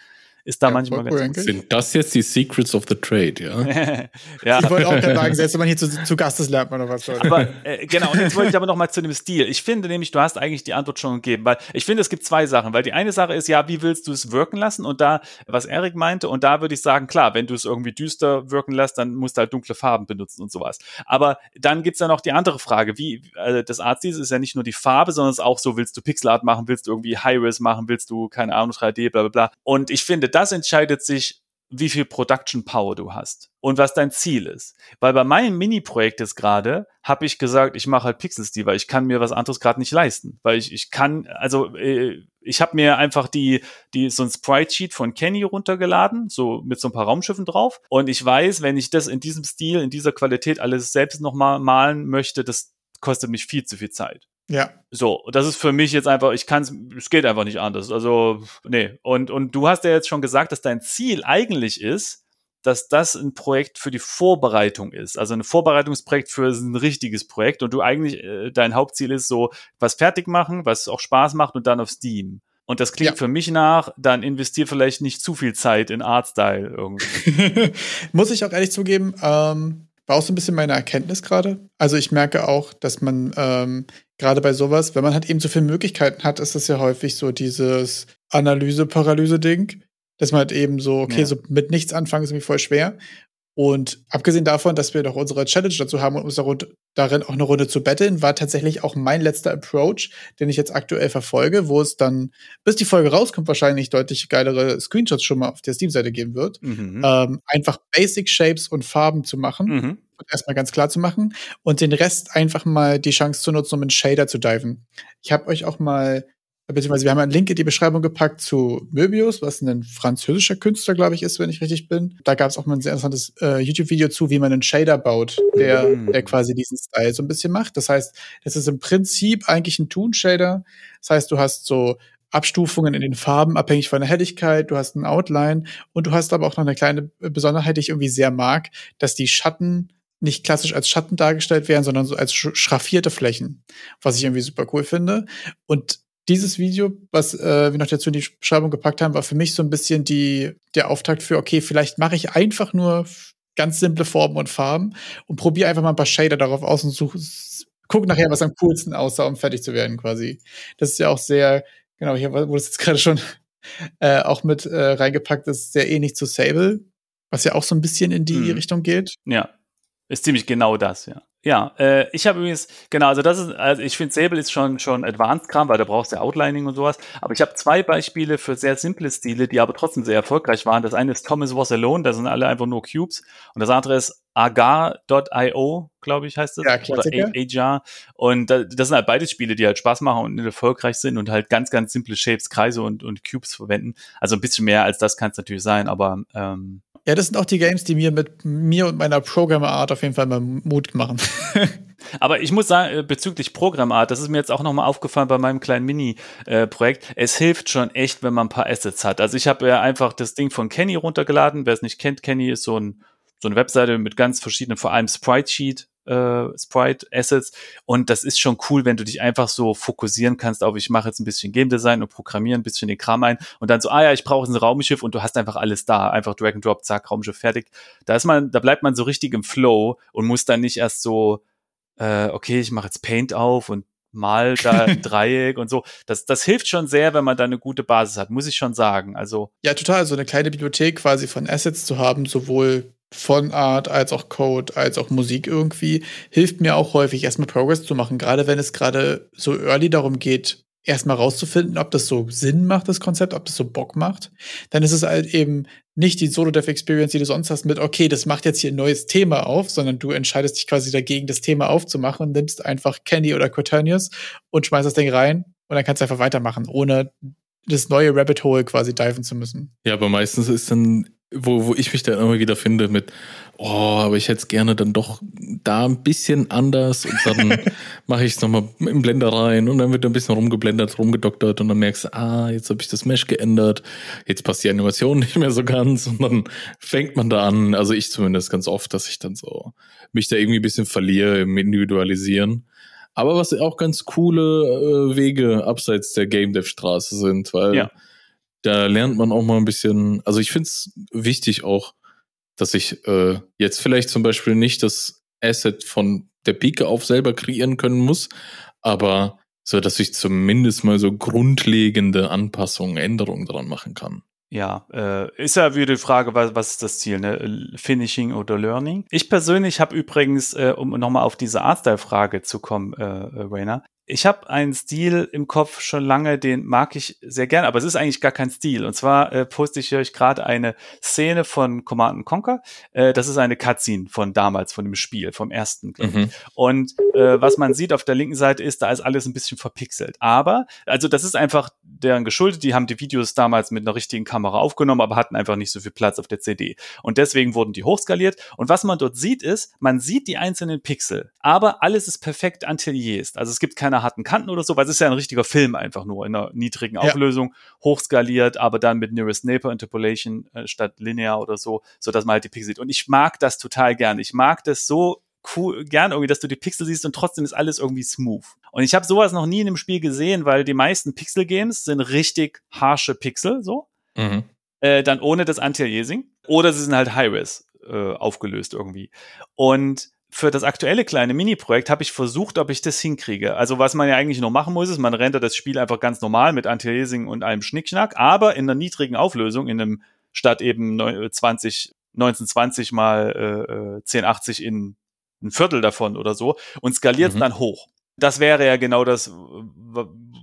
Speaker 1: ist da ja, manchmal ganz
Speaker 2: gut. Sind das jetzt die Secrets of the Trade, ja?
Speaker 3: ja. Ich wollte auch gerade sagen, selbst wenn man hier zu, zu Gast ist, lernt man noch was.
Speaker 1: Aber, äh, genau, und jetzt wollte ich aber noch mal zu dem Stil. Ich finde nämlich, du hast eigentlich die Antwort schon gegeben, weil ich finde, es gibt zwei Sachen, weil die eine Sache ist, ja, wie willst du es wirken lassen? Und da, was Erik meinte, und da würde ich sagen, klar, wenn du es irgendwie düster wirken lässt, dann musst du halt dunkle Farben benutzen und sowas. Aber dann gibt's ja noch die andere Frage, wie, also das Artstil ist ja nicht nur die Farbe, sondern es ist auch so, willst du Pixelart machen, willst du irgendwie High-Res machen, willst du, keine Ahnung, 3D, bla bla bla. Und ich finde, das entscheidet sich, wie viel Production Power du hast und was dein Ziel ist. Weil bei meinem Mini-Projekt jetzt gerade habe ich gesagt, ich mache halt Pixel-Stil, weil ich kann mir was anderes gerade nicht leisten. Weil ich, ich kann, also äh, ich habe mir einfach die, die so ein Sprite-Sheet von Kenny runtergeladen, so mit so ein paar Raumschiffen drauf. Und ich weiß, wenn ich das in diesem Stil, in dieser Qualität alles selbst nochmal malen möchte, das kostet mich viel zu viel Zeit.
Speaker 3: Ja.
Speaker 1: So, das ist für mich jetzt einfach, ich kann es, es geht einfach nicht anders. Also, nee. Und, und du hast ja jetzt schon gesagt, dass dein Ziel eigentlich ist, dass das ein Projekt für die Vorbereitung ist. Also ein Vorbereitungsprojekt für ein richtiges Projekt und du eigentlich, äh, dein Hauptziel ist so, was fertig machen, was auch Spaß macht und dann auf Steam. Und das klingt ja. für mich nach, dann investier vielleicht nicht zu viel Zeit in Artstyle irgendwie.
Speaker 3: Muss ich auch ehrlich zugeben, ähm, war auch so ein bisschen meine Erkenntnis gerade. Also ich merke auch, dass man ähm, gerade bei sowas, wenn man halt eben so viele Möglichkeiten hat, ist das ja häufig so dieses Analyse-Paralyse-Ding, dass man halt eben so, okay, ja. so mit nichts anfangen ist irgendwie voll schwer. Und abgesehen davon, dass wir doch unsere Challenge dazu haben und uns darin auch eine Runde zu betteln, war tatsächlich auch mein letzter Approach, den ich jetzt aktuell verfolge, wo es dann, bis die Folge rauskommt, wahrscheinlich deutlich geilere Screenshots schon mal auf der Steam-Seite geben wird. Mhm. Ähm, einfach Basic Shapes und Farben zu machen. Mhm. Und erstmal ganz klar zu machen und den Rest einfach mal die Chance zu nutzen, um in Shader zu diven. Ich habe euch auch mal beziehungsweise wir haben einen Link in die Beschreibung gepackt zu Möbius, was ein französischer Künstler, glaube ich, ist, wenn ich richtig bin. Da gab es auch mal ein sehr interessantes äh, YouTube-Video zu, wie man einen Shader baut, der, mm. der quasi diesen Style so ein bisschen macht. Das heißt, es ist im Prinzip eigentlich ein Toon-Shader. Das heißt, du hast so Abstufungen in den Farben, abhängig von der Helligkeit, du hast ein Outline und du hast aber auch noch eine kleine Besonderheit, die ich irgendwie sehr mag, dass die Schatten nicht klassisch als Schatten dargestellt werden, sondern so als schraffierte Flächen, was ich irgendwie super cool finde. Und dieses Video, was äh, wir noch dazu in die Beschreibung gepackt haben, war für mich so ein bisschen die, der Auftakt für, okay, vielleicht mache ich einfach nur ganz simple Formen und Farben und probiere einfach mal ein paar Shader darauf aus und suche, guck nachher, was am coolsten aussah, um fertig zu werden quasi. Das ist ja auch sehr, genau, hier wurde es jetzt gerade schon äh, auch mit äh, reingepackt, ist sehr ähnlich zu Sable, was ja auch so ein bisschen in die hm. Richtung geht.
Speaker 1: Ja, ist ziemlich genau das, ja. Ja, äh, ich habe übrigens, genau, also das ist, also ich finde Sable ist schon, schon Advanced-Kram, weil da brauchst du Outlining und sowas. Aber ich habe zwei Beispiele für sehr simple Stile, die aber trotzdem sehr erfolgreich waren. Das eine ist Thomas Was Alone, da sind alle einfach nur Cubes. Und das andere ist agar.io, glaube ich, heißt das. Ja, Klassiker. Oder Ajar. Und das sind halt beides Spiele, die halt Spaß machen und erfolgreich sind und halt ganz, ganz simple Shapes, Kreise und, und Cubes verwenden. Also ein bisschen mehr als das kann es natürlich sein, aber ähm,
Speaker 3: ja, das sind auch die Games, die mir mit mir und meiner Programmer-Art auf jeden Fall mal Mut machen.
Speaker 1: Aber ich muss sagen, äh, bezüglich Programmart, das ist mir jetzt auch nochmal aufgefallen bei meinem kleinen Mini-Projekt. Es hilft schon echt, wenn man ein paar Assets hat. Also ich habe ja einfach das Ding von Kenny runtergeladen. Wer es nicht kennt, Kenny ist so, ein, so eine Webseite mit ganz verschiedenen, vor allem Sprite-Sheet äh, Sprite-Assets. Und das ist schon cool, wenn du dich einfach so fokussieren kannst auf, ich mache jetzt ein bisschen Game Design und programmiere ein bisschen den Kram ein und dann so, ah ja, ich brauche ein Raumschiff und du hast einfach alles da. Einfach Drag and Drop, zack, Raumschiff fertig. Da ist man, da bleibt man so richtig im Flow und muss dann nicht erst so, äh, okay, ich mache jetzt Paint auf und mal da ein Dreieck und so. Das, das hilft schon sehr, wenn man da eine gute Basis hat, muss ich schon sagen. Also
Speaker 3: ja, total. So eine kleine Bibliothek quasi von Assets zu haben, sowohl von Art als auch Code als auch Musik irgendwie, hilft mir auch häufig erstmal Progress zu machen, gerade wenn es gerade so early darum geht, erstmal rauszufinden, ob das so Sinn macht, das Konzept, ob das so Bock macht. Dann ist es halt eben nicht die Solo-Dev-Experience, die du sonst hast, mit, okay, das macht jetzt hier ein neues Thema auf, sondern du entscheidest dich quasi dagegen, das Thema aufzumachen und nimmst einfach Candy oder Quaternius und schmeißt das Ding rein und dann kannst du einfach weitermachen, ohne das neue Rabbit Hole quasi diven zu müssen.
Speaker 2: Ja, aber meistens ist dann wo, wo ich mich dann immer wieder finde mit, oh, aber ich hätte es gerne dann doch da ein bisschen anders und dann mache ich es nochmal im Blender rein und dann wird ein bisschen rumgeblendert, rumgedoktert und dann merkst du, ah, jetzt habe ich das Mesh geändert, jetzt passt die Animation nicht mehr so ganz und dann fängt man da an, also ich zumindest ganz oft, dass ich dann so mich da irgendwie ein bisschen verliere im Individualisieren. Aber was auch ganz coole äh, Wege abseits der Game Dev Straße sind, weil ja da lernt man auch mal ein bisschen, also ich finde es wichtig auch, dass ich äh, jetzt vielleicht zum Beispiel nicht das Asset von der Pike auf selber kreieren können muss, aber so, dass ich zumindest mal so grundlegende Anpassungen, Änderungen dran machen kann.
Speaker 1: Ja, äh, ist ja wieder die Frage, was, was ist das Ziel, ne? Finishing oder Learning? Ich persönlich habe übrigens, äh, um nochmal auf diese Artstyle-Frage zu kommen, äh, äh Rainer, ich habe einen Stil im Kopf schon lange, den mag ich sehr gern, aber es ist eigentlich gar kein Stil. Und zwar äh, poste ich euch gerade eine Szene von Command Conquer. Äh, das ist eine Cutscene von damals, von dem Spiel, vom ersten. Mhm. Und äh, was man sieht auf der linken Seite ist, da ist alles ein bisschen verpixelt. Aber, also das ist einfach deren geschuldet. Die haben die Videos damals mit einer richtigen Kamera aufgenommen, aber hatten einfach nicht so viel Platz auf der CD. Und deswegen wurden die hochskaliert. Und was man dort sieht, ist, man sieht die einzelnen Pixel, aber alles ist perfekt antillierst. Also es gibt keine harten Kanten oder so, weil es ist ja ein richtiger Film einfach nur in einer niedrigen ja. Auflösung, hochskaliert, aber dann mit Nearest Neighbor Interpolation äh, statt linear oder so, so dass man halt die Pixel sieht. Und ich mag das total gern. Ich mag das so cool, gern irgendwie, dass du die Pixel siehst und trotzdem ist alles irgendwie smooth. Und ich habe sowas noch nie in einem Spiel gesehen, weil die meisten Pixel-Games sind richtig harsche Pixel, so. Mhm. Äh, dann ohne das Anti-Aliasing. Oder sie sind halt High-Res äh, aufgelöst irgendwie. Und für das aktuelle kleine Mini-Projekt habe ich versucht, ob ich das hinkriege. Also was man ja eigentlich nur machen muss, ist, man rendert das Spiel einfach ganz normal mit Anti-Aliasing und einem Schnickschnack, aber in einer niedrigen Auflösung, in einem statt eben 20, 1920 mal äh, 1080 äh, in ein Viertel davon oder so und skaliert mhm. dann hoch. Das wäre ja genau das,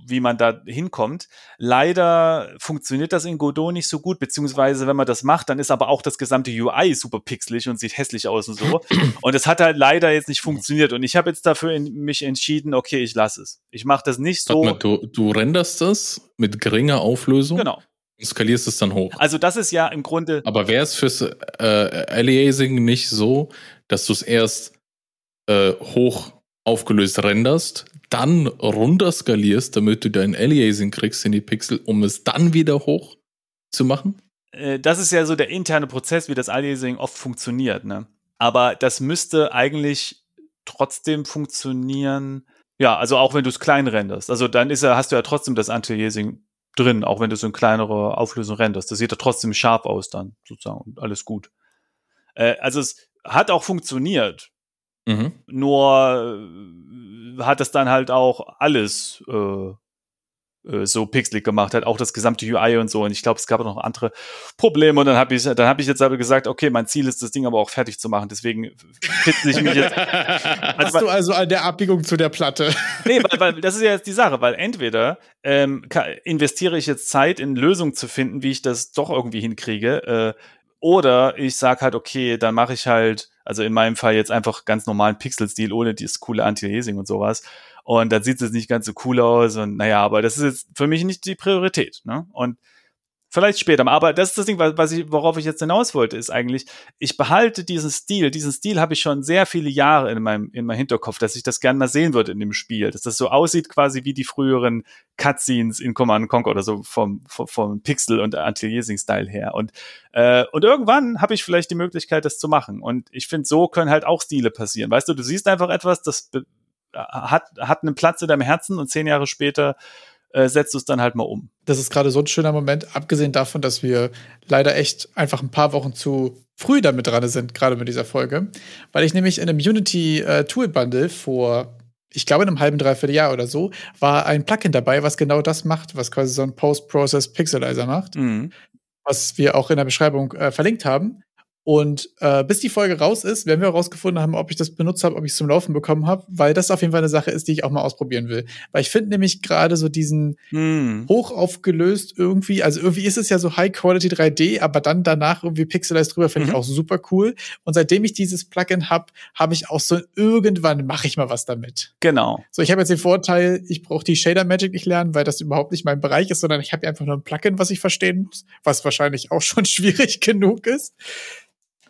Speaker 1: wie man da hinkommt. Leider funktioniert das in Godot nicht so gut, beziehungsweise wenn man das macht, dann ist aber auch das gesamte UI super pixelig und sieht hässlich aus und so. Und es hat halt leider jetzt nicht funktioniert. Und ich habe jetzt dafür in, mich entschieden, okay, ich lasse es. Ich mache das nicht so.
Speaker 2: Mal, du, du renderst das mit geringer Auflösung?
Speaker 1: Genau.
Speaker 2: Und skalierst es dann hoch.
Speaker 1: Also das ist ja im Grunde.
Speaker 2: Aber wäre es fürs äh, Aliasing nicht so, dass du es erst äh, hoch aufgelöst renderst, dann runterskalierst, damit du dein Aliasing kriegst in die Pixel, um es dann wieder hoch zu machen?
Speaker 1: Äh, das ist ja so der interne Prozess, wie das Aliasing oft funktioniert. Ne? Aber das müsste eigentlich trotzdem funktionieren. Ja, also auch wenn du es klein renderst. Also dann ist ja, hast du ja trotzdem das Anti-Aliasing drin, auch wenn du so in kleinere Auflösung renderst. Das sieht ja trotzdem scharf aus dann, sozusagen, und alles gut. Äh, also es hat auch funktioniert. Mhm. Nur äh, hat es dann halt auch alles äh, äh, so pixelig gemacht hat, auch das gesamte UI und so. Und ich glaube, es gab noch andere Probleme. Und dann habe ich, dann habe ich jetzt aber gesagt, okay, mein Ziel ist, das Ding aber auch fertig zu machen. Deswegen fitze ich mich jetzt.
Speaker 3: Hast also, du also an der Abbiegung zu der Platte?
Speaker 1: nee, weil, weil das ist ja jetzt die Sache, weil entweder ähm, investiere ich jetzt Zeit in Lösungen zu finden, wie ich das doch irgendwie hinkriege, äh, oder ich sag halt, okay, dann mache ich halt also in meinem Fall jetzt einfach ganz normalen Pixel-Stil ohne dieses coole Anti-Aliasing und sowas. Und dann sieht es nicht ganz so cool aus und naja, aber das ist jetzt für mich nicht die Priorität. Ne? Und Vielleicht später. Aber das ist das Ding, was ich, worauf ich jetzt hinaus wollte, ist eigentlich, ich behalte diesen Stil. Diesen Stil habe ich schon sehr viele Jahre in meinem, in meinem Hinterkopf, dass ich das gerne mal sehen würde in dem Spiel. Dass das so aussieht quasi wie die früheren Cutscenes in Command Conquer oder so vom, vom, vom Pixel- und Anti-Aliasing-Style her. Und, äh, und irgendwann habe ich vielleicht die Möglichkeit, das zu machen. Und ich finde, so können halt auch Stile passieren. Weißt du, du siehst einfach etwas, das hat, hat einen Platz in deinem Herzen und zehn Jahre später äh, setzt du es dann halt mal um.
Speaker 3: Das ist gerade so ein schöner Moment, abgesehen davon, dass wir leider echt einfach ein paar Wochen zu früh damit dran sind, gerade mit dieser Folge, weil ich nämlich in einem Unity äh, Tool Bundle vor ich glaube, in einem halben, dreiviertel Jahr oder so, war ein Plugin dabei, was genau das macht, was quasi so ein Post-Process Pixelizer macht, mhm. was wir auch in der Beschreibung äh, verlinkt haben. Und äh, bis die Folge raus ist, werden wir herausgefunden haben, ob ich das benutzt habe, ob ich es zum Laufen bekommen habe, weil das auf jeden Fall eine Sache ist, die ich auch mal ausprobieren will. Weil ich finde nämlich gerade so diesen hm. hoch aufgelöst irgendwie, also irgendwie ist es ja so High Quality 3D, aber dann danach irgendwie Pixelized drüber, finde mhm. ich auch super cool. Und seitdem ich dieses Plugin habe, habe ich auch so irgendwann mache ich mal was damit.
Speaker 1: Genau.
Speaker 3: So, ich habe jetzt den Vorteil, ich brauche die Shader Magic nicht lernen, weil das überhaupt nicht mein Bereich ist, sondern ich habe einfach nur ein Plugin, was ich verstehen muss, was wahrscheinlich auch schon schwierig genug ist.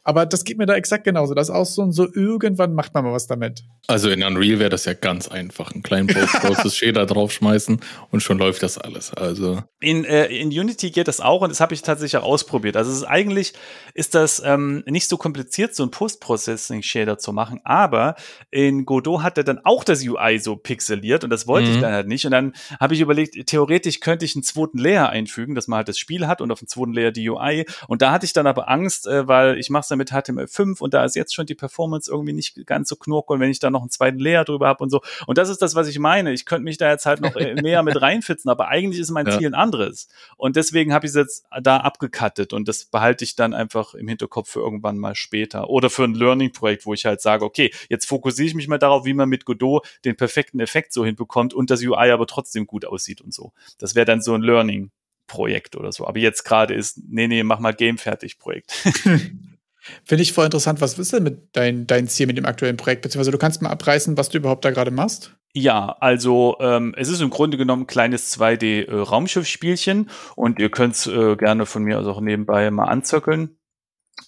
Speaker 3: Aber das geht mir da exakt genauso. Das ist auch so, so irgendwann macht man mal was damit.
Speaker 2: Also in Unreal wäre das ja ganz einfach. Einen kleinen Post Shader draufschmeißen und schon läuft das alles. Also
Speaker 1: in, äh, in Unity geht das auch und das habe ich tatsächlich auch ausprobiert. Also es ist eigentlich ist das ähm, nicht so kompliziert, so ein Post-Processing-Shader zu machen, aber in Godot hat er dann auch das UI so pixeliert und das wollte mhm. ich dann halt nicht. Und dann habe ich überlegt, theoretisch könnte ich einen zweiten Layer einfügen, dass man halt das Spiel hat und auf dem zweiten Layer die UI. Und da hatte ich dann aber Angst, äh, weil ich mache es mit HTML5 und da ist jetzt schon die Performance irgendwie nicht ganz so knurkel, wenn ich da noch einen zweiten Layer drüber habe und so. Und das ist das, was ich meine. Ich könnte mich da jetzt halt noch äh, mehr mit reinfitzen, aber eigentlich ist mein ja. Ziel ein anderes. Und deswegen habe ich es jetzt da abgekattet und das behalte ich dann einfach im Hinterkopf für irgendwann mal später. Oder für ein Learning-Projekt, wo ich halt sage, okay, jetzt fokussiere ich mich mal darauf, wie man mit Godot den perfekten Effekt so hinbekommt und das UI aber trotzdem gut aussieht und so. Das wäre dann so ein Learning. Projekt oder so. Aber jetzt gerade ist, nee, nee, mach mal Game fertig Projekt.
Speaker 3: Finde ich voll interessant. Was ist denn mit dein, dein Ziel mit dem aktuellen Projekt? Beziehungsweise du kannst mal abreißen, was du überhaupt da gerade machst?
Speaker 1: Ja, also ähm, es ist im Grunde genommen ein kleines 2D-Raumschiffspielchen äh, und ihr könnt es äh, gerne von mir also auch nebenbei mal anzöckeln.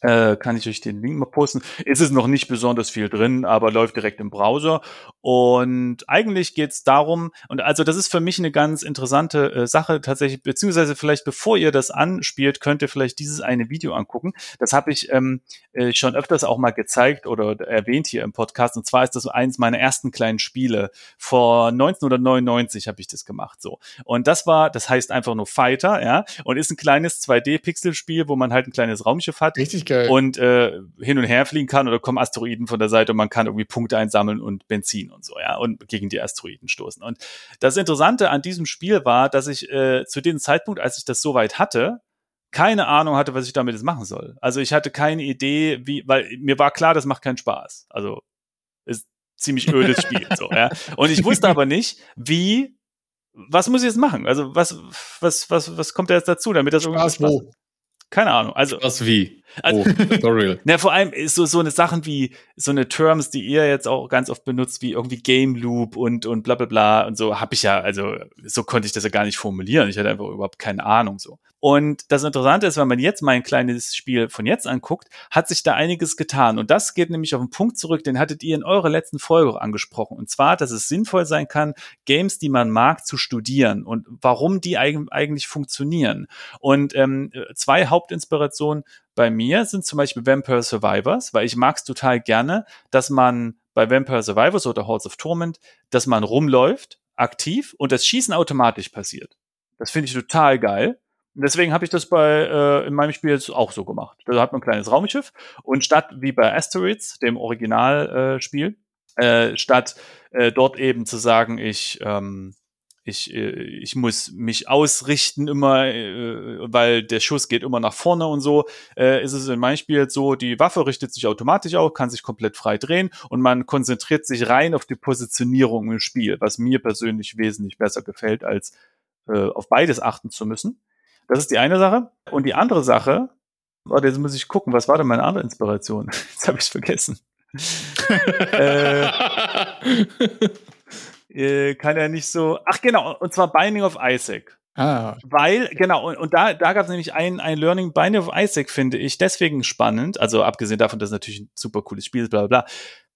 Speaker 1: Äh, kann ich euch den Link mal posten. Es ist noch nicht besonders viel drin, aber läuft direkt im Browser. Und eigentlich geht es darum, und also das ist für mich eine ganz interessante äh, Sache tatsächlich, beziehungsweise vielleicht bevor ihr das anspielt, könnt ihr vielleicht dieses eine Video angucken. Das habe ich ähm, äh, schon öfters auch mal gezeigt oder erwähnt hier im Podcast. Und zwar ist das eines meiner ersten kleinen Spiele. Vor 1999 habe ich das gemacht. So. Und das war, das heißt einfach nur Fighter, ja, und ist ein kleines 2D-Pixel-Spiel, wo man halt ein kleines Raumschiff hat.
Speaker 3: Richtig geil.
Speaker 1: Und äh, hin und her fliegen kann oder kommen Asteroiden von der Seite und man kann irgendwie Punkte einsammeln und Benzin und so, ja, und gegen die Asteroiden stoßen. Und das Interessante an diesem Spiel war, dass ich äh, zu dem Zeitpunkt, als ich das soweit hatte, keine Ahnung hatte, was ich damit jetzt machen soll. Also ich hatte keine Idee, wie, weil mir war klar, das macht keinen Spaß. Also ist ziemlich ödes Spiel, so, ja. Und ich wusste aber nicht, wie, was muss ich jetzt machen? Also was, was, was, was kommt da jetzt dazu, damit das
Speaker 3: Spaß irgendwie Spaß wo?
Speaker 1: Keine Ahnung. Also
Speaker 2: was wie?
Speaker 1: Also, oh, na, vor allem so so eine Sachen wie so eine Terms, die ihr jetzt auch ganz oft benutzt, wie irgendwie Game Loop und und bla bla bla und so habe ich ja, also so konnte ich das ja gar nicht formulieren. Ich hatte einfach überhaupt keine Ahnung so. Und das Interessante ist, wenn man jetzt mein kleines Spiel von jetzt anguckt, hat sich da einiges getan. Und das geht nämlich auf einen Punkt zurück, den hattet ihr in eurer letzten Folge auch angesprochen. Und zwar, dass es sinnvoll sein kann, Games, die man mag, zu studieren und warum die eigentlich funktionieren. Und ähm, zwei Hauptinspirationen bei mir sind zum Beispiel Vampire Survivors, weil ich mag es total gerne, dass man bei Vampire Survivors oder Halls of Torment, dass man rumläuft, aktiv und das Schießen automatisch passiert. Das finde ich total geil. Und deswegen habe ich das bei äh, in meinem Spiel jetzt auch so gemacht. Da hat man ein kleines Raumschiff und statt wie bei Asteroids, dem Originalspiel, äh, äh, statt äh, dort eben zu sagen, ich ähm, ich, äh, ich muss mich ausrichten immer, äh, weil der Schuss geht immer nach vorne und so, äh, ist es in meinem Spiel jetzt so, die Waffe richtet sich automatisch auf, kann sich komplett frei drehen und man konzentriert sich rein auf die Positionierung im Spiel, was mir persönlich wesentlich besser gefällt, als auf beides achten zu müssen. Das ist die eine Sache. Und die andere Sache, warte, jetzt muss ich gucken, was war denn meine andere Inspiration? Jetzt habe ich es vergessen. äh, äh, kann ja nicht so. Ach genau, und zwar Binding of Isaac. Ah. Weil, genau, und, und da, da gab es nämlich ein, ein Learning Binding of Isaac, finde ich, deswegen spannend. Also abgesehen davon, dass es natürlich ein super cooles Spiel ist, bla bla bla.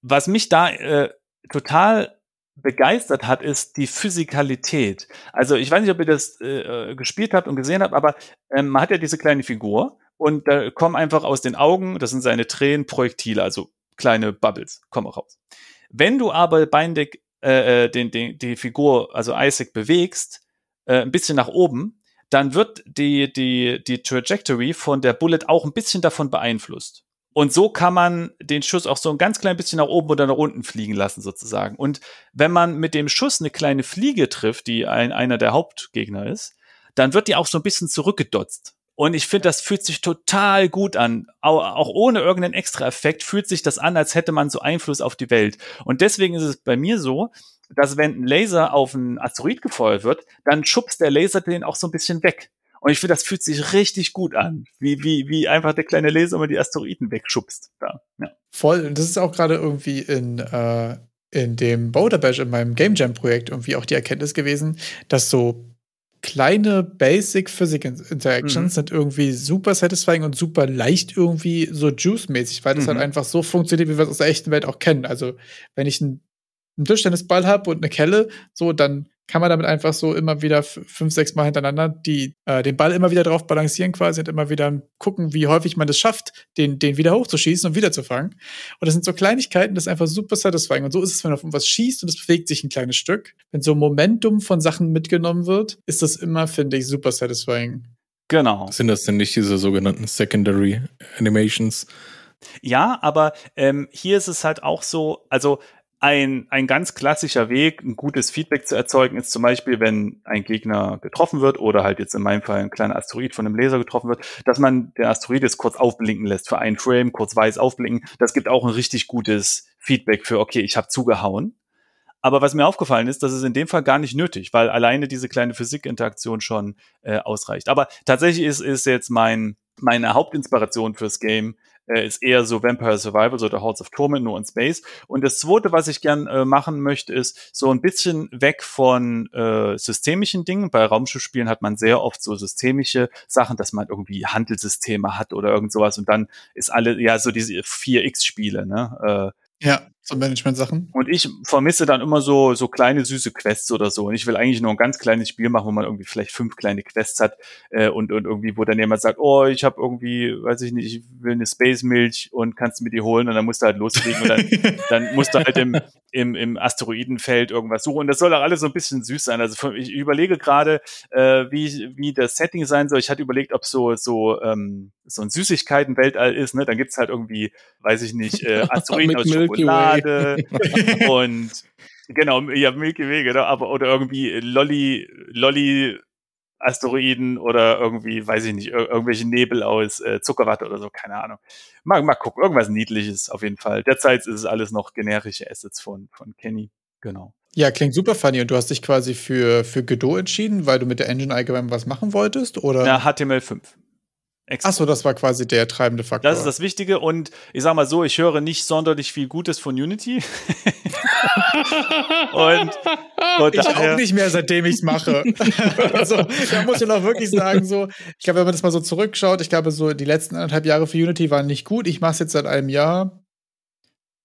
Speaker 1: Was mich da äh, total begeistert hat, ist die Physikalität. Also ich weiß nicht, ob ihr das äh, äh, gespielt habt und gesehen habt, aber ähm, man hat ja diese kleine Figur und da kommen einfach aus den Augen, das sind seine Tränen, Projektile, also kleine Bubbles, kommen auch raus. Wenn du aber Beindeck, äh, äh, den, den, die Figur, also Isaac, bewegst, äh, ein bisschen nach oben, dann wird die, die, die Trajectory von der Bullet auch ein bisschen davon beeinflusst. Und so kann man den Schuss auch so ein ganz klein bisschen nach oben oder nach unten fliegen lassen, sozusagen. Und wenn man mit dem Schuss eine kleine Fliege trifft, die ein, einer der Hauptgegner ist, dann wird die auch so ein bisschen zurückgedotzt. Und ich finde, das fühlt sich total gut an. Auch ohne irgendeinen Extra-Effekt fühlt sich das an, als hätte man so Einfluss auf die Welt. Und deswegen ist es bei mir so, dass wenn ein Laser auf einen Asteroid gefeuert wird, dann schubst der Laser den auch so ein bisschen weg. Und ich finde, das fühlt sich richtig gut an, wie, wie, wie einfach der kleine Laser immer die Asteroiden wegschubst. Da. Ja.
Speaker 3: Voll. Und das ist auch gerade irgendwie in, äh, in dem Boulder Bash, in meinem Game Jam Projekt irgendwie auch die Erkenntnis gewesen, dass so kleine Basic Physics Interactions mhm. sind irgendwie super satisfying und super leicht irgendwie so Juice-mäßig, weil das halt mhm. halt einfach so funktioniert, wie wir es aus der echten Welt auch kennen. Also, wenn ich ein einen Tischtennisball habe und eine Kelle, so, dann kann man damit einfach so immer wieder fünf, sechs Mal hintereinander die, äh, den Ball immer wieder drauf balancieren quasi und immer wieder gucken, wie häufig man das schafft, den, den wieder hochzuschießen und wieder zu fangen. Und das sind so Kleinigkeiten, das ist einfach super satisfying. Und so ist es, wenn man auf irgendwas schießt und es bewegt sich ein kleines Stück. Wenn so Momentum von Sachen mitgenommen wird, ist das immer, finde ich, super satisfying.
Speaker 1: Genau.
Speaker 2: Sind das denn nicht diese sogenannten Secondary Animations?
Speaker 1: Ja, aber ähm, hier ist es halt auch so, also ein, ein ganz klassischer Weg, ein gutes Feedback zu erzeugen, ist zum Beispiel, wenn ein Gegner getroffen wird oder halt jetzt in meinem Fall ein kleiner Asteroid von einem Laser getroffen wird, dass man den Asteroid jetzt kurz aufblinken lässt für einen Frame, kurz weiß aufblinken. Das gibt auch ein richtig gutes Feedback für, okay, ich habe zugehauen. Aber was mir aufgefallen ist, das ist in dem Fall gar nicht nötig, weil alleine diese kleine Physikinteraktion schon äh, ausreicht. Aber tatsächlich ist, ist jetzt mein, meine Hauptinspiration fürs Game äh, ist eher so Vampire Survival, so der Hordes of Torment, nur in Space. Und das zweite, was ich gern äh, machen möchte, ist so ein bisschen weg von äh, systemischen Dingen. Bei Raumschiffspielen hat man sehr oft so systemische Sachen, dass man irgendwie Handelssysteme hat oder irgend sowas und dann ist alle, ja, so diese 4X-Spiele, ne?
Speaker 3: Äh, ja, so Management-Sachen.
Speaker 1: Und ich vermisse dann immer so, so kleine süße Quests oder so. Und ich will eigentlich nur ein ganz kleines Spiel machen, wo man irgendwie vielleicht fünf kleine Quests hat äh, und, und irgendwie, wo dann jemand sagt, oh, ich habe irgendwie, weiß ich nicht, ich will eine Space-Milch und kannst du mir die holen und dann musst du halt loslegen und dann, dann musst du halt im, im, im Asteroidenfeld irgendwas suchen. Und das soll auch alles so ein bisschen süß sein. Also ich überlege gerade, äh, wie, wie das Setting sein soll. Ich hatte überlegt, ob so, so, ähm, so ein Süßigkeiten-Weltall ist, ne? Dann gibt's halt irgendwie, weiß ich nicht, äh, Asteroiden aus Schokolade und genau, ja, Milky Way, genau, aber oder irgendwie Lolli, Lolli Asteroiden oder irgendwie, weiß ich nicht, ir irgendwelche Nebel aus äh, Zuckerwatte oder so, keine Ahnung. Mal, mal gucken, irgendwas Niedliches auf jeden Fall. Derzeit ist es alles noch generische Assets von, von Kenny. Genau.
Speaker 3: Ja, klingt super funny. Und du hast dich quasi für, für Godot entschieden, weil du mit der Engine allgemein was machen wolltest? Oder?
Speaker 1: Ja, HTML5.
Speaker 3: Achso, das war quasi der treibende Faktor.
Speaker 1: Das ist das Wichtige und ich sag mal so, ich höre nicht sonderlich viel Gutes von Unity.
Speaker 3: und, und ich auch nicht mehr, seitdem ich es mache. also, da muss ich noch wirklich sagen, so, ich glaube, wenn man das mal so zurückschaut, ich glaube, so die letzten anderthalb Jahre für Unity waren nicht gut. Ich mache es jetzt seit einem Jahr.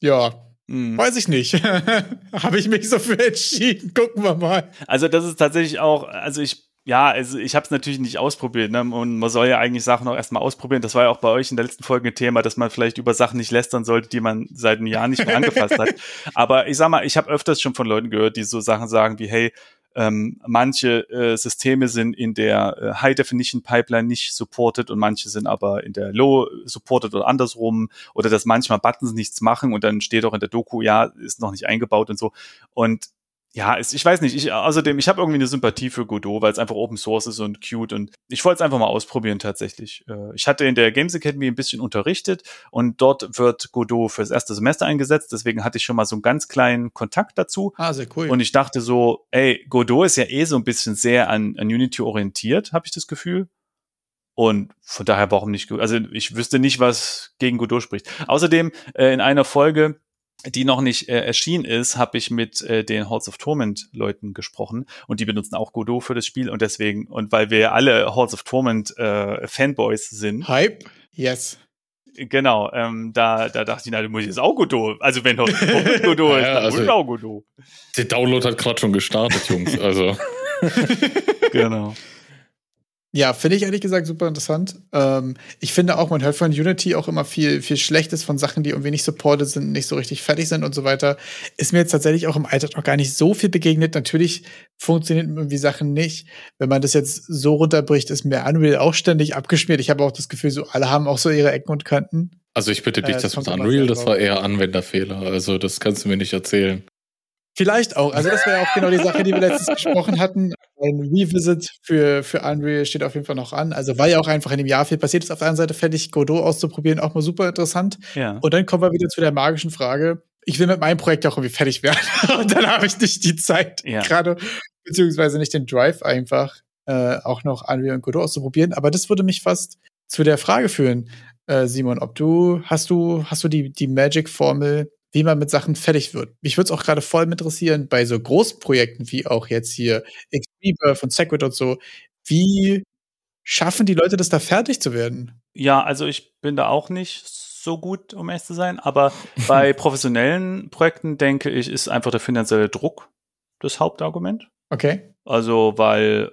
Speaker 3: Ja, hm. Weiß ich nicht. Habe ich mich so für entschieden. Gucken wir mal.
Speaker 1: Also, das ist tatsächlich auch, also ich ja, also ich habe es natürlich nicht ausprobiert. Ne? Und man soll ja eigentlich Sachen auch erstmal ausprobieren. Das war ja auch bei euch in der letzten Folge ein Thema, dass man vielleicht über Sachen nicht lästern sollte, die man seit einem Jahr nicht mehr angefasst hat. Aber ich sag mal, ich habe öfters schon von Leuten gehört, die so Sachen sagen wie, hey, ähm, manche äh, Systeme sind in der äh, High Definition Pipeline nicht supported und manche sind aber in der Low supported oder andersrum oder dass manchmal Buttons nichts machen und dann steht auch in der Doku, ja, ist noch nicht eingebaut und so. Und ja, ist, ich weiß nicht, ich, außerdem, ich habe irgendwie eine Sympathie für Godot, weil es einfach Open Source ist und cute und ich wollte es einfach mal ausprobieren tatsächlich. Äh, ich hatte in der Games Academy ein bisschen unterrichtet und dort wird Godot fürs erste Semester eingesetzt, deswegen hatte ich schon mal so einen ganz kleinen Kontakt dazu.
Speaker 3: Ah, sehr cool.
Speaker 1: Und ich dachte so, ey, Godot ist ja eh so ein bisschen sehr an, an Unity orientiert, habe ich das Gefühl. Und von daher warum nicht, also ich wüsste nicht, was gegen Godot spricht. Außerdem, äh, in einer Folge die noch nicht äh, erschienen ist, habe ich mit äh, den Halls of Torment Leuten gesprochen und die benutzen auch Godot für das Spiel und deswegen und weil wir alle Halls of Torment äh, Fanboys sind.
Speaker 3: Hype? Yes.
Speaker 1: Genau, ähm, da, da dachte ich, na, du musst jetzt auch Godot. Also wenn Halls of Torment Godot ist,
Speaker 2: Ja,
Speaker 1: dann
Speaker 2: also-
Speaker 1: muss auch Godot.
Speaker 2: Der Download hat gerade schon gestartet, Jungs. Also.
Speaker 1: Genau.
Speaker 3: Ja, finde ich ehrlich gesagt super interessant. Ähm, ich finde auch, man hört von Unity auch immer viel, viel Schlechtes von Sachen, die irgendwie nicht supported sind, nicht so richtig fertig sind und so weiter. Ist mir jetzt tatsächlich auch im Alltag noch gar nicht so viel begegnet. Natürlich funktionieren irgendwie Sachen nicht. Wenn man das jetzt so runterbricht, ist mir Unreal auch ständig abgeschmiert. Ich habe auch das Gefühl, so alle haben auch so ihre Ecken und Kanten.
Speaker 2: Also ich bitte dich,
Speaker 3: Äh,
Speaker 2: das mit Unreal, das war eher Anwenderfehler. Also das kannst du mir nicht erzählen.
Speaker 3: Vielleicht auch. Also, das wäre auch genau die Sache, die wir letztens gesprochen hatten. Ein Revisit für, für Unreal steht auf jeden Fall noch an. Also, weil ja auch einfach in dem Jahr viel passiert ist. Auf der einen Seite fände ich Godot auszuprobieren auch mal super interessant.
Speaker 1: Ja.
Speaker 3: Und dann kommen wir wieder zu der magischen Frage. Ich will mit meinem Projekt auch irgendwie fertig werden. Und dann habe ich nicht die Zeit
Speaker 1: Ja.
Speaker 3: gerade, beziehungsweise nicht den Drive einfach, äh, auch noch Unreal und Godot auszuprobieren. Aber das würde mich fast zu der Frage führen, äh, Simon, ob du, hast du, hast du die, die Magic-Formel, wie man mit Sachen fertig wird? Mich würde es auch gerade voll interessieren, bei so Großprojekten wie auch jetzt hier X-Rebirth und Segwit und so, wie schaffen die Leute das da fertig zu werden?
Speaker 1: Ja, also ich bin da auch nicht so gut, um ehrlich zu sein, aber bei professionellen Projekten denke ich, ist einfach der finanzielle Druck das Hauptargument.
Speaker 3: Okay.
Speaker 1: Also, weil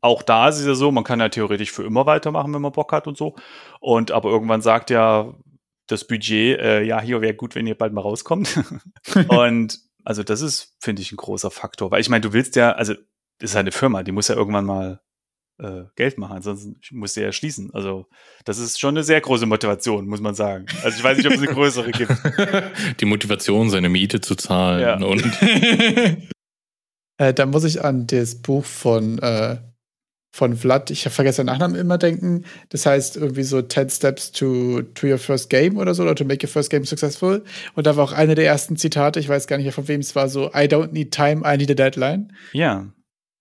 Speaker 1: auch da ist es ja so, man kann ja theoretisch für immer weitermachen, wenn man Bock hat und so. Und aber irgendwann sagt ja das Budget, äh, ja, hier wäre gut, wenn ihr bald mal rauskommt. und also das ist, finde ich, ein großer Faktor. Weil ich meine, du willst ja, also das ist eine Firma, die muss ja irgendwann mal äh, Geld machen, ansonsten muss sie ja schließen. Also das ist schon eine sehr große Motivation, muss man sagen. Also ich weiß nicht, ob es eine größere gibt.
Speaker 2: Die Motivation, seine Miete zu zahlen
Speaker 1: Ja.
Speaker 2: und
Speaker 3: Äh, da muss ich an das Buch von, äh, von Vlad, ich habe vergessen den Nachnamen immer denken. Das heißt irgendwie so 10 Steps to, to your first game oder so, oder to make your first game successful. Und da war auch eine der ersten Zitate, ich weiß gar nicht mehr von wem es war, so I don't need time, I need a deadline.
Speaker 1: Ja,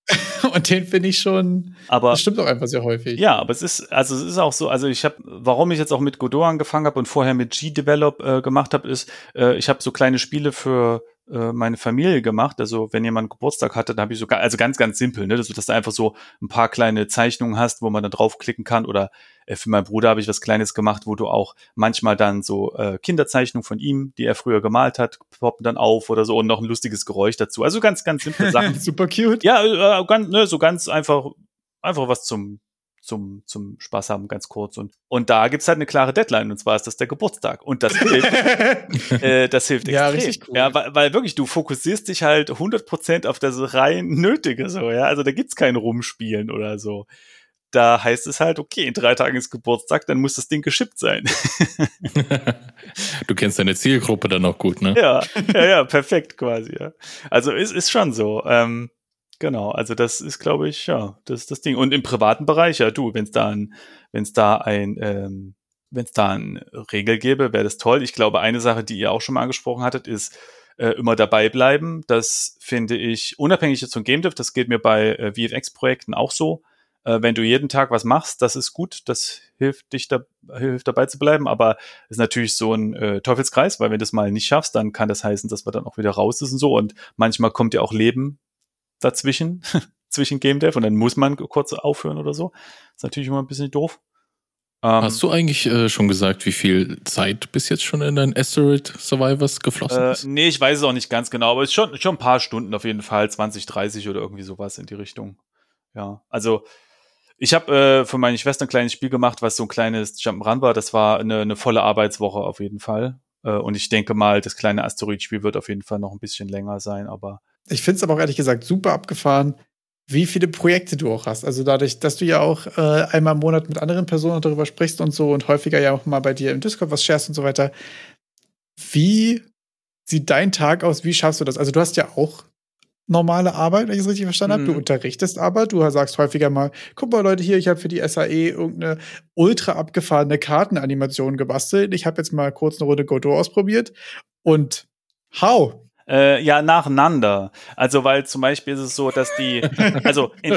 Speaker 3: Und den finde ich schon,
Speaker 1: aber
Speaker 3: das stimmt auch einfach sehr häufig.
Speaker 1: Ja, aber es ist, also es ist auch so, also ich habe, warum ich jetzt auch mit Godot angefangen habe und vorher mit G-Develop äh, gemacht habe, ist, äh, ich habe so kleine Spiele für meine Familie gemacht. Also wenn jemand Geburtstag hatte, dann habe ich so, ga- also ganz, ganz simpel, ne, dass du, dass du einfach so ein paar kleine Zeichnungen hast, wo man dann draufklicken kann. Oder äh, für meinen Bruder habe ich was Kleines gemacht, wo du auch manchmal dann so äh, Kinderzeichnungen von ihm, die er früher gemalt hat, poppen dann auf oder so und noch ein lustiges Geräusch dazu. Also ganz, ganz simple Sachen.
Speaker 3: Super cute.
Speaker 1: Ja, äh, ganz, ne, so ganz einfach, einfach was zum, zum, zum Spaß haben, ganz kurz. Und, und da gibt's halt eine klare Deadline, und zwar ist das der Geburtstag. Und das hilft, äh, das hilft
Speaker 3: Ja,
Speaker 1: extrem.
Speaker 3: richtig cool.
Speaker 1: Ja, weil, weil wirklich, du fokussierst dich halt 100% auf das rein Nötige, so, ja. Also da gibt's kein Rumspielen oder so. Da heißt es halt, okay, in drei Tagen ist Geburtstag, dann muss das Ding geschippt sein.
Speaker 2: du kennst deine Zielgruppe dann auch gut, ne?
Speaker 1: ja, ja, ja, perfekt quasi, ja. Also ist, ist schon so. Ähm, genau, also das ist, glaube ich, ja, das ist das Ding. Und im privaten Bereich, ja, du, wenn es da ein, wenn es da ein, ähm, wenn es da eine Regel gäbe, wäre das toll. Ich glaube, eine Sache, die ihr auch schon mal angesprochen hattet, ist äh, immer dabei bleiben. Das finde ich, unabhängig jetzt von Game das geht mir bei äh, VFX-Projekten auch so. Äh, wenn du jeden Tag was machst, das ist gut, das hilft dich da, hilft dabei zu bleiben, aber ist natürlich so ein äh, Teufelskreis, weil wenn du das mal nicht schaffst, dann kann das heißen, dass man dann auch wieder raus ist und so und manchmal kommt ja auch Leben dazwischen, zwischen Game Dev und dann muss man kurz aufhören oder so. Ist natürlich immer ein bisschen doof. Ähm,
Speaker 2: Hast du eigentlich äh, schon gesagt, wie viel Zeit bis jetzt schon in dein Asteroid Survivors geflossen
Speaker 1: äh,
Speaker 2: ist?
Speaker 1: nee, ich weiß es auch nicht ganz genau, aber es ist schon, schon ein paar Stunden auf jeden Fall, 20, 30 oder irgendwie sowas in die Richtung. Ja, also ich habe äh, für meine Schwester ein kleines Spiel gemacht, was so ein kleines Jump'n'Run war. Das war eine, eine volle Arbeitswoche auf jeden Fall. Äh, und ich denke mal, das kleine Asteroid-Spiel wird auf jeden Fall noch ein bisschen länger sein, aber
Speaker 3: Ich finde es aber auch ehrlich gesagt super abgefahren, wie viele Projekte du auch hast. Also dadurch, dass du ja auch äh, einmal im Monat mit anderen Personen darüber sprichst und so und häufiger ja auch mal bei dir im Discord was sharest und so weiter. Wie sieht dein Tag aus? Wie schaffst du das? Also du hast ja auch normale Arbeit, wenn ich es richtig verstanden habe. Du
Speaker 1: Mhm.
Speaker 3: unterrichtest aber, du sagst häufiger mal, guck mal Leute hier, ich habe für die SAE irgendeine ultra abgefahrene Kartenanimation gebastelt. Ich habe jetzt mal kurz eine Runde Godot ausprobiert und how?
Speaker 1: Äh, ja, nacheinander. Also, weil zum Beispiel ist es so, dass die, also in,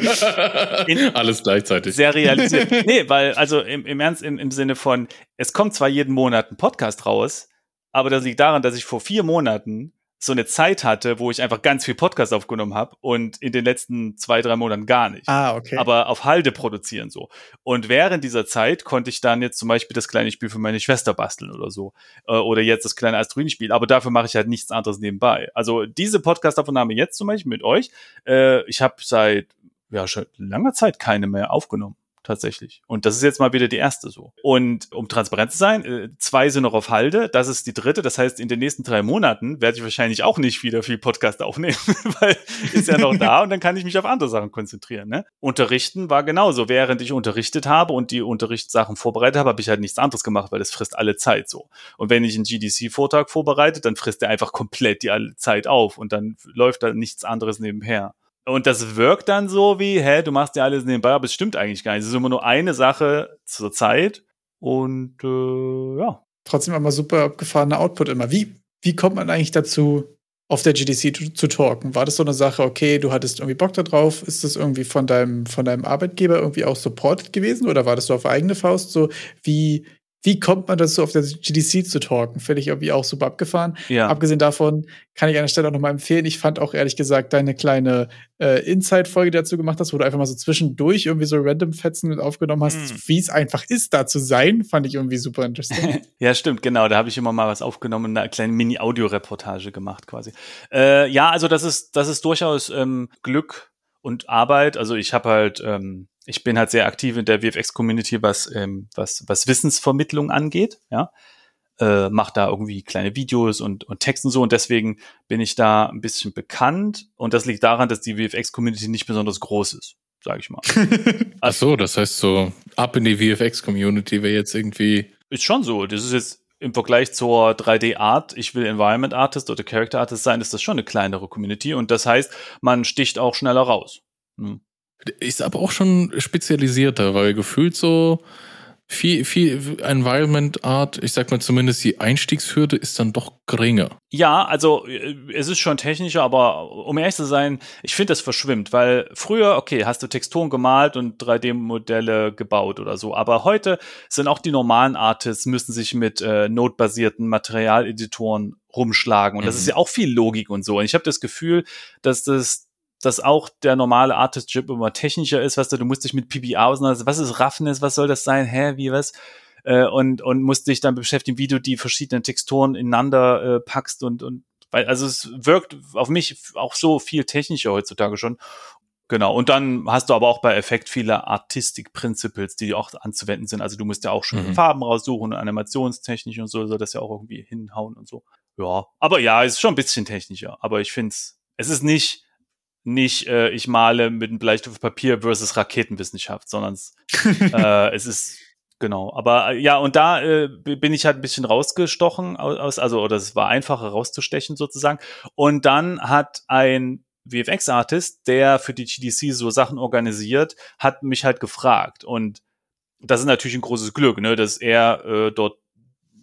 Speaker 1: in-
Speaker 2: Alles gleichzeitig.
Speaker 1: sehr realisiert. Nee, weil, also im, im Ernst, im, im Sinne von, es kommt zwar jeden Monat ein Podcast raus, Aber das liegt daran, dass ich vor vier Monaten so eine Zeit hatte, wo ich einfach ganz viel Podcast aufgenommen habe und in den letzten zwei, drei Monaten gar nicht.
Speaker 3: Ah, okay.
Speaker 1: Aber auf Halde produzieren so. Und während dieser Zeit konnte ich dann jetzt zum Beispiel das kleine Spiel für meine Schwester basteln oder so. Äh, oder jetzt das kleine Asteroidenspiel. Aber dafür mache ich halt nichts anderes nebenbei. Also diese Podcast-Aufnahme jetzt zum Beispiel mit euch, äh, ich habe seit ja schon langer Zeit keine mehr aufgenommen tatsächlich. Und das ist jetzt mal wieder die erste so. Und um transparent zu sein, äh, zwei sind noch auf Halde, das ist die dritte. Das heißt, in den nächsten drei Monaten werde ich wahrscheinlich auch nicht wieder viel Podcast aufnehmen, weil ist ja noch da und dann kann ich mich auf andere Sachen konzentrieren. Ne? Unterrichten war genauso. Während ich unterrichtet habe und die Unterrichtssachen vorbereitet habe, habe ich halt nichts anderes gemacht, weil das frisst alle Zeit so. Und wenn ich einen GDC-Vortrag vorbereite, dann frisst er einfach komplett die Zeit auf und dann läuft da nichts anderes nebenher. Und das wirkt dann so wie, hä, du machst ja alles nebenbei, aber es stimmt eigentlich gar nicht. Es ist immer nur eine Sache zur Zeit. Und äh, ja.
Speaker 3: Trotzdem immer super abgefahrener Output immer. Wie, wie kommt man eigentlich dazu, auf der GDC zu, zu talken? War das so eine Sache, okay, du hattest irgendwie Bock darauf? Ist das irgendwie von deinem, von deinem Arbeitgeber irgendwie auch supported gewesen? Oder war das so auf eigene Faust so? Wie, wie kommt man dazu, auf der GDC zu talken? Finde ich irgendwie auch super abgefahren.
Speaker 1: Ja.
Speaker 3: Abgesehen davon kann ich an der Stelle auch nochmal empfehlen. Ich fand auch ehrlich gesagt deine kleine äh, Inside-Folge dazu gemacht hast, wo du einfach mal so zwischendurch irgendwie so random Fetzen mit aufgenommen hast, mm. wie es einfach ist, da zu sein, fand ich irgendwie super interessant.
Speaker 1: ja, stimmt, genau. Da habe ich immer mal was aufgenommen eine kleine Mini-Audio-Reportage gemacht quasi. Äh, ja, also das ist, das ist durchaus ähm, Glück und Arbeit. Also ich habe halt ähm, ich bin halt sehr aktiv in der VFX-Community, was, ähm, was, was Wissensvermittlung angeht, ja. Äh, mach da irgendwie kleine Videos und, und Texten so und deswegen bin ich da ein bisschen bekannt und das liegt daran, dass die VFX-Community nicht besonders groß ist, sage ich mal.
Speaker 2: Ach so, das heißt so, ab in die VFX-Community wäre jetzt irgendwie...
Speaker 1: Ist schon so, das ist jetzt im Vergleich zur 3D-Art, ich will Environment Artist oder Character Artist sein, ist das schon eine kleinere Community und das heißt, man sticht auch schneller raus. Hm.
Speaker 2: Ist aber auch schon spezialisierter, weil gefühlt so viel, viel Environment Art, ich sag mal zumindest die Einstiegshürde ist dann doch geringer.
Speaker 1: Ja, also äh, es ist schon technischer, aber um ehrlich zu sein, ich finde, das verschwimmt, weil früher, okay, hast du Texturen gemalt und 3D-Modelle gebaut oder so, aber heute sind auch die normalen Artists, müssen sich mit äh, Node-basierten Materialeditoren rumschlagen und mhm. das ist ja auch viel Logik und so. Und ich habe das Gefühl, dass das dass auch der normale Artist-Chip immer technischer ist, weißt du, du musst dich mit PBA auseinandersetzen, was ist Roughness, was soll das sein, hä, wie, was? Äh, und, und musst dich dann beschäftigen, wie du die verschiedenen Texturen ineinander äh, packst und, und weil, also es wirkt auf mich auch so viel technischer heutzutage schon. Genau. Und dann hast du aber auch bei Effekt viele Artistic Principles, die auch anzuwenden sind. Also du musst ja auch schon mhm. Farben raussuchen und Animationstechnik und so, soll das ja auch irgendwie hinhauen und so. Ja. Aber ja, es ist schon ein bisschen technischer. Aber ich finde es, es ist nicht, nicht, äh, ich male mit einem Bleistift Papier versus Raketenwissenschaft, sondern es, äh, es ist genau. Aber äh, ja, und da äh, bin ich halt ein bisschen rausgestochen aus, also oder es war einfacher rauszustechen sozusagen. Und dann hat ein VFX-Artist, der für die GDC so Sachen organisiert, hat mich halt gefragt. Und das ist natürlich ein großes Glück, ne, dass er äh, dort,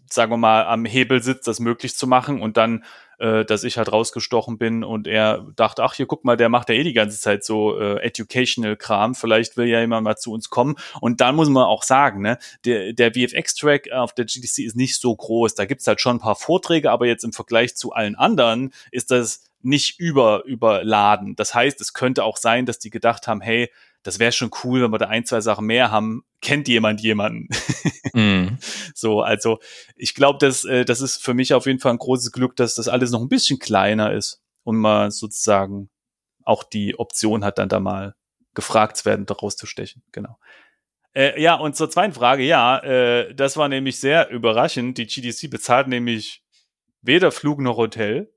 Speaker 1: sagen wir mal, am Hebel sitzt, das möglich zu machen und dann äh, dass ich halt rausgestochen bin und er dachte, ach hier, guck mal, der macht ja eh die ganze Zeit so äh, Educational-Kram, vielleicht will ja jemand mal zu uns kommen. Und dann muss man auch sagen, ne, der, der VFX-Track auf der GDC ist nicht so groß. Da gibt's halt schon ein paar Vorträge, aber jetzt im Vergleich zu allen anderen ist das nicht über, überladen. Das heißt, es könnte auch sein, dass die gedacht haben, hey, das wäre schon cool, wenn wir da ein, zwei Sachen mehr haben. Kennt jemand jemanden? mm. So, also ich glaube, das, äh, das ist für mich auf jeden Fall ein großes Glück, dass das alles noch ein bisschen kleiner ist und man sozusagen auch die Option hat, dann da mal gefragt zu werden, daraus zu stechen. Genau. Äh, ja, und zur zweiten Frage, ja, äh, das war nämlich sehr überraschend. Die GDC bezahlt nämlich weder Flug noch Hotel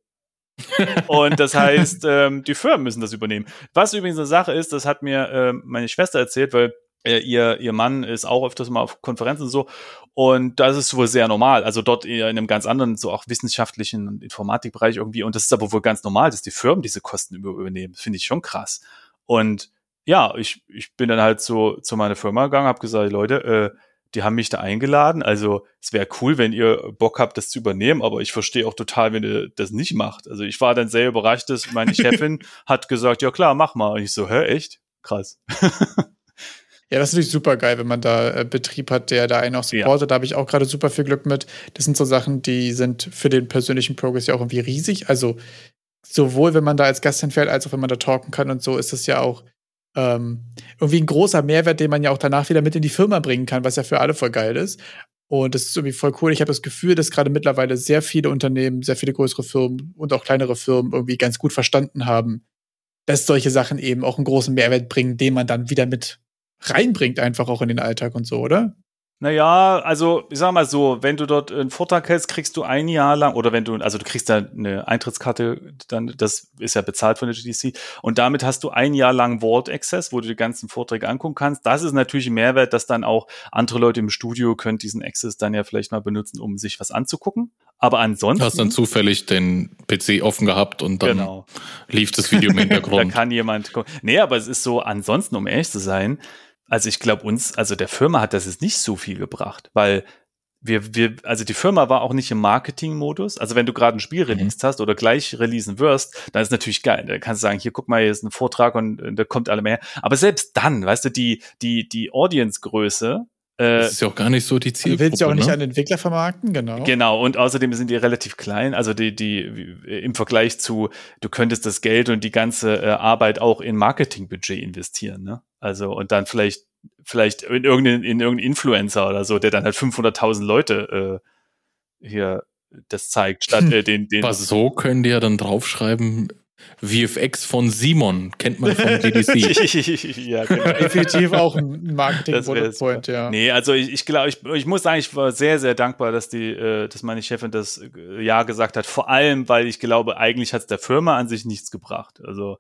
Speaker 1: und das heißt, ähm, die Firmen müssen das übernehmen. Was übrigens eine Sache ist, das hat mir äh, meine Schwester erzählt, weil äh, ihr, ihr Mann ist auch öfters mal auf Konferenzen und so. Und das ist wohl sehr normal. Also dort eher in einem ganz anderen, so auch wissenschaftlichen und Informatikbereich irgendwie. Und das ist aber wohl ganz normal, dass die Firmen diese Kosten übernehmen. Finde ich schon krass. Und ja, ich, ich bin dann halt so zu meiner Firma gegangen, habe gesagt, Leute, äh, die haben mich da eingeladen. Also es wäre cool, wenn ihr Bock habt, das zu übernehmen, aber ich verstehe auch total, wenn ihr das nicht macht. Also ich war dann sehr überrascht, dass meine Chefin hat gesagt, ja klar, mach mal. Und ich so, hä, echt? Krass.
Speaker 3: Ja, das ist natürlich super geil, wenn man da äh, Betrieb hat, der da einen auch supportet. Ja. Da habe ich auch gerade super viel Glück mit. Das sind so Sachen, die sind für den persönlichen Progress ja auch irgendwie riesig. Also sowohl wenn man da als Gast hinfährt, als auch wenn man da talken kann und so, ist das ja auch ähm, irgendwie ein großer Mehrwert, den man ja auch danach wieder mit in die Firma bringen kann, was ja für alle voll geil ist. Und das ist irgendwie voll cool. Ich habe das Gefühl, dass gerade mittlerweile sehr viele Unternehmen, sehr viele größere Firmen und auch kleinere Firmen irgendwie ganz gut verstanden haben, dass solche Sachen eben auch einen großen Mehrwert bringen, den man dann wieder mit reinbringt, einfach auch in den Alltag und so, oder?
Speaker 1: Naja, also ich sag mal so, wenn du dort einen Vortrag hältst, kriegst du ein Jahr lang, oder wenn du, also du kriegst da eine Eintrittskarte, dann, das ist ja bezahlt von der GDC, und damit hast du ein Jahr lang Vault Access, wo du die ganzen Vorträge angucken kannst. Das ist natürlich ein Mehrwert, dass dann auch andere Leute im Studio können diesen Access dann ja vielleicht mal benutzen, um sich was anzugucken. Aber ansonsten.
Speaker 2: Du hast dann zufällig den PC offen gehabt und dann genau. lief das Video im Hintergrund.
Speaker 1: da kann jemand, nee, aber es ist so, ansonsten, um ehrlich zu sein, also ich glaube uns, also der Firma hat das jetzt nicht so viel gebracht, weil wir, wir, also die Firma war auch nicht im Marketing-Modus. Also wenn du gerade ein Spiel mhm. released hast oder gleich releasen wirst, dann ist natürlich geil. Da kannst du sagen, hier guck mal, hier ist ein Vortrag und, und da kommt alle mehr. Aber selbst dann, weißt du, die, die, die Audience-Größe
Speaker 2: das ist ja auch gar nicht so die Zielgruppe.
Speaker 3: Du willst ja auch nicht ne? an Entwickler vermarkten, genau.
Speaker 1: Genau, und außerdem sind die relativ klein, also die, die im Vergleich zu, du könntest das Geld und die ganze äh, Arbeit auch in Marketingbudget investieren, ne? Also und dann vielleicht vielleicht in irgendeinen in irgendeinen Influencer oder so, der dann halt 500.000 Leute äh, hier das zeigt, statt äh, den, den.
Speaker 2: Aber so können die ja dann draufschreiben, VFX von Simon kennt man von GDC.
Speaker 3: ja, genau. Definitiv auch ein Marketing-Point, ja.
Speaker 1: Nee, also ich, ich glaube, ich, ich muss sagen, ich war sehr, sehr dankbar, dass die, äh, dass meine Chefin das äh, Ja gesagt hat. Vor allem, weil ich glaube, eigentlich hat es der Firma an sich nichts gebracht. Also,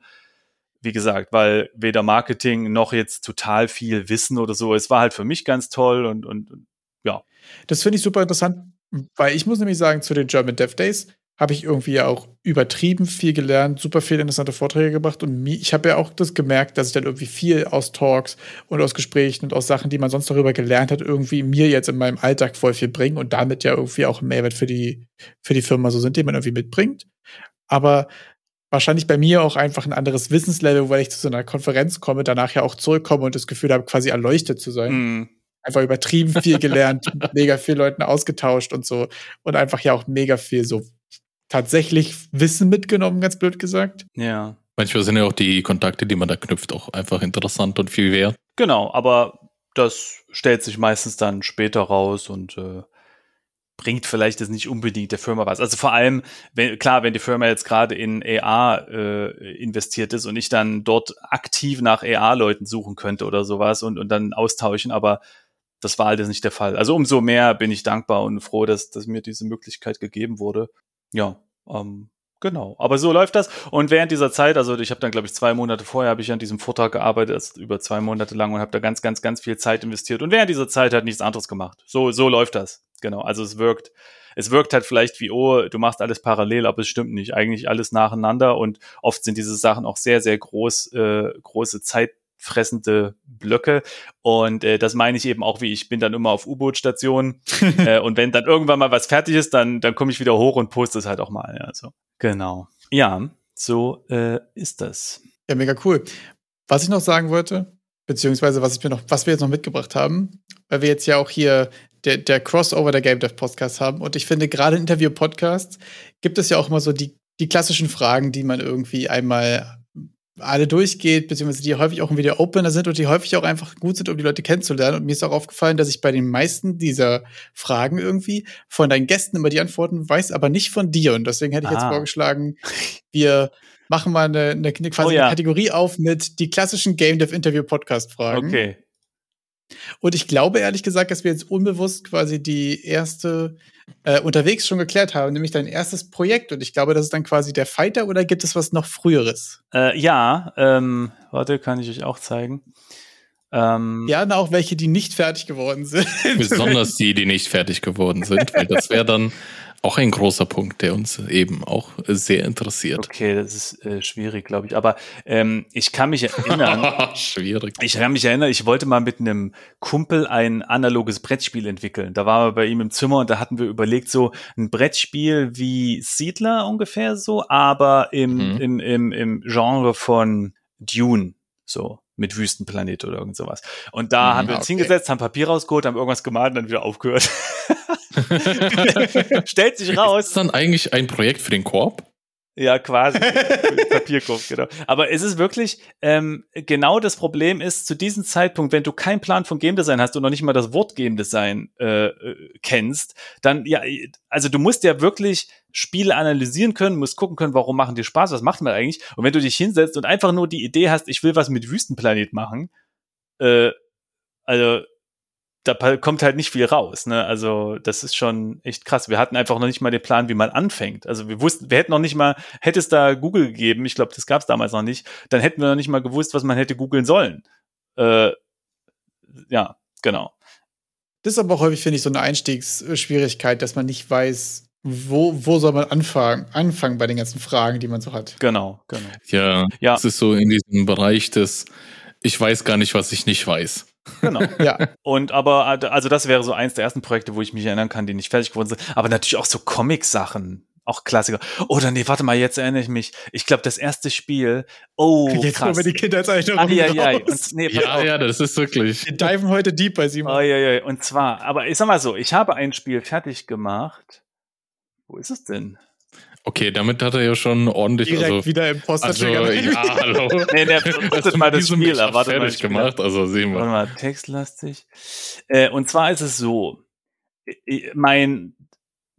Speaker 1: wie gesagt, weil weder Marketing noch jetzt total viel Wissen oder so. Es war halt für mich ganz toll und, und ja.
Speaker 3: Das finde ich super interessant, weil ich muss nämlich sagen, zu den German Dev Days, habe ich irgendwie auch übertrieben viel gelernt, super viele interessante Vorträge gemacht und ich habe ja auch das gemerkt, dass ich dann irgendwie viel aus Talks und aus Gesprächen und aus Sachen, die man sonst darüber gelernt hat, irgendwie mir jetzt in meinem Alltag voll viel bringen und damit ja irgendwie auch einen Mehrwert für die, für die Firma so sind, den man irgendwie mitbringt. Aber wahrscheinlich bei mir auch einfach ein anderes Wissenslevel, weil ich zu so einer Konferenz komme, danach ja auch zurückkomme und das Gefühl habe, quasi erleuchtet zu sein. Mm einfach übertrieben viel gelernt, mega viel Leuten ausgetauscht und so und einfach ja auch mega viel so tatsächlich Wissen mitgenommen, ganz blöd gesagt.
Speaker 1: Ja.
Speaker 2: Manchmal sind ja auch die Kontakte, die man da knüpft, auch einfach interessant und viel wert.
Speaker 1: Genau, aber das stellt sich meistens dann später raus und äh, bringt vielleicht jetzt nicht unbedingt der Firma was. Also vor allem, wenn, klar, wenn die Firma jetzt gerade in AR äh, investiert ist und ich dann dort aktiv nach AR-Leuten suchen könnte oder sowas und, und dann austauschen, aber das war halt nicht der Fall. Also umso mehr bin ich dankbar und froh, dass, dass mir diese Möglichkeit gegeben wurde ja, ähm, genau. Aber so läuft das. Und während dieser Zeit, also ich habe dann, glaube ich, zwei Monate vorher, habe ich an diesem Vortrag gearbeitet, also über zwei Monate lang und habe da ganz, ganz, ganz viel Zeit investiert. Und während dieser Zeit hat nichts anderes gemacht. So, so läuft das. Genau. Also es wirkt, es wirkt halt vielleicht wie, oh, du machst alles parallel, aber es stimmt nicht. Eigentlich alles nacheinander und oft sind diese Sachen auch sehr, sehr groß, äh, große Zeit fressende Blöcke. Und äh, das meine ich eben auch, wie ich bin dann immer auf U-Boot-Stationen. äh, und wenn dann irgendwann mal was fertig ist, dann, dann komme ich wieder hoch und poste es halt auch mal. Ja, so. Genau. Ja, so äh, ist das.
Speaker 3: Ja, mega cool. Was ich noch sagen wollte, beziehungsweise was ich mir noch, was wir jetzt noch mitgebracht haben, weil wir jetzt ja auch hier der, der Crossover der Game Dev Podcast haben. Und ich finde, gerade in Interview-Podcasts gibt es ja auch immer so die, die klassischen Fragen, die man irgendwie einmal alle durchgeht, beziehungsweise die häufig auch ein Video Opener sind und die häufig auch einfach gut sind, um die Leute kennenzulernen. Und mir ist auch aufgefallen, dass ich bei den meisten dieser Fragen irgendwie von deinen Gästen immer die Antworten weiß, aber nicht von dir. Und deswegen hätte ich ah. jetzt vorgeschlagen, wir machen mal eine, eine, quasi oh, ja. eine Kategorie auf mit die klassischen Game Dev Interview Podcast Fragen.
Speaker 1: Okay.
Speaker 3: Und ich glaube ehrlich gesagt, dass wir jetzt unbewusst quasi die erste äh, unterwegs schon geklärt haben, nämlich dein erstes Projekt. Und ich glaube, das ist dann quasi der Fighter oder gibt es was noch Früheres?
Speaker 1: Äh, ja, ähm, warte, kann ich euch auch zeigen.
Speaker 3: Ähm, ja, auch welche, die nicht fertig geworden sind.
Speaker 2: Besonders die, die nicht fertig geworden sind, weil das wäre dann auch ein großer Punkt, der uns eben auch sehr interessiert.
Speaker 1: Okay, das ist äh, schwierig, glaube ich. Aber ähm, ich kann mich erinnern.
Speaker 2: schwierig.
Speaker 1: Ich kann mich erinnern, ich wollte mal mit einem Kumpel ein analoges Brettspiel entwickeln. Da waren wir bei ihm im Zimmer und da hatten wir überlegt, so ein Brettspiel wie Siedler ungefähr so, aber im, mhm. im, im, im Genre von Dune. So. Mit Wüstenplanet oder irgend sowas. Und da
Speaker 3: Mhm,
Speaker 1: haben wir uns
Speaker 3: okay.
Speaker 1: hingesetzt, haben Papier rausgeholt, haben irgendwas gemalt und dann wieder aufgehört. Stellt sich
Speaker 2: Ist
Speaker 1: raus,
Speaker 2: das dann eigentlich ein Projekt für den Korb?
Speaker 1: ja, quasi. Papierkorb, genau. Aber es ist wirklich, ähm, genau das Problem ist, zu diesem Zeitpunkt, wenn du keinen Plan von Game Design hast und noch nicht mal das Wort Game Design äh, äh, kennst, dann, ja, also du musst ja wirklich Spiele analysieren können, musst gucken können, warum machen die Spaß, was macht man eigentlich? Und wenn du dich hinsetzt und einfach nur die Idee hast, ich will was mit Wüstenplanet machen, äh, also da kommt halt nicht viel raus, ne? Also, das ist schon echt krass. Wir hatten einfach noch nicht mal den Plan, wie man anfängt. Also, wir wussten, wir hätten noch nicht mal, hätte es da Google gegeben, ich glaube, das gab es damals noch nicht, dann hätten wir noch nicht mal gewusst, was man hätte googeln sollen. Äh, ja, genau.
Speaker 3: Das ist aber auch häufig, finde ich, so eine Einstiegsschwierigkeit, dass man nicht weiß, wo, wo soll man anfangen, anfangen bei den ganzen Fragen, die man so hat.
Speaker 1: Genau, genau.
Speaker 2: Ja,
Speaker 1: Ja.
Speaker 2: es ist so in diesem Bereich des, ich weiß gar nicht, was ich nicht weiß.
Speaker 1: Genau.
Speaker 3: Ja,
Speaker 1: Und aber, also das wäre so eins der ersten Projekte, wo ich mich erinnern kann, die nicht fertig geworden sind. Aber natürlich auch so Comic-Sachen. Auch Klassiker. Oder nee, warte mal, jetzt erinnere ich mich. Ich glaube, das erste Spiel. Oh,
Speaker 3: jetzt
Speaker 1: krass.
Speaker 3: wir die Kindheitserinnerung
Speaker 1: Ah, ja, ja.
Speaker 3: raus.
Speaker 1: Und, nee, pass
Speaker 2: Ja,
Speaker 1: auf.
Speaker 2: ja, das ist wirklich.
Speaker 3: Wir diven heute deep bei Simon.
Speaker 1: Oh, ja, ja. Und zwar, aber ich sag mal so, ich habe ein Spiel fertig gemacht. Wo ist es denn?
Speaker 2: Okay, damit hat er ja schon ordentlich.
Speaker 3: Direkt
Speaker 2: also,
Speaker 3: wieder im Poster
Speaker 2: also ja, hallo.
Speaker 1: Nee, der
Speaker 2: Das
Speaker 1: wartet mal das Spiel
Speaker 2: nicht
Speaker 1: ab, warte mal,
Speaker 2: fertig
Speaker 1: ich bin
Speaker 2: gemacht, also sehen
Speaker 1: Warte
Speaker 2: wir.
Speaker 1: mal, textlastig. Äh, und zwar ist es so, ich- mein,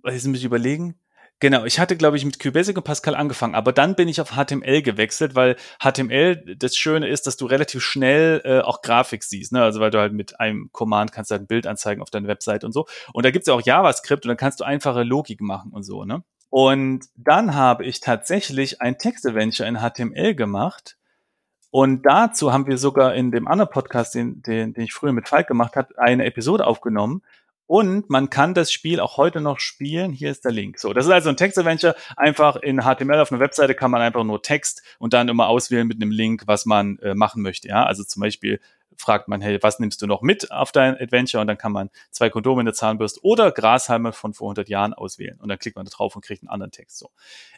Speaker 1: was ich muss ich überlegen? Genau, ich hatte, glaube ich, mit QBasic und Pascal angefangen, aber dann bin ich auf HTML gewechselt, weil HTML, das Schöne ist, dass du relativ schnell äh, auch Grafik siehst, ne? Also weil du halt mit einem Command kannst du halt ein Bild anzeigen auf deiner Website und so. Und da gibt's ja auch JavaScript und dann kannst du einfache Logik machen und so, ne? Und dann habe ich tatsächlich ein Textadventure in HTML gemacht. Und dazu haben wir sogar in dem anderen Podcast, den, den, den ich früher mit Falk gemacht habe, eine Episode aufgenommen. Und man kann das Spiel auch heute noch spielen. Hier ist der Link. So, das ist also ein Textadventure. Einfach in HTML auf einer Webseite kann man einfach nur Text und dann immer auswählen mit einem Link, was man äh, machen möchte. Ja, also zum Beispiel fragt man, hey, was nimmst du noch mit auf dein Adventure? Und dann kann man zwei Kondome in der Zahnbürste oder Grashalme von vor 100 Jahren auswählen. Und dann klickt man da drauf und kriegt einen anderen Text. So,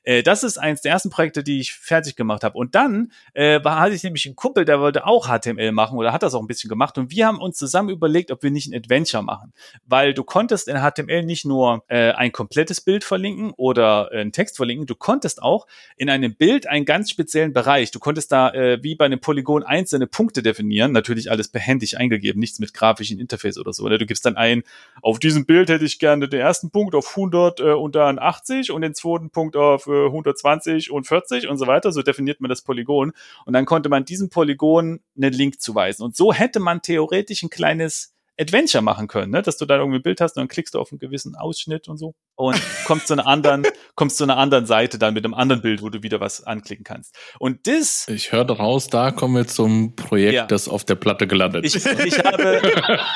Speaker 1: äh, das ist eins der ersten Projekte, die ich fertig gemacht habe. Und dann äh, war, hatte ich nämlich einen Kumpel, der wollte auch HTML machen oder hat das auch ein bisschen gemacht. Und wir haben uns zusammen überlegt, ob wir nicht ein Adventure machen. Weil du konntest in HTML nicht nur äh, ein komplettes Bild verlinken oder äh, einen Text verlinken, du konntest auch in einem Bild einen ganz speziellen Bereich, du konntest da äh, wie bei einem Polygon einzelne Punkte definieren, natürlich alles behändig eingegeben, nichts mit grafischen Interface oder so. Oder du gibst dann ein, auf diesem Bild hätte ich gerne den ersten Punkt auf 100 äh, und dann 80 und den zweiten Punkt auf äh, 120 und 40 und so weiter. So definiert man das Polygon. Und dann konnte man diesem Polygon einen Link zuweisen. Und so hätte man theoretisch ein kleines Adventure machen können, ne? dass du da irgendwie ein Bild hast und dann klickst du auf einen gewissen Ausschnitt und so und kommst zu einer anderen, kommst zu einer anderen Seite dann mit einem anderen Bild, wo du wieder was anklicken kannst. Und das,
Speaker 2: Ich höre daraus, da kommen wir zum Projekt,
Speaker 1: Ja.
Speaker 2: das auf der Platte gelandet
Speaker 1: ich,
Speaker 2: ist.
Speaker 1: ich habe,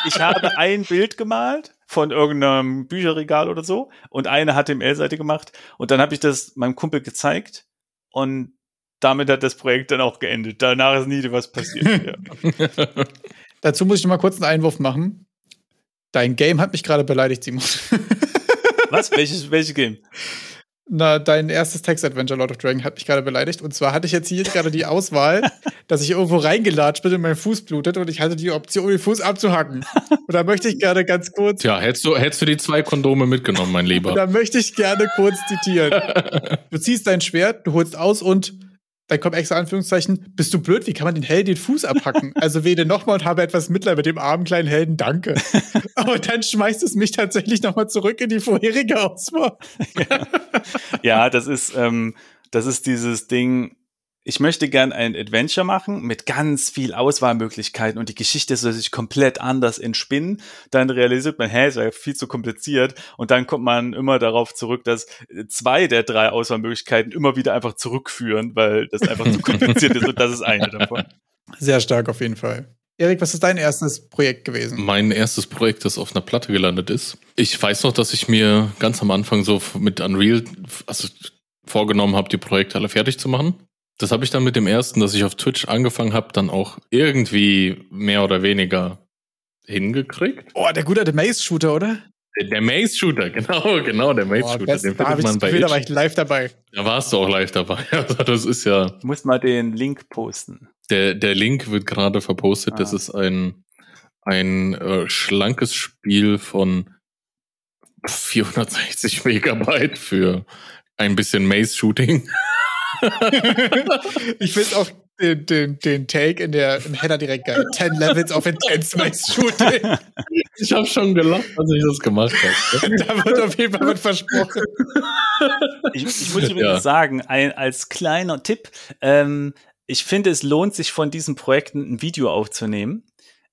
Speaker 1: ich habe ein Bild gemalt von irgendeinem Bücherregal oder so und eine HTML-Seite gemacht und dann habe ich das meinem Kumpel gezeigt und damit hat das Projekt dann auch geendet. Danach ist nie was passiert. Ja.
Speaker 3: Dazu muss ich noch mal kurz einen Einwurf machen. Dein Game hat mich gerade beleidigt, Simon.
Speaker 1: Was? Welches, welches Game?
Speaker 3: Na, dein erstes Text-Adventure, Lord of Dragon, hat mich gerade beleidigt. Und zwar hatte ich jetzt hier gerade die Auswahl, dass ich irgendwo reingelatscht bin und mein Fuß blutet und ich hatte die Option, den Fuß abzuhacken. Und da möchte ich gerne ganz kurz,
Speaker 2: Tja, hättest du, hättest du die zwei Kondome mitgenommen, mein
Speaker 3: und
Speaker 2: Lieber.
Speaker 3: da möchte ich gerne kurz zitieren. Du ziehst dein Schwert, du holst aus und dann kommt extra Anführungszeichen, bist du blöd, wie kann man den Helden den Fuß abhacken? Also wähle nochmal und habe etwas Mitleid mit dem armen kleinen Helden, danke. Aber dann schmeißt es mich tatsächlich nochmal zurück in die vorherige Auswahl.
Speaker 1: Ja, das ist, ähm, das ist dieses Ding. Ich möchte gern ein Adventure machen mit ganz viel Auswahlmöglichkeiten und die Geschichte soll sich komplett anders entspinnen. Dann realisiert man, hä, ist ja viel zu kompliziert. Und dann kommt man immer darauf zurück, dass zwei der drei Auswahlmöglichkeiten immer wieder einfach zurückführen, weil das einfach zu kompliziert ist und das ist eine davon.
Speaker 3: Sehr stark auf jeden Fall. Erik, was ist dein erstes Projekt gewesen?
Speaker 2: Mein erstes Projekt, das auf einer Platte gelandet ist. Ich weiß noch, dass ich mir ganz am Anfang so mit Unreal also vorgenommen habe, die Projekte alle fertig zu machen. Das habe ich dann mit dem ersten, dass ich auf Twitch angefangen habe, dann auch irgendwie mehr oder weniger hingekriegt.
Speaker 3: Oh, der gute alte Maze-Shooter, oder?
Speaker 2: Der, der Maze Shooter, genau, genau, der Maze Shooter.
Speaker 3: best,
Speaker 2: Den
Speaker 3: da habe
Speaker 2: findet
Speaker 3: ich
Speaker 2: man bei
Speaker 3: Gefühl, da war ich live dabei.
Speaker 2: Da warst du auch live dabei. Also das ist ja.
Speaker 1: Ich muss mal den Link posten.
Speaker 2: Der, der Link wird gerade verpostet. Ah. Das ist ein, ein äh, schlankes Spiel von 460 Megabyte für ein bisschen Maze-Shooting.
Speaker 3: ich finde auch den, den, den Take in der, im Header direkt geil. 10 Levels of Intense Maze Shooting.
Speaker 2: Ich habe schon gelacht, als ich das gemacht habe.
Speaker 3: da wird auf jeden Fall mit versprochen.
Speaker 1: Ich, ich muss übrigens ja. sagen, ein, als kleiner Tipp, ähm, ich finde, es lohnt sich von diesen Projekten ein Video aufzunehmen.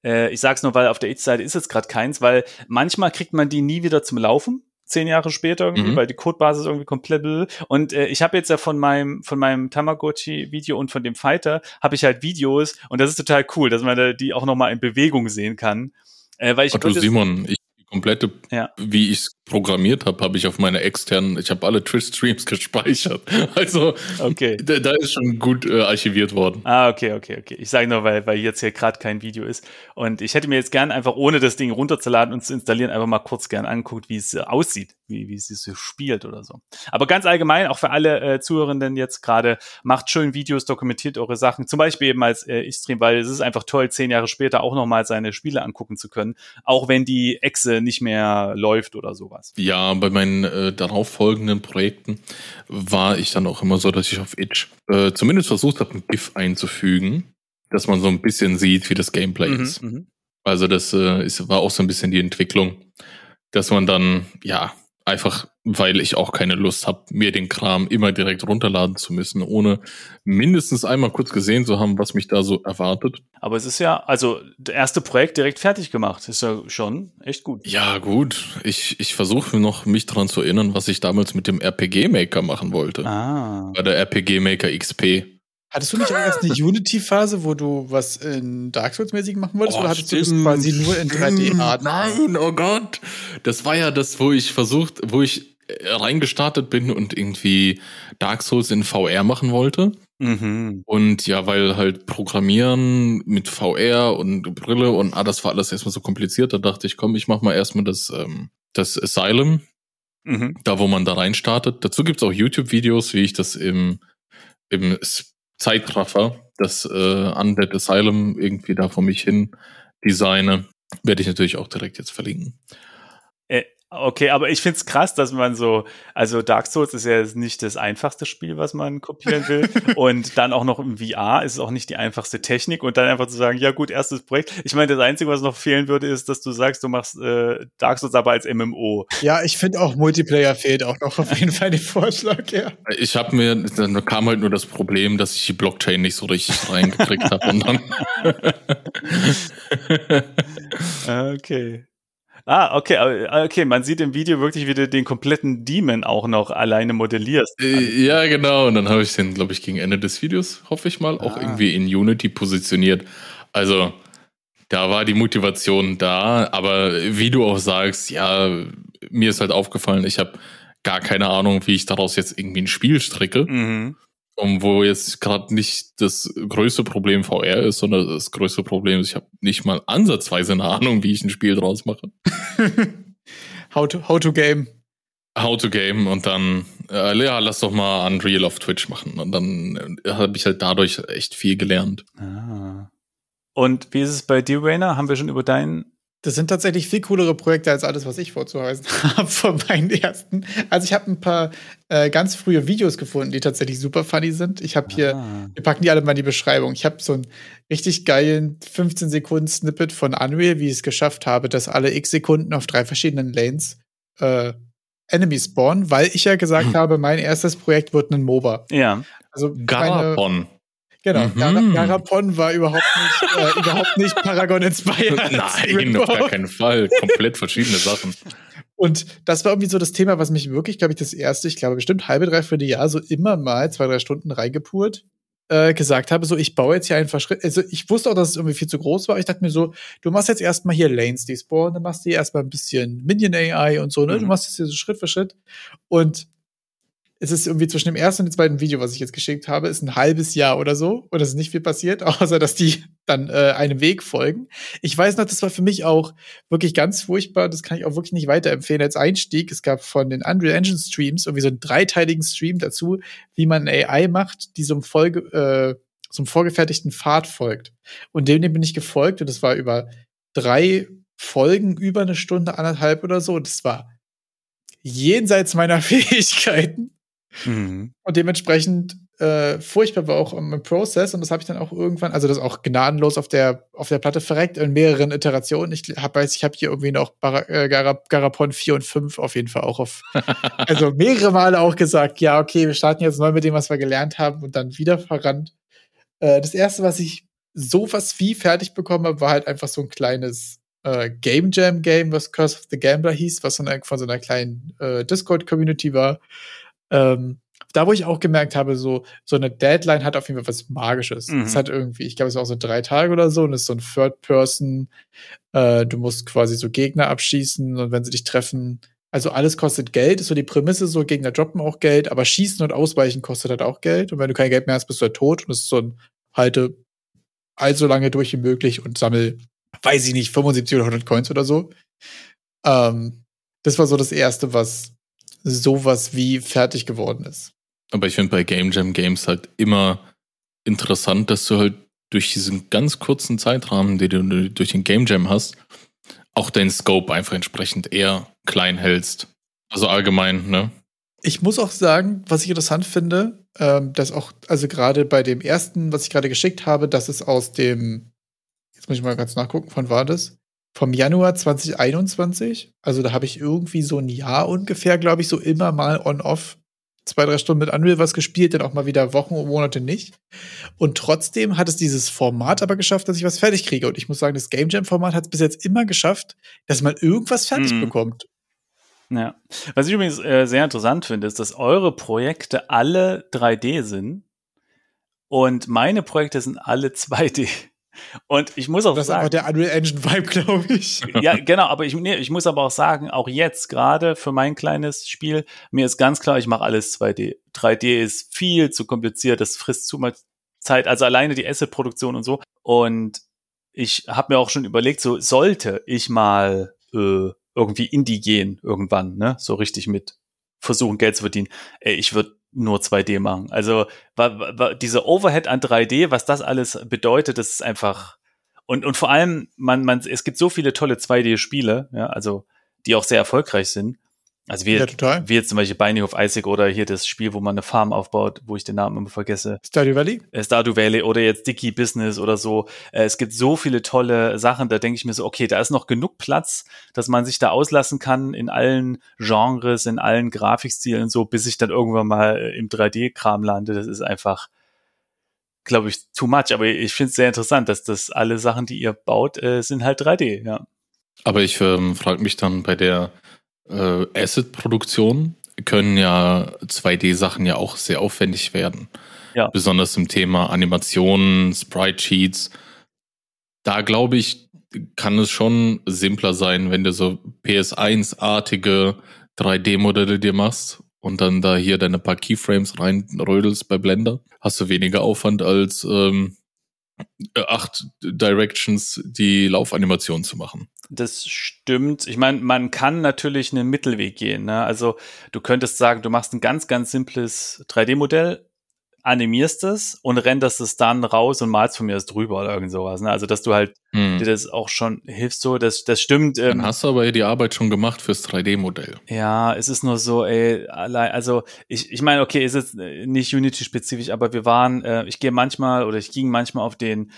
Speaker 1: Äh, ich sag's nur, weil auf der Itch-Seite ist jetzt gerade keins, weil manchmal kriegt man die nie wieder zum Laufen zehn Jahre später irgendwie, mhm. weil die Codebasis irgendwie komplett und äh, ich habe jetzt ja von meinem von meinem Tamagotchi Video und von dem Fighter habe ich halt Videos und das ist total cool, dass man da die auch noch mal in Bewegung sehen kann. Äh, weil ich
Speaker 2: Otto Simon, ich komplette, ja. wie ich es programmiert habe, habe ich auf meine externen, ich habe alle Twitch-Streams gespeichert. Also okay. da, da ist schon gut äh, archiviert worden.
Speaker 1: Ah, okay, okay, okay. Ich sage nur, weil, weil jetzt hier gerade kein Video ist. Und ich hätte mir jetzt gern einfach, ohne das Ding runterzuladen und zu installieren, einfach mal kurz gern anguckt, wie es äh, aussieht, wie, wie es sich so spielt oder so. Aber ganz allgemein, auch für alle äh, Zuhörenden jetzt gerade, macht schön Videos, dokumentiert eure Sachen. Zum Beispiel eben als äh, ich stream, weil es ist einfach toll, zehn Jahre später auch nochmal seine Spiele angucken zu können. Auch wenn die Echse nicht mehr läuft oder sowas.
Speaker 2: Ja, bei meinen äh, darauf folgenden Projekten war ich dann auch immer so, dass ich auf Itch äh, zumindest versucht habe, ein GIF einzufügen, dass man so ein bisschen sieht, wie das Gameplay mhm, ist. Mhm. Also das äh, ist, war auch so ein bisschen die Entwicklung, dass man dann, ja, einfach weil ich auch keine Lust habe, mir den Kram immer direkt runterladen zu müssen, ohne mindestens einmal kurz gesehen zu haben, was mich da so erwartet.
Speaker 1: Aber es ist ja, also das erste Projekt direkt fertig gemacht, ist ja schon echt gut.
Speaker 2: Ja, gut. Ich, ich versuche noch, mich daran zu erinnern, was ich damals mit dem RPG-Maker machen wollte.
Speaker 1: Ah.
Speaker 2: Bei der RPG-Maker XP.
Speaker 3: Hattest du nicht auch erst eine Unity-Phase, wo du was in Dark Souls-mäßig machen wolltest, oh, oder hattest stimmt. du das quasi nur in 3D-Art?
Speaker 2: Nein, oh Gott. Das war ja das, wo ich versucht, wo ich äh, reingestartet bin und irgendwie Dark Souls in VR machen wollte.
Speaker 1: Mhm.
Speaker 2: Und ja, weil halt Programmieren mit VR und Brille und ah, das war alles erstmal so kompliziert, da dachte ich, komm, ich mach mal erstmal das, ähm, das Asylum, mhm. da wo man da reinstartet. Dazu gibt's auch YouTube-Videos, wie ich das im, im Zeitraffer, das äh, Undead Asylum irgendwie da vor mich hin designe, werde ich natürlich auch direkt jetzt verlinken.
Speaker 1: Äh, okay, aber ich finde es krass, dass man so, also Dark Souls ist ja nicht das einfachste Spiel, was man kopieren will. und dann auch noch im VR ist es auch nicht die einfachste Technik. Und dann einfach zu sagen, ja gut, erstes Projekt. Ich meine, das Einzige, was noch fehlen würde, ist, dass du sagst, du machst äh, Dark Souls aber als MMO.
Speaker 3: Ja, ich finde auch Multiplayer fehlt auch noch auf jeden Fall den Vorschlag, ja.
Speaker 2: Ich habe mir, dann kam halt nur das Problem, dass ich die Blockchain nicht so richtig reingekriegt habe. Und dann
Speaker 1: okay. Ah, okay, ah, okay, man sieht im Video wirklich, wie du den kompletten Demon auch noch alleine modellierst.
Speaker 2: Äh, ja, genau. Und dann habe ich den, glaube ich, gegen Ende des Videos, hoffe ich mal, auch ah. irgendwie in Unity positioniert. Also, da war die Motivation da, aber wie du auch sagst, ja, mir ist halt aufgefallen, ich habe gar keine Ahnung, wie ich daraus jetzt irgendwie ein Spiel stricke.
Speaker 1: Mhm.
Speaker 2: Und wo jetzt gerade nicht das größte Problem VR ist, sondern das größte Problem ist, ich habe nicht mal ansatzweise eine Ahnung, wie ich ein Spiel draus mache.
Speaker 3: how, to, how to game.
Speaker 2: How to game und dann, äh, ja, lass doch mal Unreal auf Twitch machen. Und dann äh, habe ich halt dadurch echt viel gelernt.
Speaker 1: Ah. Und wie ist es bei dir, Rainer? Haben wir schon über deinen
Speaker 3: das sind tatsächlich viel coolere Projekte als alles, was ich vorzuweisen habe von meinen ersten. Also ich habe ein paar äh, ganz frühe Videos gefunden, die tatsächlich super funny sind. Ich habe hier, ah. wir packen die alle mal in die Beschreibung. Ich habe so einen richtig geilen 15 Sekunden Snippet von Unreal, wie ich es geschafft habe, dass alle x Sekunden auf drei verschiedenen Lanes äh, Enemy spawnen, weil ich ja gesagt hm. habe, mein erstes Projekt wird ein MOBA.
Speaker 1: Ja.
Speaker 3: Also
Speaker 2: Garapon.
Speaker 3: Genau, mhm. Garapon war überhaupt nicht, äh, überhaupt nicht Paragon inspired.
Speaker 2: Nein, auf gar keinen Fall. Komplett verschiedene Sachen.
Speaker 3: Und das war irgendwie so das Thema, was mich wirklich, glaube ich, das erste, ich glaube bestimmt halbe, dreiviertel Jahr so immer mal zwei, drei Stunden reingepurt, äh, gesagt habe, so ich baue jetzt hier einfach Schritt. Also ich wusste auch, dass es irgendwie viel zu groß war. Ich dachte mir so, du machst jetzt erstmal hier Lanes, die spawnen, dann machst du hier erstmal ein bisschen Minion AI und so, ne? Mhm. Du machst das hier so Schritt für Schritt. Und es ist irgendwie zwischen dem ersten und dem zweiten Video, was ich jetzt geschickt habe, ist ein halbes Jahr oder so. Und es ist nicht viel passiert, außer dass die dann äh, einem Weg folgen. Ich weiß noch, das war für mich auch wirklich ganz furchtbar. Das kann ich auch wirklich nicht weiterempfehlen als Einstieg. Es gab von den Unreal Engine Streams irgendwie so einen dreiteiligen Stream dazu, wie man AI macht, die so im Folge, äh, so einem vorgefertigten Pfad folgt. Und dem, dem bin ich gefolgt und das war über drei Folgen, über eine Stunde, anderthalb oder so. Und das war jenseits meiner Fähigkeiten. Mhm. Und dementsprechend äh, furchtbar war auch im Prozess und das habe ich dann auch irgendwann, also das auch gnadenlos auf der, auf der Platte verreckt in mehreren Iterationen. Ich weiß, ich habe hier irgendwie noch Bar äh, Gar Garapon 4 und 5 auf jeden Fall auch auf, also mehrere Male auch gesagt, ja, okay, wir starten jetzt neu mit dem, was wir gelernt haben und dann wieder verrannt. Äh, das erste, was ich sowas wie fertig bekommen habe, war halt einfach so ein kleines äh, Game Jam Game, was Curse of the Gambler hieß, was von, von so einer kleinen äh, Discord-Community war. Ähm, da, wo ich auch gemerkt habe, so, so eine Deadline hat auf jeden Fall was Magisches. Mhm. Es hat irgendwie, ich glaube, es war auch so drei Tage oder so und es ist so ein Third Person. Äh, du musst quasi so Gegner abschießen und wenn sie dich treffen, also alles kostet Geld, ist so die Prämisse, so Gegner droppen auch Geld, aber schießen und ausweichen kostet halt auch Geld. Und wenn du kein Geld mehr hast, bist du halt tot. Und es ist so ein halte allso lange durch wie möglich und sammel, weiß ich nicht, 75 oder 100 Coins oder so. Ähm, das war so das erste, was sowas wie fertig geworden ist.
Speaker 2: Aber ich finde bei Game Jam Games halt immer interessant, dass du halt durch diesen ganz kurzen Zeitrahmen, den du durch den Game Jam hast, auch deinen Scope einfach entsprechend eher klein hältst. Also allgemein, ne?
Speaker 3: Ich muss auch sagen, was ich interessant finde, ähm, dass auch, also gerade bei dem ersten, was ich gerade geschickt habe, das ist aus dem, jetzt muss ich mal ganz nachgucken, von war das? Vom Januar 2021. Also da habe ich irgendwie so ein Jahr ungefähr, glaube ich, so immer mal on-off zwei, drei Stunden mit Unreal was gespielt, dann auch mal wieder Wochen und Monate nicht. Und trotzdem hat es dieses Format aber geschafft, dass ich was fertig kriege. Und ich muss sagen, das Game Jam-Format hat es bis jetzt immer geschafft, dass man irgendwas fertig mhm. bekommt.
Speaker 1: Ja. Was ich übrigens äh, sehr interessant finde, ist, dass eure Projekte alle 3D sind und meine Projekte sind alle 2D. Und ich muss auch
Speaker 3: das
Speaker 1: sagen.
Speaker 3: Das ist einfach der Unreal Engine Vibe, glaube ich.
Speaker 1: ja, genau, aber ich, nee, ich muss aber auch sagen, auch jetzt, gerade für mein kleines Spiel, mir ist ganz klar, ich mache alles 2D. 3D ist viel zu kompliziert, das frisst zu mal Zeit, also alleine die Asset-Produktion und so. Und ich habe mir auch schon überlegt, so sollte ich mal äh, irgendwie Indie gehen irgendwann, ne? So richtig mit versuchen, Geld zu verdienen. Ey, ich würde nur 2D machen. Also war, war diese Overhead an 3D, was das alles bedeutet, das ist einfach und und vor allem man man es gibt so viele tolle 2D-Spiele, ja, also die auch sehr erfolgreich sind. Also wie, ja, total. wie jetzt zum Beispiel Binding of Isaac oder hier das Spiel, wo man eine Farm aufbaut, wo ich den Namen immer vergesse.
Speaker 3: Stardew Valley?
Speaker 1: Äh, Stardew Valley oder jetzt Dicky Business oder so. Äh, es gibt so viele tolle Sachen, da denke ich mir so, okay, da ist noch genug Platz, dass man sich da auslassen kann in allen Genres, in allen Grafikstilen und so, bis ich dann irgendwann mal äh, im 3D-Kram lande. Das ist einfach, glaube ich, too much. Aber ich finde es sehr interessant, dass das alle Sachen, die ihr baut, sind halt 3D, ja.
Speaker 2: Aber ich ähm, frage mich dann bei der äh, Asset-Produktion können ja 2D-Sachen ja auch sehr aufwendig werden. Ja. Besonders im Thema Animationen, Sprite-Sheets. Da glaube ich, kann es schon simpler sein, wenn du so PS1-artige 3D-Modelle dir machst und dann da hier deine paar Keyframes reinrödelst bei Blender. Hast du weniger Aufwand als ähm, acht Directions die Laufanimation zu machen.
Speaker 1: Das stimmt. Ich meine, man kann natürlich einen Mittelweg gehen. Ne? Also du könntest sagen, du machst ein ganz, ganz simples 3D-Modell, animierst es und renderst es dann raus und malst von mir das drüber oder irgend sowas. Ne? Also dass du halt hm. dir das auch schon hilfst so, das, das stimmt.
Speaker 2: Ähm, dann hast du aber die Arbeit schon gemacht fürs 3D-Modell.
Speaker 1: Ja, es ist nur so, ey, allein, also ich, ich meine, okay, ist jetzt nicht Unity-spezifisch, aber wir waren, äh, ich gehe manchmal oder ich ging manchmal auf den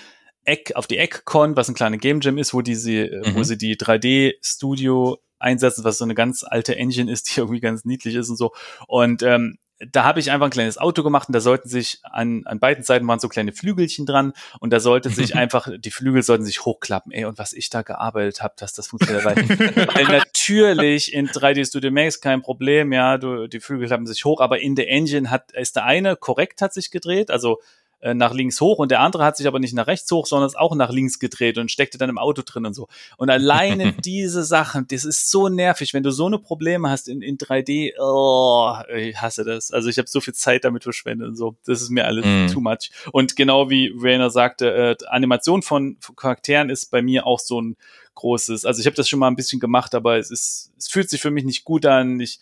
Speaker 1: Eck, auf die EggCon, was ein kleiner Game Jam ist, wo diese, äh, mhm. wo sie die 3D-Studio einsetzen, was so eine ganz alte Engine ist, die irgendwie ganz niedlich ist und so. Und ähm, da habe ich einfach ein kleines Auto gemacht und da sollten sich an, an beiden Seiten waren so kleine Flügelchen dran und da sollte sich einfach, die Flügel sollten sich hochklappen. Ey, und was ich da gearbeitet habe, dass das funktioniert, weil, weil natürlich in 3D Studio Max kein Problem, ja, du, die Flügel klappen sich hoch, aber in der Engine hat, ist der eine korrekt hat sich gedreht, also äh, nach links hoch und der andere hat sich aber nicht nach rechts hoch, sondern ist auch nach links gedreht und steckte dann im Auto drin und so. Und alleine diese Sachen, das ist so nervig, wenn du so eine Probleme hast in, in 3D, oh, ich hasse das. Also ich habe so viel Zeit damit verschwendet und so. Das ist mir alles mm. too much. Und genau wie Rainer sagte, äh, Animation von, von Charakteren ist bei mir auch so ein großes. Also ich habe das schon mal ein bisschen gemacht, aber es ist, es fühlt sich für mich nicht gut an. Ich,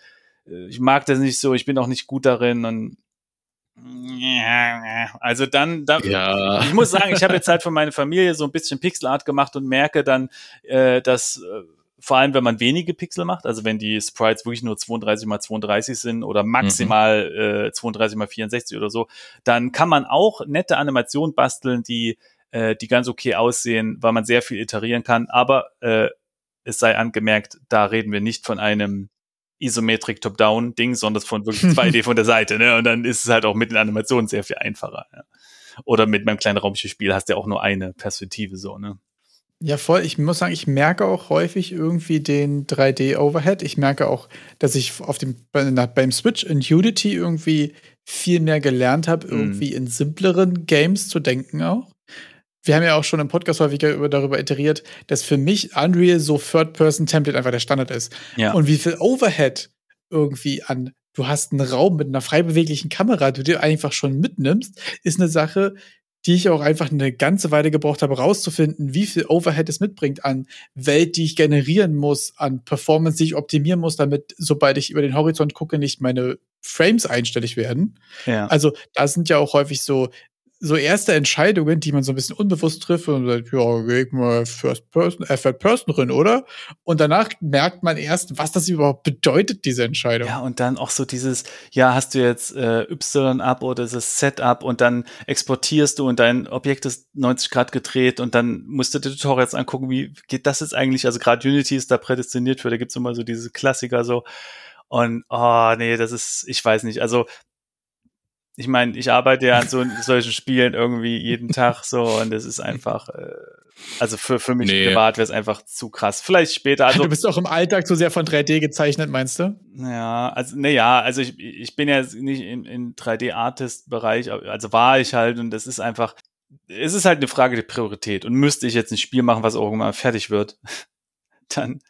Speaker 1: äh, ich mag das nicht so, ich bin auch nicht gut darin und Also dann, dann
Speaker 2: Ja.
Speaker 1: ich muss sagen, ich habe jetzt halt für meine Familie so ein bisschen Pixelart gemacht und merke dann, äh, dass äh, vor allem, wenn man wenige Pixel macht, also wenn die Sprites wirklich nur 32 mal 32 sind oder maximal äh, 32 mal 64 oder so, dann kann man auch nette Animationen basteln, die, äh, die ganz okay aussehen, weil man sehr viel iterieren kann. Aber äh, es sei angemerkt, da reden wir nicht von einem Isometric Top-Down-Ding, sondern von wirklich 2D von der Seite. Ne? Und dann ist es halt auch mit den Animationen sehr viel einfacher. Ja. Oder mit meinem kleinen Raumschiffspiel hast du ja auch nur eine Perspektive so, ne?
Speaker 3: Ja, voll. Ich muss sagen, ich merke auch häufig irgendwie den 3D-Overhead. Ich merke auch, dass ich auf dem, beim Switch in Unity irgendwie viel mehr gelernt habe,
Speaker 1: Mhm.
Speaker 3: irgendwie in simpleren Games zu denken auch. Wir haben ja auch schon im Podcast häufiger über, darüber iteriert, dass für mich Unreal so Third-Person-Template einfach der Standard ist.
Speaker 1: Ja.
Speaker 3: Und wie viel Overhead irgendwie an, du hast einen Raum mit einer frei beweglichen Kamera, du dir einfach schon mitnimmst, ist eine Sache, die ich auch einfach eine ganze Weile gebraucht habe, rauszufinden, wie viel Overhead es mitbringt an Welt, die ich generieren muss, an Performance, die ich optimieren muss, damit, sobald ich über den Horizont gucke, nicht meine Frames einstellig werden.
Speaker 1: ja.
Speaker 3: Also, da sind ja auch häufig so, so erste Entscheidungen, die man so ein bisschen unbewusst trifft und sagt, ja, geh mal First Person, äh, Third Person drin, oder? Und danach merkt man erst, was das überhaupt bedeutet, diese Entscheidung.
Speaker 1: Ja, und dann auch so dieses, ja, hast du jetzt äh, Y ab oder das Setup und dann exportierst du und dein Objekt ist 90 Grad gedreht und dann musst du dir Tutorials angucken, wie geht das jetzt eigentlich? Also gerade Unity ist da prädestiniert für, da gibt's immer so diese Klassiker so. Und oh nee, das ist, ich weiß nicht, also ich meine, ich arbeite ja an so solchen Spielen irgendwie jeden Tag so und es ist einfach, äh, also für, für mich
Speaker 2: Nee.
Speaker 1: privat wäre es einfach zu krass. Vielleicht später, also
Speaker 3: du bist auch im Alltag so sehr von 3D gezeichnet, meinst du?
Speaker 1: ja, also naja, also ich, ich bin ja nicht in, in 3D-Artist-Bereich, also war ich halt und das ist einfach, es ist halt eine Frage der Priorität und müsste ich jetzt ein Spiel machen, was irgendwann fertig wird, dann,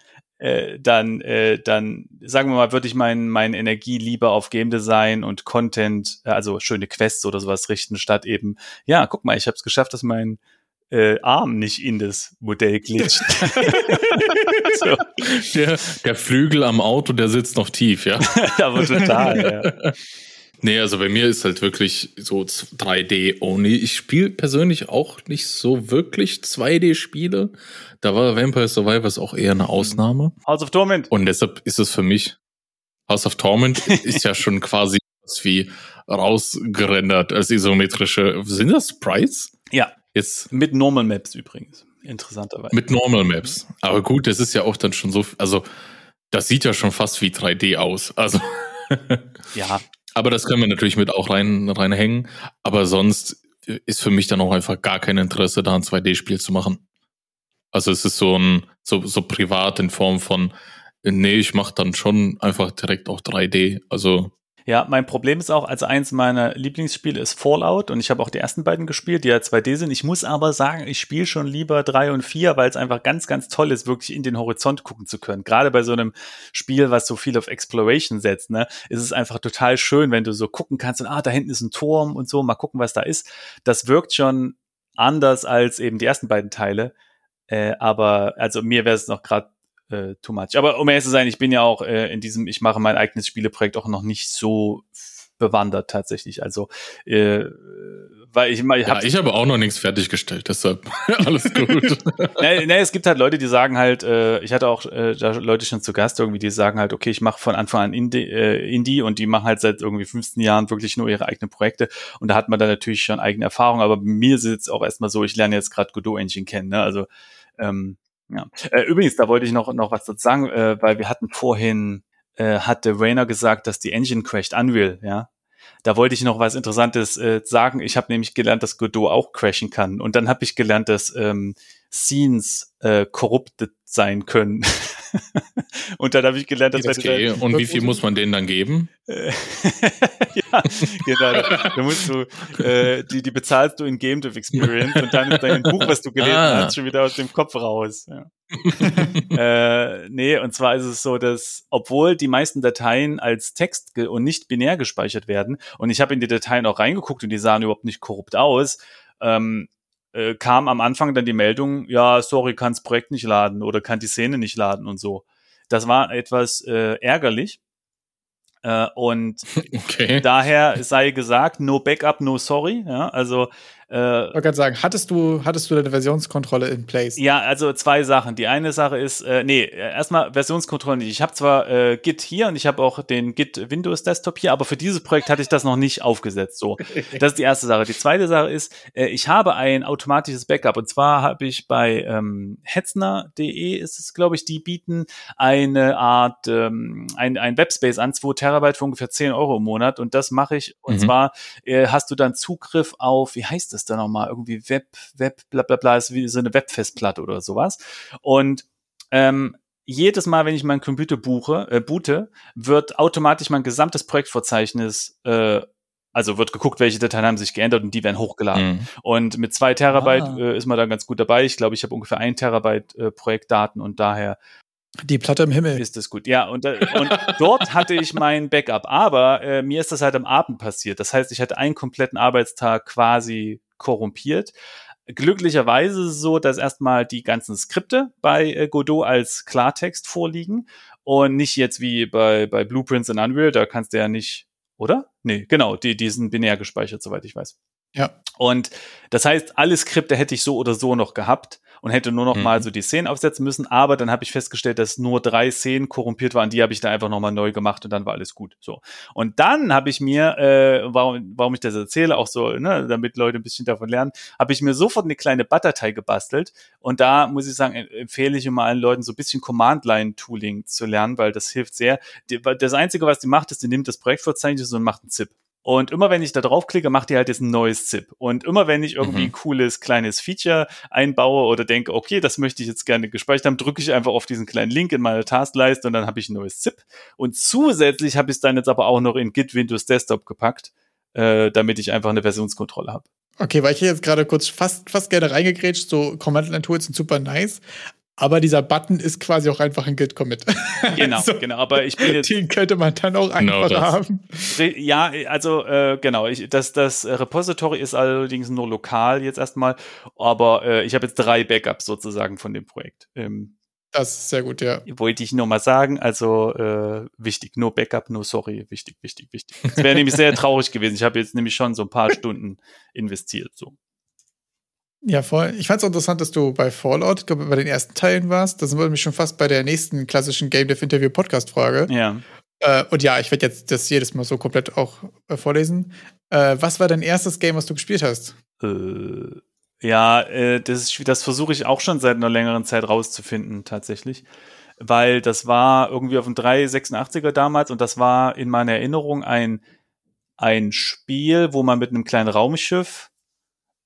Speaker 1: äh, dann, äh, dann, sagen wir mal, würde ich mein, meine Energie lieber auf Game Design und Content, äh, also schöne Quests oder sowas richten, statt eben, ja, guck mal, ich habe es geschafft, dass mein äh, Arm nicht in das Modell glitscht. so.
Speaker 2: Der, der Flügel am Auto, der sitzt noch tief, ja.
Speaker 1: Aber total, ja.
Speaker 2: Nee, also bei mir ist halt wirklich so 3D-only. Ich spiele persönlich auch nicht so wirklich 2D-Spiele. Da war Vampire Survivors auch eher eine Ausnahme.
Speaker 1: House of Torment.
Speaker 2: Und deshalb ist es für mich, House of Torment ist ja schon quasi was wie rausgerendert als isometrische. Sind das Sprites?
Speaker 1: Ja,
Speaker 2: Jetzt
Speaker 1: mit Normal Maps übrigens. Interessanterweise.
Speaker 2: mit Normal Maps. Aber gut, das ist ja auch dann schon so, also das sieht ja schon fast wie 3D aus. Also,
Speaker 1: ja,
Speaker 2: aber das können wir natürlich mit auch rein, reinhängen. Aber sonst ist für mich dann auch einfach gar kein Interesse, da ein 2D-Spiel zu machen. Also es ist so ein, so, so privat in Form von, nee, ich mache dann schon einfach direkt auch 3D. Also
Speaker 1: ja, mein Problem ist auch, also eins meiner Lieblingsspiele ist Fallout und ich habe auch die ersten beiden gespielt, die ja 2D sind. Ich muss aber sagen, ich spiele schon lieber drei und vier, weil es einfach ganz, ganz toll ist, wirklich in den Horizont gucken zu können. Gerade bei so einem Spiel, was so viel auf Exploration setzt, ne, ist es einfach total schön, wenn du so gucken kannst und ah, da hinten ist ein Turm und so, mal gucken, was da ist. Das wirkt schon anders als eben die ersten beiden Teile. Äh, aber also mir wäre es noch gerade äh, too much. Aber um ehrlich zu sein, ich bin ja auch äh, in diesem, ich mache mein eigenes Spieleprojekt auch noch nicht so bewandert tatsächlich. Also, äh, weil ich mal, ich
Speaker 2: ja, ich habe auch noch nichts fertiggestellt, deshalb alles gut.
Speaker 1: nee, nee, es gibt halt Leute, die sagen halt, äh, ich hatte auch äh, Leute schon zu Gast irgendwie, die sagen halt, okay, ich mache von Anfang an Indie, äh, Indie und die machen halt seit irgendwie 15 Jahren wirklich nur ihre eigenen Projekte und da hat man dann natürlich schon eigene Erfahrung, aber bei mir ist es jetzt auch erstmal so, ich lerne jetzt gerade Godot Engine kennen, ne? Also ähm, ja. Äh, übrigens, da wollte ich noch noch was dazu sagen, äh, weil wir hatten vorhin äh, hatte Rainer gesagt, dass die Engine crasht Unreal, ja. Da wollte ich noch was Interessantes äh, sagen. Ich habe nämlich gelernt, dass Godot auch crashen kann. Und dann habe ich gelernt, dass ähm, Scenes äh, corrupted sein können. und dann habe ich gelernt, dass
Speaker 2: Okay, und wie viel muss man denen dann geben?
Speaker 1: Ja, genau. Da musst du, äh, die, die bezahlst du in Game Dev Experience und dann ist dein Buch, was du gelesen
Speaker 2: Ah.
Speaker 1: hast, schon wieder aus dem Kopf raus. Ja. äh, nee, und zwar ist es so, dass obwohl die meisten Dateien als Text und nicht binär gespeichert werden, und ich habe in die Dateien auch reingeguckt und die sahen überhaupt nicht korrupt aus, ähm, äh, kam am Anfang dann die Meldung, ja, sorry, kann das Projekt nicht laden oder kann die Szene nicht laden und so. Das war etwas äh, ärgerlich, Äh, und
Speaker 2: Okay.
Speaker 1: daher sei gesagt, no backup, no sorry. Ja, also
Speaker 3: Ich wollte gerade sagen, hattest du, hattest du deine Versionskontrolle in place?
Speaker 1: Ja, also zwei Sachen. Die eine Sache ist, äh, nee, erstmal Versionskontrolle nicht. Ich habe zwar äh, Git hier und ich habe auch den Git Windows Desktop hier, aber für dieses Projekt hatte ich das noch nicht aufgesetzt. So, das ist die erste Sache. Die zweite Sache ist, äh, ich habe ein automatisches Backup und zwar habe ich bei ähm, Hetzner.de ist es, glaube ich, die bieten eine Art ähm, ein, ein Webspace an, 2 Terabyte für ungefähr 10 Euro im Monat und das mache ich und
Speaker 2: Mhm.
Speaker 1: zwar äh, hast du dann Zugriff auf, wie heißt das da nochmal, irgendwie Web, Web, bla bla bla, ist wie so eine Webfestplatte oder sowas. Und ähm, jedes Mal, wenn ich meinen Computer buche, äh, boote, wird automatisch mein gesamtes Projektverzeichnis, äh, also wird geguckt, welche Dateien haben sich geändert und die werden hochgeladen.
Speaker 2: Mhm.
Speaker 1: Und mit zwei Terabyte
Speaker 3: Ah.
Speaker 1: äh, ist man da ganz gut dabei. Ich glaube, ich habe ungefähr ein Terabyte äh, Projektdaten und daher
Speaker 3: Die Platte im Himmel.
Speaker 1: ist das gut. Ja, und, äh, und dort hatte ich mein Backup. Aber äh, mir ist das halt am Abend passiert. Das heißt, ich hatte einen kompletten Arbeitstag quasi korrumpiert. Glücklicherweise ist es so, dass erstmal die ganzen Skripte bei äh, Godot als Klartext vorliegen und nicht jetzt wie bei, bei Blueprints in Unreal, da kannst du ja nicht, oder? Nee, genau, die, die sind binär gespeichert, soweit ich weiß.
Speaker 3: Ja.
Speaker 1: Und das heißt, alle Skripte hätte ich so oder so noch gehabt und hätte nur noch
Speaker 2: Mhm.
Speaker 1: mal so die Szenen aufsetzen müssen. Aber dann habe ich festgestellt, dass nur drei Szenen korrumpiert waren. Die habe ich dann einfach noch mal neu gemacht und dann war alles gut. So. Und dann habe ich mir, äh, warum, warum ich das erzähle, auch so, ne, damit Leute ein bisschen davon lernen, habe ich mir sofort eine kleine Butterdatei gebastelt. Und da muss ich sagen, em- empfehle ich immer allen Leuten so ein bisschen Command-Line-Tooling zu lernen, weil das hilft sehr. Das Einzige, was die macht, ist, die nimmt das Projektverzeichnis und macht einen ZIP. Und immer wenn ich da draufklicke, macht die halt jetzt ein neues ZIP. Und immer wenn ich irgendwie
Speaker 2: Mhm.
Speaker 1: ein cooles kleines Feature einbaue oder denke, okay, das möchte ich jetzt gerne gespeichert haben, drücke ich einfach auf diesen kleinen Link in meine Taskleiste und dann habe ich ein neues ZIP. Und zusätzlich habe ich es dann jetzt aber auch noch in Git Windows Desktop gepackt, äh, damit ich einfach eine Versionskontrolle habe.
Speaker 3: Okay, weil ich hier jetzt gerade kurz fast, fast gerne reingegrätscht, so Command-Line-Tools sind super nice, aber dieser Button ist quasi auch einfach ein Git-Commit.
Speaker 1: Genau,
Speaker 3: So,
Speaker 1: genau. Aber ich bin jetzt
Speaker 3: Den könnte man dann auch
Speaker 2: Genau
Speaker 3: einfacher
Speaker 2: das.
Speaker 3: haben.
Speaker 1: Ja, also äh, genau, ich, das, das Repository ist allerdings nur lokal jetzt erstmal, aber äh, ich habe jetzt drei Backups sozusagen von dem Projekt. Ähm,
Speaker 3: Das ist sehr gut, ja.
Speaker 1: wollte ich nur mal sagen, also äh, wichtig, no Backup, no sorry, wichtig, wichtig, wichtig. Es wäre nämlich sehr traurig gewesen. Ich habe jetzt nämlich schon so ein paar Stunden investiert. So.
Speaker 3: Ja, voll. Ich fand es interessant, dass du bei Fallout, ich glaube, bei den ersten Teilen warst. Da sind wir nämlich schon fast bei der nächsten klassischen Game Dev Interview Podcast Frage.
Speaker 1: Ja.
Speaker 3: Äh, und ja, ich werde jetzt das jedes Mal so komplett auch äh, vorlesen. Äh, was war dein erstes Game, was du gespielt hast?
Speaker 1: Äh, ja, äh, das, das versuche ich auch schon seit einer längeren Zeit rauszufinden, tatsächlich. Weil das war irgendwie auf dem 386er damals und das war in meiner Erinnerung ein, ein Spiel, wo man mit einem kleinen Raumschiff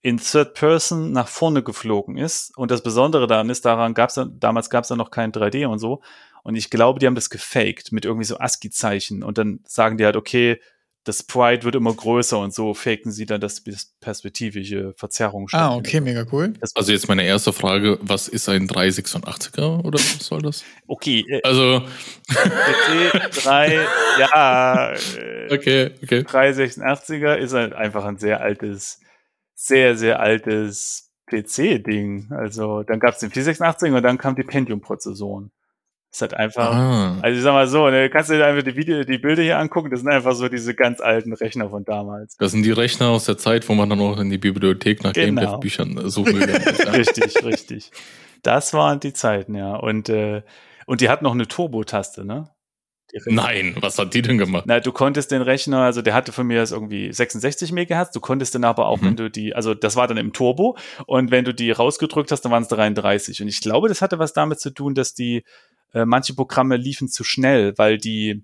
Speaker 1: in Third Person nach vorne geflogen ist. Und das Besondere daran ist, daran gab's ja, damals gab es ja noch kein 3D und so. Und ich glaube, die haben das gefaked mit irgendwie so ASCII-Zeichen. Und dann sagen die halt, okay, das Sprite wird immer größer und so faken sie dann, dass das perspektivische Verzerrung
Speaker 3: Ah, okay, mega cool.
Speaker 2: Also jetzt meine erste Frage, was ist ein 386er oder was soll das?
Speaker 1: Okay, äh,
Speaker 2: Also,
Speaker 1: PC 3, ja, äh,
Speaker 2: okay, okay.
Speaker 1: 386er ist halt einfach ein sehr altes, sehr, sehr altes PC-Ding. Also dann gab es den 486 und dann kam die Pentium-Prozessoren. Ist halt einfach,
Speaker 2: Ah,
Speaker 1: also ich sag mal so, ne, kannst du dir einfach die, Video, die Bilder hier angucken, das sind einfach so diese ganz alten Rechner von damals.
Speaker 2: das sind die Rechner aus der Zeit, wo man dann auch in die Bibliothek nach
Speaker 1: Genau.
Speaker 2: Game Dev Büchern suchen will.
Speaker 1: Richtig, richtig. Das waren die Zeiten, ja. Und, äh, und die hat noch eine Turbo-Taste, ne?
Speaker 2: Nein, was hat die denn gemacht?
Speaker 1: Na, du konntest den Rechner, also der hatte von mir das irgendwie 66 Megahertz, du konntest den aber auch,
Speaker 2: Mhm.
Speaker 1: wenn du die, also das war dann im Turbo und wenn du die rausgedrückt hast, dann waren es 33. Und ich glaube, das hatte was damit zu tun, dass die, äh, manche Programme liefen zu schnell, weil die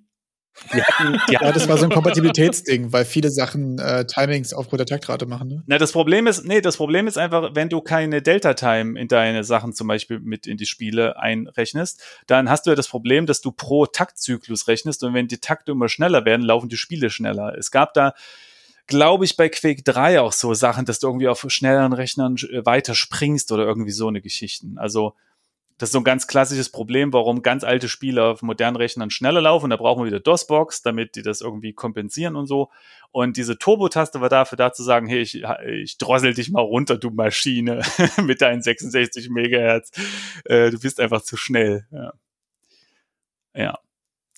Speaker 1: hatten,
Speaker 3: Ja, das war so ein Kompatibilitätsding, weil viele Sachen äh, Timings aufgrund der Taktrate machen. Ne?
Speaker 1: Na, das Problem ist, nee, das Problem ist einfach, wenn du keine Delta-Time in deine Sachen zum Beispiel mit in die Spiele einrechnest, dann hast du ja das Problem, dass du pro Taktzyklus rechnest und wenn die Takte immer schneller werden, laufen die Spiele schneller. Es gab da, glaube ich, bei Quake 3 auch so Sachen, dass du irgendwie auf schnelleren Rechnern äh, weiter springst oder irgendwie so eine Geschichten. Also, das ist so ein ganz klassisches Problem, warum ganz alte Spiele auf modernen Rechnern schneller laufen. Da brauchen wir wieder DOS-Box, damit die das irgendwie kompensieren und so. Und diese Turbo-Taste war dafür da zu sagen, hey, ich, ich drossel dich mal runter, du Maschine, mit deinen 66 Megahertz. Äh, du bist einfach zu schnell. Ja. ja.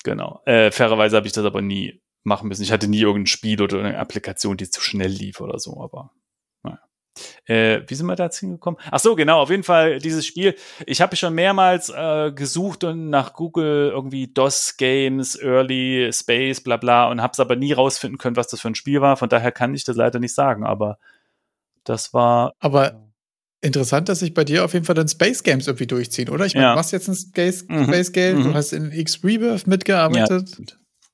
Speaker 1: Genau. Äh, fairerweise habe ich das aber nie machen müssen. Ich hatte nie irgendein Spiel oder eine Applikation, die zu schnell lief oder so, aber. Äh, wie sind wir da jetzt hingekommen? Ach so, genau, auf jeden Fall dieses Spiel. Ich habe schon mehrmals äh, gesucht und nach Google irgendwie DOS Games, Early Space, bla bla und habe es aber nie rausfinden können, was das für ein Spiel war. Von daher kann ich das leider nicht sagen, aber das war.
Speaker 3: Aber interessant, dass sich bei dir auf jeden Fall dann Space Games irgendwie durchziehen, oder? Ich meine,
Speaker 1: Ja.
Speaker 3: du machst jetzt ein Space,
Speaker 1: Mhm.
Speaker 3: Space Game,
Speaker 1: Mhm.
Speaker 3: du hast in X Rebirth mitgearbeitet.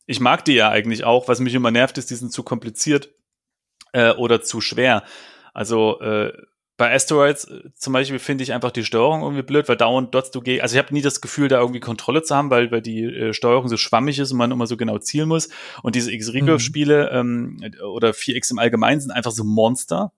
Speaker 1: Ich mag die ja eigentlich auch. Was mich immer nervt, ist, die sind zu kompliziert äh, oder zu schwer. Also äh, bei Asteroids äh, zum Beispiel finde ich einfach die Steuerung irgendwie blöd, weil dauernd dotzt du gegen. Also ich habe nie das Gefühl, da irgendwie Kontrolle zu haben, weil, weil die äh, Steuerung so schwammig ist und man immer so genau zielen muss. Und diese X-Rebirth-Spiele ähm, oder 4X im Allgemeinen sind einfach so Monster.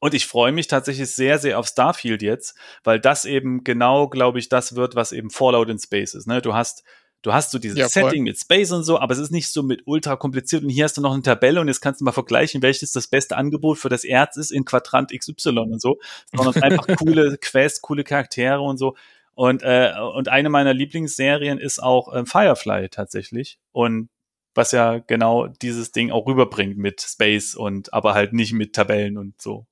Speaker 1: Und ich freue mich tatsächlich sehr, sehr auf Starfield jetzt, weil das eben genau, glaube ich, das wird, was eben Fallout in Space ist. Ne? Du hast Du hast so dieses
Speaker 3: Ja.
Speaker 1: Setting mit Space und so, aber es ist nicht so mit ultra kompliziert. Und hier hast du noch eine Tabelle und jetzt kannst du mal vergleichen, welches das beste Angebot für das Erz ist in Quadrant XY und so. Sondern einfach coole Quests, coole Charaktere und so. Und, äh, und eine meiner Lieblingsserien ist auch äh, Firefly tatsächlich. Und was ja genau dieses Ding auch rüberbringt mit Space und aber halt nicht mit Tabellen und so.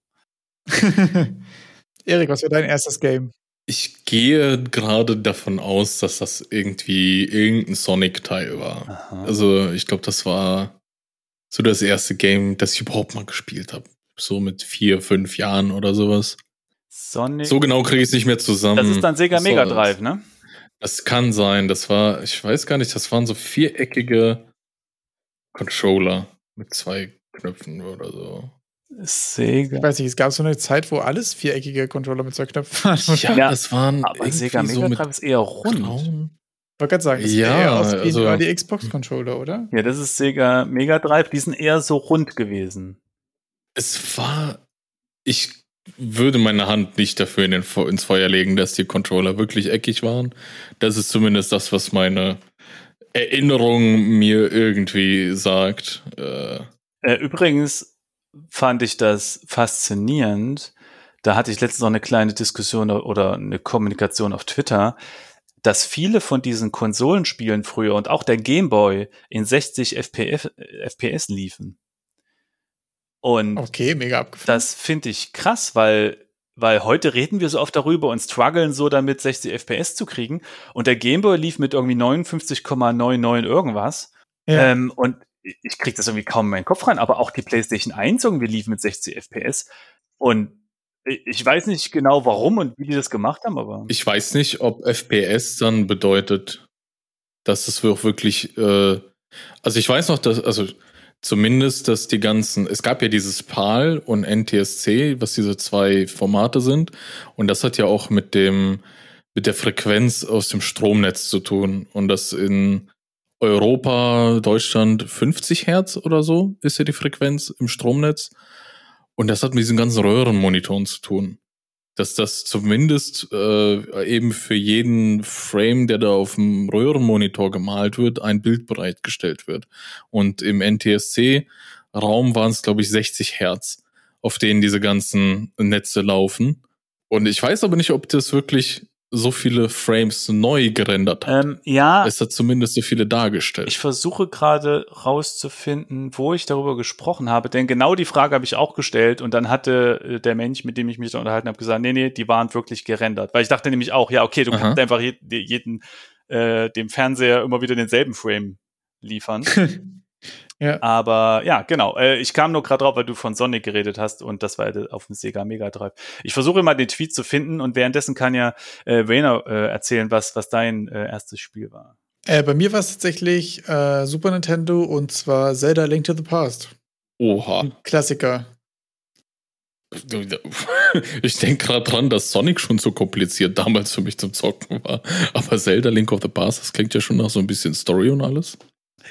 Speaker 3: Erik, was war dein erstes Game?
Speaker 2: Ich gehe gerade davon aus, dass das irgendwie irgendein Sonic-Teil war.
Speaker 1: Aha.
Speaker 2: Also ich glaube, das war so das erste Game, das ich überhaupt mal gespielt habe. So mit vier, fünf Jahren oder sowas.
Speaker 1: Sonic.
Speaker 2: So genau kriege ich es nicht mehr zusammen.
Speaker 1: das ist dann Sega Mega? Drive, ne?
Speaker 2: Das kann sein. Das war, ich weiß gar nicht, das waren so viereckige Controller mit zwei Knöpfen oder so.
Speaker 1: Sega.
Speaker 3: Ich weiß nicht, es gab so eine Zeit, wo alles viereckige Controller mit zwei Knöpfen waren.
Speaker 2: Ja,
Speaker 1: Ja,
Speaker 2: das waren
Speaker 1: Aber Sega Mega
Speaker 2: so mit
Speaker 1: Drive ist eher rund.
Speaker 2: grauen.
Speaker 3: Ich wollte gerade sagen, das
Speaker 2: Ja,
Speaker 3: sieht eher aus wie
Speaker 2: also-
Speaker 3: also, die Xbox-Controller, oder?
Speaker 1: Ja, das ist Sega Mega Drive. Die sind eher so rund gewesen.
Speaker 2: Es war, ich würde meine Hand nicht dafür in den, ins Feuer legen, dass die Controller wirklich eckig waren. Das ist zumindest das, was meine Erinnerung mir irgendwie sagt. Äh,
Speaker 1: Äh, übrigens fand ich das faszinierend. Da hatte ich letztens noch eine kleine Diskussion oder eine Kommunikation auf Twitter, dass viele von diesen Konsolenspielen früher und auch der Game Boy in 60 FPS, FPS liefen. Und
Speaker 3: Okay, mega abgefahren.
Speaker 1: das finde ich krass, weil, weil heute reden wir so oft darüber und strugglen so damit, 60 FPS zu kriegen. Und der Gameboy lief mit irgendwie 59,99 irgendwas.
Speaker 3: ja.
Speaker 1: Ähm, und ich krieg das irgendwie kaum in meinen Kopf rein, aber auch die PlayStation 1 irgendwie lief mit 60 FPS. Und ich ich weiß nicht genau warum und wie die das gemacht haben, aber.
Speaker 2: ich weiß nicht, ob FPS dann bedeutet, dass es auch wirklich, äh, also ich weiß noch, dass, also zumindest, dass die ganzen, es gab ja dieses PAL und NTSC, was diese zwei Formate sind, und das hat ja auch mit dem, mit der Frequenz aus dem Stromnetz zu tun. Und das in Europa, Deutschland 50 Hertz oder so ist ja die Frequenz im Stromnetz. Und das hat mit diesen ganzen Röhrenmonitoren zu tun. Dass das zumindest äh, eben für jeden Frame, der da auf dem Röhrenmonitor gemalt wird, ein Bild bereitgestellt wird. Und im NTSC-Raum waren es, glaube ich, 60 Hertz, auf denen diese ganzen Netze laufen. Und ich weiß aber nicht, ob das wirklich so viele Frames neu gerendert hat.
Speaker 1: Ähm, ja,
Speaker 2: es hat zumindest so viele dargestellt.
Speaker 1: ich versuche gerade rauszufinden, wo ich darüber gesprochen habe, denn genau die Frage habe ich auch gestellt und dann hatte äh, der Mensch, mit dem ich mich da unterhalten habe, gesagt, nee, nee, die waren wirklich gerendert. Weil ich dachte nämlich auch, ja, okay, du
Speaker 2: Aha.
Speaker 1: kannst einfach je, jeden, äh, dem Fernseher immer wieder denselben Frame liefern.
Speaker 3: ja.
Speaker 1: Aber ja, genau. Äh, ich kam nur gerade drauf, weil du von Sonic geredet hast und das war auf dem Sega Mega Drive. Ich versuche mal den Tweet zu finden und währenddessen kann ja äh, Rainer äh, erzählen, was, was dein äh, erstes Spiel war.
Speaker 3: Äh, bei mir war es tatsächlich äh, Super Nintendo und zwar Zelda Link to the Past.
Speaker 2: Oha.
Speaker 3: Ein Klassiker.
Speaker 2: Ich denke gerade dran, dass Sonic schon so kompliziert damals für mich zum Zocken war. Aber Zelda Link of the Past, das klingt ja schon nach so ein bisschen Story und alles.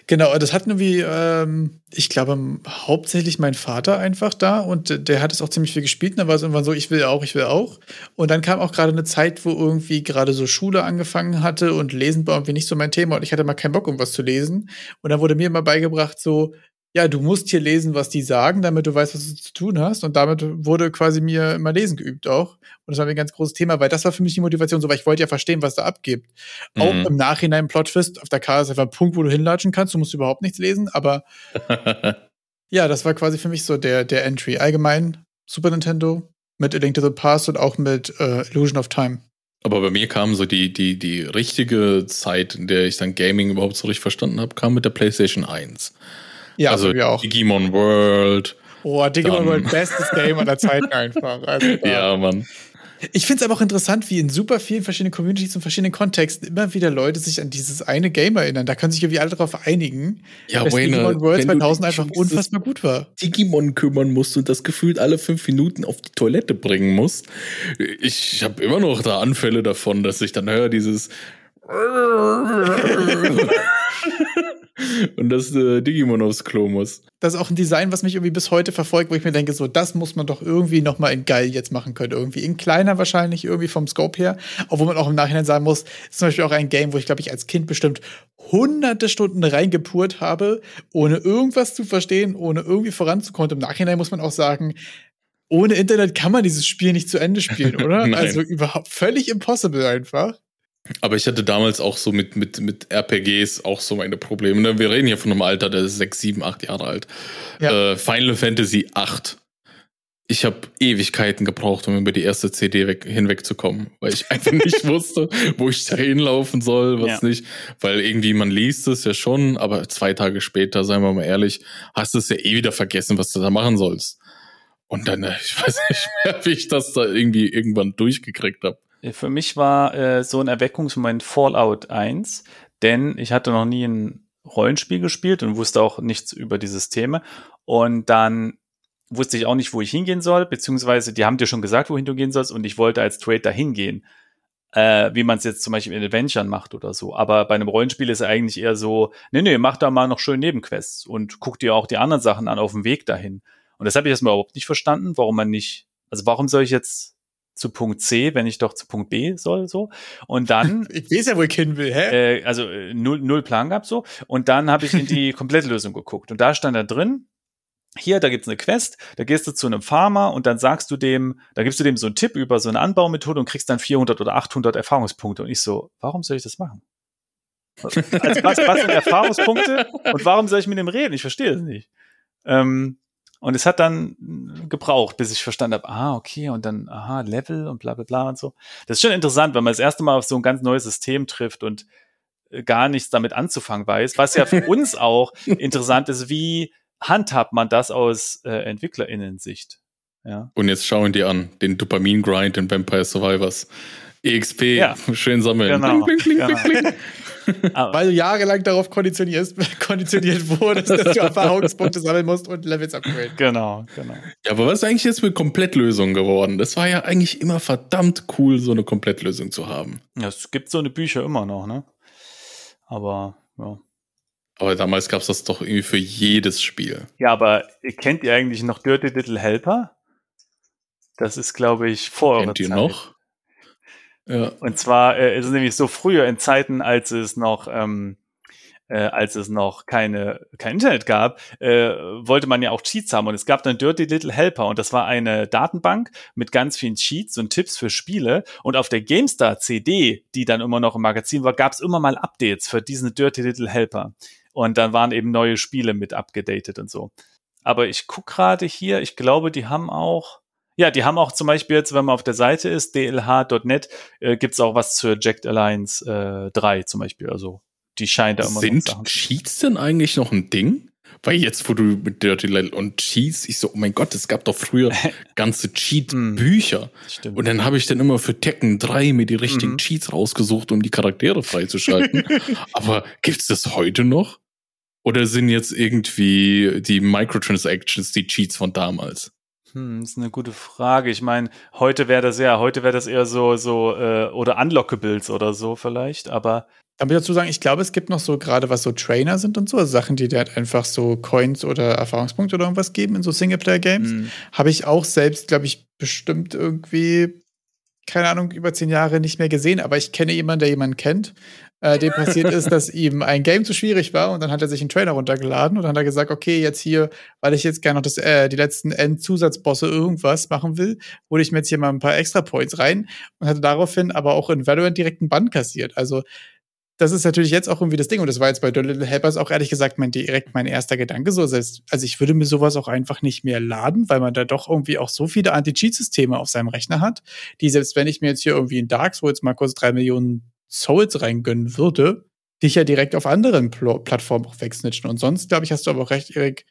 Speaker 3: Genau, das hat irgendwie, ähm, ich glaube, hauptsächlich mein Vater einfach da und der hat es auch ziemlich viel gespielt. Und dann war es irgendwann so, ich will auch, ich will auch. Und dann kam auch gerade eine Zeit, wo irgendwie gerade so Schule angefangen hatte und Lesen war irgendwie nicht so mein Thema und ich hatte mal keinen Bock, um was zu lesen. Und dann wurde mir immer beigebracht, so, ja, du musst hier lesen, was die sagen, damit du weißt, was du zu tun hast. Und damit wurde quasi mir immer Lesen geübt auch. Und das war mir ein ganz großes Thema, weil das war für mich die Motivation, so, weil ich wollte ja verstehen, was da abgeht. Mhm. Auch im Nachhinein Plot-Twist auf der Karte ist einfach ein Punkt, wo du hinlatschen kannst. Du musst überhaupt nichts lesen, aber ja, das war quasi für mich so der, der Entry. Allgemein Super Nintendo mit A Link to the Past und auch mit äh, Illusion of Time.
Speaker 2: Aber bei mir kam so die, die, die richtige Zeit, in der ich dann Gaming überhaupt so richtig verstanden habe, kam mit der PlayStation 1. Ja, also wir auch. Digimon World.
Speaker 3: Oh, Digimon World, bestes Game aller Zeiten einfach. Also,
Speaker 2: ja, Mann.
Speaker 3: Ich finde es aber auch interessant, wie in super vielen verschiedenen Communities und verschiedenen Kontexten immer wieder Leute sich an dieses eine Game erinnern. Da können sich irgendwie alle darauf einigen,
Speaker 2: ja, dass Wayne,
Speaker 3: Digimon World 2000 einfach unfassbar gut war.
Speaker 2: Digimon kümmern musst und das gefühlt alle fünf Minuten auf die Toilette bringen musst. Ich habe immer noch da Anfälle davon, dass ich dann höre dieses und das äh, Digimon aufs Klo muss.
Speaker 3: Das ist auch ein Design, was mich irgendwie bis heute verfolgt, wo ich mir denke, so, das muss man doch irgendwie noch mal in geil jetzt machen können. Irgendwie in kleiner wahrscheinlich, irgendwie vom Scope her. Obwohl man auch im Nachhinein sagen muss, ist zum Beispiel auch ein Game, wo ich, glaube ich, als Kind bestimmt hunderte Stunden reingepurt habe, ohne irgendwas zu verstehen, ohne irgendwie voranzukommen. Im Nachhinein muss man auch sagen, ohne Internet kann man dieses Spiel nicht zu Ende spielen, oder? also überhaupt völlig impossible einfach.
Speaker 2: Aber ich hatte damals auch so mit, mit, mit RPGs auch so meine Probleme. Ne? Wir reden hier von einem Alter, der ist sechs, sieben, acht Jahre alt. Ja. Äh, Final Fantasy 8. Ich habe Ewigkeiten gebraucht, um über die erste CD weg, hinwegzukommen, weil ich einfach nicht wusste, wo ich da hinlaufen soll, was ja. nicht. Weil irgendwie man liest es ja schon, aber zwei Tage später, seien wir mal ehrlich, hast du es ja eh wieder vergessen, was du da machen sollst. Und dann, äh, ich weiß nicht mehr, wie ich das da irgendwie irgendwann durchgekriegt habe.
Speaker 1: Für mich war äh, so ein Erweckungsmoment Fallout 1, denn ich hatte noch nie ein Rollenspiel gespielt und wusste auch nichts über die Systeme. Und dann wusste ich auch nicht, wo ich hingehen soll, beziehungsweise die haben dir schon gesagt, wohin du gehen sollst und ich wollte als Trader hingehen. Äh, wie man es jetzt zum Beispiel in Adventuren macht oder so. Aber bei einem Rollenspiel ist es eigentlich eher so, nee, nee, mach da mal noch schön Nebenquests und guck dir auch die anderen Sachen an auf dem Weg dahin. Und das habe ich erstmal überhaupt nicht verstanden, warum man nicht, also warum soll ich jetzt zu Punkt C, wenn ich doch zu Punkt B soll, so. Und dann.
Speaker 3: Ich weiß ja, wo ich hin will,
Speaker 1: hä? Äh, also äh, null, null Plan gehabt, so. Und dann habe ich in die Komplettlösung geguckt. Und da stand da drin, hier, da gibt's eine Quest, da gehst du zu einem Farmer und dann sagst du dem, da gibst du dem so einen Tipp über so eine Anbaumethode und kriegst dann 400 oder 800 Erfahrungspunkte. Und ich so, warum soll ich das machen? Also, was, was sind Erfahrungspunkte und warum soll ich mit dem reden? Ich verstehe das nicht. Ähm, und es hat dann gebraucht, bis ich verstanden habe, ah, okay, und dann, aha, Level und bla bla bla und so. Das ist schon interessant, wenn man das erste Mal auf so ein ganz neues System trifft und äh, gar nichts damit anzufangen weiß. Was ja für uns auch interessant ist, wie handhabt man das aus äh, EntwicklerInnen-Sicht? Ja.
Speaker 2: Und jetzt schauen die an, den Dopamin-Grind in Vampire Survivors. EXP, ja. schön sammeln.
Speaker 3: Genau. Bling, bling, bling, genau. Weil du jahrelang darauf konditioniert, konditioniert wurdest, dass du Erfahrungspunkte sammeln musst und Levels upgraden.
Speaker 1: Genau, genau.
Speaker 2: Ja, aber was ist eigentlich jetzt mit Komplettlösung geworden? Das war ja eigentlich immer verdammt cool, so eine Komplettlösung zu haben.
Speaker 1: Ja, es gibt so eine Bücher immer noch, ne? Aber, ja.
Speaker 2: Aber damals gab es das doch irgendwie für jedes Spiel.
Speaker 1: Ja, aber kennt ihr eigentlich noch Dirty Little Helper? Das ist, glaube ich, vor
Speaker 2: Kennt ihr Zeit. noch?
Speaker 1: Und zwar äh, ist es nämlich so früher in Zeiten, als es noch ähm, äh, als es noch keine kein Internet gab, äh, wollte man ja auch Cheats haben. Und es gab dann Dirty Little Helper. Und das war eine Datenbank mit ganz vielen Cheats und Tipps für Spiele. Und auf der GameStar CD, die dann immer noch im Magazin war, gab es immer mal Updates für diesen Dirty Little Helper. Und dann waren eben neue Spiele mit abgedatet und so. Aber ich guck gerade hier, ich glaube, die haben auch ja, die haben auch zum Beispiel jetzt, wenn man auf der Seite ist, dlh.net, äh, gibt es auch was zur Jacked Alliance äh, 3 zum Beispiel. Also die scheint da immer
Speaker 2: Sind noch Cheats denn eigentlich noch ein Ding? Weil jetzt, wo du mit Dirty Little und Cheats, ich so, oh mein Gott, es gab doch früher ganze Cheat-Bücher. Hm, und dann habe ich dann immer für Tekken 3 mir die richtigen mhm. Cheats rausgesucht, um die Charaktere freizuschalten. Aber gibt's das heute noch? Oder sind jetzt irgendwie die Microtransactions die Cheats von damals?
Speaker 1: Hm, das ist eine gute Frage. Ich meine, heute wäre das ja, heute wäre das eher so, so, äh, oder Unlockables oder so vielleicht, aber.
Speaker 3: Aber dazu sagen, ich glaube, es gibt noch so, gerade was so Trainer sind und so, also Sachen, die dir halt einfach so Coins oder Erfahrungspunkte oder irgendwas geben in so Singleplayer-Games. Mhm. Habe ich auch selbst, glaube ich, bestimmt irgendwie keine Ahnung, über zehn Jahre nicht mehr gesehen, aber ich kenne jemanden, der jemanden kennt, äh, dem passiert ist, dass ihm ein Game zu schwierig war und dann hat er sich einen Trailer runtergeladen und dann hat er gesagt, okay, jetzt hier, weil ich jetzt gerne noch das, äh, die letzten Endzusatzbosse irgendwas machen will, hole ich mir jetzt hier mal ein paar extra Points rein und hatte daraufhin aber auch in Valorant direkt einen Bann kassiert. Also das ist natürlich jetzt auch irgendwie das Ding. Und das war jetzt bei The Little Helpers auch ehrlich gesagt mein, direkt mein erster Gedanke. So, selbst, also ich würde mir sowas auch einfach nicht mehr laden, weil man da doch irgendwie auch so viele Anti-Cheat-Systeme auf seinem Rechner hat, die selbst wenn ich mir jetzt hier irgendwie in Dark Souls mal kurz drei Millionen Souls reingönnen würde, dich ja direkt auf anderen Pl Plattformen auch wegsnitchen. Und sonst, glaube ich, hast du aber auch recht, Erik.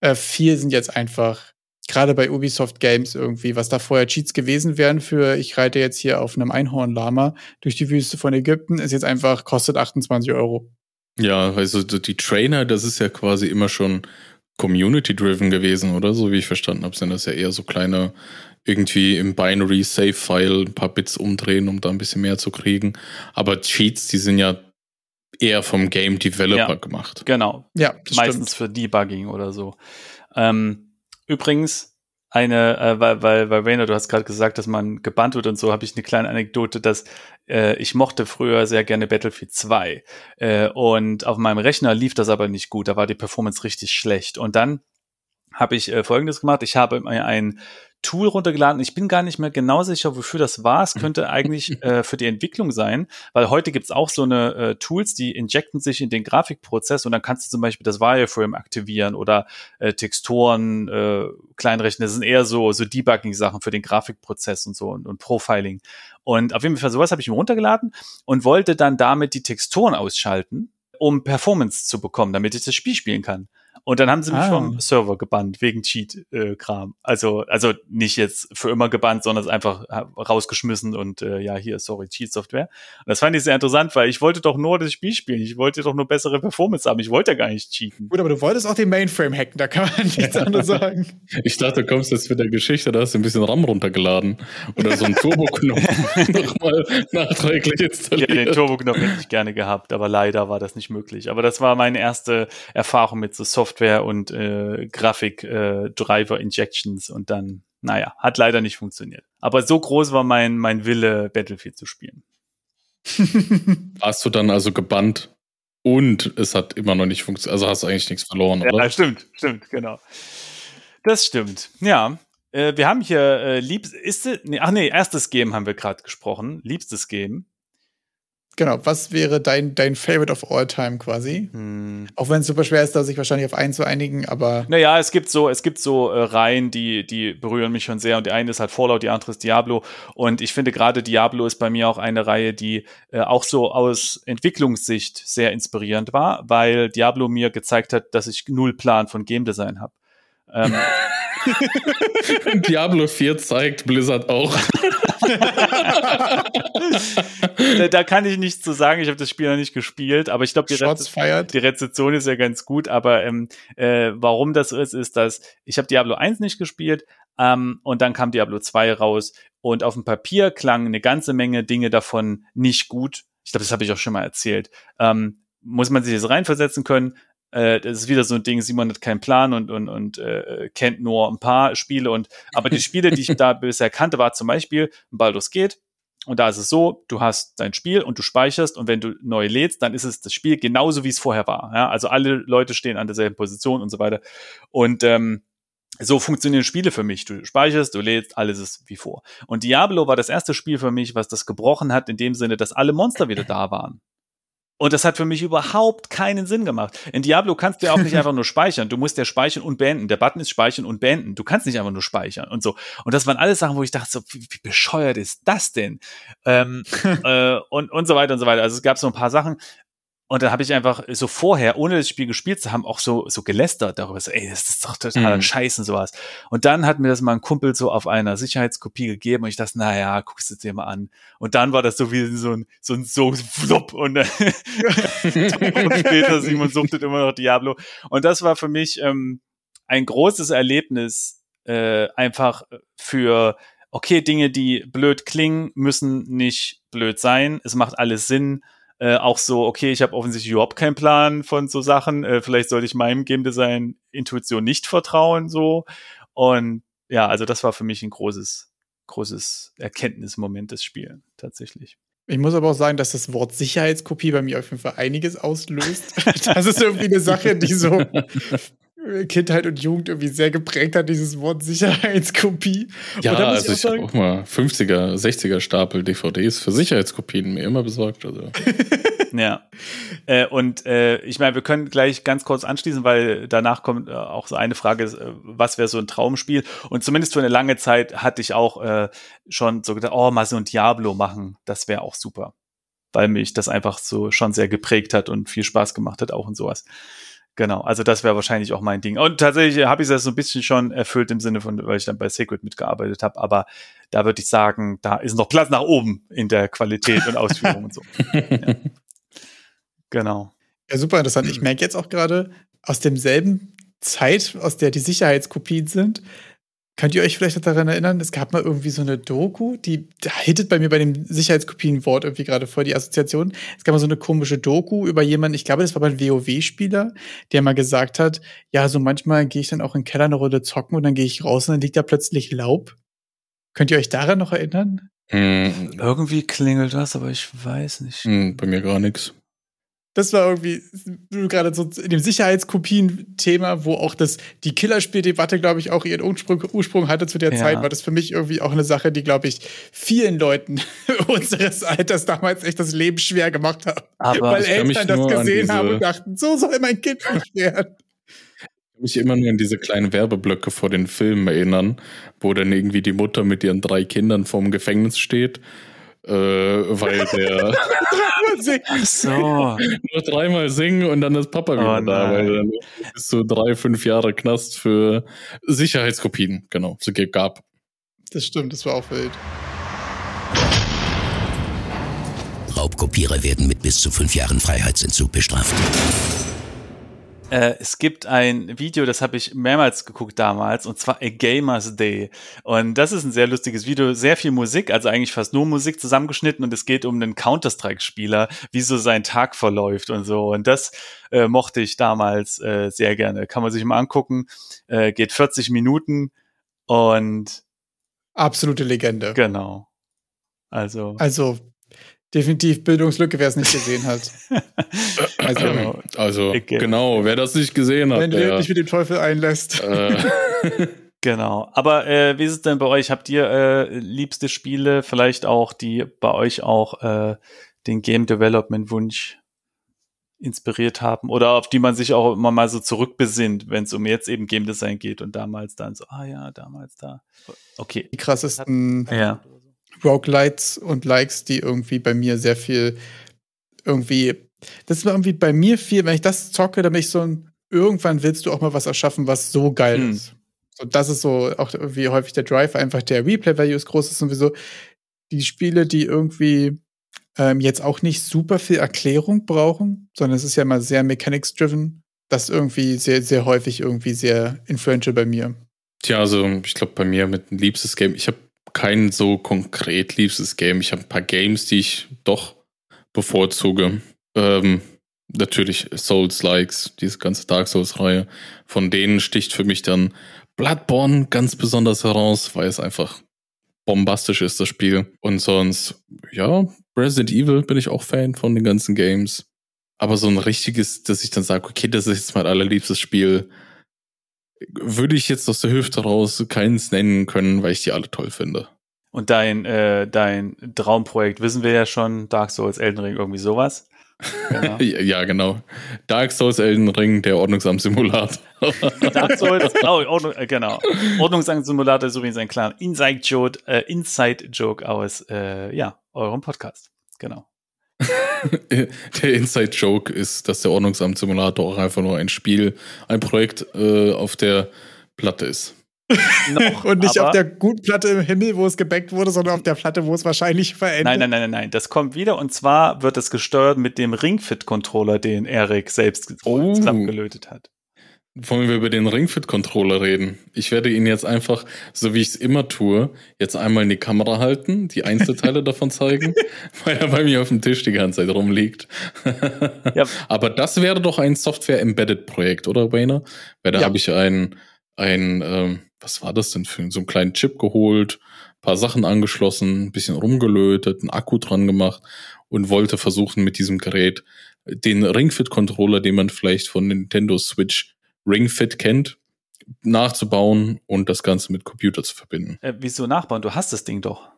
Speaker 3: Äh, viel sind jetzt einfach gerade bei Ubisoft Games irgendwie, was da vorher Cheats gewesen wären für, ich reite jetzt hier auf einem Einhornlama durch die Wüste von Ägypten, ist jetzt einfach, kostet 28 Euro.
Speaker 2: Ja, also die Trainer, das ist ja quasi immer schon Community-driven gewesen, oder? So wie ich verstanden habe, sind das ja eher so kleine, irgendwie im Binary Save-File ein paar Bits umdrehen, um da ein bisschen mehr zu kriegen. Aber Cheats, die sind ja eher vom Game Developer ja, gemacht.
Speaker 1: Genau. Ja, meistens stimmt. für Debugging oder so. Ähm, Übrigens, eine, äh, weil, weil, weil Rainer, du hast gerade gesagt, dass man gebannt wird und so, habe ich eine kleine Anekdote, dass äh, ich mochte früher sehr gerne Battlefield 2. Äh, und auf meinem Rechner lief das aber nicht gut, da war die Performance richtig schlecht. Und dann habe ich äh, folgendes gemacht. Ich habe mir ein Tool runtergeladen. Ich bin gar nicht mehr genau sicher, wofür das war. Es könnte eigentlich äh, für die Entwicklung sein, weil heute gibt's auch so eine äh, Tools, die injecten sich in den Grafikprozess und dann kannst du zum Beispiel das Wireframe aktivieren oder äh, Texturen äh, kleinrechnen. Das sind eher so, so Debugging-Sachen für den Grafikprozess und so und, und Profiling. Und auf jeden Fall sowas habe ich mir runtergeladen und wollte dann damit die Texturen ausschalten, um Performance zu bekommen, damit ich das Spiel spielen kann. Und dann haben sie mich ah. vom Server gebannt wegen Cheat-Kram. also, also nicht jetzt für immer gebannt, sondern es einfach rausgeschmissen und äh, ja, hier, sorry, Cheat-Software. Und das fand ich sehr interessant, weil ich wollte doch nur das Spiel spielen. Ich wollte doch nur bessere Performance haben. Ich wollte ja gar nicht cheaten.
Speaker 3: Gut, aber du wolltest auch den Mainframe hacken, da kann man nichts anderes sagen.
Speaker 2: Ich dachte, du kommst jetzt mit der Geschichte, da hast du ein bisschen RAM runtergeladen. Oder so einen Turbo-Knopf nochmal nachträglich installiert.
Speaker 1: Ja, den Turbo-Knopf hätte ich gerne gehabt, aber leider war das nicht möglich. Aber das war meine erste Erfahrung mit so Software Software und äh, Grafik-Driver-Injections äh, und dann, naja, hat leider nicht funktioniert. Aber so groß war mein, mein Wille, Battlefield zu spielen.
Speaker 2: Warst du dann also gebannt und es hat immer noch nicht funktioniert? Also hast du eigentlich nichts verloren, oder?
Speaker 1: Ja, stimmt, stimmt, genau. Das stimmt. Ja, äh, wir haben hier äh, liebst, ist, nee, ach nee, erstes Game haben wir gerade gesprochen, liebstes Game.
Speaker 3: Genau, was wäre dein, dein Favorite of all time quasi? Hm. Auch wenn es super schwer ist, da sich wahrscheinlich auf einen zu einigen, aber.
Speaker 1: Naja, es gibt so, es gibt so äh, Reihen, die, die berühren mich schon sehr. Und die eine ist halt Fallout, die andere ist Diablo. Und ich finde gerade Diablo ist bei mir auch eine Reihe, die äh, auch so aus Entwicklungssicht sehr inspirierend war, weil Diablo mir gezeigt hat, dass ich null Plan von Game Design habe. Ähm,
Speaker 2: Diablo 4 zeigt Blizzard auch.
Speaker 1: da, da, kann ich nichts zu sagen. Ich habe das Spiel noch nicht gespielt, aber ich glaube, die, Rez die, Rezeption ist ja ganz gut. Aber ähm, äh, warum das ist, ist, dass ich habe Diablo 1 nicht gespielt ähm, und dann kam Diablo 2 raus und auf dem Papier klangen eine ganze Menge Dinge davon nicht gut. Ich glaube, das habe ich auch schon mal erzählt. Ähm, muss man sich jetzt reinversetzen können. Äh, das ist wieder so ein Ding, Simon hat keinen Plan und, und, und äh, kennt nur ein paar Spiele. Und aber die Spiele, die ich da bisher kannte, war zum Beispiel Baldur's Gate. Und da ist es so, du hast dein Spiel und du speicherst und wenn du neu lädst, dann ist es das Spiel genauso, wie es vorher war. Ja? Also alle Leute stehen an derselben Position und so weiter. Und ähm, so funktionieren Spiele für mich. Du speicherst, du lädst, alles ist wie vor. Und Diablo war das erste Spiel für mich, was das gebrochen hat, in dem Sinne, dass alle Monster wieder da waren. Und das hat für mich überhaupt keinen Sinn gemacht. In Diablo kannst du ja auch nicht einfach nur speichern. Du musst ja speichern und beenden. Der Button ist speichern und beenden. Du kannst nicht einfach nur speichern und so. Und das waren alles Sachen, wo ich dachte, so, wie, wie bescheuert ist das denn? Ähm, äh, und, und so weiter und so weiter. Also es gab so ein paar Sachen. Und dann habe ich einfach so vorher, ohne das Spiel gespielt zu haben, auch so, so gelästert darüber, so, ey, das ist doch total mhm. scheiße und sowas. Und dann hat mir das mal ein Kumpel so auf einer Sicherheitskopie gegeben und ich dachte, naja, guckst du dir mal an. Und dann war das so wie so ein, so ein, so, flop und, und später Simon suchtet immer noch Diablo. Und das war für mich ähm, ein großes Erlebnis, äh, einfach für, okay, Dinge, die blöd klingen, müssen nicht blöd sein. Es macht alles Sinn äh, auch so, okay, ich habe offensichtlich überhaupt keinen Plan von so Sachen. Äh, vielleicht sollte ich meinem Game Design Intuition nicht vertrauen, so. Und ja, also das war für mich ein großes, großes Erkenntnismoment des Spiels, tatsächlich.
Speaker 3: Ich muss aber auch sagen, dass das Wort Sicherheitskopie bei mir auf jeden Fall einiges auslöst. das ist irgendwie eine Sache, die so Kindheit und Jugend irgendwie sehr geprägt hat, dieses Wort Sicherheitskopie.
Speaker 2: Ja, also ich, ich habe auch mal 50er, 60er Stapel DVDs für Sicherheitskopien mir immer besorgt. Also.
Speaker 1: ja. Äh, und äh, ich meine, wir können gleich ganz kurz anschließen, weil danach kommt äh, auch so eine Frage, äh, was wäre so ein Traumspiel? Und zumindest für eine lange Zeit hatte ich auch äh, schon so gedacht, oh, mal so ein Diablo machen, das wäre auch super. Weil mich das einfach so schon sehr geprägt hat und viel Spaß gemacht hat, auch und sowas. Genau, also das wäre wahrscheinlich auch mein Ding. Und tatsächlich habe ich das so ein bisschen schon erfüllt im Sinne von, weil ich dann bei Sacred mitgearbeitet habe, aber da würde ich sagen, da ist noch Platz nach oben in der Qualität und Ausführung und so. Ja. Genau.
Speaker 3: Ja, super interessant. Ich merke jetzt auch gerade aus demselben Zeit, aus der die Sicherheitskopien sind, Könnt ihr euch vielleicht daran erinnern, es gab mal irgendwie so eine Doku, die da hittet bei mir bei dem Sicherheitskopienwort irgendwie gerade vor die Assoziation. Es gab mal so eine komische Doku über jemanden, ich glaube, das war mal ein WoW-Spieler, der mal gesagt hat, ja, so manchmal gehe ich dann auch in den Keller eine Runde zocken und dann gehe ich raus und dann liegt da plötzlich Laub. Könnt ihr euch daran noch erinnern?
Speaker 1: Hm. Irgendwie klingelt das, aber ich weiß nicht.
Speaker 2: Hm, bei mir gar nichts
Speaker 3: das war irgendwie gerade so in dem Sicherheitskopien-Thema, wo auch das, die Killerspieldebatte, glaube ich, auch ihren Ursprung, Ursprung hatte zu der ja. Zeit, war das für mich irgendwie auch eine Sache, die, glaube ich, vielen Leuten unseres Alters damals echt das Leben schwer gemacht hat. Aber Weil Eltern das gesehen haben und dachten, so soll mein Kind nicht werden.
Speaker 2: Ich kann mich immer nur an diese kleinen Werbeblöcke vor den Filmen erinnern, wo dann irgendwie die Mutter mit ihren drei Kindern vorm Gefängnis steht äh, weil der
Speaker 1: Ach so.
Speaker 2: nur dreimal singen und dann ist Papa wieder oh, da, weil dann bist du drei, fünf Jahre Knast für Sicherheitskopien, genau, so gab.
Speaker 3: Das stimmt, das war auch wild.
Speaker 4: Raubkopierer werden mit bis zu fünf Jahren Freiheitsentzug bestraft.
Speaker 1: Äh, es gibt ein Video, das habe ich mehrmals geguckt damals, und zwar A Gamer's Day. Und das ist ein sehr lustiges Video, sehr viel Musik, also eigentlich fast nur Musik zusammengeschnitten und es geht um einen Counter-Strike-Spieler, wie so sein Tag verläuft und so. Und das äh, mochte ich damals äh, sehr gerne. Kann man sich mal angucken. Äh, geht 40 Minuten und
Speaker 3: absolute Legende.
Speaker 1: Genau. Also.
Speaker 3: Also definitiv Bildungslücke, wer es nicht gesehen hat.
Speaker 2: also, also genau, wer das nicht gesehen hat.
Speaker 3: Wenn du dich mit dem Teufel einlässt. Äh.
Speaker 1: genau. Aber äh, wie ist es denn bei euch? Habt ihr äh, liebste Spiele, vielleicht auch, die bei euch auch äh, den Game Development Wunsch inspiriert haben oder auf die man sich auch immer mal so zurückbesinnt, wenn es um jetzt eben Game Design geht und damals dann so, ah ja, damals da. Okay.
Speaker 3: Die krassesten ja. Roguelites und Likes, die irgendwie bei mir sehr viel irgendwie, das war irgendwie bei mir viel, wenn ich das zocke, dann bin ich so ein, irgendwann willst du auch mal was erschaffen, was so geil mhm. ist. So, das ist so auch wie häufig der Drive, einfach der Replay-Value ist groß ist und wieso die Spiele, die irgendwie ähm, jetzt auch nicht super viel Erklärung brauchen, sondern es ist ja mal sehr mechanics-driven, das irgendwie sehr, sehr häufig irgendwie sehr influential bei mir.
Speaker 2: Tja, also ich glaube bei mir mit liebstes Game, ich habe kein so konkret liebstes Game. Ich habe ein paar Games, die ich doch bevorzuge. Ähm, natürlich Souls-Likes, diese ganze Dark Souls-Reihe. Von denen sticht für mich dann Bloodborne ganz besonders heraus, weil es einfach bombastisch ist, das Spiel. Und sonst, ja, Resident Evil bin ich auch Fan von den ganzen Games. Aber so ein richtiges, dass ich dann sage, okay, das ist jetzt mein allerliebstes Spiel, würde ich jetzt aus der Hüfte raus keins nennen können, weil ich die alle toll finde.
Speaker 1: Und dein, äh, dein Traumprojekt wissen wir ja schon, Dark Souls, Elden Ring, irgendwie sowas.
Speaker 2: Genau. ja, genau. Dark Souls, Elden Ring, der Ordnungsamt-Simulator.
Speaker 1: Dark Souls, oh, Ordnung, äh, genau. Ordnungsamt-Simulator ist übrigens ein kleiner Inside-Joke äh, Inside -Joke aus, äh, ja, eurem Podcast. Genau.
Speaker 2: der Inside-Joke ist, dass der Ordnungsamt-Simulator auch einfach nur ein Spiel, ein Projekt äh, auf der Platte ist.
Speaker 3: Noch, und nicht auf der guten Platte im Himmel, wo es gebackt wurde, sondern auf der Platte, wo es wahrscheinlich verendet.
Speaker 1: Nein, nein, nein, nein, nein. Das kommt wieder und zwar wird es gesteuert mit dem Ringfit-Controller, den Erik selbst oh. zusammengelötet hat.
Speaker 2: Wollen wir über den Ringfit-Controller reden? Ich werde ihn jetzt einfach, so wie ich es immer tue, jetzt einmal in die Kamera halten, die Einzelteile davon zeigen, weil er bei mir auf dem Tisch die ganze Zeit rumliegt. ja. Aber das wäre doch ein Software-Embedded-Projekt, oder, Wayne? Weil da ja. habe ich ein, ein ähm, was war das denn für so einen kleinen Chip geholt, paar Sachen angeschlossen, ein bisschen rumgelötet, einen Akku dran gemacht und wollte versuchen mit diesem Gerät den Ringfit-Controller, den man vielleicht von Nintendo Switch Ringfit kennt, nachzubauen und das Ganze mit Computer zu verbinden.
Speaker 1: Äh, wieso nachbauen? Du hast das Ding doch.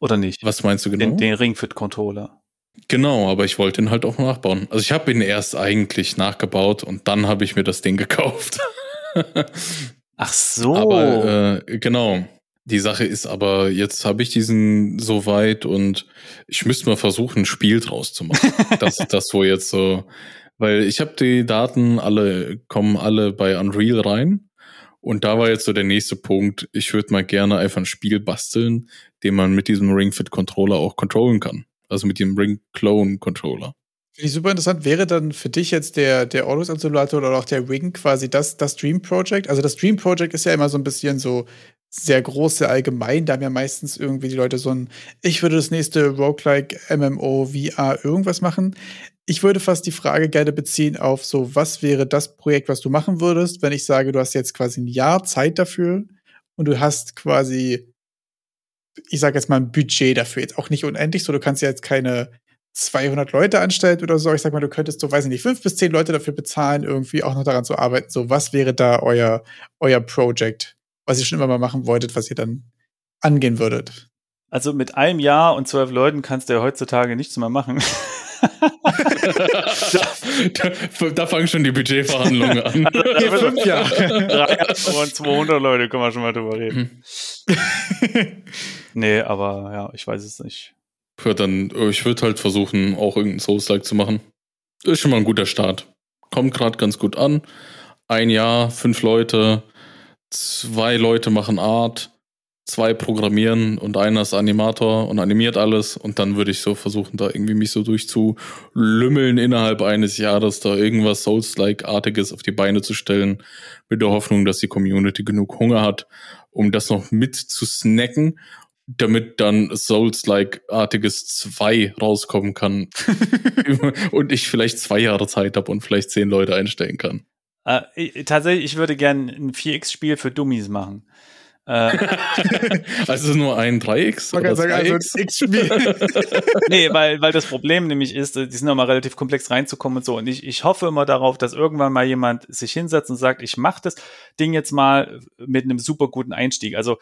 Speaker 1: Oder nicht?
Speaker 2: Was meinst du genau?
Speaker 1: Den, den Ringfit-Controller.
Speaker 2: Genau, aber ich wollte ihn halt auch nachbauen. Also ich habe ihn erst eigentlich nachgebaut und dann habe ich mir das Ding gekauft.
Speaker 1: Ach so.
Speaker 2: Aber äh, genau. Die Sache ist aber, jetzt habe ich diesen so weit und ich müsste mal versuchen, ein Spiel draus zu machen. das, das wo jetzt so, weil ich habe die Daten alle, kommen alle bei Unreal rein. Und da war jetzt so der nächste Punkt. Ich würde mal gerne einfach ein Spiel basteln, den man mit diesem Ring Fit Controller auch controllen kann. Also mit dem Ring Clone Controller.
Speaker 3: Finde ich super interessant. Wäre dann für dich jetzt der, der Autos-Simulator oder auch der Ring quasi das, das Dream Project? Also das Dream Project ist ja immer so ein bisschen so sehr große allgemein. Da haben ja meistens irgendwie die Leute so ein, ich würde das nächste Roguelike MMO VR irgendwas machen. Ich würde fast die Frage gerne beziehen auf so, was wäre das Projekt, was du machen würdest, wenn ich sage, du hast jetzt quasi ein Jahr Zeit dafür und du hast quasi, ich sage jetzt mal ein Budget dafür, jetzt auch nicht unendlich, so du kannst ja jetzt keine 200 Leute anstellen oder so. Ich sag mal, du könntest so, weiß ich nicht, fünf bis zehn Leute dafür bezahlen, irgendwie auch noch daran zu arbeiten. So, was wäre da euer, euer Project, was ihr schon immer mal machen wolltet, was ihr dann angehen würdet?
Speaker 1: Also mit einem Jahr und zwölf Leuten kannst du ja heutzutage nichts mehr machen.
Speaker 2: da, da, fangen schon die Budgetverhandlungen an.
Speaker 1: Also, fünf Jahre. und 200 Leute können wir schon mal drüber reden. nee, aber ja, ich weiß es nicht.
Speaker 2: Ja, dann, äh, ich würde halt versuchen, auch irgendeinen Souls-like zu machen. Ist schon mal ein guter Start. Kommt gerade ganz gut an. Ein Jahr, fünf Leute, zwei Leute machen Art, zwei programmieren und einer ist Animator und animiert alles. Und dann würde ich so versuchen, da irgendwie mich so durchzulümmeln innerhalb eines Jahres, da irgendwas Souls-like-artiges auf die Beine zu stellen, mit der Hoffnung, dass die Community genug Hunger hat, um das noch mit zu snacken damit dann Souls-like-artiges 2 rauskommen kann. und ich vielleicht zwei Jahre Zeit habe und vielleicht zehn Leute einstellen kann.
Speaker 1: Äh, tatsächlich, ich würde gerne ein 4X-Spiel für Dummies machen.
Speaker 2: Äh, also nur ein 3X? Man kann sagen, also ein
Speaker 1: X-Spiel. nee, weil, weil das Problem nämlich ist, die sind immer relativ komplex reinzukommen und so. Und ich, ich hoffe immer darauf, dass irgendwann mal jemand sich hinsetzt und sagt, ich mache das Ding jetzt mal mit einem super guten Einstieg. Also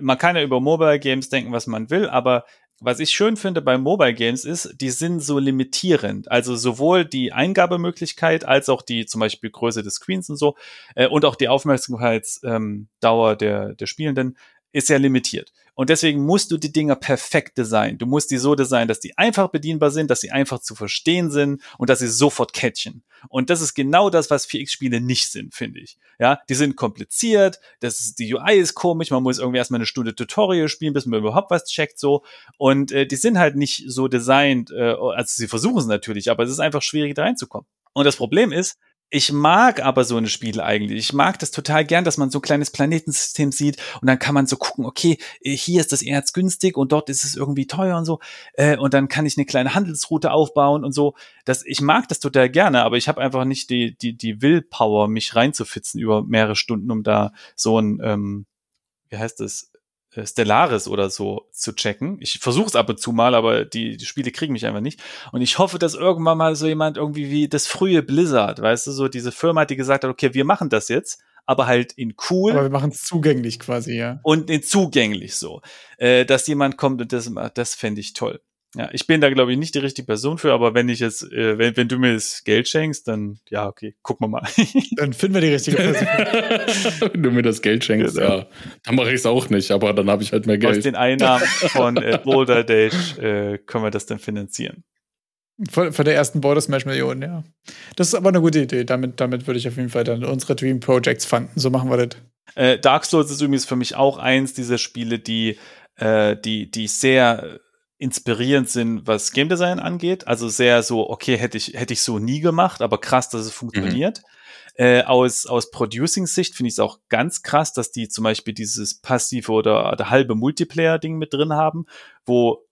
Speaker 1: man kann ja über Mobile Games denken, was man will, aber was ich schön finde bei Mobile Games ist, die sind so limitierend. Also sowohl die Eingabemöglichkeit als auch die zum Beispiel Größe des Screens und so äh, und auch die Aufmerksamkeitsdauer ähm, der, der Spielenden ist ja limitiert. Und deswegen musst du die Dinger perfekt designen. Du musst die so designen, dass die einfach bedienbar sind, dass sie einfach zu verstehen sind und dass sie sofort catchen. Und das ist genau das, was 4X-Spiele nicht sind, finde ich. Ja, die sind kompliziert, das ist, die UI ist komisch, man muss irgendwie erstmal eine Stunde Tutorial spielen, bis man überhaupt was checkt, so. Und äh, die sind halt nicht so designt, äh, also sie versuchen es natürlich, aber es ist einfach schwierig, da reinzukommen. Und das Problem ist, ich mag aber so eine Spiele eigentlich. Ich mag das total gern, dass man so ein kleines Planetensystem sieht und dann kann man so gucken, okay, hier ist das Erz günstig und dort ist es irgendwie teuer und so. Äh, und dann kann ich eine kleine Handelsroute aufbauen und so. Das, ich mag das total gerne, aber ich habe einfach nicht die, die, die Willpower, mich reinzufitzen über mehrere Stunden, um da so ein, ähm, wie heißt das, äh, Stellaris oder so zu checken. Ich versuche es ab und zu mal, aber die, die Spiele kriegen mich einfach nicht. Und ich hoffe, dass irgendwann mal so jemand irgendwie wie das frühe Blizzard, weißt du, so diese Firma, die gesagt hat, okay, wir machen das jetzt, aber halt in cool.
Speaker 3: Aber wir machen es zugänglich quasi, ja.
Speaker 1: Und in zugänglich so. Äh, dass jemand kommt und das macht, das fände ich toll. Ja, ich bin da, glaube ich, nicht die richtige Person für, aber wenn ich jetzt, äh, wenn, wenn du mir das Geld schenkst, dann ja, okay, gucken wir mal.
Speaker 3: dann finden wir die richtige
Speaker 2: Person. wenn du mir das Geld schenkst, genau. ja. Dann mache ich es auch nicht, aber dann habe ich halt mehr Geld.
Speaker 1: Aus den Einnahmen von äh, Boulder Dash äh, können wir das dann finanzieren.
Speaker 3: Von, von der ersten Border Smash Million, ja. Das ist aber eine gute Idee. Damit, damit würde ich auf jeden Fall dann unsere Dream Projects fanden. So machen wir das.
Speaker 1: Äh, Dark Souls ist übrigens für mich auch eins dieser Spiele, die, äh, die, die sehr inspirierend sind, was Game Design angeht. Also sehr so, okay, hätte ich, hätte ich so nie gemacht, aber krass, dass es funktioniert. Mhm. Äh, aus, aus Producing-Sicht finde ich es auch ganz krass, dass die zum Beispiel dieses passive oder, oder halbe Multiplayer-Ding mit drin haben, wo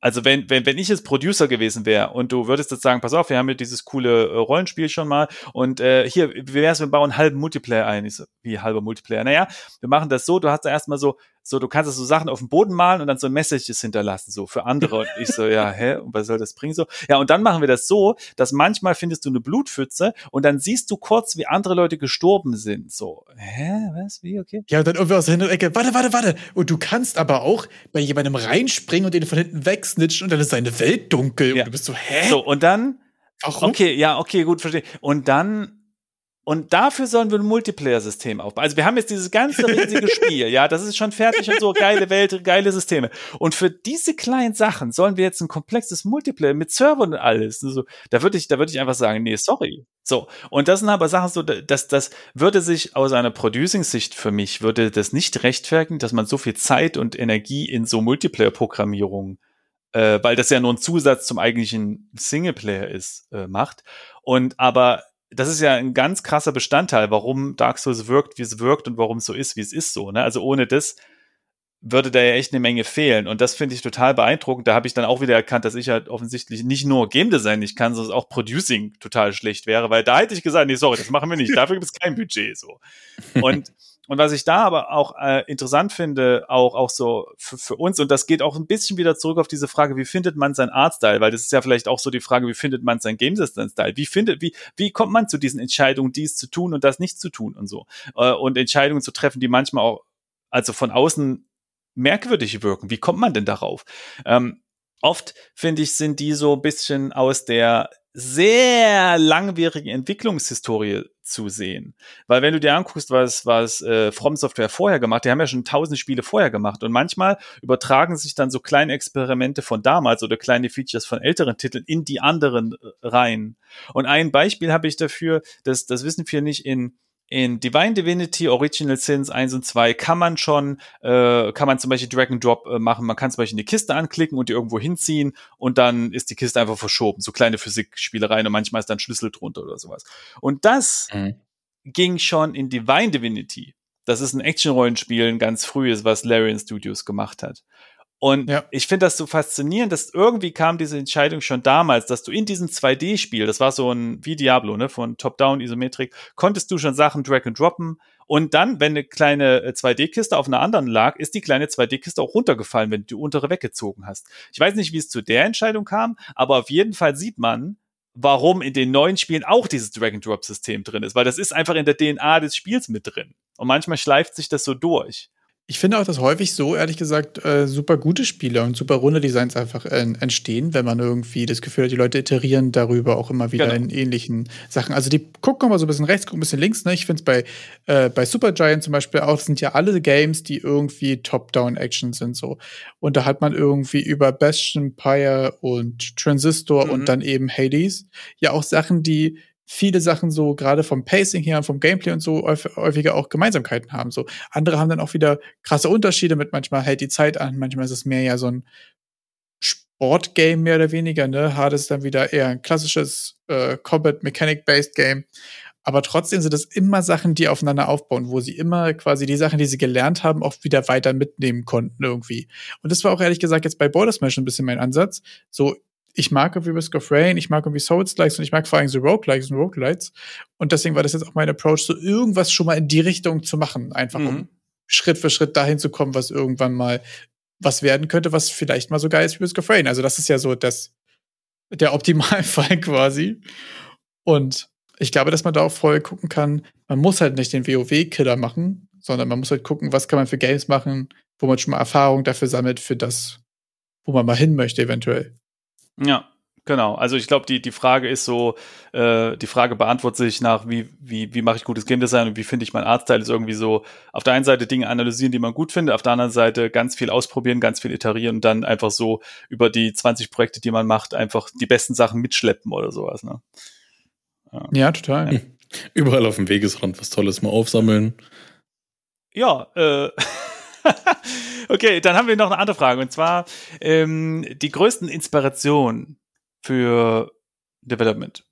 Speaker 1: also wenn, wenn, wenn ich jetzt Producer gewesen wäre und du würdest jetzt sagen, pass auf, wir haben hier dieses coole äh, Rollenspiel schon mal und äh, hier, wie wär's, wir bauen halben Multiplayer ein? Ich so, wie halber Multiplayer? Naja, wir machen das so, du hast da erstmal so so, du kannst so Sachen auf dem Boden malen und dann so Messages hinterlassen, so für andere. Und ich so, ja, hä, und was soll das bringen? So, ja, und dann machen wir das so, dass manchmal findest du eine Blutpfütze und dann siehst du kurz, wie andere Leute gestorben sind. So, hä, was, wie, okay?
Speaker 3: Ja, und dann irgendwie aus der Ecke, warte, warte, warte. Und du kannst aber auch bei jemandem reinspringen und den von hinten wegsnitchen und dann ist seine Welt dunkel
Speaker 1: Ja.
Speaker 3: und du bist so, hä?
Speaker 1: So, und dann,
Speaker 3: Warum?
Speaker 1: okay, ja, okay, gut, verstehe. Und dann, und dafür sollen wir ein Multiplayer-System aufbauen. Also wir haben jetzt dieses ganze riesige Spiel, ja, das ist schon fertig und so, geile Welt, geile Systeme. Und für diese kleinen Sachen sollen wir jetzt ein komplexes Multiplayer mit Servern und alles. So, da würde ich, da würde ich einfach sagen, nee, sorry. So. Und das sind aber Sachen so, dass das würde sich aus einer Producing-Sicht für mich, würde das nicht rechtfertigen, dass man so viel Zeit und Energie in so Multiplayer-Programmierung äh, weil das ja nur ein Zusatz zum eigentlichen Singleplayer ist, äh, macht. Und aber das ist ja ein ganz krasser Bestandteil, warum Dark Souls wirkt, wie es wirkt und warum es so ist, wie es ist so. Ne? Also ohne das würde da ja echt eine Menge fehlen. Und das finde ich total beeindruckend. Da habe ich dann auch wieder erkannt, dass ich halt offensichtlich nicht nur Game Design nicht kann, sondern auch Producing total schlecht wäre, weil da hätte ich gesagt, nee, sorry, das machen wir nicht. Dafür gibt es kein Budget so. Und und was ich da aber auch äh, interessant finde, auch, auch so für, für uns, und das geht auch ein bisschen wieder zurück auf diese Frage, wie findet man sein Artstyle? Weil das ist ja vielleicht auch so die Frage, wie findet man sein Game System Style? Wie findet, wie, wie kommt man zu diesen Entscheidungen, dies zu tun und das nicht zu tun und so? Äh, und Entscheidungen zu treffen, die manchmal auch, also von außen merkwürdig wirken. Wie kommt man denn darauf? Ähm, oft, finde ich, sind die so ein bisschen aus der sehr langwierigen Entwicklungshistorie zu sehen. Weil wenn du dir anguckst, was, was äh, From Software vorher gemacht, die haben ja schon tausend Spiele vorher gemacht und manchmal übertragen sich dann so kleine Experimente von damals oder kleine Features von älteren Titeln in die anderen äh, rein. Und ein Beispiel habe ich dafür, das, das wissen viele nicht, in in Divine Divinity Original Sins 1 und 2 kann man schon, äh, kann man zum Beispiel Drag and Drop äh, machen. Man kann zum Beispiel eine Kiste anklicken und die irgendwo hinziehen und dann ist die Kiste einfach verschoben. So kleine Physikspielereien und manchmal ist dann Schlüssel drunter oder sowas. Und das
Speaker 2: Mhm.
Speaker 1: ging schon in Divine Divinity. Das ist ein Action-Rollenspiel, ein ganz frühes, was Larian Studios gemacht hat. Und
Speaker 3: Ja.
Speaker 1: ich finde das so faszinierend, dass irgendwie kam diese Entscheidung schon damals, dass du in diesem 2D-Spiel, das war so ein wie Diablo, ne, von Top-Down Isometrik, konntest du schon Sachen drag and droppen und dann, wenn eine kleine äh, 2D-Kiste auf einer anderen lag, ist die kleine 2D-Kiste auch runtergefallen, wenn du die untere weggezogen hast. Ich weiß nicht, wie es zu der Entscheidung kam, aber auf jeden Fall sieht man, warum in den neuen Spielen auch dieses Drag-and-Drop-System drin ist, weil das ist einfach in der DNA des Spiels mit drin. Und manchmal schleift sich das so durch.
Speaker 3: Ich finde auch, dass häufig so, ehrlich gesagt, äh, super gute Spiele und super runde Designs einfach äh, entstehen, wenn man irgendwie das Gefühl hat, die Leute iterieren darüber auch immer wieder
Speaker 1: Genau.
Speaker 3: in ähnlichen Sachen. Also die gucken mal so ein bisschen rechts, gucken ein bisschen links. Ne? Ich finde es bei, äh, bei Supergiant zum Beispiel auch, das sind ja alle Games, die irgendwie Top-Down-Action sind so. Und da hat man irgendwie über Bastion, Pyre und Transistor
Speaker 1: Mhm.
Speaker 3: und dann eben Hades ja auch Sachen, die viele Sachen so gerade vom Pacing her und vom Gameplay und so häufig- häufiger auch Gemeinsamkeiten haben. So andere haben dann auch wieder krasse Unterschiede mit manchmal hält die Zeit an, manchmal ist es mehr ja so ein Sportgame mehr oder weniger, ne? Hard ist dann wieder eher ein klassisches äh, Combat Mechanic Based Game. Aber trotzdem sind es immer Sachen, die aufeinander aufbauen, wo sie immer quasi die Sachen, die sie gelernt haben, auch wieder weiter mitnehmen konnten irgendwie. Und das war auch ehrlich gesagt jetzt bei Border Smash ein bisschen mein Ansatz. So, ich mag irgendwie Risk of Rain, ich mag irgendwie Souls-Likes und ich mag vor allem so Roguelikes und Roguelites. Und deswegen war das jetzt auch mein Approach, so irgendwas schon mal in die Richtung zu machen. Einfach um
Speaker 1: Mhm.
Speaker 3: Schritt für Schritt dahin zu kommen, was irgendwann mal was werden könnte, was vielleicht mal so geil ist wie Risk of Rain. Also das ist ja so das, der Optimalfall quasi. Und ich glaube, dass man da auch voll gucken kann, man muss halt nicht den WoW-Killer machen, sondern man muss halt gucken, was kann man für Games machen, wo man schon mal Erfahrung dafür sammelt, für das, wo man mal hin möchte, eventuell.
Speaker 1: Ja, genau. Also ich glaube, die, die Frage ist so, äh, die Frage beantwortet sich nach, wie, wie, wie mache ich gutes Game Design und wie finde ich mein Artstyle, ist irgendwie so, auf der einen Seite Dinge analysieren, die man gut findet, auf der anderen Seite ganz viel ausprobieren, ganz viel iterieren und dann einfach so über die 20 Projekte, die man macht, einfach die besten Sachen mitschleppen oder sowas. Ne?
Speaker 3: Ja, total.
Speaker 2: Überall auf dem Wegesrand was Tolles mal aufsammeln.
Speaker 1: Ja, äh. okay, dann haben wir noch eine andere Frage und zwar ähm, die größten Inspirationen für Development.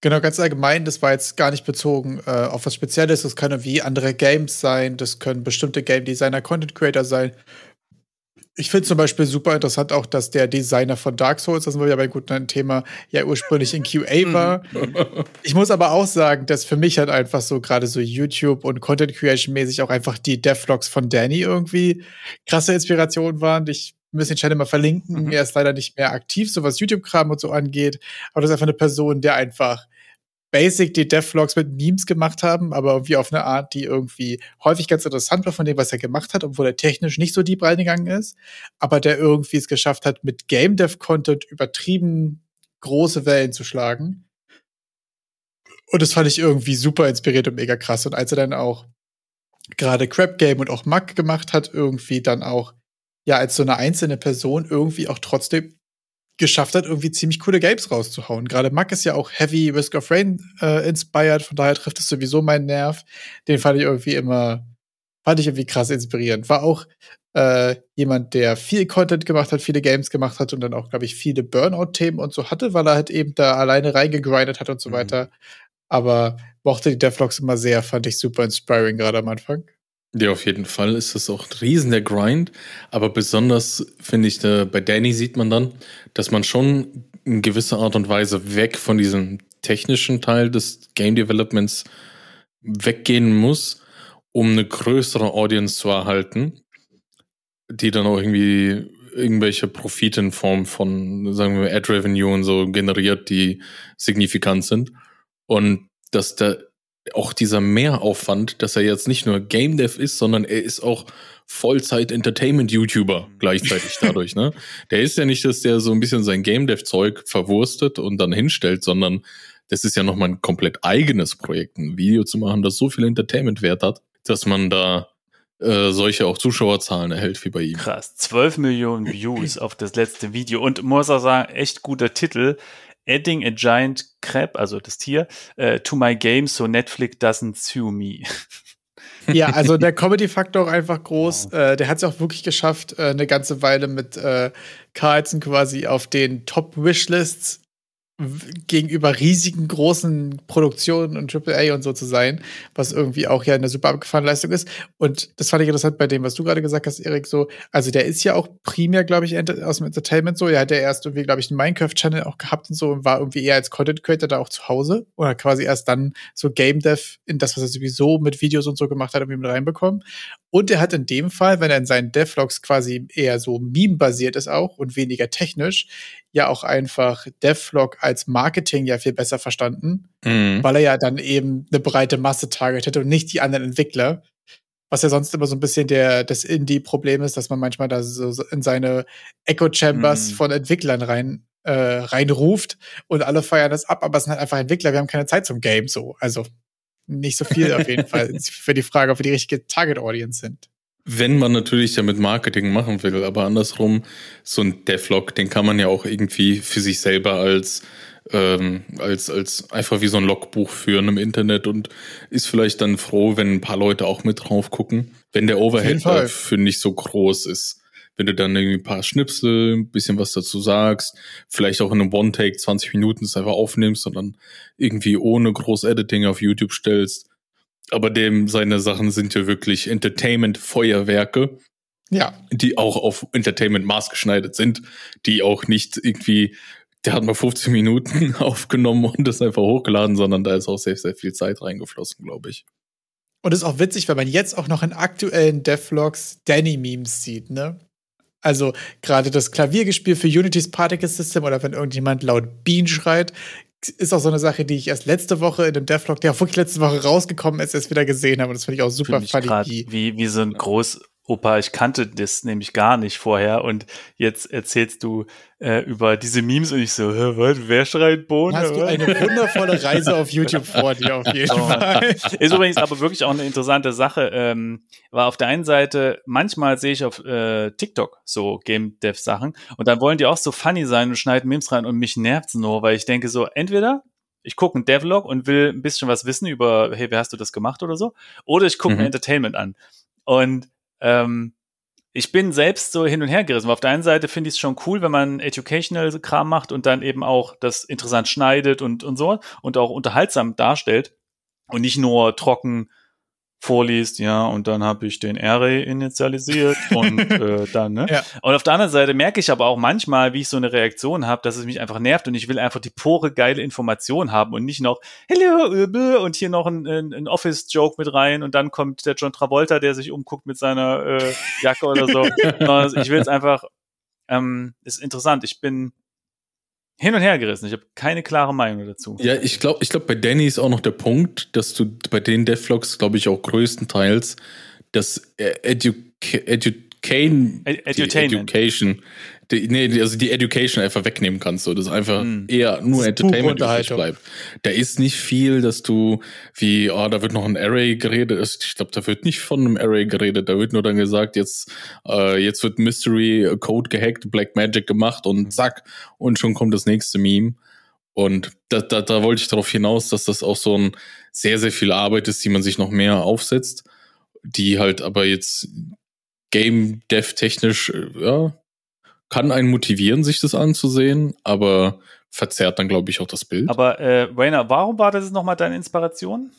Speaker 3: Genau, ganz allgemein, das war jetzt gar nicht bezogen äh, auf was Spezielles. Das können wie andere Games sein, das können bestimmte Game Designer, Content Creator sein. Ich finde zum Beispiel super interessant auch, dass der Designer von Dark Souls, das war ja bei guten Thema, ja ursprünglich in QA mhm. war. ich muss aber auch sagen, dass für mich halt einfach so gerade so YouTube und Content Creation mäßig auch einfach die Devlogs von Danny irgendwie krasse Inspiration waren. Ich müssen den Channel mal verlinken. Mhm. Er ist leider nicht mehr aktiv, so was YouTube-Kram und so angeht. Aber das ist einfach eine Person, der einfach basic die Devlogs mit Memes gemacht haben, aber irgendwie auf eine Art, die irgendwie häufig ganz interessant war von dem, was er gemacht hat, obwohl er technisch nicht so deep reingegangen ist, aber der irgendwie es geschafft hat, mit Game Dev Content übertrieben große Wellen zu schlagen. Und das fand ich irgendwie super inspiriert und mega krass. Und als er dann auch gerade Crap Game und auch Mac gemacht hat, irgendwie dann auch ja als so eine einzelne Person irgendwie auch trotzdem geschafft hat, irgendwie ziemlich coole Games rauszuhauen. Gerade Mack ist ja auch Heavy Risk of Rain äh, inspired, von daher trifft es sowieso meinen Nerv. Den fand ich irgendwie immer, fand ich irgendwie krass inspirierend. War auch äh, jemand, der viel Content gemacht hat, viele Games gemacht hat und dann auch, glaube ich, viele Burnout-Themen und so hatte, weil er halt eben da alleine reingegrindet hat und so mhm. weiter. Aber mochte die Devlogs immer sehr, fand ich super inspiring gerade am Anfang.
Speaker 2: Ja, auf jeden Fall ist das auch ein riesen der Grind. Aber besonders finde ich, da, bei Danny sieht man dann, dass man schon in gewisser Art und Weise weg von diesem technischen Teil des Game Developments weggehen muss, um eine größere Audience zu erhalten, die dann auch irgendwie irgendwelche Profite in Form von, sagen wir, Ad Revenue und so generiert, die signifikant sind. Und dass der auch dieser Mehraufwand, dass er jetzt nicht nur Game Dev ist, sondern er ist auch Vollzeit-Entertainment-YouTuber gleichzeitig dadurch, ne? Der ist ja nicht, dass der so ein bisschen sein Game Dev-Zeug verwurstet und dann hinstellt, sondern das ist ja nochmal ein komplett eigenes Projekt, ein Video zu machen, das so viel Entertainment-Wert hat, dass man da äh, solche auch Zuschauerzahlen erhält wie bei ihm.
Speaker 1: Krass, 12 Millionen Views auf das letzte Video und muss auch sagen, echt guter Titel. Adding a giant crab, also das Tier, uh, to my game so Netflix doesn't sue me.
Speaker 3: Ja, also der Comedy-Faktor auch einfach groß. Wow. Äh, der hat es auch wirklich geschafft, äh, eine ganze Weile mit äh, Carlson quasi auf den Top-Wishlists gegenüber riesigen großen Produktionen und AAA und so zu sein, was irgendwie auch ja eine super abgefahrene Leistung ist. Und das fand ich interessant bei dem, was du gerade gesagt hast, Erik, so, also der ist ja auch primär, glaube ich, aus dem Entertainment so. Er hat ja erst irgendwie, glaube ich, einen Minecraft-Channel auch gehabt und so und war irgendwie eher als Content Creator da auch zu Hause oder quasi erst dann so Game Dev in das, was er sowieso mit Videos und so gemacht hat, irgendwie mit reinbekommen. Und er hat in dem Fall, wenn er in seinen Devlogs quasi eher so Meme-basiert ist auch und weniger technisch, ja auch einfach Devlog als Marketing ja viel besser verstanden, mhm. weil er ja dann eben eine breite Masse targetet und nicht die anderen Entwickler. Was ja sonst immer so ein bisschen der, das Indie-Problem ist, dass man manchmal da so in seine Echo-Chambers mhm. von Entwicklern rein, äh, reinruft und alle feiern das ab, aber es sind halt einfach Entwickler, wir haben keine Zeit zum Game so. Also nicht so viel auf jeden Fall für die Frage, ob wir die richtige Target-Audience sind.
Speaker 2: Wenn man natürlich damit Marketing machen will, aber andersrum, so ein Devlog, den kann man ja auch irgendwie für sich selber als, ähm, als, als einfach wie so ein Logbuch führen im Internet und ist vielleicht dann froh, wenn ein paar Leute auch mit drauf gucken. Wenn der Overhead dafür nicht so groß ist. Wenn du dann irgendwie ein paar Schnipsel, ein bisschen was dazu sagst, vielleicht auch in einem One-Take 20 Minuten das einfach aufnimmst und dann irgendwie ohne groß Editing auf YouTube stellst, aber dem seine Sachen sind ja wirklich Entertainment-Feuerwerke.
Speaker 3: Ja.
Speaker 2: Die auch auf Entertainment maßgeschneidert sind, die auch nicht irgendwie, der hat mal 15 Minuten aufgenommen und das einfach hochgeladen, sondern da ist auch sehr, sehr viel Zeit reingeflossen, glaube ich.
Speaker 3: Und es ist auch witzig, wenn man jetzt auch noch in aktuellen Devlogs Danny-Memes sieht, ne? Also gerade das Klaviergespiel für Unity's Particle System oder wenn irgendjemand laut Bean schreit, ist auch so eine Sache, die ich erst letzte Woche in dem Devlog, der auch wirklich letzte Woche rausgekommen ist, erst wieder gesehen habe. Und das finde ich auch super
Speaker 1: funny. Wie, wie so ein groß, Opa, ich kannte das nämlich gar nicht vorher und jetzt erzählst du äh, über diese Memes und ich so, was, wer schreit Bohnen?
Speaker 3: Hast du eine wundervolle Reise auf YouTube vor dir auf jeden. Fall.
Speaker 1: Ist übrigens aber wirklich auch eine interessante Sache. Ähm, war auf der einen Seite, manchmal sehe ich auf äh, TikTok so Game Dev Sachen und dann wollen die auch so funny sein und schneiden Memes rein und mich nervt's nur, weil ich denke so, entweder ich gucke einen Devlog und will ein bisschen was wissen über, hey, wie hast du das gemacht oder so, oder ich gucke mhm. ein Entertainment an. Und ähm, ich bin selbst so hin und her gerissen. Auf der einen Seite finde ich es schon cool, wenn man educational Kram macht und dann eben auch das interessant schneidet und, und so und auch unterhaltsam darstellt und nicht nur trocken vorliest, ja, und dann habe ich den Array initialisiert und äh, dann, ne?
Speaker 3: Ja.
Speaker 1: Und auf der anderen Seite merke ich aber auch manchmal, wie ich so eine Reaktion habe, dass es mich einfach nervt und ich will einfach die pure geile Information haben und nicht noch Hello äh, und hier noch ein, ein, ein Office-Joke mit rein und dann kommt der John Travolta, der sich umguckt mit seiner äh, Jacke oder so. Ich will es einfach, ähm, ist interessant. Ich bin hin und her gerissen. Ich habe keine klare Meinung dazu.
Speaker 2: Ja, ich glaube, ich glaube, bei Danny ist auch noch der Punkt, dass du bei den Devlogs, glaube ich, auch größtenteils das äh, Educa Education,
Speaker 1: Ed- Edutainment.
Speaker 2: Education, die, nee, also die Education einfach wegnehmen kannst, so, dass einfach
Speaker 1: Hm.
Speaker 2: eher nur Entertainment übrig bleibt. Da ist nicht viel, dass du wie, oh, da wird noch ein Array geredet. Ich glaube, da wird nicht von einem Array geredet. Da wird nur dann gesagt, jetzt, äh, jetzt wird Mystery Code gehackt, Black Magic gemacht und zack, und schon kommt das nächste Meme. Und da, da, da wollte ich darauf hinaus, dass das auch so ein sehr, sehr viel Arbeit ist, die man sich noch mehr aufsetzt, die halt aber jetzt Game Dev technisch, äh, ja, kann einen motivieren, sich das anzusehen, aber verzerrt dann, glaube ich, auch das Bild.
Speaker 1: Aber äh, Rainer, warum war das nochmal deine Inspiration?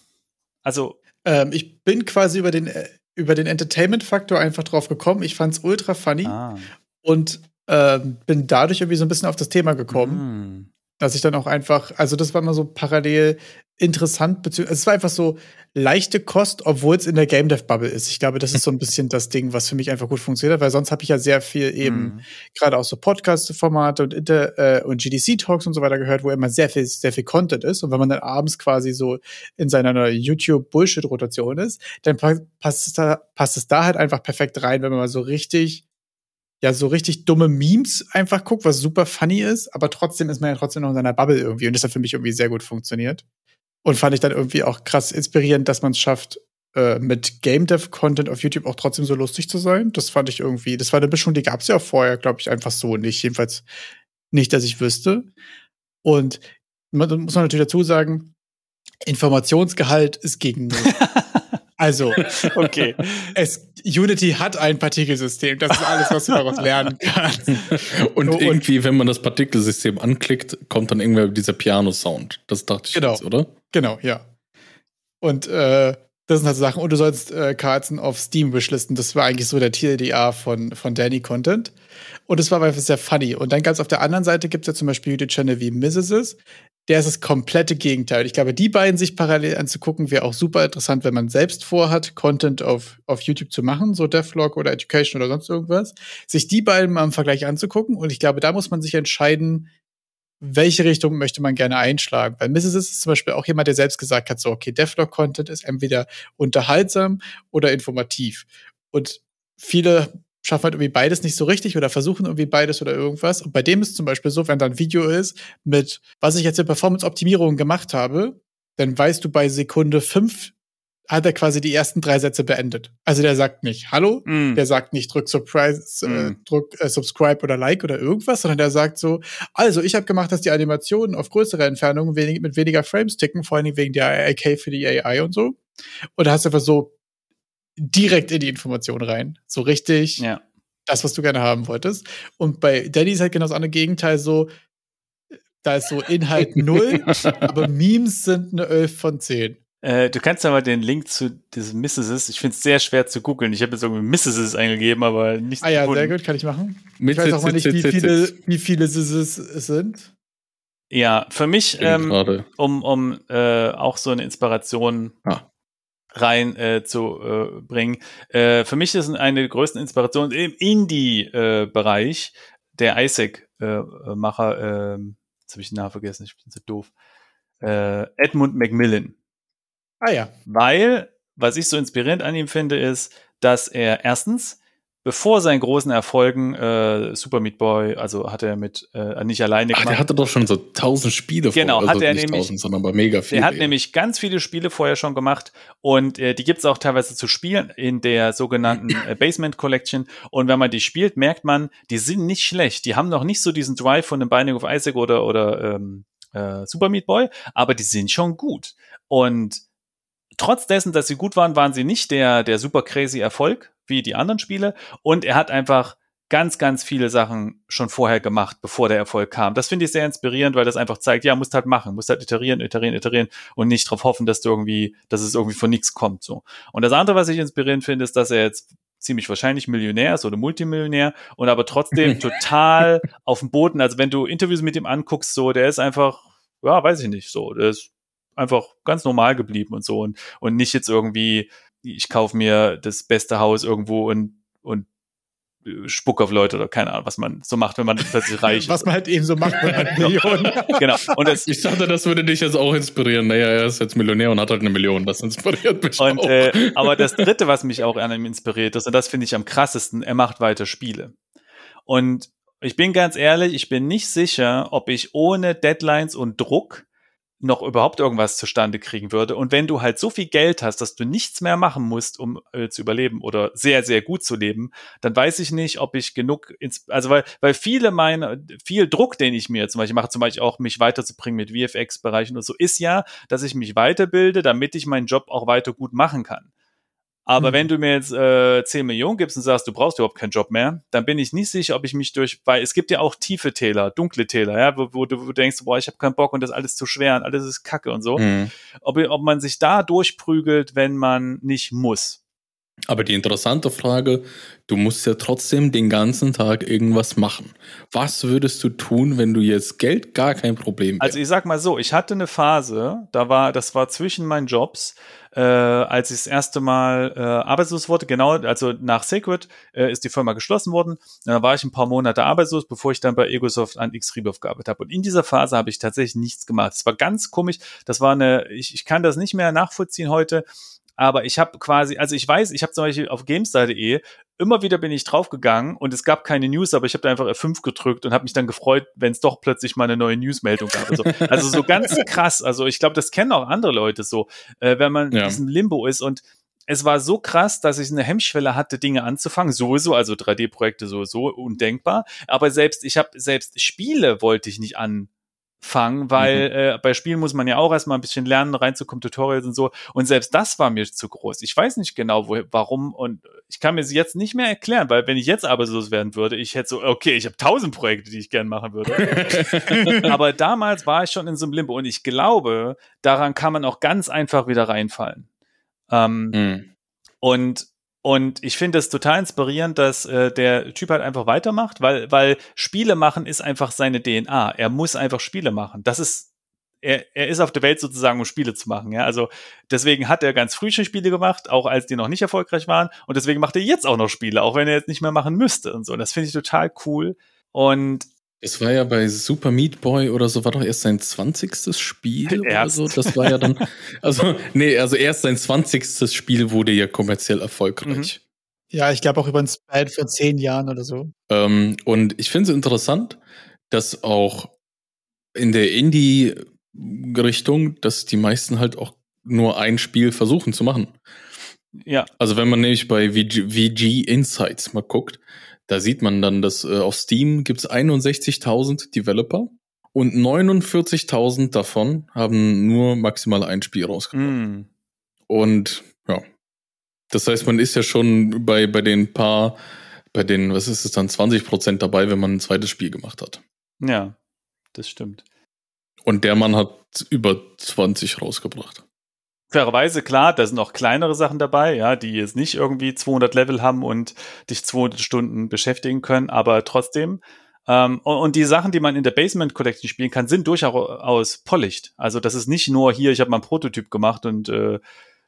Speaker 1: Also,
Speaker 3: Ähm, ich bin quasi über den, äh, über den Entertainment-Faktor einfach drauf gekommen. Ich fand's ultra funny
Speaker 1: ah,
Speaker 3: und ähm, bin dadurch irgendwie so ein bisschen auf das Thema gekommen. Dass ich dann auch einfach, also das war mal so parallel interessant, beziehungsweise es war einfach so leichte Kost, obwohl es in der Game Dev Bubble ist. Ich glaube, das ist so ein bisschen das Ding, was für mich einfach gut funktioniert hat, weil sonst habe ich ja sehr viel eben
Speaker 1: Hm.
Speaker 3: gerade auch so Podcast-Formate und, Inter äh, und GDC-Talks und so weiter gehört, wo immer sehr viel, sehr viel Content ist. Und wenn man dann abends quasi so in seiner YouTube-Bullshit-Rotation ist, dann pa passt, es da, passt es da halt einfach perfekt rein, wenn man mal so richtig, ja, so richtig dumme Memes einfach guckt, was super funny ist, aber trotzdem ist man ja trotzdem noch in seiner Bubble irgendwie. Und das hat für mich irgendwie sehr gut funktioniert. Und fand ich dann irgendwie auch krass inspirierend, dass man es schafft, äh, mit Game Dev Content auf YouTube auch trotzdem so lustig zu sein. Das fand ich irgendwie, das war eine Mischung, die gab es ja auch vorher, glaube ich, einfach so nicht. Jedenfalls nicht, dass ich wüsste. Und man, muss man natürlich dazu sagen, Informationsgehalt ist gegen null. also,
Speaker 1: Okay.
Speaker 3: es, Unity hat ein Partikelsystem. Das ist alles, was du daraus lernen kannst.
Speaker 2: und
Speaker 3: und-
Speaker 2: irgendwie, wenn man das Partikelsystem anklickt, kommt dann irgendwer dieser Piano-Sound. Das dachte ich
Speaker 3: Genau.
Speaker 2: jetzt, oder?
Speaker 3: Genau, ja. Und äh, das sind halt so Sachen. Und du sollst äh, Carlson auf Steam wishlisten. Das war eigentlich so der TLDA von, von Danny Content. Und es war einfach sehr funny. Und dann ganz auf der anderen Seite gibt es ja zum Beispiel YouTube-Channel wie Mrs. Der ist das komplette Gegenteil. Ich glaube, die beiden sich parallel anzugucken, wäre auch super interessant, wenn man selbst vorhat, Content auf, auf YouTube zu machen, so Devlog oder Education oder sonst irgendwas. Sich die beiden mal im Vergleich anzugucken. Und ich glaube, da muss man sich entscheiden, welche Richtung möchte man gerne einschlagen? Weil Mrs. ist zum Beispiel auch jemand, der selbst gesagt hat, so, okay, Devlog-Content ist entweder unterhaltsam oder informativ. Und viele schaffen halt irgendwie beides nicht so richtig oder versuchen irgendwie beides oder irgendwas. Und bei dem ist zum Beispiel so, wenn da ein Video ist mit, was ich jetzt in Performance-Optimierung gemacht habe, dann weißt du bei Sekunde fünf hat er quasi die ersten drei Sätze beendet. Also der sagt nicht Hallo,
Speaker 1: Hm.
Speaker 3: der sagt nicht drück Surprise, äh,
Speaker 1: Mm.
Speaker 3: drück äh, Subscribe oder Like oder irgendwas, sondern der sagt so, also ich habe gemacht, dass die Animationen auf größere Entfernungen wenig, mit weniger Frames ticken, vor allen Dingen wegen der AK für die AI und so. Und da hast du einfach so direkt in die Information rein. So richtig
Speaker 1: Ja.
Speaker 3: das, was du gerne haben wolltest. Und bei Daddy ist halt genau das andere Gegenteil so, da ist so Inhalt null, aber Memes sind eine 11 von 10.
Speaker 1: Äh, du kannst ja mal den Link zu diesem Mrs. Ich finde es sehr schwer zu googeln. Ich habe jetzt irgendwie Mrs. eingegeben, aber nicht
Speaker 3: Ah ja, sehr gut, kann ich machen.
Speaker 2: Mit
Speaker 3: Ich weiß auch mal nicht, wie viele, wie viele Sisses es sind.
Speaker 1: Ja, für mich, ähm,
Speaker 2: gerade.
Speaker 1: um, um äh, auch so eine Inspiration
Speaker 2: Ah.
Speaker 1: Rein äh, zu äh, bringen. Äh, für mich ist eine der größten Inspirationen im Indie-Bereich der Isaac-Macher, ähm, jetzt habe ich den Namen vergessen, ich bin so doof, äh, Edmund Macmillan.
Speaker 3: Ah ja.
Speaker 1: Weil, was ich so inspirierend an ihm finde, ist, dass er erstens, bevor seinen großen Erfolgen, äh, Super Meat Boy, also hat er mit, äh, nicht alleine
Speaker 2: Ach,
Speaker 1: gemacht.
Speaker 2: der hatte doch schon so tausend Spiele
Speaker 1: Genau,
Speaker 2: vor.
Speaker 1: hat er
Speaker 2: nicht
Speaker 1: nämlich-
Speaker 2: tausend, sondern aber mega viele.
Speaker 1: Der hat
Speaker 2: ja.
Speaker 1: nämlich ganz viele Spiele vorher schon gemacht und äh, die gibt's auch teilweise zu spielen in der sogenannten äh, Basement Collection. Und wenn man die spielt, merkt man, die sind nicht schlecht. Die haben noch nicht so diesen Drive von dem Binding of Isaac oder, oder ähm, äh, Super Meat Boy, aber die sind schon gut. Und trotz dessen, dass sie gut waren, waren sie nicht der, der super crazy Erfolg wie die anderen Spiele. Und er hat einfach ganz, ganz viele Sachen schon vorher gemacht, bevor der Erfolg kam. Das finde ich sehr inspirierend, weil das einfach zeigt, ja, musst halt machen, musst halt iterieren, iterieren, iterieren und nicht darauf hoffen, dass du irgendwie, dass es irgendwie von nichts kommt, so. Und das andere, was ich inspirierend finde, ist, dass er jetzt ziemlich wahrscheinlich Millionär ist oder Multimillionär und aber trotzdem total auf dem Boden. Also wenn du Interviews mit ihm anguckst, so, der ist einfach, ja, weiß ich nicht, so, der ist einfach ganz normal geblieben und so und, und nicht jetzt irgendwie, ich kaufe mir das beste Haus irgendwo und, und Spuck auf Leute oder keine Ahnung, was man so macht, wenn man plötzlich reich ist.
Speaker 3: Was man halt eben so macht, wenn man Millionen.
Speaker 2: genau. Und das, ich dachte, das würde dich jetzt auch inspirieren. Naja, er ist jetzt Millionär und hat halt eine Million. Das inspiriert mich
Speaker 1: und,
Speaker 2: auch.
Speaker 1: Äh, aber das Dritte, was mich auch an ihm inspiriert ist, und das finde ich am krassesten, er macht weiter Spiele. Und ich bin ganz ehrlich, ich bin nicht sicher, ob ich ohne Deadlines und Druck noch überhaupt irgendwas zustande kriegen würde. Und wenn du halt so viel Geld hast, dass du nichts mehr machen musst, um äh, zu überleben oder sehr, sehr gut zu leben, dann weiß ich nicht, ob ich genug, ins, also weil, weil viele meine, viel Druck, den ich mir zum Beispiel mache, zum Beispiel auch mich weiterzubringen mit VFX-Bereichen und so, ist ja, dass ich mich weiterbilde, damit ich meinen Job auch weiter gut machen kann. Aber mhm. wenn du mir jetzt äh, 10 Millionen gibst und sagst, du brauchst überhaupt keinen Job mehr, dann bin ich nicht sicher, ob ich mich durch, weil es gibt ja auch tiefe Täler, dunkle Täler, ja, wo, wo, du, denkst, boah, ich habe keinen Bock und das ist alles zu schwer und alles ist Kacke und so. Mhm. Ob, ob man sich da durchprügelt, wenn man nicht muss.
Speaker 2: Aber die interessante Frage, du musst ja trotzdem den ganzen Tag irgendwas machen. Was würdest du tun, wenn du jetzt Geld gar kein Problem
Speaker 1: wäre? Also ich sag mal so, ich hatte eine Phase, da war, das war zwischen meinen Jobs, äh, als ich das erste Mal äh, arbeitslos wurde, genau, also nach Sacred äh, ist die Firma geschlossen worden. Da war ich ein paar Monate arbeitslos, bevor ich dann bei Egosoft an X-Rebirth gearbeitet habe. Und in dieser Phase habe ich tatsächlich nichts gemacht. Das war ganz komisch. Das war eine, ich, ich kann das nicht mehr nachvollziehen heute aber ich habe quasi, also ich weiß, ich habe zum Beispiel auf GameStar.de immer wieder bin ich draufgegangen und es gab keine News, aber ich habe da einfach F5 gedrückt und habe mich dann gefreut, wenn es doch plötzlich mal eine neue Newsmeldung gab. Also, also so ganz krass. Also ich glaube, das kennen auch andere Leute so, äh, wenn man ja. in diesem Limbo ist und es war so krass, dass ich eine Hemmschwelle hatte, Dinge anzufangen. Sowieso, also 3D-Projekte sowieso undenkbar. Aber selbst, ich habe selbst Spiele wollte ich nicht an fangen, weil mhm. äh, bei Spielen muss man ja auch erstmal ein bisschen lernen, reinzukommen, Tutorials und so. Und selbst das war mir zu groß. Ich weiß nicht genau, wo, warum und ich kann mir sie jetzt nicht mehr erklären, weil wenn ich jetzt arbeitslos werden würde, ich hätte so, okay, ich habe tausend Projekte, die ich gern machen würde. Aber damals war ich schon in so einem Limbo und ich glaube, daran kann man auch ganz einfach wieder reinfallen. Ähm, mhm. Und und ich finde es total inspirierend, dass äh, der Typ halt einfach weitermacht, weil, weil Spiele machen ist einfach seine DNA. Er muss einfach Spiele machen. Das ist, er, er ist auf der Welt sozusagen, um Spiele zu machen. Ja? Also deswegen hat er ganz früh schon Spiele gemacht, auch als die noch nicht erfolgreich waren. Und deswegen macht er jetzt auch noch Spiele, auch wenn er jetzt nicht mehr machen müsste und so. Das finde ich total cool. Und
Speaker 2: es war ja bei Super Meat Boy oder so, war doch erst sein 20. Spiel erst. oder so. Das war ja dann, also, nee, also erst sein 20. Spiel wurde ja kommerziell erfolgreich. Mhm.
Speaker 3: Ja, ich glaube auch über ein Span von zehn Jahren oder so.
Speaker 2: Ähm, und ich finde es interessant, dass auch in der Indie-Richtung, dass die meisten halt auch nur ein Spiel versuchen zu machen. Ja. Also wenn man nämlich bei VG, VG Insights mal guckt, da sieht man dann, dass äh, auf Steam gibt es 61.000 Developer und 49.000 davon haben nur maximal ein Spiel rausgebracht. Mm. Und ja, das heißt, man ist ja schon bei, bei den paar, bei den, was ist es dann, 20 Prozent dabei, wenn man ein zweites Spiel gemacht hat.
Speaker 1: Ja, das stimmt.
Speaker 2: Und der Mann hat über 20 rausgebracht
Speaker 1: fairerweise klar, da sind auch kleinere Sachen dabei, ja, die jetzt nicht irgendwie 200 Level haben und dich 200 Stunden beschäftigen können, aber trotzdem. Ähm, und, die Sachen, die man in der Basement Collection spielen kann, sind durchaus polished. Also das ist nicht nur hier, ich habe mal einen Prototyp gemacht und äh,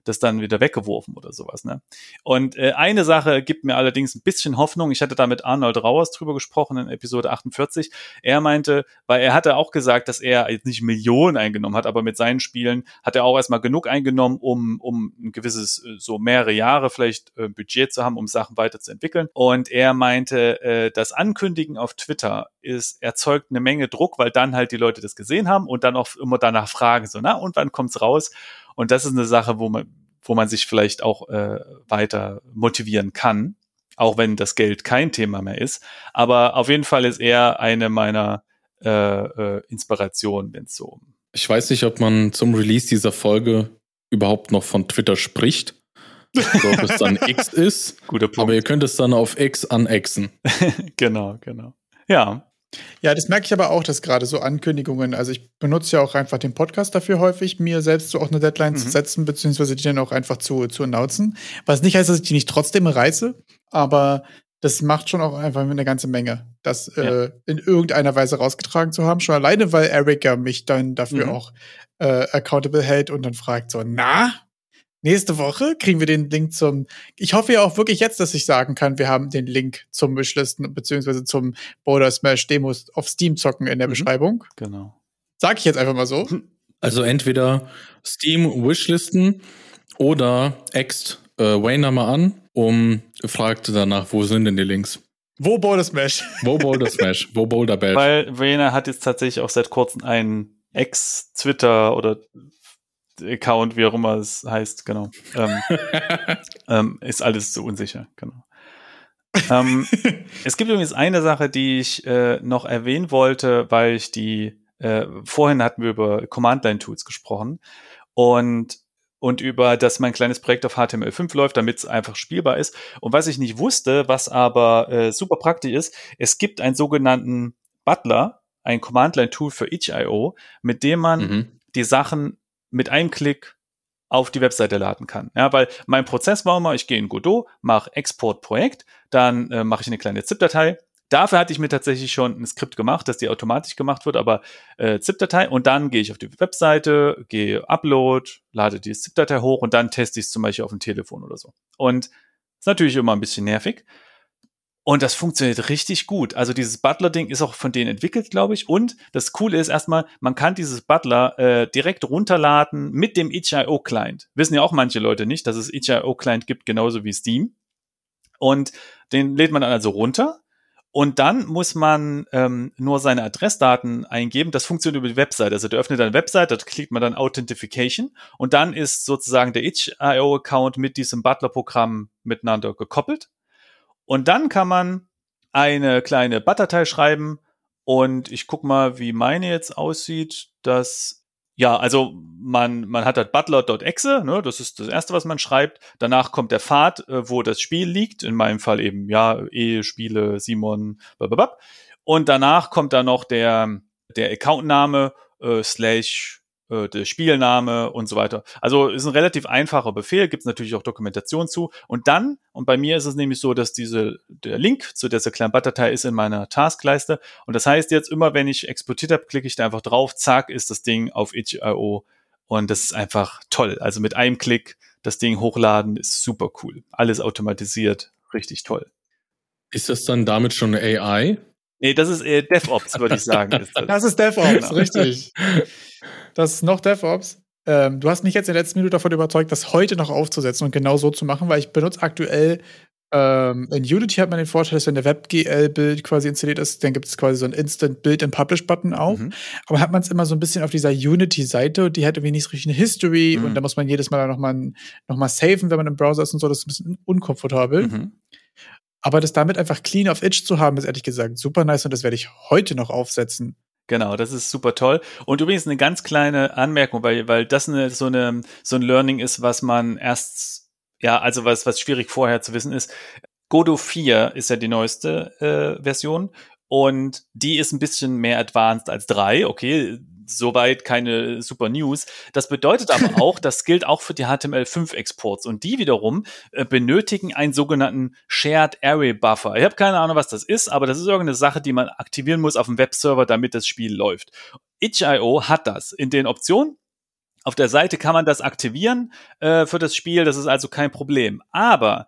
Speaker 1: das dann wieder weggeworfen oder sowas. Ne? Und äh, eine Sache gibt mir allerdings ein bisschen Hoffnung. Ich hatte da mit Arnold Rauers drüber gesprochen in Episode 48. Er meinte, weil er hatte auch gesagt, dass er jetzt nicht Millionen eingenommen hat, aber mit seinen Spielen hat er auch erstmal genug eingenommen, um, um ein gewisses, äh, so mehrere Jahre vielleicht äh, Budget zu haben, um Sachen weiterzuentwickeln. Und er meinte, äh, das Ankündigen auf Twitter ist, erzeugt eine Menge Druck, weil dann halt die Leute das gesehen haben und dann auch immer danach fragen, so, na, und wann kommt's raus? Und das ist eine Sache, wo man, wo man sich vielleicht auch äh, weiter motivieren kann, auch wenn das Geld kein Thema mehr ist. Aber auf jeden Fall ist er eine meiner äh, äh, Inspirationen, wenn es so.
Speaker 2: Ich weiß nicht, ob man zum Release dieser Folge überhaupt noch von Twitter spricht. so, ob es dann X ist.
Speaker 1: Guter Punkt.
Speaker 2: Aber ihr könnt es dann auf X anexen.
Speaker 1: genau, genau. Ja.
Speaker 3: Ja, das merke ich aber auch, dass gerade so Ankündigungen, also ich benutze ja auch einfach den Podcast dafür häufig, mir selbst so auch eine Deadline
Speaker 1: Mhm.
Speaker 3: zu setzen, beziehungsweise die dann auch einfach zu, zu announcen. Was nicht heißt, dass ich die nicht trotzdem reiße, aber das macht schon auch einfach eine ganze Menge, das äh, in irgendeiner Weise rausgetragen zu haben. Schon alleine, weil Eric ja mich dann dafür
Speaker 1: Mhm.
Speaker 3: auch äh, accountable hält und dann fragt so, na, nächste Woche kriegen wir den Link zum. Ich hoffe ja auch wirklich jetzt, dass ich sagen kann, wir haben den Link zum Wishlisten beziehungsweise zum Border Smash Demos auf Steam zocken in der
Speaker 1: Mhm.
Speaker 3: Beschreibung.
Speaker 1: Genau.
Speaker 3: Sag ich jetzt einfach mal so.
Speaker 2: Also entweder Steam Wishlisten oder Ext äh, Wayne mal an, um fragt danach, wo sind denn die Links?
Speaker 3: Wo Border Smash?
Speaker 2: Wo Boulder Smash? Wo Boulder Bash?
Speaker 1: Weil Vena hat jetzt tatsächlich auch seit kurzem einen Ex-Twitter oder Account, wie auch immer es heißt, genau. Ähm, ähm, ist alles so unsicher, genau. ähm, es gibt übrigens eine Sache, die ich äh, noch erwähnen wollte, weil ich die, äh, vorhin hatten wir über Command-Line-Tools gesprochen und, und über, dass mein kleines Projekt auf HTML5 läuft, damit es einfach spielbar ist. Und was ich nicht wusste, was aber äh, super praktisch ist, es gibt einen sogenannten Butler, ein Command-Line-Tool für itch.io, mit dem man
Speaker 2: Mhm.
Speaker 1: die Sachen mit einem Klick auf die Webseite laden kann. Ja, weil mein Prozess war immer, ich gehe in Godot, mache Export Projekt, dann äh, mache ich eine kleine ZIP-Datei. Dafür hatte ich mir tatsächlich schon ein Skript gemacht, dass die automatisch gemacht wird, aber äh, ZIP-Datei und dann gehe ich auf die Webseite, gehe Upload, lade die ZIP-Datei hoch und dann teste ich es zum Beispiel auf dem Telefon oder so. Und ist natürlich immer ein bisschen nervig. Und das funktioniert richtig gut. Also dieses Butler-Ding ist auch von denen entwickelt, glaube ich. Und das Coole ist erstmal, man kann dieses Butler äh, direkt runterladen mit dem itch.io-Client. Wissen ja auch manche Leute nicht, dass es itch.io-Client gibt, genauso wie Steam. Und den lädt man dann also runter. Und dann muss man ähm, nur seine Adressdaten eingeben. Das funktioniert über die Website. Also der öffnet eine Website, da klickt man dann Authentification und dann ist sozusagen der itch.io-Account mit diesem Butler-Programm miteinander gekoppelt. Und dann kann man eine kleine Bat-Datei schreiben und ich guck mal, wie meine jetzt aussieht. Das ja, also man, man hat halt butler.exe, ne, das ist das erste, was man schreibt. Danach kommt der Pfad, äh, wo das Spiel liegt. In meinem Fall eben, ja, E, Spiele, Simon, blablabla. Und danach kommt dann noch der, der Accountname, äh, slash, äh, der Spielname und so weiter. Also ist ein relativ einfacher Befehl, gibt es natürlich auch Dokumentation zu. Und dann, und bei mir ist es nämlich so, dass diese, der Link zu dieser kleinen Bat-Datei ist in meiner Taskleiste. Und das heißt jetzt immer, wenn ich exportiert habe, klicke ich da einfach drauf, zack, ist das Ding auf itch.io. Und das ist einfach toll. Also mit einem Klick das Ding hochladen ist super cool. Alles automatisiert, richtig toll.
Speaker 2: Ist das dann damit schon AI?
Speaker 1: Nee, das ist eher DevOps, würde ich sagen. Ist das.
Speaker 3: Das ist DevOps,
Speaker 1: Genau.
Speaker 3: richtig. Das ist noch DevOps. Ähm, du hast mich jetzt in der letzten Minute davon überzeugt, das heute noch aufzusetzen und genau so zu machen, weil ich benutze aktuell ähm, in Unity hat man den Vorteil, dass wenn der WebGL-Bild quasi installiert ist, dann gibt es quasi so einen Instant Build and Publish-Button auch.
Speaker 1: Mhm.
Speaker 3: Aber hat man es immer so ein bisschen auf dieser Unity-Seite und die hat irgendwie nicht so richtig eine History
Speaker 1: Mhm.
Speaker 3: und da muss man jedes Mal nochmal noch mal saven, wenn man im Browser ist und so. Das ist ein bisschen unkomfortabel.
Speaker 1: Mhm.
Speaker 3: Aber das damit einfach clean auf Itch zu haben, ist ehrlich gesagt super nice und das werde ich heute noch aufsetzen.
Speaker 1: Genau, das ist super toll. Und übrigens eine ganz kleine Anmerkung, weil, weil das eine, so, eine, so ein Learning ist, was man erst, ja, also was, was schwierig vorher zu wissen ist. Godot 4 ist ja die neueste äh, Version und die ist ein bisschen mehr advanced als 3. Okay, soweit keine super News. Das bedeutet aber auch, das gilt auch für die HTML5-Exports und die wiederum äh, benötigen einen sogenannten Shared Array Buffer. Ich habe keine Ahnung, was das ist, aber das ist irgendeine Sache, die man aktivieren muss auf dem Webserver, damit das Spiel läuft. Itch.io hat das in den Optionen. Auf der Seite kann man das aktivieren äh, für das Spiel, das ist also kein Problem. Aber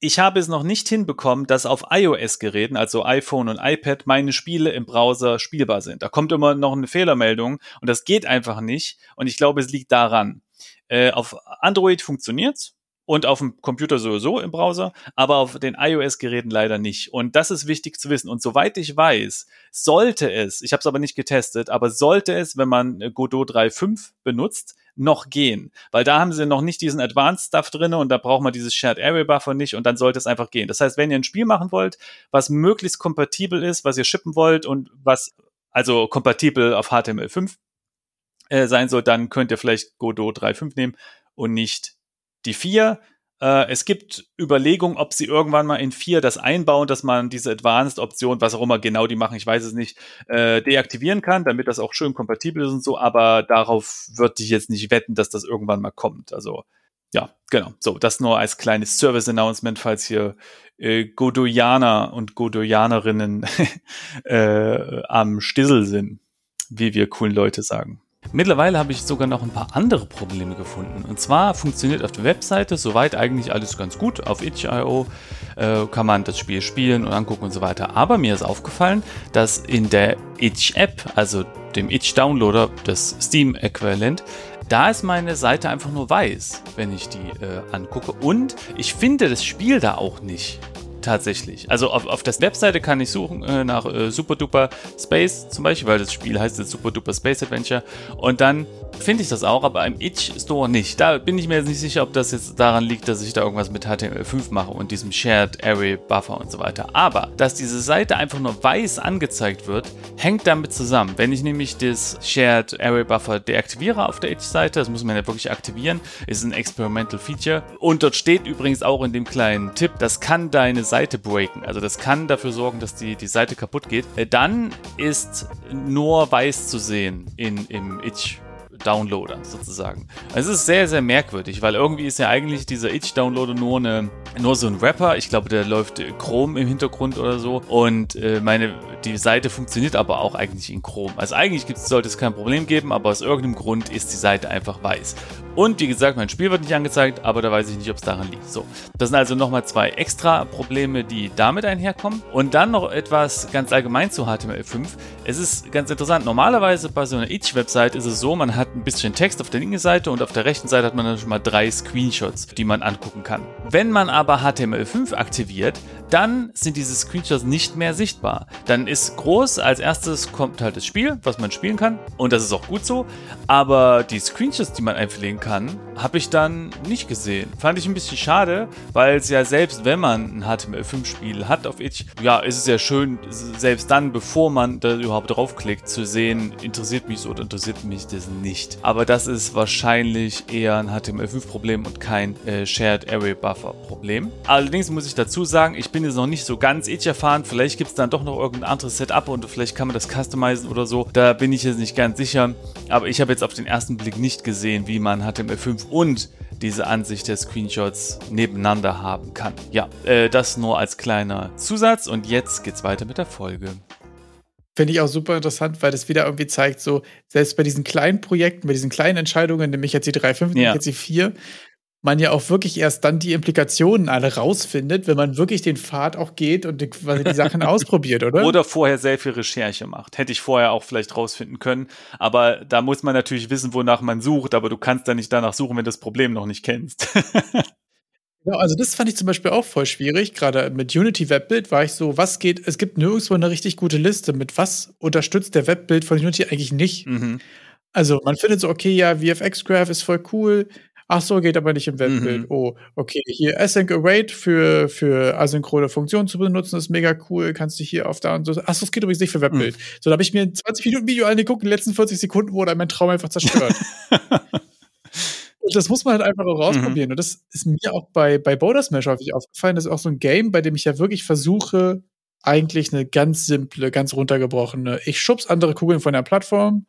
Speaker 1: ich habe es noch nicht hinbekommen, dass auf iOS-Geräten, also iPhone und iPad, meine Spiele im Browser spielbar sind. Da kommt immer noch eine Fehlermeldung und das geht einfach nicht. Und ich glaube, es liegt daran. Äh, auf Android funktioniert's und auf dem Computer sowieso im Browser, aber auf den iOS-Geräten leider nicht. Und das ist wichtig zu wissen. Und soweit ich weiß, sollte es, ich habe es aber nicht getestet, aber sollte es, wenn man äh, Godot 3.5 benutzt, noch gehen. Weil da haben sie noch nicht diesen Advanced Stuff drin und da braucht man dieses Shared Array Buffer nicht und dann sollte es einfach gehen. Das heißt, wenn ihr ein Spiel machen wollt, was möglichst kompatibel ist, was ihr shippen wollt und was also kompatibel auf HTML5 äh, sein soll, dann könnt ihr vielleicht Godot 3.5 nehmen und nicht die 4. Äh, es gibt Überlegungen, ob sie irgendwann mal in 4 das einbauen, dass man diese Advanced-Option, was auch immer genau die machen, ich weiß es nicht, äh, deaktivieren kann, damit das auch schön kompatibel ist und so, aber darauf würde ich jetzt nicht wetten, dass das irgendwann mal kommt. Also ja, genau. So, das nur als kleines Service-Announcement, falls hier äh, Godoyaner und Godoyanerinnen äh, am Stissel sind, wie wir coolen Leute sagen. Mittlerweile habe ich sogar noch ein paar andere Probleme gefunden. Und zwar funktioniert auf der Webseite soweit eigentlich alles ganz gut. Auf itch.io äh, kann man das Spiel spielen und angucken und so weiter. Aber mir ist aufgefallen, dass in der Itch-App, also dem Itch-Downloader, das Steam-Äquivalent, da ist meine Seite einfach nur weiß, wenn ich die äh, angucke. Und ich finde das Spiel da auch nicht tatsächlich. Also auf, auf der Webseite kann ich suchen äh, nach äh, Super Duper Space zum Beispiel, weil das Spiel heißt jetzt Super Duper Space Adventure. Und dann finde ich das auch, aber im Itch Store nicht. Da bin ich mir jetzt nicht sicher, ob das jetzt daran liegt, dass ich da irgendwas mit HTML5 mache und diesem Shared Array Buffer und so weiter. Aber dass diese Seite einfach nur weiß angezeigt wird, hängt damit zusammen. Wenn ich nämlich das Shared Array Buffer deaktiviere auf der Itch-Seite, das muss man ja wirklich aktivieren, ist ein Experimental Feature. Und dort steht übrigens auch in dem kleinen Tipp, das kann deine Seite breaken. Also das kann dafür sorgen, dass die, die Seite kaputt geht. Äh, dann ist nur weiß zu sehen in, im Itch Downloader sozusagen. Es ist sehr, sehr merkwürdig, weil irgendwie ist ja eigentlich dieser Itch-Downloader nur, nur so ein Wrapper. Ich glaube, der läuft Chrome im Hintergrund oder so. Und äh, meine, die Seite funktioniert aber auch eigentlich in Chrome. Also eigentlich sollte es kein Problem geben, aber aus irgendeinem Grund ist die Seite einfach weiß. Und wie gesagt, mein Spiel wird nicht angezeigt, aber da weiß ich nicht, ob es daran liegt. So, das sind also nochmal zwei extra Probleme, die damit einherkommen. Und dann noch etwas ganz allgemein zu HTML5. Es ist ganz interessant. Normalerweise bei so einer Itch-Website ist es so, man hat ein bisschen Text auf der linken Seite und auf der rechten Seite hat man dann schon mal drei Screenshots, die man angucken kann. Wenn man aber HTML5 aktiviert, dann sind diese Screenshots nicht mehr sichtbar. Dann ist groß, als erstes kommt halt das Spiel, was man spielen kann. Und das ist auch gut so. Aber die Screenshots, die man einpflegen kann, habe ich dann nicht gesehen. Fand ich ein bisschen schade, weil es ja selbst, wenn man ein HTML5-Spiel hat auf Itch, ja, ist es ja schön, selbst dann, bevor man da überhaupt draufklickt, zu sehen, interessiert mich so oder interessiert mich das nicht. Aber das ist wahrscheinlich eher ein HTML5-Problem und kein äh, Shared Array Buffer Problem. Allerdings muss ich dazu sagen, ich bin jetzt noch nicht so ganz Itch erfahren. Vielleicht gibt es dann doch noch irgendein anderes Setup und vielleicht kann man das customizen oder so. Da bin ich jetzt nicht ganz sicher. Aber ich habe jetzt auf den ersten Blick nicht gesehen, wie man HTML5 und diese Ansicht der Screenshots nebeneinander haben kann. Ja, äh, das nur als kleiner Zusatz und jetzt geht's weiter mit der Folge.
Speaker 3: Finde ich auch super interessant, weil das wieder irgendwie zeigt, so, selbst bei diesen kleinen Projekten, bei diesen kleinen Entscheidungen, nämlich jetzt die 3.5, ja. jetzt die 4, man ja auch wirklich erst dann die Implikationen alle rausfindet, wenn man wirklich den Pfad auch geht und die, die Sachen ausprobiert, oder?
Speaker 1: Oder vorher sehr viel Recherche macht. Hätte ich vorher auch vielleicht rausfinden können. Aber da muss man natürlich wissen, wonach man sucht, aber du kannst da nicht danach suchen, wenn du das Problem noch nicht kennst.
Speaker 3: Ja, also das fand ich zum Beispiel auch voll schwierig. Gerade mit Unity Webbild war ich so, was geht, es gibt nirgendwo eine richtig gute Liste, mit was unterstützt der Webbild von Unity eigentlich nicht. Mhm. Also man findet so, okay, ja, VFX Graph ist voll cool, Ach so, geht aber nicht im Webbild. Mhm. Oh, okay. Hier Async Await für, für asynchrone Funktionen zu benutzen, ist mega cool. Kannst du hier auf da und so. Ach so, es geht übrigens nicht für Webbild. Mhm. So, da habe ich mir ein 20 Minuten Video angeguckt, in den letzten 40 Sekunden wurde mein Traum einfach zerstört. und das muss man halt einfach auch rausprobieren. Mhm. Und das ist mir auch bei, bei Border Smash häufig aufgefallen. Das ist auch so ein Game, bei dem ich ja wirklich versuche, eigentlich eine ganz simple, ganz runtergebrochene, ich schubs andere Kugeln von der Plattform,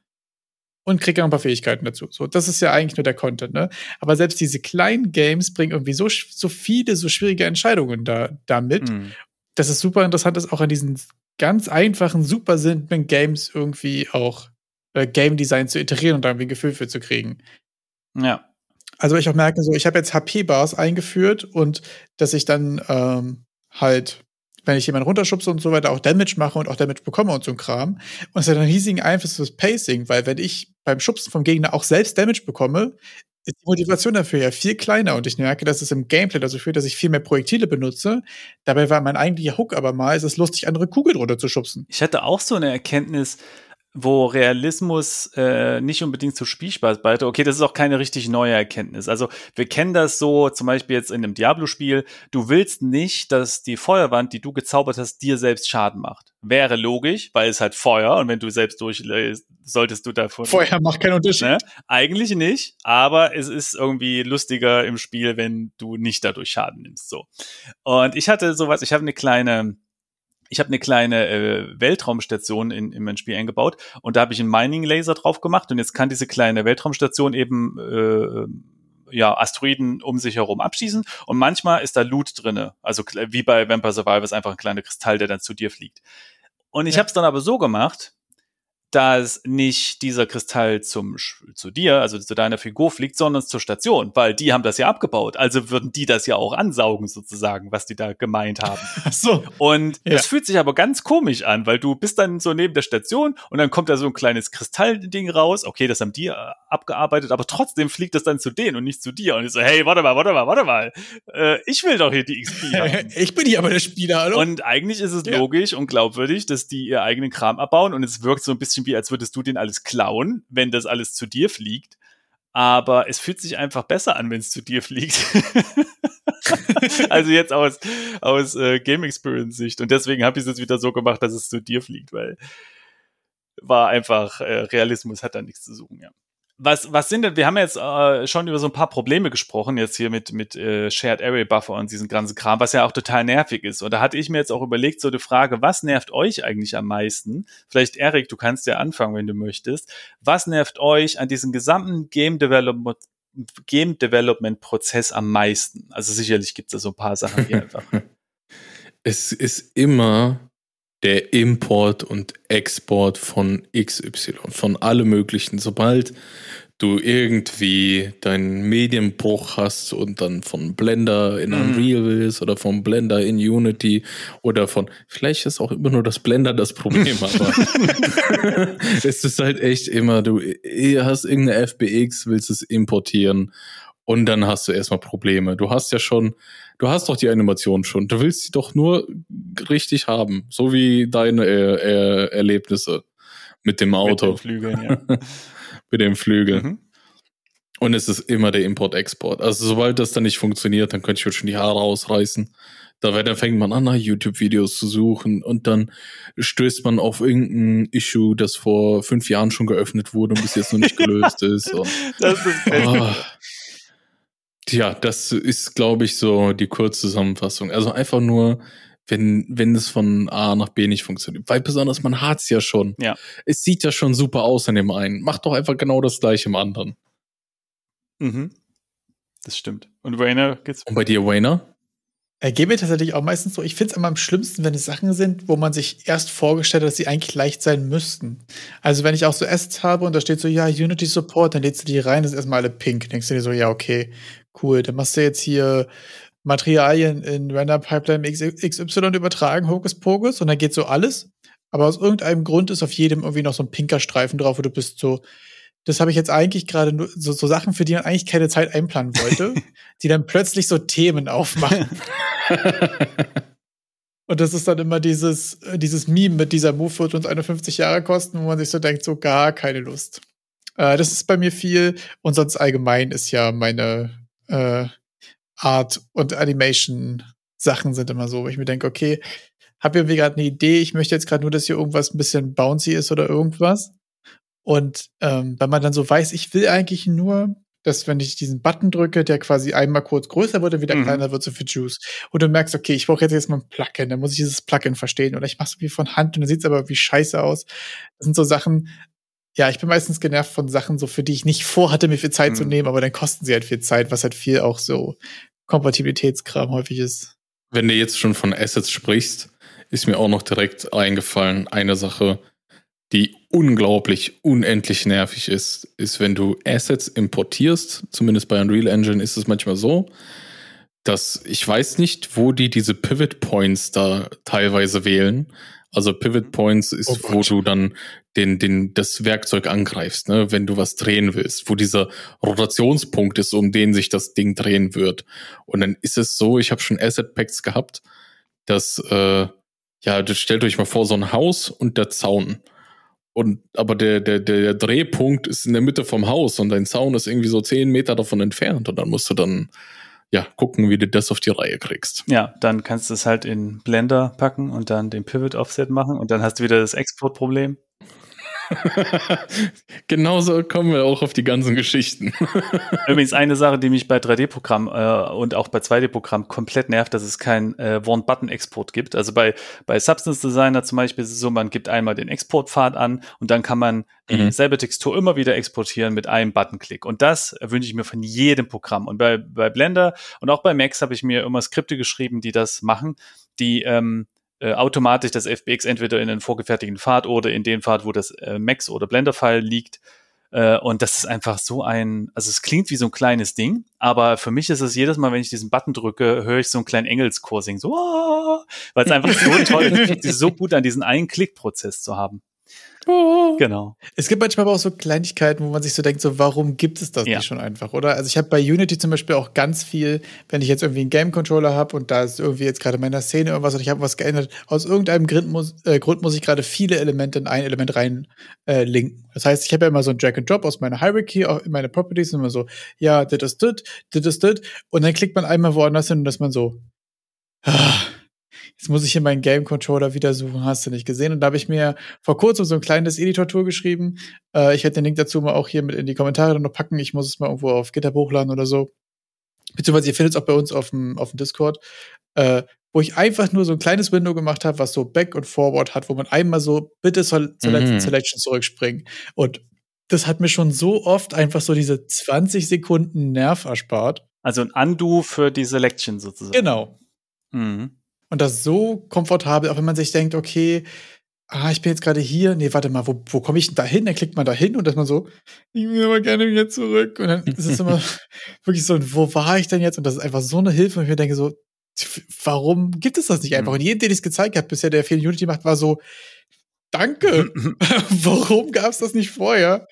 Speaker 3: und kriege noch ein paar Fähigkeiten dazu. So, das ist ja eigentlich nur der Content, ne? Aber selbst diese kleinen Games bringen irgendwie so, so viele, so schwierige Entscheidungen da, damit, mhm. dass es super interessant ist, auch an diesen ganz einfachen, super simplen Games irgendwie auch äh, Game Design zu iterieren und da irgendwie ein Gefühl für zu kriegen.
Speaker 1: Ja.
Speaker 3: Also ich auch merke, so, ich habe jetzt HP-Bars eingeführt und dass ich dann ähm, halt wenn ich jemanden runterschubse und so weiter, auch Damage mache und auch Damage bekomme und so ein Kram. Und es hat einen riesigen Einfluss fürs Pacing, weil wenn ich beim Schubsen vom Gegner auch selbst Damage bekomme, ist die Motivation dafür ja viel kleiner und ich merke, dass es im Gameplay dazu führt, dass ich viel mehr Projektile benutze. Dabei war mein eigentlicher Hook aber mal, ist es lustig, andere Kugeln runterzuschubsen.
Speaker 1: Ich hatte auch so eine Erkenntnis, wo Realismus äh, nicht unbedingt zu Spielspaß beiträgt. Okay, das ist auch keine richtig neue Erkenntnis. Also wir kennen das so, zum Beispiel jetzt in einem Diablo-Spiel, du willst nicht, dass die Feuerwand, die du gezaubert hast, dir selbst Schaden macht. Wäre logisch, weil es halt Feuer und wenn du selbst durchlässt, solltest du davon.
Speaker 3: Feuer macht keinen Unterschied. Ne?
Speaker 1: Eigentlich nicht, aber es ist irgendwie lustiger im Spiel, wenn du nicht dadurch Schaden nimmst. So. Und ich hatte sowas, ich habe eine kleine ich habe eine kleine äh, Weltraumstation in, in mein Spiel eingebaut und da habe ich einen Mining-Laser drauf gemacht und jetzt kann diese kleine Weltraumstation eben äh, ja, Asteroiden um sich herum abschießen und manchmal ist da Loot drinne, also wie bei Vampire Survivors einfach ein kleiner Kristall, der dann zu dir fliegt. Und ich ja. habe es dann aber so gemacht, dass nicht dieser Kristall zum, zu dir, also zu deiner Figur fliegt, sondern zur Station, weil die haben das ja abgebaut. Also würden die das ja auch ansaugen, sozusagen, was die da gemeint haben.
Speaker 3: So.
Speaker 1: Und es fühlt sich aber ganz komisch an, weil du bist dann so neben der Station und dann kommt da so ein kleines Kristallding raus. Okay, das haben die äh, abgearbeitet, aber trotzdem fliegt das dann zu denen und nicht zu dir. Und ich so, hey, warte mal, warte mal, warte mal. Äh, ich will doch hier die XP haben.
Speaker 3: ich bin hier aber der Spieler, hallo?
Speaker 1: Und eigentlich ist es ja. logisch und glaubwürdig, dass die ihr eigenen Kram abbauen und es wirkt so ein bisschen bisschen wie, als würdest du den alles klauen, wenn das alles zu dir fliegt. Aber es fühlt sich einfach besser an, wenn es zu dir fliegt. also jetzt aus, aus äh, Game Experience Sicht. Und deswegen habe ich es jetzt wieder so gemacht, dass es zu dir fliegt, weil war einfach, äh, Realismus hat da nichts zu suchen, ja was, was sind denn, wir haben jetzt äh, schon über so ein paar Probleme gesprochen, jetzt hier mit, mit äh, Shared Array Buffer und diesem ganzen Kram, was ja auch total nervig ist. Und da hatte ich mir jetzt auch überlegt, so die Frage, was nervt euch eigentlich am meisten? Vielleicht, Erik, du kannst ja anfangen, wenn du möchtest. Was nervt euch an diesem gesamten Game Development Game Development Prozess am meisten? Also sicherlich gibt es da so ein paar Sachen hier einfach.
Speaker 2: Es ist immer der Import und Export von XY, von allem möglichen. Sobald du irgendwie deinen Medienbruch hast und dann von Blender in mhm. Unreal willst oder von Blender in Unity oder von, vielleicht ist auch immer nur das Blender das Problem, aber es ist halt echt immer, du hast irgendeine FBX, willst es importieren und dann hast du erstmal Probleme. Du hast ja schon, du hast doch die Animation schon. Du willst sie doch nur richtig haben, so wie deine äh, äh, Erlebnisse mit dem Auto.
Speaker 1: Mit den Flügeln, ja.
Speaker 2: mit dem Flügel. Mhm. Und es ist immer der Import-Export. Also sobald das dann nicht funktioniert, dann könnte ich mir schon die Haare ausreißen. Da, dann fängt man an, nach YouTube-Videos zu suchen und dann stößt man auf irgendein Issue, das vor fünf Jahren schon geöffnet wurde und bis jetzt noch nicht gelöst ist. Und,
Speaker 1: das ist oh,
Speaker 2: ja, das ist, glaube ich, so die Kurzzusammenfassung. Also einfach nur, wenn, wenn es von A nach B nicht funktioniert. Weil besonders man hat's ja schon.
Speaker 1: Ja.
Speaker 2: Es sieht ja schon super aus in dem einen. Mach doch einfach genau das gleiche im anderen.
Speaker 1: Mhm. Das stimmt. Und Wayner geht's.
Speaker 2: Und bei dir, Wayner?
Speaker 3: Äh, geht mir tatsächlich auch meistens so. Ich finde es immer am schlimmsten, wenn es Sachen sind, wo man sich erst vorgestellt hat, dass sie eigentlich leicht sein müssten. Also wenn ich auch so Assets habe und da steht so, ja, Unity Support, dann lädst du die rein, das ist erstmal alle pink. Denkst du dir so, ja, okay, cool. Dann machst du jetzt hier Materialien in Render Pipeline XY übertragen, Hokus Pokus, und dann geht so alles. Aber aus irgendeinem Grund ist auf jedem irgendwie noch so ein pinker Streifen drauf, wo du bist so, das habe ich jetzt eigentlich gerade nur so, so Sachen, für die man eigentlich keine Zeit einplanen wollte, die dann plötzlich so Themen aufmachen. Und das ist dann immer dieses, dieses Meme mit dieser Move wird uns 51 Jahre kosten, wo man sich so denkt, so gar keine Lust. Äh, das ist bei mir viel. Und sonst allgemein ist ja meine äh, Art und Animation-Sachen sind immer so, wo ich mir denke, okay, habe irgendwie gerade eine Idee, ich möchte jetzt gerade nur, dass hier irgendwas ein bisschen bouncy ist oder irgendwas. Und ähm, wenn man dann so weiß, ich will eigentlich nur, dass wenn ich diesen Button drücke, der quasi einmal kurz größer wird und wieder mhm. kleiner wird, so für Juice. Und du merkst, okay, ich brauche jetzt jetzt mal ein Plugin, dann muss ich dieses Plugin verstehen. Oder ich mache es wie von Hand und dann sieht es aber wie scheiße aus. Das sind so Sachen, ja, ich bin meistens genervt von Sachen, so für die ich nicht vorhatte, mir viel Zeit mhm. zu nehmen, aber dann kosten sie halt viel Zeit, was halt viel auch so Kompatibilitätskram häufig ist.
Speaker 2: Wenn du jetzt schon von Assets sprichst, ist mir auch noch direkt eingefallen, eine Sache, die unglaublich unendlich nervig ist, ist, wenn du Assets importierst, zumindest bei Unreal Engine ist es manchmal so, dass ich weiß nicht, wo die diese Pivot Points da teilweise wählen. Also Pivot Points ist, oh wo du dann den, den, das Werkzeug angreifst, ne, wenn du was drehen willst, wo dieser Rotationspunkt ist, um den sich das Ding drehen wird. Und dann ist es so, ich habe schon Asset Packs gehabt, dass, äh, ja, stellt euch mal vor, so ein Haus und der Zaun. Und aber der, der, der Drehpunkt ist in der Mitte vom Haus und dein Zaun ist irgendwie so zehn Meter davon entfernt und dann musst du dann ja gucken, wie du das auf die Reihe kriegst.
Speaker 1: Ja, dann kannst du es halt in Blender packen und dann den Pivot Offset machen und dann hast du wieder das Exportproblem.
Speaker 2: Genauso kommen wir auch auf die ganzen Geschichten.
Speaker 1: Übrigens eine Sache, die mich bei 3D-Programm äh, und auch bei 2D-Programm komplett nervt, dass es keinen äh, One-Button-Export gibt. Also bei, bei Substance Designer zum Beispiel ist es so, man gibt einmal den Exportpfad an und dann kann man mhm. dieselbe Textur immer wieder exportieren mit einem Button-Klick. Und das wünsche ich mir von jedem Programm. Und bei, bei Blender und auch bei Max habe ich mir immer Skripte geschrieben, die das machen, die ähm, äh, automatisch das FBX entweder in den vorgefertigten Pfad oder in den Pfad, wo das äh, Max- oder Blender-File liegt. Äh, und das ist einfach so ein, also es klingt wie so ein kleines Ding, aber für mich ist es jedes Mal, wenn ich diesen Button drücke, höre ich so einen kleinen Engelschor singen, so, oh, weil es einfach so toll ist, so gut an diesen einen Klickprozess zu haben.
Speaker 3: Oh. Genau. Es gibt manchmal aber auch so Kleinigkeiten, wo man sich so denkt, so warum gibt es das ja. nicht schon einfach, oder? Also ich habe bei Unity zum Beispiel auch ganz viel, wenn ich jetzt irgendwie einen Game Controller habe und da ist irgendwie jetzt gerade in meiner Szene irgendwas und ich habe was geändert, aus irgendeinem Grund muss, äh, Grund muss ich gerade viele Elemente in ein Element rein äh, linken. Das heißt, ich habe ja immer so einen Drag and Drop aus meiner Hierarchy, auch in meine Properties und immer so, ja, das ist das, das ist das und dann klickt man einmal woanders hin und dass man so, ah, jetzt muss ich hier meinen Game Controller wieder suchen, hast du nicht gesehen. Und da habe ich mir vor kurzem so ein kleines Editor-Tool geschrieben. Äh, ich werde den Link dazu mal auch hier mit in die Kommentare noch packen. Ich muss es mal irgendwo auf GitHub hochladen oder so. Beziehungsweise ihr findet es auch bei uns auf dem, auf dem Discord. Äh, wo ich einfach nur so ein kleines Window gemacht habe, was so Back und Forward hat, wo man einmal so bitte zur, zur letzten mhm. Selection zurückspringen. Und das hat mir schon so oft einfach so diese 20 Sekunden Nerv erspart.
Speaker 1: Also ein Undo für die Selection sozusagen.
Speaker 3: Genau. Mhm. Und das so komfortabel, auch wenn man sich denkt, okay, ah, ich bin jetzt gerade hier, nee, warte mal, wo, wo komme ich denn da hin? Dann klickt man da hin und dass man so, ich will aber gerne wieder zurück. Und dann ist es immer wirklich so, wo war ich denn jetzt? Und das ist einfach so eine Hilfe. Und ich mir denke so, warum gibt es das nicht einfach? Mhm. Und jeden, den ich es gezeigt habe, bisher, der viel Unity macht, war so, danke. warum gab es das nicht vorher?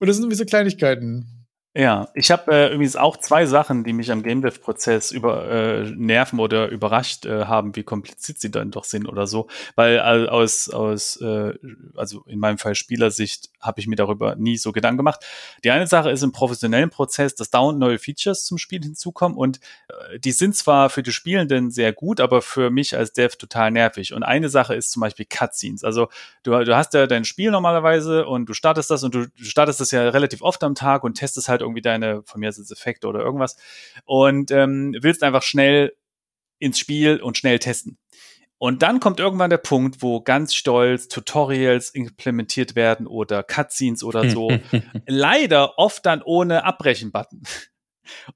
Speaker 3: Und das sind irgendwie so Kleinigkeiten.
Speaker 1: Ja, ich habe äh, übrigens auch zwei Sachen, die mich am Game Dev Prozess über äh, nerven oder überrascht äh, haben, wie kompliziert sie dann doch sind oder so, weil äh, aus aus äh, also in meinem Fall Spielersicht habe ich mir darüber nie so Gedanken gemacht. Die eine Sache ist im professionellen Prozess, dass dauernd neue Features zum Spiel hinzukommen und äh, die sind zwar für die Spielenden sehr gut, aber für mich als Dev total nervig. Und eine Sache ist zum Beispiel Cutscenes. Also du, du hast ja dein Spiel normalerweise und du startest das und du, startest das ja relativ oft am Tag und testest halt irgendwie deine, von mir sind Effekte oder irgendwas und ähm, willst einfach schnell ins Spiel und schnell testen. Und dann kommt irgendwann der Punkt, wo ganz stolz Tutorials implementiert werden oder Cutscenes oder so. Leider oft dann ohne Abbrechen-Button.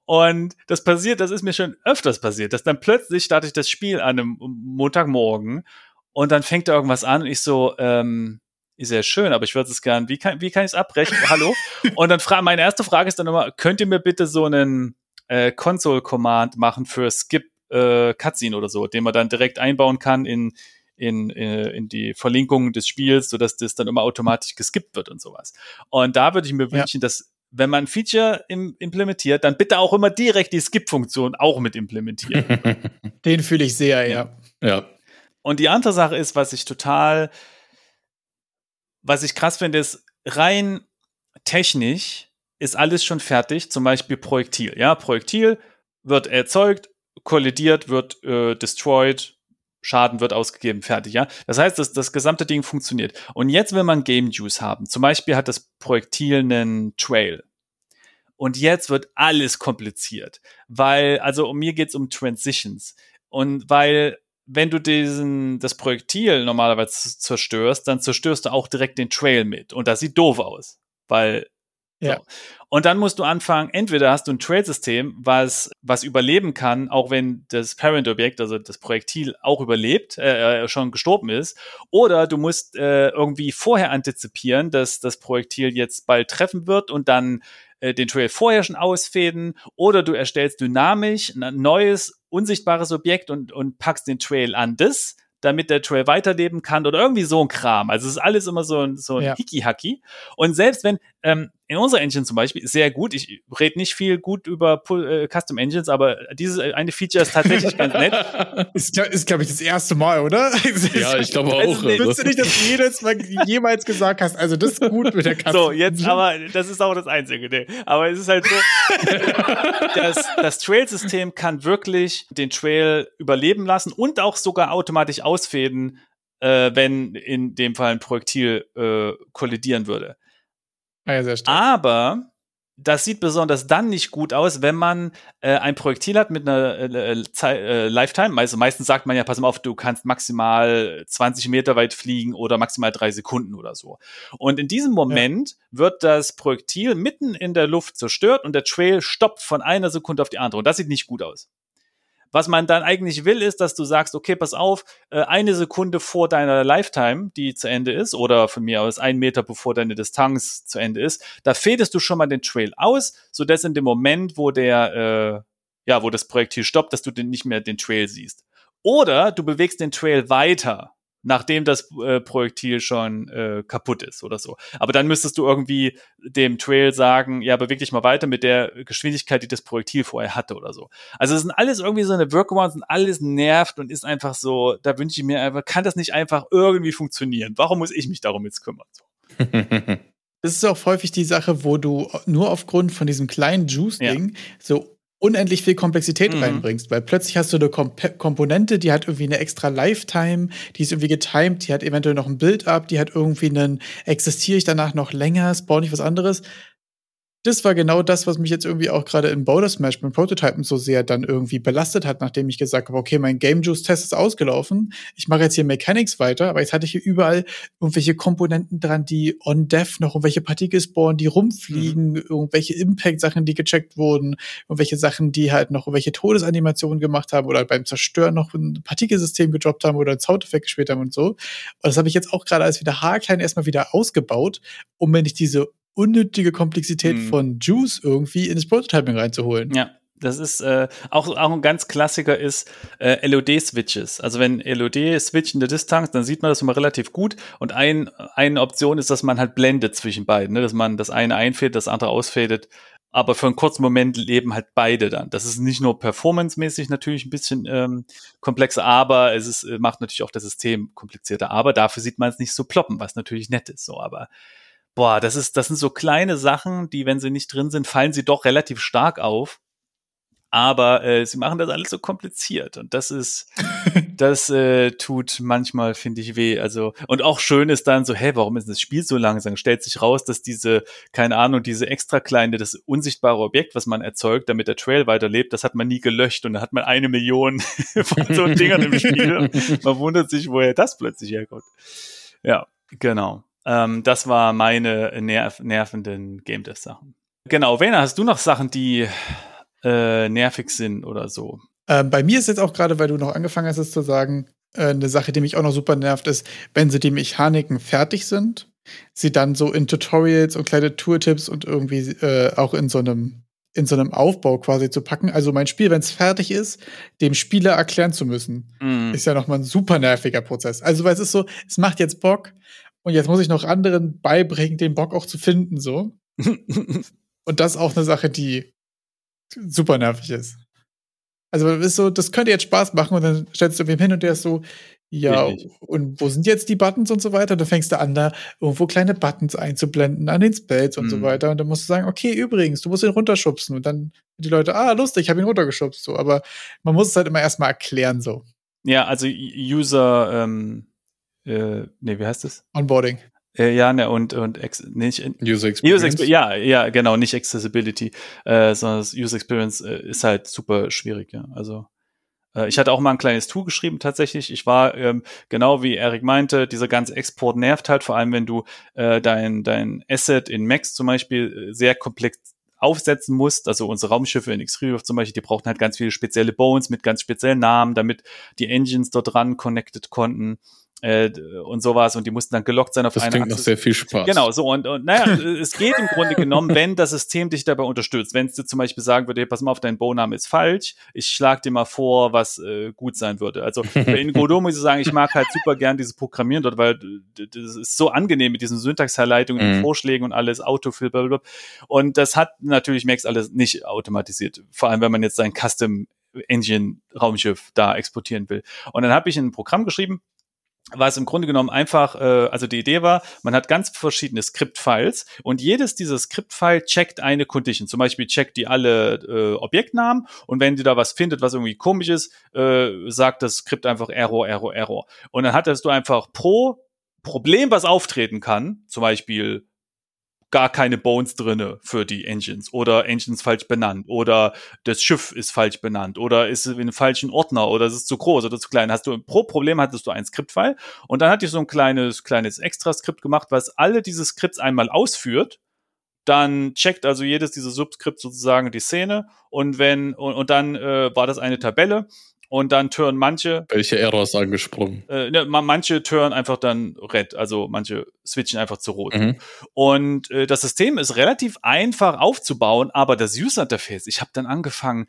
Speaker 1: Und das passiert, das ist mir schon öfters passiert, dass dann plötzlich starte ich das Spiel an einem Montagmorgen und dann fängt da irgendwas an und ich so, ähm, ist ja schön, aber ich würde es gern, wie kann, wie kann ich es abbrechen? Hallo? Und dann frage, meine erste Frage ist dann immer, könnt ihr mir bitte so einen äh, Console-Command machen für Skip äh, Cutscene oder so, den man dann direkt einbauen kann in, in, äh, in die Verlinkungen des Spiels, sodass das dann immer automatisch geskippt wird und sowas. Und da würde ich mir wünschen, ja. dass wenn man ein Feature im, implementiert, dann bitte auch immer direkt die Skip-Funktion auch mit implementieren.
Speaker 3: Den fühle ich sehr, ja.
Speaker 2: Ja.
Speaker 1: Und die andere Sache ist, was ich total was ich krass finde, ist rein technisch ist alles schon fertig. Zum Beispiel Projektil. Ja, Projektil wird erzeugt, kollidiert, wird äh, destroyed, Schaden wird ausgegeben, fertig, ja. Das heißt, das, das gesamte Ding funktioniert. Und jetzt will man Game Juice haben. Zum Beispiel hat das Projektil einen Trail. Und jetzt wird alles kompliziert. Weil, also um mir geht's um Transitions. Und weil wenn du diesen, das Projektil normalerweise zerstörst, dann zerstörst du auch direkt den Trail mit. Und das sieht doof aus. Weil. Ja. So. Und dann musst du anfangen, entweder hast du ein Trail-System, was, was überleben kann, auch wenn das Parent-Objekt, also das Projektil, auch überlebt, äh, äh, schon gestorben ist, oder du musst äh, irgendwie vorher antizipieren, dass das Projektil jetzt bald treffen wird und dann äh, den Trail vorher schon ausfäden oder du erstellst dynamisch ein neues, unsichtbares Objekt und, und packst den Trail an das, damit der Trail weiterleben kann oder irgendwie so ein Kram. Also es ist alles immer so ein, so ein ja. Hicky-Hacky. Und selbst wenn, ähm, in unserer Engine zum Beispiel sehr gut. Ich rede nicht viel gut über äh, Custom Engines, aber dieses eine Feature ist tatsächlich ganz nett.
Speaker 3: Ist, ist glaube ich, das erste Mal, oder?
Speaker 2: ja, ich glaube auch.
Speaker 3: Also,
Speaker 2: also.
Speaker 3: Willst du nicht, dass du jedes Mal jemals gesagt hast, also das ist gut mit der Custom
Speaker 1: So, jetzt aber, das ist auch das Einzige. Nee. Aber es ist halt so, das, das Trail-System kann wirklich den Trail überleben lassen und auch sogar automatisch ausfäden, äh, wenn in dem Fall ein Projektil äh, kollidieren würde.
Speaker 3: Ah, ja, sehr stark.
Speaker 1: Aber das sieht besonders dann nicht gut aus, wenn man äh, ein Projektil hat mit einer äh, äh, äh, Lifetime. Also meistens sagt man ja, pass mal auf, du kannst maximal 20 Meter weit fliegen oder maximal drei Sekunden oder so. Und in diesem Moment ja. wird das Projektil mitten in der Luft zerstört und der Trail stoppt von einer Sekunde auf die andere. Und das sieht nicht gut aus. Was man dann eigentlich will, ist, dass du sagst, okay, pass auf, äh, eine Sekunde vor deiner Lifetime, die zu Ende ist, oder von mir aus ein Meter bevor deine Distanz zu Ende ist, da fädest du schon mal den Trail aus, sodass in dem Moment, wo der, äh, ja, wo das Projektil stoppt, dass du den nicht mehr den Trail siehst. Oder du bewegst den Trail weiter nachdem das äh, Projektil schon äh, kaputt ist oder so. Aber dann müsstest du irgendwie dem Trail sagen, ja, beweg dich mal weiter mit der Geschwindigkeit, die das Projektil vorher hatte oder so. Also es sind alles irgendwie so eine Workarounds und alles nervt und ist einfach so, da wünsche ich mir einfach, kann das nicht einfach irgendwie funktionieren? Warum muss ich mich darum jetzt kümmern? So.
Speaker 3: Das ist auch häufig die Sache, wo du nur aufgrund von diesem kleinen Juice-Ding ja. so unendlich viel Komplexität mhm. reinbringst, weil plötzlich hast du eine Komp Komponente, die hat irgendwie eine extra Lifetime, die ist irgendwie getimed, die hat eventuell noch ein Build-up, die hat irgendwie einen, existiere ich danach noch länger, spawn ich was anderes das war genau das, was mich jetzt irgendwie auch gerade im Boulder Smash beim Prototypen so sehr dann irgendwie belastet hat, nachdem ich gesagt habe, okay, mein Game Juice Test ist ausgelaufen. Ich mache jetzt hier Mechanics weiter, aber jetzt hatte ich hier überall irgendwelche Komponenten dran, die on Dev noch irgendwelche Partikel spawnen, die rumfliegen, mhm. irgendwelche Impact Sachen, die gecheckt wurden, irgendwelche Sachen, die halt noch irgendwelche Todesanimationen gemacht haben oder beim Zerstören noch ein Partikelsystem gedroppt haben oder ein Soundeffekt gespielt haben und so. Und das habe ich jetzt auch gerade als wieder haarklein erstmal wieder ausgebaut, um wenn ich diese unnötige Komplexität mhm. von Juice irgendwie in das Prototyping reinzuholen.
Speaker 1: Ja. Das ist äh, auch, auch ein ganz Klassiker ist äh, LOD-Switches. Also wenn LOD switcht in der Distanz, dann sieht man das immer relativ gut. Und ein, eine Option ist, dass man halt blendet zwischen beiden, ne? dass man das eine einfädet, das andere ausfädet. Aber für einen kurzen Moment leben halt beide dann. Das ist nicht nur performancemäßig natürlich ein bisschen ähm, komplexer, aber es ist, äh, macht natürlich auch das System komplizierter. Aber dafür sieht man es nicht so ploppen, was natürlich nett ist. So, aber boah, das ist, das sind so kleine Sachen, die, wenn sie nicht drin sind, fallen sie doch relativ stark auf. Aber äh, sie machen das alles so kompliziert und das ist, das äh, tut manchmal, finde ich, weh. Also und auch schön ist dann so, hey, warum ist das Spiel so langsam? Stellt sich raus, dass diese, keine Ahnung, diese extra kleine, das unsichtbare Objekt, was man erzeugt, damit der Trail weiterlebt, das hat man nie gelöscht und da hat man eine Million von so Dingern im Spiel. Man wundert sich, woher das plötzlich herkommt. Ja, genau. Ähm, das war meine nerv nervenden Game Dev Sachen. Genau, Wena, hast du noch Sachen, die äh, nervig sind oder so?
Speaker 3: Ähm, bei mir ist jetzt auch gerade, weil du noch angefangen hast, es zu sagen, äh, eine Sache, die mich auch noch super nervt, ist, wenn sie die Mechaniken fertig sind, sie dann so in Tutorials und kleine Tooltips und irgendwie äh, auch in so einem in so einem Aufbau quasi zu packen. Also mein Spiel, wenn es fertig ist, dem Spieler erklären zu müssen, mm. ist ja nochmal ein super nerviger Prozess. Also weil es ist so, es macht jetzt Bock, und jetzt muss ich noch anderen beibringen, den Bock auch zu finden, so. und das ist auch eine Sache, die super nervig ist. Also, das ist so, das könnte jetzt Spaß machen und dann stellst du wem hin und der ist so, ja, und wo sind jetzt die Buttons und so weiter? Und dann fängst du an, da irgendwo kleine Buttons einzublenden an den Spells und mhm. so weiter. Und dann musst du sagen, okay, übrigens, du musst ihn runterschubsen. Und dann die Leute, ah, lustig, ich habe ihn runtergeschubst. So, aber man muss es halt immer erstmal erklären, so.
Speaker 1: Ja, also User, ähm, äh, nee, wie heißt es?
Speaker 3: Onboarding.
Speaker 1: Äh, ja, ne, und, und ex, nicht
Speaker 2: User Experience. User
Speaker 1: ja, ja, genau, nicht Accessibility, äh, sondern das User Experience äh, ist halt super schwierig, ja. Also äh, ich hatte auch mal ein kleines Tool geschrieben tatsächlich. Ich war, ähm, genau wie Eric meinte, dieser ganze Export nervt halt, vor allem wenn du äh, dein, dein Asset in Max zum Beispiel äh, sehr komplex aufsetzen musst. Also unsere Raumschiffe in X-Ray zum Beispiel, die brauchten halt ganz viele spezielle Bones mit ganz speziellen Namen, damit die Engines dort dran connected konnten. Äh, und sowas und die mussten dann gelockt sein auf
Speaker 2: das
Speaker 1: eine
Speaker 2: klingt nach sehr viel Spaß.
Speaker 1: Genau, so und, und naja, es geht im Grunde genommen, wenn das System dich dabei unterstützt. Wenn es dir zum Beispiel sagen würde, hey, pass mal auf, dein Bauname ist falsch, ich schlag dir mal vor, was äh, gut sein würde. Also in Godot muss ich sagen, ich mag halt super gern dieses Programmieren dort, weil das ist so angenehm mit diesen Syntaxherleitungen, mhm. Vorschlägen und alles, Autofill, blablabla. Und das hat natürlich Max alles nicht automatisiert. Vor allem, wenn man jetzt sein Custom Engine Raumschiff da exportieren will. Und dann habe ich ein Programm geschrieben, was im Grunde genommen einfach, äh, also die Idee war, man hat ganz verschiedene Script-Files und jedes dieser Script-File checkt eine Condition. Zum Beispiel checkt die alle äh, Objektnamen und wenn die da was findet, was irgendwie komisch ist, äh, sagt das Skript einfach Error, Error, Error. Und dann hattest du einfach pro Problem, was auftreten kann, zum Beispiel gar keine Bones drinne für die Engines oder Engines falsch benannt oder das Schiff ist falsch benannt oder ist in einem falschen Ordner oder es ist zu groß oder zu klein. Hast du pro Problem hattest du ein Skriptfile und dann hatte ich so ein kleines kleines Extra-Skript gemacht, was alle diese Skripts einmal ausführt. Dann checkt also jedes dieser Subscripts sozusagen die Szene und wenn und, und dann äh, war das eine Tabelle und dann turn manche.
Speaker 2: Welche Errors angesprungen?
Speaker 1: Äh, ne, manche turn einfach dann red, also manche switchen einfach zu rot. Mhm. Und äh, das System ist relativ einfach aufzubauen, aber das User Interface, ich habe dann angefangen,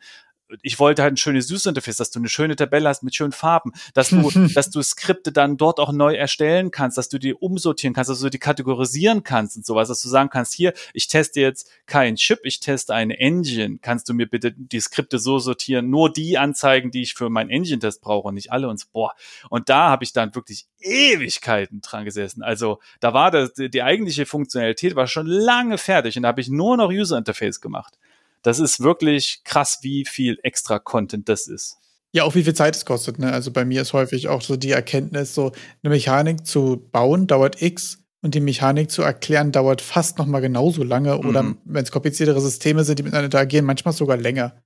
Speaker 1: ich wollte halt ein schönes User-Interface, dass du eine schöne Tabelle hast mit schönen Farben, dass du, dass du Skripte dann dort auch neu erstellen kannst, dass du die umsortieren kannst, dass du die kategorisieren kannst und sowas, dass du sagen kannst, hier, ich teste jetzt keinen Chip, ich teste eine Engine, kannst du mir bitte die Skripte so sortieren, nur die anzeigen, die ich für meinen Engine-Test brauche und nicht alle und so, boah. Und da habe ich dann wirklich Ewigkeiten dran gesessen. Also da war das, die eigentliche Funktionalität war schon lange fertig und da habe ich nur noch User-Interface gemacht das ist wirklich krass, wie viel extra Content das ist.
Speaker 3: Ja, auch wie viel Zeit es kostet. Ne? Also bei mir ist häufig auch so die Erkenntnis, so eine Mechanik zu bauen dauert X und die Mechanik zu erklären dauert fast noch mal genauso lange. Mhm. Oder wenn es kompliziertere Systeme sind, die miteinander agieren, manchmal sogar länger.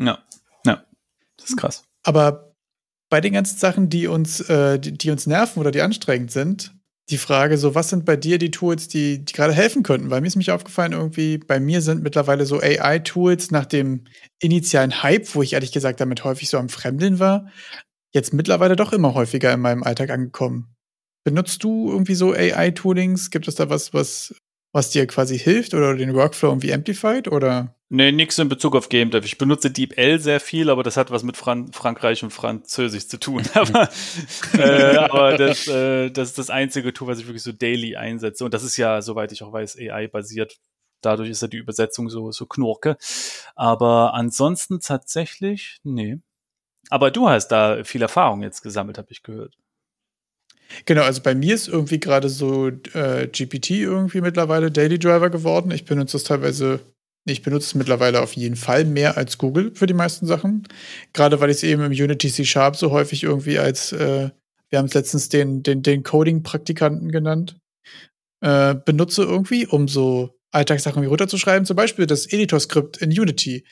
Speaker 1: Ja, ja, das ist krass.
Speaker 3: Aber bei den ganzen Sachen, die uns, äh, die, die uns nerven oder die anstrengend sind, die Frage, so was sind bei dir die Tools, die, die gerade helfen könnten? Weil mir ist mich aufgefallen, irgendwie, bei mir sind mittlerweile so AI-Tools nach dem initialen Hype, wo ich ehrlich gesagt damit häufig so am Fremdeln war, jetzt mittlerweile doch immer häufiger in meinem Alltag angekommen. Benutzt du irgendwie so AI-Toolings? Gibt es da was, was was dir quasi hilft oder den Workflow irgendwie amplified oder?
Speaker 1: Nee, nix in Bezug auf Game Dev. Ich benutze DeepL sehr viel, aber das hat was mit Fran Frankreich und Französisch zu tun. aber, äh, aber das, äh, das ist das einzige Tool, was ich wirklich so daily einsetze. Und das ist ja, soweit ich auch weiß, AI-basiert. Dadurch ist ja die Übersetzung so, so knurke. Aber ansonsten tatsächlich, nee. Aber du hast da viel Erfahrung jetzt gesammelt, habe ich gehört.
Speaker 3: Genau, also bei mir ist irgendwie gerade so äh, GPT irgendwie mittlerweile Daily Driver geworden. Ich benutze es teilweise, ich benutze es mittlerweile auf jeden Fall mehr als Google für die meisten Sachen. Gerade weil ich es eben im Unity C Sharp so häufig irgendwie als, äh, wir haben es letztens den, den, den Coding-Praktikanten genannt, äh, benutze irgendwie, um so Alltagssachen wie runterzuschreiben. Zum Beispiel das Editor-Skript in Unity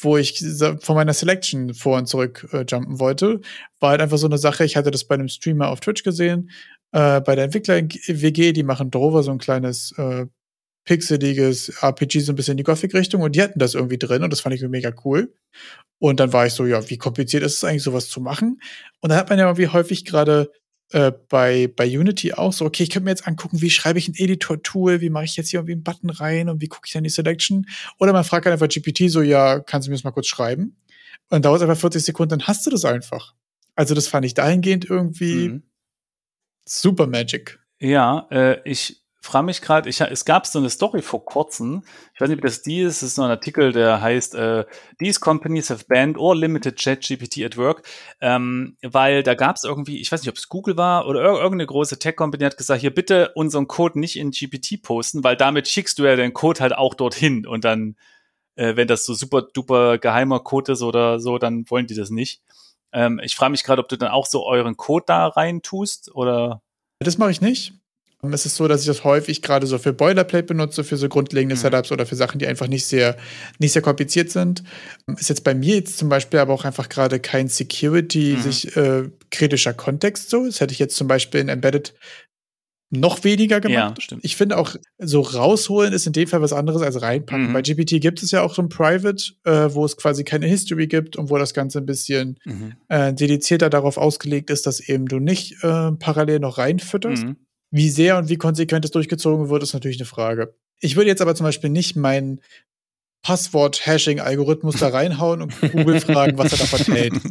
Speaker 3: wo ich von meiner Selection vor und zurück äh, jumpen wollte, war halt einfach so eine Sache. Ich hatte das bei einem Streamer auf Twitch gesehen, äh, bei der Entwickler-WG, die machen Drover, so ein kleines äh, pixeliges RPG, so ein bisschen in die Gothic-Richtung und die hatten das irgendwie drin und das fand ich mega cool. Und dann war ich so, ja, wie kompliziert ist es eigentlich, sowas zu machen? Und dann hat man ja irgendwie häufig gerade äh, bei, bei Unity auch so, okay, ich könnte mir jetzt angucken, wie schreibe ich ein Editor-Tool, wie mache ich jetzt hier irgendwie einen Button rein und wie gucke ich dann die Selection? Oder man fragt halt einfach GPT so, ja, kannst du mir das mal kurz schreiben? Und dann dauert es einfach 40 Sekunden, dann hast du das einfach. Also das fand ich dahingehend irgendwie mhm. super Magic.
Speaker 1: Ja, äh, ich frage mich gerade, es gab so eine Story vor kurzem, ich weiß nicht, ob das die ist, es ist noch ein Artikel, der heißt äh, These companies have banned or limited ChatGPT at work, ähm, weil da gab es irgendwie, ich weiß nicht, ob es Google war oder irgendeine große Tech-Company hat gesagt, hier bitte unseren Code nicht in GPT posten, weil damit schickst du ja den Code halt auch dorthin und dann, äh, wenn das so super duper geheimer Code ist oder so, dann wollen die das nicht. Ähm, ich frage mich gerade, ob du dann auch so euren Code da rein tust oder?
Speaker 3: Das mache ich nicht. Es ist so, dass ich das häufig gerade so für Boilerplate benutze, für so grundlegende mhm. Setups oder für Sachen, die einfach nicht sehr, nicht sehr kompliziert sind. Ist jetzt bei mir jetzt zum Beispiel aber auch einfach gerade kein Security, mhm. sich äh, kritischer Kontext so. Das hätte ich jetzt zum Beispiel in Embedded noch weniger gemacht.
Speaker 1: Ja, stimmt.
Speaker 3: Ich finde auch, so rausholen ist in dem Fall was anderes als reinpacken.
Speaker 1: Mhm.
Speaker 3: Bei GPT gibt es ja auch so ein Private, äh, wo es quasi keine History gibt und wo das Ganze ein bisschen
Speaker 1: Mhm.
Speaker 3: äh, dedizierter darauf ausgelegt ist, dass eben du nicht äh, parallel noch reinfütterst.
Speaker 1: Mhm.
Speaker 3: Wie sehr und wie konsequent es durchgezogen wird, ist natürlich eine Frage. Ich würde jetzt aber zum Beispiel nicht meinen Passwort-Hashing-Algorithmus da reinhauen und Google fragen, was er davon hält.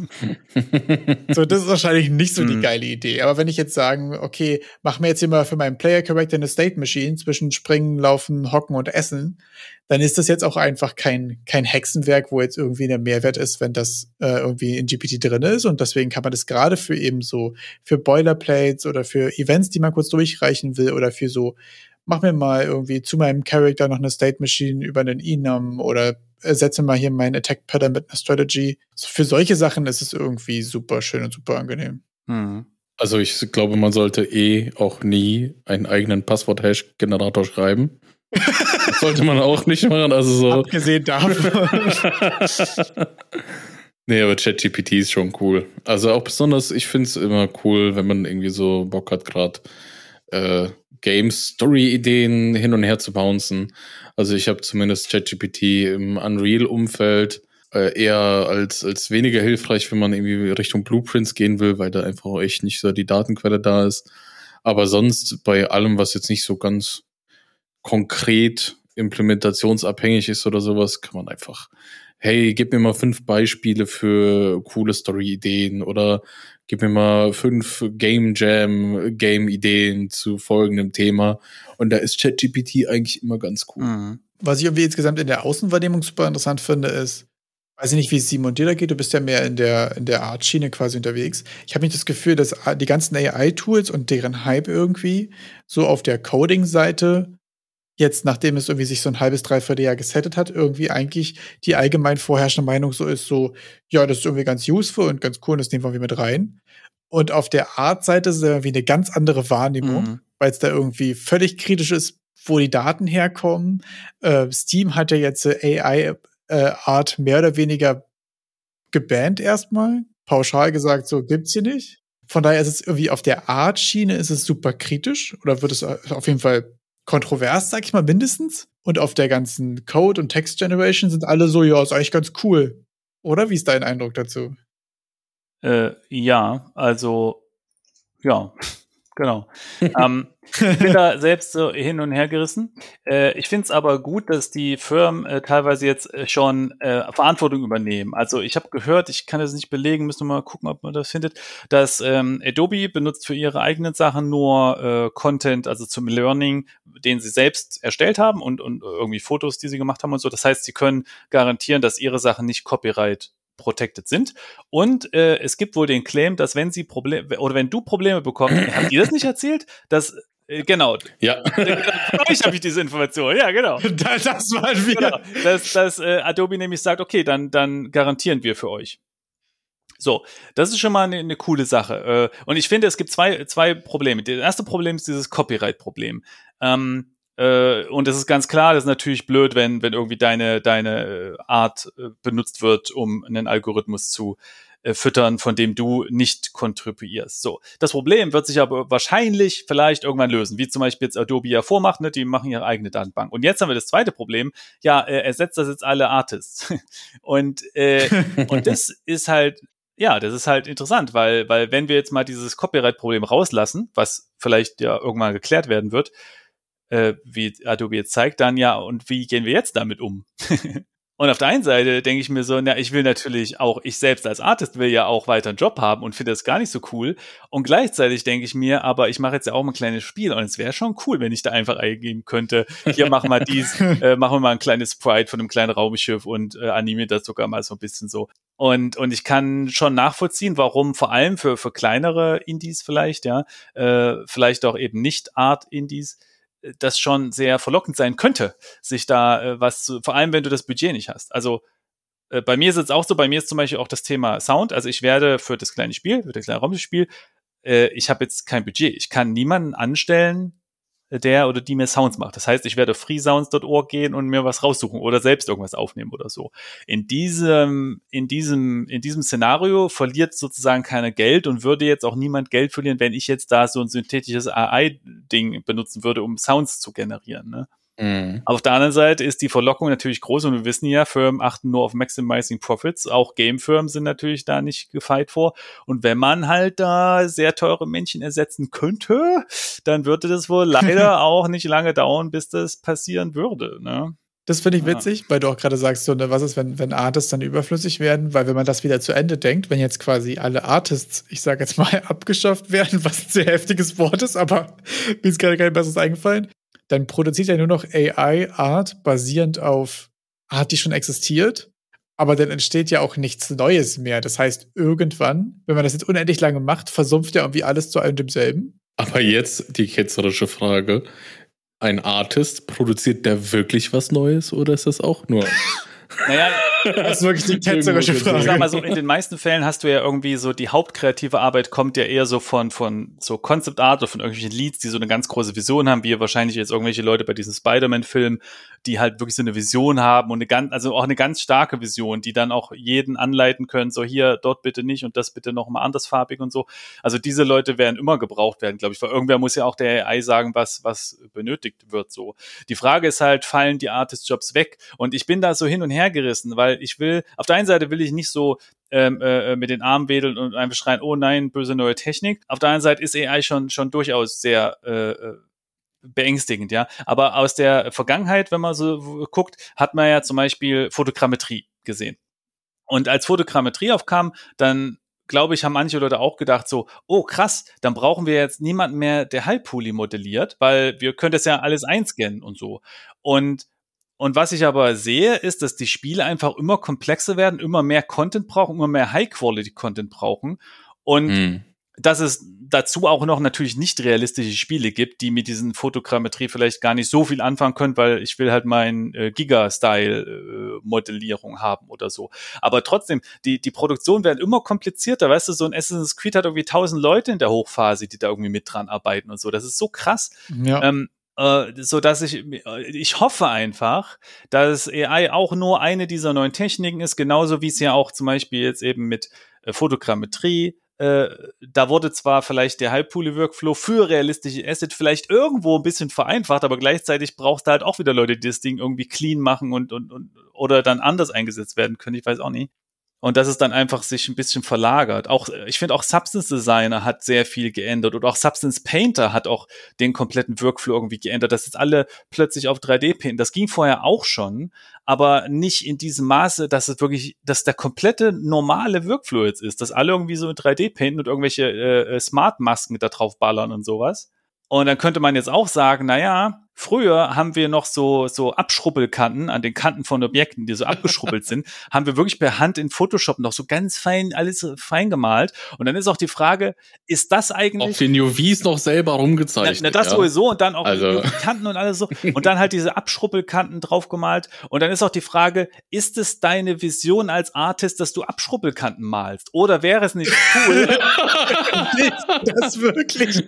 Speaker 3: So, das ist wahrscheinlich nicht so die
Speaker 1: Mhm.
Speaker 3: geile Idee. Aber wenn ich jetzt sagen, okay, mach mir jetzt hier mal für meinen Player Character eine State Machine zwischen Springen, Laufen, Hocken und Essen, dann ist das jetzt auch einfach kein, kein Hexenwerk, wo jetzt irgendwie der Mehrwert ist, wenn das äh, irgendwie in GPT drin ist. Und deswegen kann man das gerade für eben so, für Boilerplates oder für Events, die man kurz durchreichen will oder für so, mach mir mal irgendwie zu meinem Charakter noch eine State Machine über einen Enum oder ersetze mal hier meinen Attack Pattern mit einer Strategy. So, für solche Sachen ist es irgendwie super schön und super angenehm.
Speaker 1: Mhm.
Speaker 2: Also ich glaube, man sollte eh auch nie einen eigenen Passwort-Hash-Generator schreiben. Das sollte man auch nicht machen. Also so.
Speaker 3: Abgesehen davon.
Speaker 2: nee, aber ChatGPT ist schon cool. Also auch besonders, ich finde es immer cool, wenn man irgendwie so Bock hat, gerade äh, Game-Story-Ideen hin und her zu bouncen. Also ich habe zumindest ChatGPT im Unreal-Umfeld äh, eher als, als weniger hilfreich, wenn man irgendwie Richtung Blueprints gehen will, weil da einfach echt nicht so die Datenquelle da ist. Aber sonst bei allem, was jetzt nicht so ganz konkret implementationsabhängig ist oder sowas, kann man einfach, hey, gib mir mal fünf Beispiele für coole Story-Ideen oder gib mir mal fünf Game Jam Game-Ideen zu folgendem Thema. Und da ist ChatGPT eigentlich immer ganz cool.
Speaker 1: Mhm.
Speaker 3: Was ich irgendwie insgesamt in der Außenwahrnehmung super interessant finde, ist, weiß ich nicht, wie es Simon dir da geht, du bist ja mehr in der, in der Art-Schiene quasi unterwegs. Ich habe nicht das Gefühl, dass die ganzen AI-Tools und deren Hype irgendwie so auf der Coding-Seite jetzt, nachdem es irgendwie sich so ein halbes, dreiviertel Jahr gesettet hat, irgendwie eigentlich die allgemein vorherrschende Meinung so ist, so, ja, das ist irgendwie ganz useful und ganz cool, und das nehmen wir irgendwie mit rein. Und auf der Art-Seite ist es irgendwie eine ganz andere Wahrnehmung,
Speaker 1: Mhm.
Speaker 3: weil es da irgendwie völlig kritisch ist, wo die Daten herkommen. Äh, Steam hat ja jetzt äh, AI-Art mehr oder weniger gebannt erstmal. Pauschal gesagt, so gibt's hier nicht. Von daher ist es irgendwie auf der Art-Schiene ist es super kritisch oder wird es auf jeden Fall kontrovers, sag ich mal, mindestens. Und auf der ganzen Code- und Text-Generation sind alle so, ja, ist eigentlich ganz cool. Oder wie ist dein Eindruck dazu?
Speaker 1: Äh, ja, also, ja, genau. ähm, ich bin da selbst so hin und her gerissen. Äh, ich finde es aber gut, dass die Firmen äh, teilweise jetzt äh, schon äh, Verantwortung übernehmen. Also ich habe gehört, ich kann das nicht belegen, müssen wir mal gucken, ob man das findet, dass ähm, Adobe benutzt für ihre eigenen Sachen nur äh, Content, also zum Learning, den sie selbst erstellt haben und, und irgendwie Fotos, die sie gemacht haben und so. Das heißt, sie können garantieren, dass ihre Sachen nicht Copyright protected sind. Und äh, es gibt wohl den Claim, dass wenn sie Probleme oder wenn du Probleme bekommst, habt ihr das nicht erzählt? Dass äh, genau.
Speaker 2: Ja.
Speaker 1: Von euch habe ich diese Information. Ja, genau.
Speaker 3: Das, das waren wir.
Speaker 1: genau. Dass, dass äh, Adobe nämlich sagt, okay, dann, dann garantieren wir für euch. So, das ist schon mal eine, eine coole Sache. Äh, und ich finde, es gibt zwei, zwei Probleme. Das erste Problem ist dieses Copyright-Problem. Ähm, äh, und es ist ganz klar, das ist natürlich blöd, wenn, wenn irgendwie deine, deine äh, Art äh, benutzt wird, um einen Algorithmus zu äh, füttern, von dem du nicht kontribuierst. So, das Problem wird sich aber wahrscheinlich vielleicht irgendwann lösen, wie zum Beispiel jetzt Adobe ja vormacht, ne? die machen ihre eigene Datenbank. Und jetzt haben wir das zweite Problem, ja, äh, ersetzt das jetzt alle Artists. und, äh, und das ist halt ja, das ist halt interessant, weil, weil wenn wir jetzt mal dieses Copyright-Problem rauslassen, was vielleicht ja irgendwann geklärt werden wird, äh, wie Adobe jetzt zeigt, dann ja, und wie gehen wir jetzt damit um? und auf der einen Seite denke ich mir so, na, ich will natürlich auch, ich selbst als Artist will ja auch weiter einen Job haben und finde das gar nicht so cool. Und gleichzeitig denke ich mir, aber ich mache jetzt ja auch ein kleines Spiel und es wäre schon cool, wenn ich da einfach eingeben könnte, hier machen wir dies, äh, machen wir mal ein kleines Sprite von einem kleinen Raumschiff und äh, animiert das sogar mal so ein bisschen so. Und, und ich kann schon nachvollziehen, warum vor allem für, für kleinere Indies vielleicht, ja, äh, vielleicht auch eben nicht Art-Indies, das schon sehr verlockend sein könnte, sich da äh, was zu, vor allem wenn du das Budget nicht hast. Also äh, bei mir ist es auch so, bei mir ist zum Beispiel auch das Thema Sound. Also ich werde für das kleine Spiel, für das kleine Raumspiel, äh, ich habe jetzt kein Budget. Ich kann niemanden anstellen, der oder die mir Sounds macht. Das heißt, ich werde freesounds.org gehen und mir was raussuchen oder selbst irgendwas aufnehmen oder so. In diesem, in diesem, in diesem Szenario verliert sozusagen keiner Geld und würde jetzt auch niemand Geld verlieren, wenn ich jetzt da so ein synthetisches AI-Ding benutzen würde, um Sounds zu generieren. Ne? Mhm. Auf der anderen Seite ist die Verlockung natürlich groß und wir wissen ja, Firmen achten nur auf Maximizing Profits. Auch Game-Firmen sind natürlich da nicht gefeit vor. Und wenn man halt da sehr teure Männchen ersetzen könnte, dann würde das wohl leider auch nicht lange dauern, bis das passieren würde. Ne?
Speaker 3: Das finde ich witzig, weil du auch gerade sagst, so, ne, was ist, wenn, wenn Artists dann überflüssig werden? Weil wenn man das wieder zu Ende denkt, wenn jetzt quasi alle Artists, ich sage jetzt mal, abgeschafft werden, was ein sehr heftiges Wort ist, aber mir ist gerade kein besseres eingefallen, dann produziert er nur noch AI-Art basierend auf Art, die schon existiert. Aber dann entsteht ja auch nichts Neues mehr. Das heißt, irgendwann, wenn man das jetzt unendlich lange macht, versumpft ja irgendwie alles zu einem demselben.
Speaker 2: Aber jetzt die ketzerische Frage. Ein Artist, produziert der wirklich was Neues oder ist das auch nur
Speaker 1: naja,
Speaker 3: das ist wirklich die ketzerische Frage.
Speaker 1: Ich sag mal so, in den meisten Fällen hast du ja irgendwie so, die hauptkreative Arbeit kommt ja eher so von, von so Concept Art oder von irgendwelchen Leads, die so eine ganz große Vision haben, wie wahrscheinlich jetzt irgendwelche Leute bei diesem Spider-Man-Film, die halt wirklich so eine Vision haben und eine ganz, also auch eine ganz starke Vision, die dann auch jeden anleiten können, so hier, dort bitte nicht und das bitte noch mal andersfarbig und so. Also diese Leute werden immer gebraucht werden, glaube ich, weil irgendwer muss ja auch der AI sagen, was, was benötigt wird, so. Die Frage ist halt, fallen die Artist-Jobs weg? Und ich bin da so hin und her gerissen, weil ich will, auf der einen Seite will ich nicht so ähm, äh, mit den Armen wedeln und einfach schreien, oh nein, böse neue Technik. Auf der anderen Seite ist AI schon, schon durchaus sehr äh, äh beängstigend, ja. Aber aus der Vergangenheit, wenn man so guckt, hat man ja zum Beispiel Fotogrammetrie gesehen. Und als Fotogrammetrie aufkam, dann glaube ich, haben manche Leute auch gedacht so, oh krass, dann brauchen wir jetzt niemanden mehr, der Halbpoly modelliert, weil wir können das ja alles einscannen und so. Und und was ich aber sehe, ist, dass die Spiele einfach immer komplexer werden, immer mehr Content brauchen, immer mehr High-Quality-Content brauchen. Und mm dass es dazu auch noch natürlich nicht realistische Spiele gibt, die mit diesen Fotogrammetrie vielleicht gar nicht so viel anfangen können, weil ich will halt mein äh, Giga-Style-Modellierung äh, haben oder so. Aber trotzdem, die, die Produktion werden immer komplizierter. Weißt du, so ein Assassin's Creed hat irgendwie tausend Leute in der Hochphase, die da irgendwie mit dran arbeiten und so. Das ist so krass. Ja. Ähm, äh, so dass ich ich hoffe einfach, dass AI auch nur eine dieser neuen Techniken ist, genauso wie es ja auch zum Beispiel jetzt eben mit äh, Fotogrammetrie äh, da wurde zwar vielleicht der Halbpool-Workflow für realistische Asset vielleicht irgendwo ein bisschen vereinfacht, aber gleichzeitig brauchst du halt auch wieder Leute, die das Ding irgendwie clean machen und, und, und oder dann anders eingesetzt werden können. Ich weiß auch nicht. Und dass es dann einfach sich ein bisschen verlagert. Auch, ich finde auch Substance Designer hat sehr viel geändert und auch Substance Painter hat auch den kompletten Workflow irgendwie geändert, dass jetzt alle plötzlich auf 3D painten. Das ging vorher auch schon, aber nicht in diesem Maße, dass es wirklich, dass der komplette normale Workflow jetzt ist, dass alle irgendwie so in 3D painten und irgendwelche äh, äh, Smart Masken da drauf ballern und sowas. Und dann könnte man jetzt auch sagen, na ja, Früher haben wir noch so, so Abschrubbelkanten an den Kanten von Objekten, die so abgeschrubbelt sind, haben wir wirklich per Hand in Photoshop noch so ganz fein, alles fein gemalt. Und dann ist auch die Frage, ist das eigentlich. Auf
Speaker 2: den UVs noch selber rumgezeichnet.
Speaker 1: Na, na das ja. sowieso und dann auch also. die Kanten und alles so. Und dann halt diese Abschrubbelkanten draufgemalt. Und dann ist auch die Frage, ist es deine Vision als Artist, dass du Abschrubbelkanten malst? Oder wäre es nicht cool?
Speaker 3: das wirklich.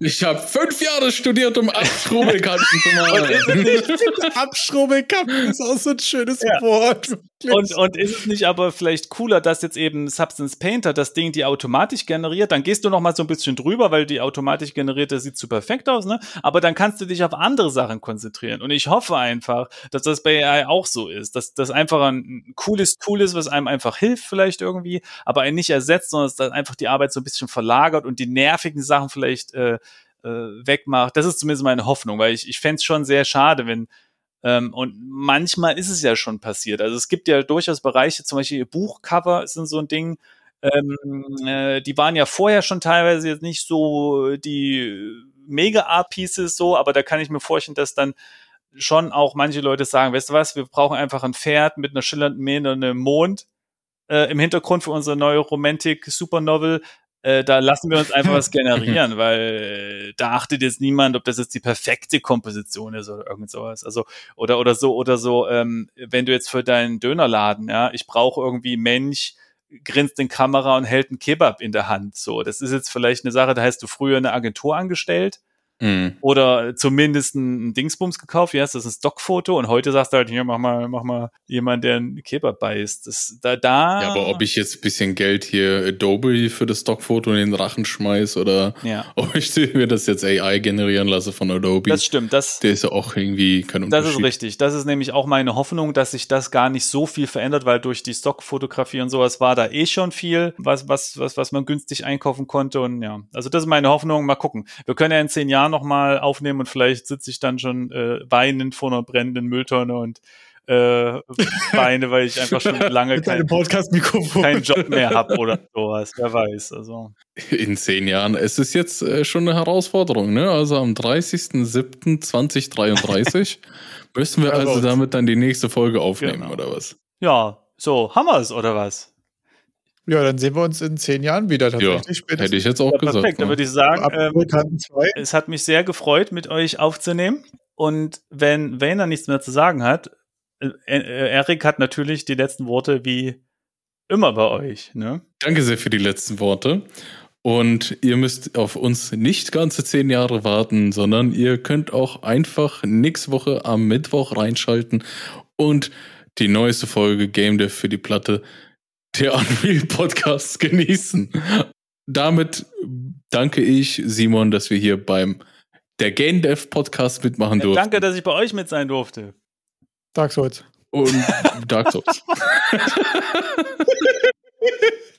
Speaker 2: Ich habe fünf Jahre studiert, um Abschrubbelkanten zu machen.
Speaker 3: Abschrubbelkanten ist auch so ein schönes ja. Wort.
Speaker 1: Und, und ist es nicht aber vielleicht cooler, dass jetzt eben Substance Painter das Ding die automatisch generiert? Dann gehst du noch mal so ein bisschen drüber, weil die automatisch generierte sieht zu perfekt aus, ne? Aber dann kannst du dich auf andere Sachen konzentrieren. Und ich hoffe einfach, dass das bei AI auch so ist, dass das einfach ein cooles Tool ist, was einem einfach hilft vielleicht irgendwie, aber einen nicht ersetzt, sondern dass das einfach die Arbeit so ein bisschen verlagert und die nervigen Sachen vielleicht äh, äh, wegmacht. Das ist zumindest meine Hoffnung, weil ich, ich fände es schon sehr schade, wenn ähm, und manchmal ist es ja schon passiert. Also es gibt ja durchaus Bereiche, zum Beispiel Buchcover sind so ein Ding, ähm, äh, die waren ja vorher schon teilweise jetzt nicht so die Mega-Art-Pieces so, aber da kann ich mir vorstellen, dass dann schon auch manche Leute sagen, weißt du was, wir brauchen einfach ein Pferd mit einer schillernden Mähne und einem Mond äh, im Hintergrund für unsere neue Romantic Supernovel. Äh, da lassen wir uns einfach was generieren, weil äh, da achtet jetzt niemand, ob das jetzt die perfekte Komposition ist oder irgend sowas. Also, oder, oder so, oder so, ähm, wenn du jetzt für deinen Dönerladen, ja, ich brauche irgendwie Mensch, grinst in Kamera und hält einen Kebab in der Hand. So, das ist jetzt vielleicht eine Sache, da hast du früher eine Agentur angestellt
Speaker 2: Mhm.
Speaker 1: Oder zumindest ein Dingsbums gekauft, wie heißt das, ein Stockfoto und heute sagst du halt, hier, mach mal, mach mal jemand, der einen Kebab beißt. Das, da, da.
Speaker 2: Ja, aber ob ich jetzt ein bisschen Geld hier Adobe für das Stockfoto in den Rachen schmeiß oder
Speaker 1: Ja.
Speaker 2: ob ich mir das jetzt AI generieren lasse von Adobe,
Speaker 1: Das stimmt, das,
Speaker 2: der ist ja auch irgendwie kein
Speaker 1: Das
Speaker 2: Unterschied.
Speaker 1: ist richtig. Das ist nämlich auch meine Hoffnung, dass sich das gar nicht so viel verändert, weil durch die Stockfotografie und sowas war da eh schon viel, was, was, was, was man günstig einkaufen konnte. Und ja, also das ist meine Hoffnung. Mal gucken. Wir können ja in zehn Jahren nochmal aufnehmen und vielleicht sitze ich dann schon äh, weinend vor einer brennenden Mülltonne und äh, weine, weil ich einfach schon lange kein, keinen Job mehr habe oder sowas. Wer weiß. Also
Speaker 2: In zehn Jahren. Es ist jetzt äh, schon eine Herausforderung, ne? Also am 30.07.2033 müssen wir
Speaker 3: Ja,
Speaker 2: also
Speaker 3: gut.
Speaker 2: damit dann die nächste Folge aufnehmen,
Speaker 1: Genau.
Speaker 2: oder was?
Speaker 1: ja, so, haben wir es oder was?
Speaker 3: Ja, dann sehen wir uns in zehn Jahren wieder
Speaker 2: Ja,
Speaker 3: tatsächlich.
Speaker 2: hätte ich jetzt auch
Speaker 1: Ja,
Speaker 2: gesagt.
Speaker 1: perfekt. Dann
Speaker 2: ne?
Speaker 1: würde ich sagen, ähm. Es hat mich sehr gefreut, mit euch aufzunehmen. Und wenn Wayner nichts mehr zu sagen hat, äh, äh, Erik hat natürlich die letzten Worte wie immer bei euch. Ne?
Speaker 2: Danke sehr für die letzten Worte. Und ihr müsst auf uns nicht ganze zehn Jahre warten, sondern ihr könnt auch einfach nächste Woche am Mittwoch reinschalten und die neueste Folge Game Dev für die Platte der Unreal Podcasts genießen. Damit danke ich Simon, dass wir hier beim der Game Dev Podcast mitmachen durften.
Speaker 1: Danke, dass ich bei euch mit sein durfte.
Speaker 3: Dark Souls.
Speaker 2: Und Dark Souls.